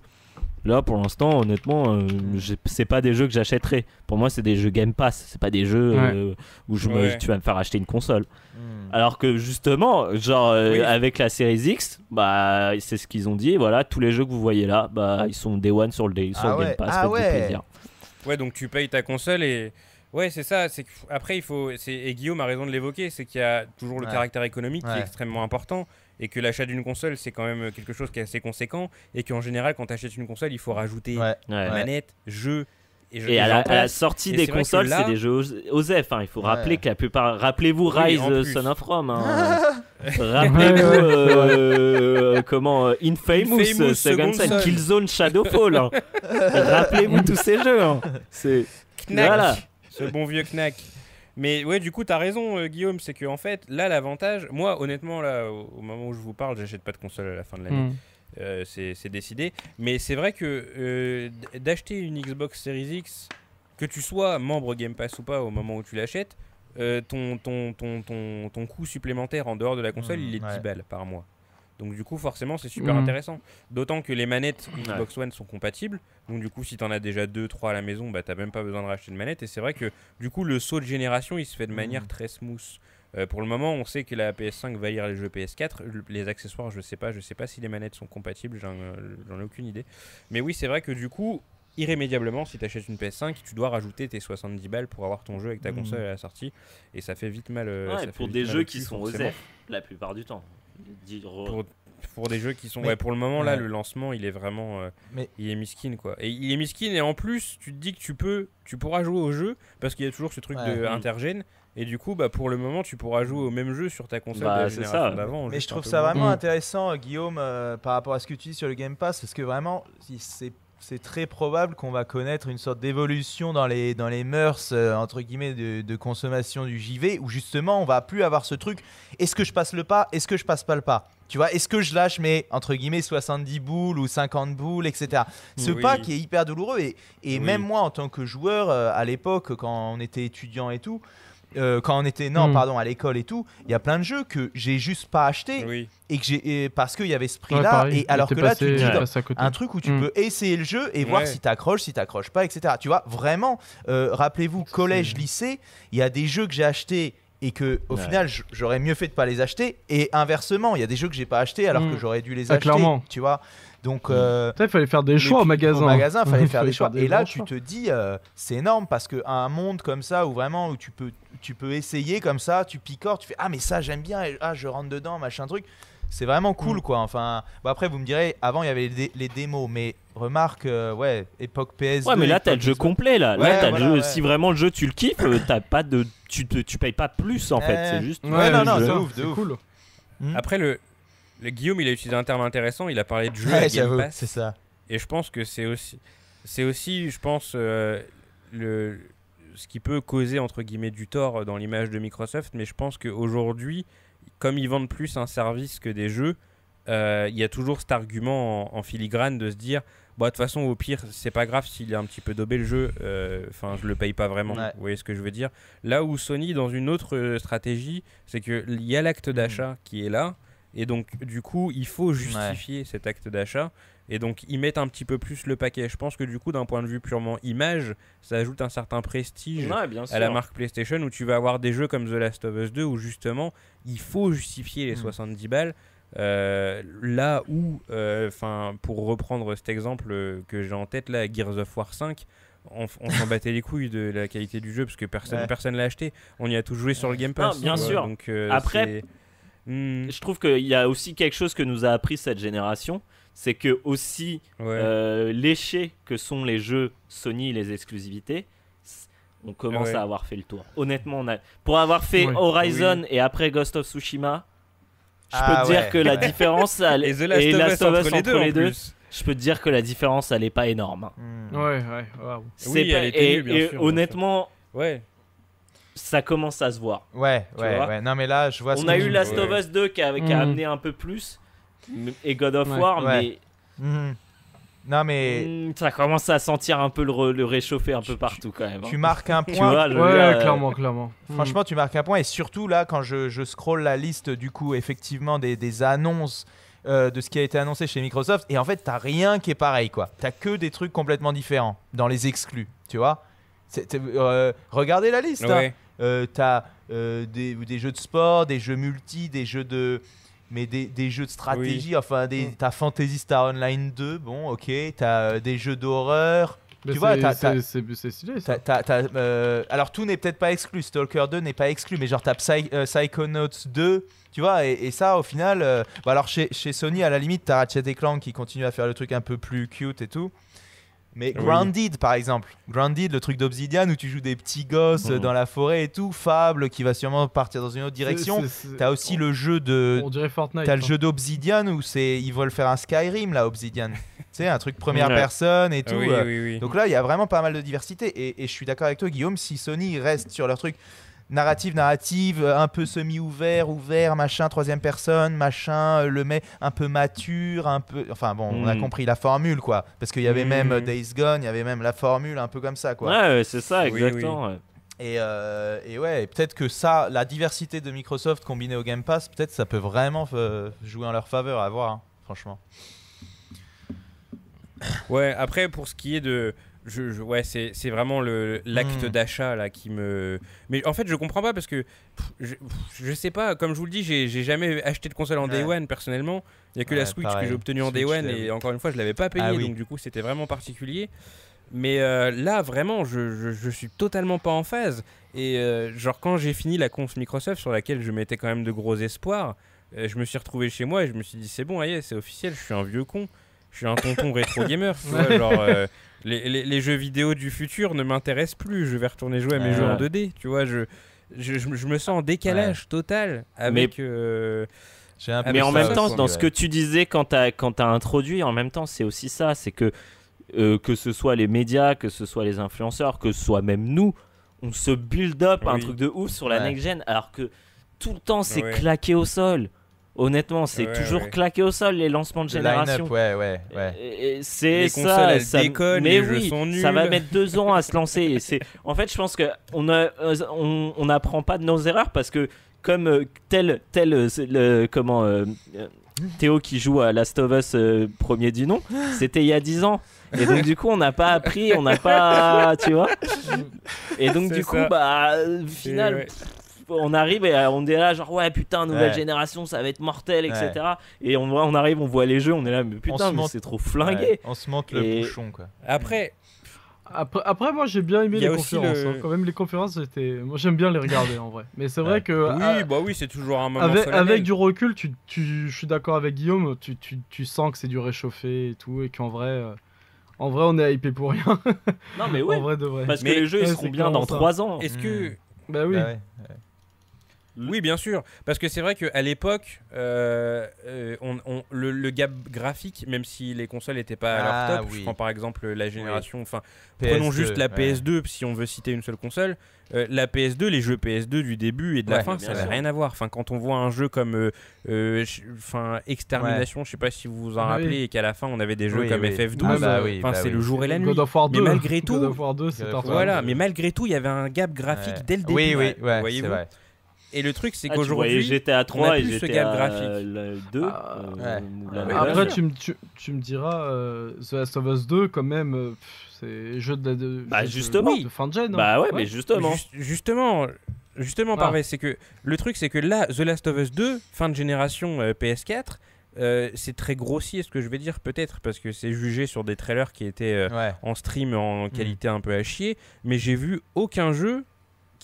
Là, pour l'instant, honnêtement, euh, j'ai- c'est pas des jeux que j'achèterai. Pour moi, c'est des jeux Game Pass. C'est pas des jeux Ouais. euh, où je me- Ouais. tu vas me faire acheter une console. Hmm. Alors que justement, genre euh, Oui. avec la Series X, bah c'est ce qu'ils ont dit. Voilà, tous les jeux que vous voyez là, bah ils sont Day One sur le Day, sur Ah le Game ouais. Pass. Ah ouais. plaisir. Ouais, donc tu payes ta console et. Ouais, c'est ça. C'est après il faut. c'est- Et Guillaume a raison de l'évoquer, c'est qu'il y a toujours le Ouais. caractère économique qui Ouais. est extrêmement important et que l'achat d'une console c'est quand même quelque chose qui est assez conséquent et qu'en général quand tu achètes une console il faut rajouter Ouais. Ouais. manette, jeu et, je- Et à la, à la passe. sortie Et des consoles, là- c'est des jeux os- OSEF. hein. Il faut Ouais. rappeler que la plupart. Rappelez-vous Oui, Rise en euh. Son of Rome. hein. Rappelez-vous euh, comment euh, Infamous, Infamous Second Son, Son. Killzone Shadowfall. hein. Rappelez-vous tous ces jeux. hein. C'est Knack, Voilà. ce bon vieux knack. Mais ouais, du coup, t'as raison, euh, Guillaume, c'est que en fait, là, l'avantage, moi, honnêtement, là, au, au moment où je vous parle, j'achète pas de console à la fin de l'année. Hmm. Euh, c'est décidé. Mais c'est vrai que euh, d'acheter une Xbox Series X, que tu sois membre Game Pass ou pas au moment où tu l'achètes, ton, ton, ton, ton, ton coût supplémentaire en dehors de la console, Mmh, il est de 10 ouais. balles par mois. Donc du coup, forcément, c'est super Mhm. intéressant. D'autant que les manettes Xbox One sont compatibles. Donc du coup, si t'en as déjà 2-3 à la maison, bah t'as même pas besoin de racheter de manette. Et c'est vrai que du coup, le saut de génération, il se fait de manière Mhm. très smooth. Euh, pour le moment, on sait que la PS5 va lire les jeux PS4. Le- Les accessoires, je sais pas. Je sais pas si les manettes sont compatibles. J'en euh, j'en ai aucune idée. Mais oui, c'est vrai que du coup, irrémédiablement, si tu achètes une PS5, tu dois rajouter tes 70 balles pour avoir ton jeu avec ta Mhm. console à la sortie. Et ça fait vite mal. euh, Ouais, ça fait pour vite des mal jeux qui sont. OSEF la plupart du temps. Pour, pour des jeux qui sont. Mais- ouais, pour le moment, là, le lancement, il est vraiment. euh, Mais- il est miskin, quoi. Et il est miskin, et en plus, tu te dis que tu peux. Tu pourras jouer au jeu, parce qu'il y a toujours ce truc Ouais. de Mm. intergène. Et du coup, bah, pour le moment, tu pourras jouer au même jeu sur ta console Bah, de la c'est génération ça. d'avant. Mais je trouve ça moins. vraiment Mm. intéressant, euh, Guillaume, euh, par rapport à ce que tu dis sur le Game Pass, parce que vraiment, si c'est c'est très probable qu'on va connaître une sorte d'évolution dans les, dans les mœurs, euh, entre guillemets, de, de consommation du JV, où justement, on va plus avoir ce truc, est-ce que je passe le pas, est-ce que je passe pas le pas? Tu vois, est-ce que je lâche mes, entre guillemets, 70 boules ou 50 boules, etc. Ce Oui. pas qui est hyper douloureux. Et, et Oui. même moi, en tant que joueur, euh, à l'époque, quand on était étudiant et tout, euh, quand on était, non, Mm. pardon, à l'école et tout, il y a plein de jeux que j'ai juste pas acheté Oui. et que j'ai parce qu'il y avait ce prix Ouais, là pareil, et alors que là passé- tu te dis un truc où tu Mm. peux essayer le jeu et voir si t'accroches si t'accroches pas etc tu vois vraiment euh, rappelez-vous collège lycée il y a des jeux que j'ai achetés et que au Ouais. final j'aurais mieux fait de pas les acheter et inversement il y a des jeux que j'ai pas achetés alors Mm. que j'aurais dû les Ah, acheter clairement. tu vois donc euh, il fallait faire des choix au magasin. Au magasin, fallait faire des choix. des et là, tu te dis, euh, c'est énorme parce qu'un monde comme ça, où vraiment, où tu peux, tu peux essayer comme ça, tu picores, tu fais Ah, mais ça, j'aime bien, et, ah, je rentre dedans, machin truc. c'est vraiment Mm. cool quoi. Enfin, bon, après vous me direz, avant il y avait les, dé- les démos, mais remarque, euh, ouais, époque PS2. Ouais, mais là, t'as le jeu PS2. complet. Là, Ouais, là t'as voilà, le jeu. ouais. Si vraiment le jeu tu le kiffes, euh, t'as pas de, tu, te- tu payes pas plus en fait. Ouais. C'est juste. Ouais, non, non, jeu. ouf, de c'est ouf. cool. Après, le, le Guillaume, il a utilisé un terme intéressant. Il a parlé de jeu à Ouais, Game j'avoue, Pass. c'est ça. Et je pense que c'est aussi, c'est aussi, je pense, euh, le, ce qui peut causer entre guillemets du tort dans l'image de Microsoft. Mais je pense qu'aujourd'hui, comme ils vendent plus un service que des jeux, euh, il y a toujours cet argument en, en filigrane de se dire, bah de toute façon, au pire, c'est pas grave s'il est un petit peu daubé le jeu. euh, Enfin, je le paye pas vraiment. Ouais. Vous voyez ce que je veux dire Là où Sony, dans une autre euh, stratégie, c'est que il y a l'acte d'achat qui est là. Et donc, du coup, il faut justifier cet acte d'achat. Et donc, ils mettent un petit peu plus le paquet. Je pense que du coup, d'un point de vue purement image, ça ajoute un certain prestige Ouais, bien sûr. à la marque PlayStation où tu vas avoir des jeux comme The Last of Us 2 où justement, il faut justifier les Mm. 70 balles. Euh, là où, euh, enfin, pour reprendre cet exemple euh, que j'ai en tête là, Gears of War 5, on, s'en battait les couilles de la qualité du jeu parce que personne Ouais. personne l'a acheté. On y a tous joué sur le Game Pass. Non, bien sûr. Donc, euh, Après, Hmm, Je trouve qu'il y a aussi quelque chose que nous a appris cette génération, c'est que aussi ouais. euh, léchés que sont les jeux Sony, les exclusivités, on commence Ouais. à avoir fait le tour. Honnêtement, on a... pour avoir fait Ouais. Horizon et après Ghost of Tsushima, je Ah peux te dire ouais, que la différence elle- Et The Last et of Last Us of entre Us les deux, entre en les deux, je peux te dire que la différence elle est pas énorme. Hmm. Ouais, ouais. C'est Oui, pas- elle était et, bien et sûr, honnêtement, Ouais. ça commence à se voir. Ouais, ouais, ouais. Non, mais là, je vois ce On que a eu Last of Us 2 qui a, qui a amené un peu plus et God of Ouais. War, Ouais. Mhm. Non, mais mais mm, ça commence à sentir un peu le, réchauffer un peu partout quand même. hein. tu marques un Tu point. vois, je veux Ouais, euh, clairement, clairement. Franchement, tu marques un point. Et surtout, là, quand je, je scroll la liste, du coup, effectivement, des, des annonces euh, de ce qui a été annoncé chez Microsoft, et en fait, t'as rien qui est pareil, quoi. T'as que des trucs complètement différents dans les exclus, tu vois. Euh, regardez la liste. hein. Euh, t'as euh, des, des jeux de sport, des jeux multi, des jeux de. Mais des, des jeux de stratégie, enfin, des, Mm. t'as Fantasy Star Online 2, bon, ok. T'as euh, des jeux d'horreur. Mais tu vois, c'est- t'as- c'est- t'as- c'est c'est stylé ça. T'as- euh, alors tout n'est peut-être pas exclu, Stalker 2 n'est pas exclu, mais genre t'as Psy- euh, Psychonauts 2, tu vois, et, et ça au final, euh, bah alors chez, chez Sony à la limite t'as Ratchet et Clank qui continue à faire le truc un peu plus cute et tout. Mais Oui. Grounded par exemple, Grounded, le truc d'Obsidian où tu joues des petits gosses euh, Mhm. dans la forêt et tout, Fable qui va sûrement partir dans une autre direction. T'as aussi le jeu de, On dirait Fortnite. T'as le hein. jeu d'Obsidian où c'est ils veulent faire un Skyrim là, Obsidian. tu sais, un truc première Ouais. personne et tout. oui, euh, oui, oui. donc là, il y a vraiment pas mal de diversité. Et, et je suis d'accord avec toi, Guillaume, si Sony reste sur leur truc narrative, narrative, euh, un peu semi-ouvert, ouvert, machin, troisième personne, machin, euh, le met un peu mature, un peu. Enfin bon, on a Mm. compris la formule, quoi. Parce qu'il y avait Mm. même euh, Days Gone, il y avait même la formule un peu comme ça, quoi. Ouais, c'est ça, Oui, exactement. ouais. Et, euh, et ouais, et peut-être que ça, la diversité de Microsoft combinée au Game Pass, peut-être ça peut vraiment jouer en leur faveur, à voir, hein, franchement. Ouais, après, pour ce qui est de. Je, je- ouais, c'est c'est vraiment le l'acte Mm. d'achat là qui me. Mais en fait, je comprends pas parce que pff, je, pff, je sais pas. Comme je vous le dis, j'ai j'ai jamais acheté de console en Day Ouais. One personnellement. Il y a que Ouais, la Switch pareil. que j'ai obtenue en Day One l'ai- et encore une fois, je l'avais pas payé Ah oui. donc du coup, c'était vraiment particulier. Mais euh, là, vraiment, je, je, je suis totalement pas en phase. Et euh, genre, quand j'ai fini la conf Microsoft sur laquelle je mettais quand même de gros espoirs, euh, je me suis retrouvé chez moi et je me suis dit, c'est bon, aïe, c'est officiel, je suis un vieux con. Je suis un tonton rétro gamer. vois, genre, euh, les, les- les jeux vidéo du futur ne m'intéressent plus. Je vais retourner jouer à mes Ouais. jeux en 2D. Tu vois, je, je, je me- je me sens en décalage total avec. euh, un peu Mais en même temps, dans ce que tu disais quand t'as quand t'as introduit, en même temps, c'est aussi ça, c'est que euh, que ce soit les médias, que ce soit les influenceurs, que ce soit même nous, on se build up un truc de ouf sur la Ouais. next gen, alors que tout le temps c'est Ouais. claqué au sol. Honnêtement, c'est Ouais, toujours ouais. claqué au sol les lancements de génération. ouais, C'est ça, consoles, elles ça- déconnent, mais les jeux oui, ça va mettre deux ans à se lancer. C'est, en fait, je pense que on a, on on n'apprend pas de nos erreurs parce que comme euh, tel, tel, euh, le, comment euh, Théo qui joue à Last of Us euh, premier du nom, c'était il y a 10 ans. Et donc du coup, on n'a pas appris, on n'a pas, tu vois. Et donc du coup, bah, final, on arrive et euh, on est là genre ouais putain nouvelle Ouais. génération, ça va être mortel, etc. Et on voit, on arrive, on voit les jeux, on est là mais putain mais c'est trop flingué. Ouais, on se monte le Et- bouchon, quoi. Après, Après, après, moi j'ai bien aimé les conférences. le- hein. Quand même, les conférences, c'était. Moi j'aime bien les regarder en vrai. Mais c'est vrai Ouais. que. Oui, ah, bah oui, c'est toujours un moment avec, du recul, tu, tu, je suis d'accord avec Guillaume, tu, tu, tu sens que c'est du réchauffé et tout, et qu'en vrai, euh, en vrai, on est hypé pour rien. Non, mais ouais. en vrai de vrai. Parce Mais- que les jeux ils seront bien dans clairement ça. 3 ans. Est-ce que... Hmm. Bah oui. Bah ouais. Oui, bien sûr. Parce que c'est vrai qu'à l'époque, euh, euh, on, on- le, le gap graphique, même si les consoles n'étaient pas à leur Ah, top, je prends par exemple la génération, enfin, prenons PS2, juste la ouais. PS2 si on veut citer une seule console. euh, la PS2, les jeux PS2 du début et de la Ouais, fin, ça n'a rien à voir. Enfin, quand on voit un jeu comme euh, euh, enfin, Extermination, je sais pas si vous vous en Ah oui. rappelez, et qu'à la fin on avait des jeux Oui, comme oui. FF12, Ah bah bah c'est le jour et la nuit. God of War Mais 2. malgré tout- God of War 2, c'est God of parfait. War Voilà, 2. mais malgré tout, il y avait un gap graphique Ouais. dès le début. Oui, oui, ouais, voyez-vous. Et le truc, c'est Ah, qu'aujourd'hui, GTA on a 3 et GTA gap graphique. le 2. Ah, euh, ouais. Ouais. Après, tu, me- tu, tu me diras, euh, The Last of Us 2, quand même, euh, c'est jeu de, de, Bah, jeu de- justement. de fin de gen. hein. Bah ouais, mais justement. Juste- justement, justement, Ah. pareil, c'est que le truc, c'est que là, The Last of Us 2, fin de génération euh, PS4, euh, c'est très grossier ce que je vais dire, peut-être, parce que c'est jugé sur des trailers qui étaient euh, Ouais. en stream Hmm. en qualité un peu à chier, mais j'ai vu aucun jeu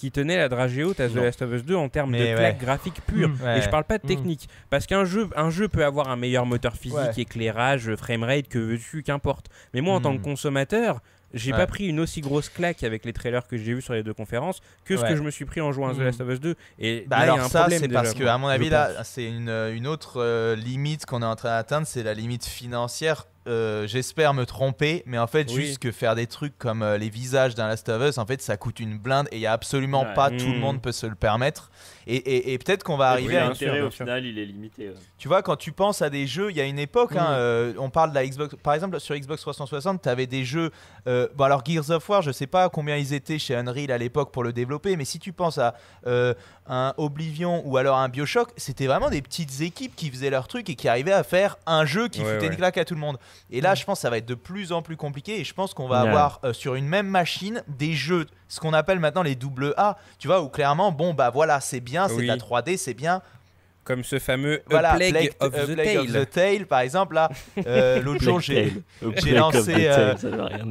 qui tenait la dragée haute à The. Last of Us 2 en termes Mais de claque ouais. graphique pure. Mm. Ouais. Et je parle pas de Mm. technique, parce qu'un jeu, un jeu peut avoir un meilleur moteur physique, Ouais. éclairage, framerate, que veux-tu, qu'importe. Mais moi, en tant Mm. que consommateur, j'ai Ouais. pas pris une aussi grosse claque avec les trailers que j'ai vus sur les deux conférences que ce que je me suis pris en jouant à The. Last of Us 2. Et Bah là, il y a alors un ça, c'est parce que, à mon avis, là, c'est une, une autre euh, limite qu'on est en train d'atteindre, c'est la limite financière. Euh, J'espère me tromper, mais en fait, Oui. juste que faire des trucs comme euh, les visages d'un Last of Us, en fait, ça coûte une blinde et il y a absolument Ouais. pas tout le Mm. monde peut se le permettre. Et, et- et peut-être qu'on va arriver puis à l'intérêt au final, il est limité. ouais. Tu vois, quand tu penses à des jeux, il y a une époque, hein, Mm. euh, on parle de la Xbox. Par exemple, sur Xbox 360, tu avais des jeux. euh, bon, alors Gears of War, je sais pas combien ils étaient chez Unreal à l'époque pour le développer, mais si tu penses à euh, un Oblivion ou alors un Bioshock, c'était vraiment des petites équipes qui faisaient leur truc et qui arrivaient à faire un jeu qui Ouais, foutait ouais. une claque à tout le monde. Et là, je pense que ça va être de plus en plus compliqué et je pense qu'on va avoir euh, sur une même machine des jeux, ce qu'on appelle maintenant les double A, tu vois, où clairement, bon, bah voilà, c'est bien, c'est de la Oui. 3D, c'est bien, Comme ce fameux A voilà, Plague, Plague- of, the Plague of Tale. the Tale, par exemple, là, euh, l'autre jour, j'ai j'ai lancé, euh,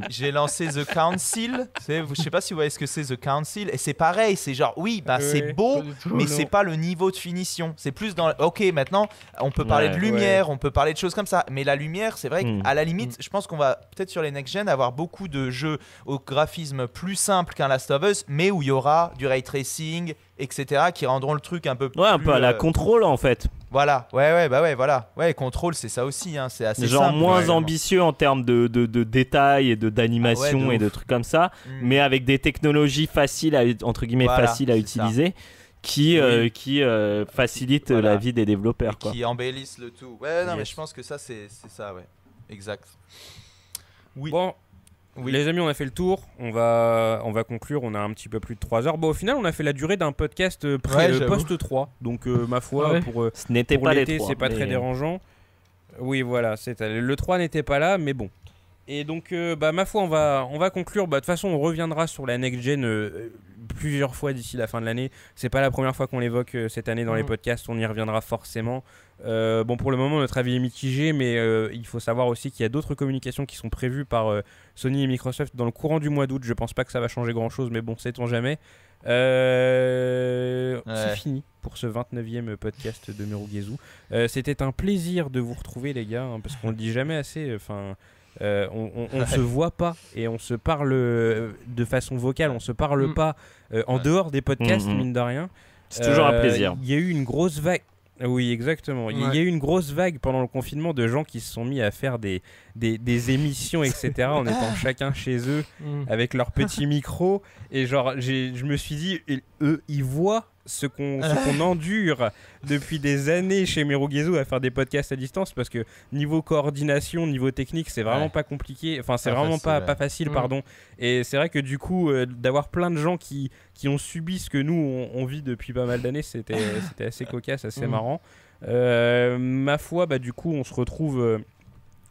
j'ai lancé The Council. Je sais pas si vous voyez ce que c'est The Council. Et c'est pareil, c'est genre, oui, bah, Ouais. c'est beau, mais non. c'est pas le niveau de finition. C'est plus dans. Ok, maintenant, on peut parler Ouais. de lumière, on peut parler de choses comme ça. Mais la lumière, c'est vrai Mm. qu'à la limite, je pense qu'on va peut-être sur les next-gen avoir beaucoup de jeux au graphisme plus simple qu'un Last of Us, mais où il y aura du ray tracing, etc., qui rendront le truc un peu plus. Ouais, un peu à la euh, contrôle en fait. Voilà, ouais, ouais, bah ouais, voilà. Ouais, contrôle, c'est ça aussi. Hein. C'est assez Genre simple. moins ouais. ambitieux en termes de, de, de détails et de d'animation Ah ouais, et de trucs comme ça, Mm. mais avec des technologies faciles à, entre guillemets Voilà, faciles à utiliser qui euh, qui euh, facilitent Voilà. la vie des développeurs quoi. qui embellissent le tout. Ouais, non, mais je pense que ça, c'est c'est ça, ouais. Exact. Oui. Bon, Oui. les amis, on a fait le tour. On va, on va conclure. On a un petit peu plus de 3 heures. Bon, au final, on a fait la durée d'un podcast euh, pré- Ouais, euh, post 3. Donc, euh, ma foi, Ah ouais. pour, euh, Ce n'était pour pas les l'été, trois. c'est pas mais- très dérangeant. Oui, voilà. c'est Le 3 n'était pas là, mais bon. Et donc, euh, bah, ma foi, on va, on va conclure. Bah, De toute façon, on reviendra sur la next gen euh, plusieurs fois d'ici la fin de l'année. C'est pas la première fois qu'on l'évoque euh, cette année dans les Mhm. podcasts. On y reviendra forcément. Bon, pour le moment, notre avis est mitigé, mais il faut savoir aussi qu'il y a d'autres communications qui sont prévues par Sony et Microsoft dans le courant du mois d'août. Je pense pas que ça va changer grand chose, mais bon, sait-on jamais. Euh, Ouais. C'est fini pour ce 29e podcast de Merugezu. Euh, C'était un plaisir de vous retrouver, les gars, hein, parce qu'on le dit jamais assez. Enfin. euh, on on- on Ouais. se voit pas et on se parle euh, de façon vocale, on se parle Mm. pas euh, en Ouais. dehors des podcasts, Mm, mm. mine de rien. C'est toujours un Euh, plaisir. Il y a eu une grosse vague. Oui, exactement. Il y- a eu une grosse vague pendant le confinement de gens qui se sont mis à faire des, des, des émissions, etc., en étant chacun chez eux Mm. avec leur petit micro. Et genre, j'ai- je me suis dit, et- eux, ils voient ce qu'on endure depuis des années chez Merugezu à faire des podcasts à distance parce que niveau coordination, niveau technique, c'est vraiment Ouais. pas compliqué. Enfin, c'est vraiment facile, pas, ouais. pas facile, Mm. pardon. Et c'est vrai que du coup, euh, d'avoir plein de gens qui, qui ont subi ce que nous, on, on vit depuis pas mal d'années, c'était c'était assez cocasse, assez Mm. marrant. Euh, ma foi, bah, du coup, on se retrouve.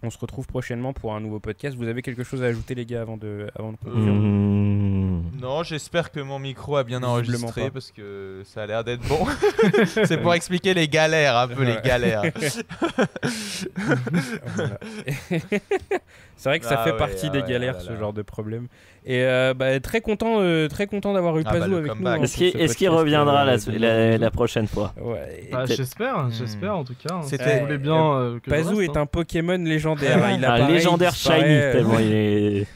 Euh, On se retrouve prochainement pour un nouveau podcast. Vous avez quelque chose à ajouter, les gars, avant de, avant de conclure Mmh. Non, j'espère que mon micro a bien enregistré parce que ça a l'air d'être bon. C'est pour expliquer les galères, un peu les galères. C'est vrai que ça Ah fait ouais, partie ah des ouais, galères, là ce genre de problème. Et euh, bah, très content, euh, très content d'avoir eu Ah bah, Pazou le avec comeback. nous. hein, Est-ce qu'il reviendra euh, la, prochaine fois? Ouais. Bah, j'espère, j'espère en tout cas. hein. C'était- bien euh, que Pazou reste, est hein. un Pokémon légendaire. Hein. Il Un apparaît, légendaire il shiny disparaît. tellement il est.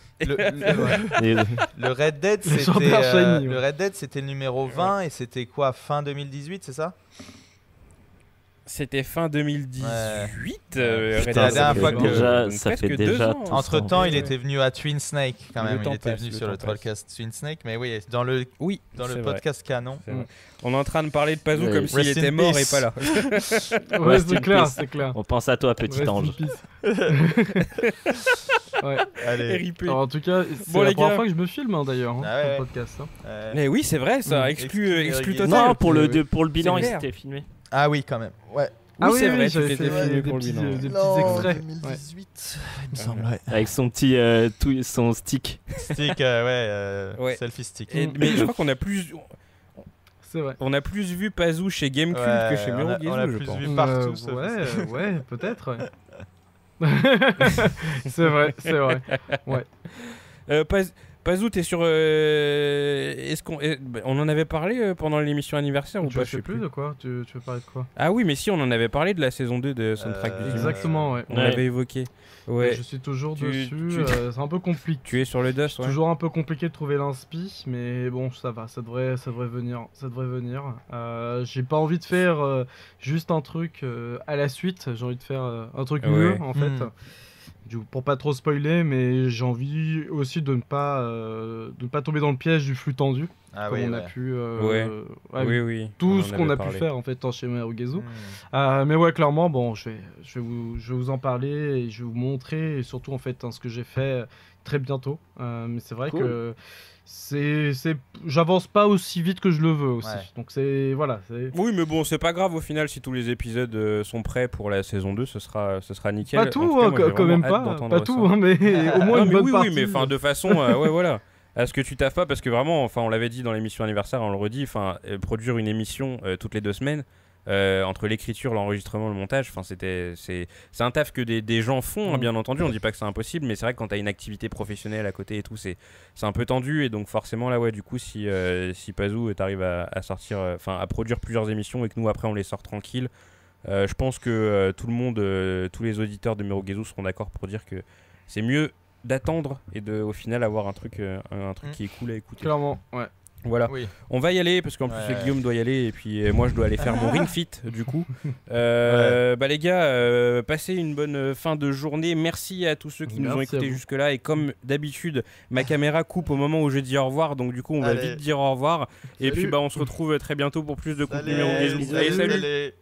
Le, Red Dead, c'était euh, le Red Dead, c'était le numéro 20 et c'était quoi fin 2018, c'est ça? C'était fin 2018. euh, C'était Red la dernière fois que- 2, Déjà, ça fait deux déjà ans. Entre temps, Ouais, il ouais. était venu à Twin Snake quand même. temps Il était passe, venu le sur le temps podcast Twin Snake, mais oui, dans le Oui, dans le vrai. podcast canon. On est en train de parler de Pazou Ouais. comme s'il était mort peace. et pas là. Ouais, c'est clair, peace. c'est clair. On pense à toi, petit Rest ange. ouais. Allez. RIP. Alors, en tout cas, c'est Bon, la les première gars. fois que je me filme hein, d'ailleurs, hein, Ah ouais, ouais. podcast. hein. Euh, Mais oui, c'est vrai, ça exclut, Exclu- exclu exclu- total. Non, pour le, oui. de- pour le bilan, il s'était filmé. Ah oui, quand même. Ouais. Ah Oui, c'est vrai, tu j'avais t'étais fait des, pour le petits, bilan. des petits extraits. Ouais. 2018, il me semble, ouais. Avec son petit euh, tout- son stick. Stick, euh, ouais, euh, Ouais. selfie stick. Et- mais je crois qu'on a plus, C'est vrai. on a plus vu Pazou chez Gamecube Ouais, que chez a- on a plus pense. vu. partout, Euh, ça, ouais, euh, ouais, peut-être. ouais. c'est vrai, c'est vrai. Euh, Paz- Pazou, t'es sur. euh, Est-ce qu'on, bah, on en avait parlé euh, pendant l'émission anniversaire ou Je pas sais plus de quoi. Tu, tu veux parler de quoi Ah oui, mais si, on en avait parlé de la saison 2 de Soundtrack Euh, du. Exactement, ouais. On Ouais. l'avait évoqué. Ouais. Je suis toujours Tu- dessus. tu- euh, c'est un peu compliqué. Tu es sur le DOS, ouais. Toujours un peu compliqué de trouver l'inspi, mais bon, ça va, ça devrait, ça devrait venir, ça devrait venir. Euh, j'ai pas envie de faire euh, juste un truc euh, à la suite. J'ai envie de faire euh, un truc Ouais. mieux, en fait. Hmm. Du coup, pour pas trop spoiler, mais j'ai envie aussi de ne pas, euh, de ne pas tomber dans le piège du flux tendu, Ah comme oui, on a ouais. pu, euh, Ouais. ouais, oui, oui. tout on ce en qu'on a parlé. pu faire en fait dans chez Merugezu. Hmm. Euh, mais ouais, clairement, bon, je vais, je vais, vous, je vais vous en parler et je vais vous montrer et surtout en fait hein, ce que j'ai fait très bientôt. Euh, mais c'est vrai Cool. que c'est, c'est, j'avance pas aussi vite que je le veux aussi. Ouais. Donc c'est voilà, c'est Oui, mais bon, c'est pas grave au final si tous les épisodes euh, sont prêts pour la saison 2, ce sera, ce sera nickel. pas tout, tout cas, hein, moi, quand même pas, pas tout, hein, mais au moins Non, une mais bonne oui, partie. oui, mais enfin de façon, euh, ouais, voilà. À ce que tu taffes pas, parce que vraiment, enfin, on l'avait dit dans l'émission anniversaire, on le redit, enfin, euh, produire une émission euh, toutes les deux semaines. Euh, entre l'écriture, l'enregistrement, le montage, enfin c'était c'est c'est un taf que des, des gens font hein, Mm. bien entendu. On dit pas que c'est impossible, mais c'est vrai que quand t'as une activité professionnelle à côté et tout, c'est c'est un peu tendu et donc forcément là ouais du coup si euh, si Pazou t'arrive à, à sortir, euh, enfin à produire plusieurs émissions et que nous après on les sort tranquilles, euh, je pense que tout le monde, tous les auditeurs de Merogezu seront d'accord pour dire que c'est mieux d'attendre et de au final avoir un truc euh, un truc Mm. qui est cool à écouter. Clairement, ouais. Voilà. Oui. On va y aller parce qu'en plus Ouais. Guillaume doit y aller et puis euh, moi je dois aller faire mon ring fit du coup. Euh, Bah les gars, euh, passez une bonne fin de journée. Merci à tous ceux qui nous ont écoutés jusque là et comme d'habitude ma caméra coupe au moment où je dis au revoir donc du coup on va Allez. vite dire au revoir et Salut. puis bah on se retrouve très bientôt pour plus de contenu. Allez salut. salut.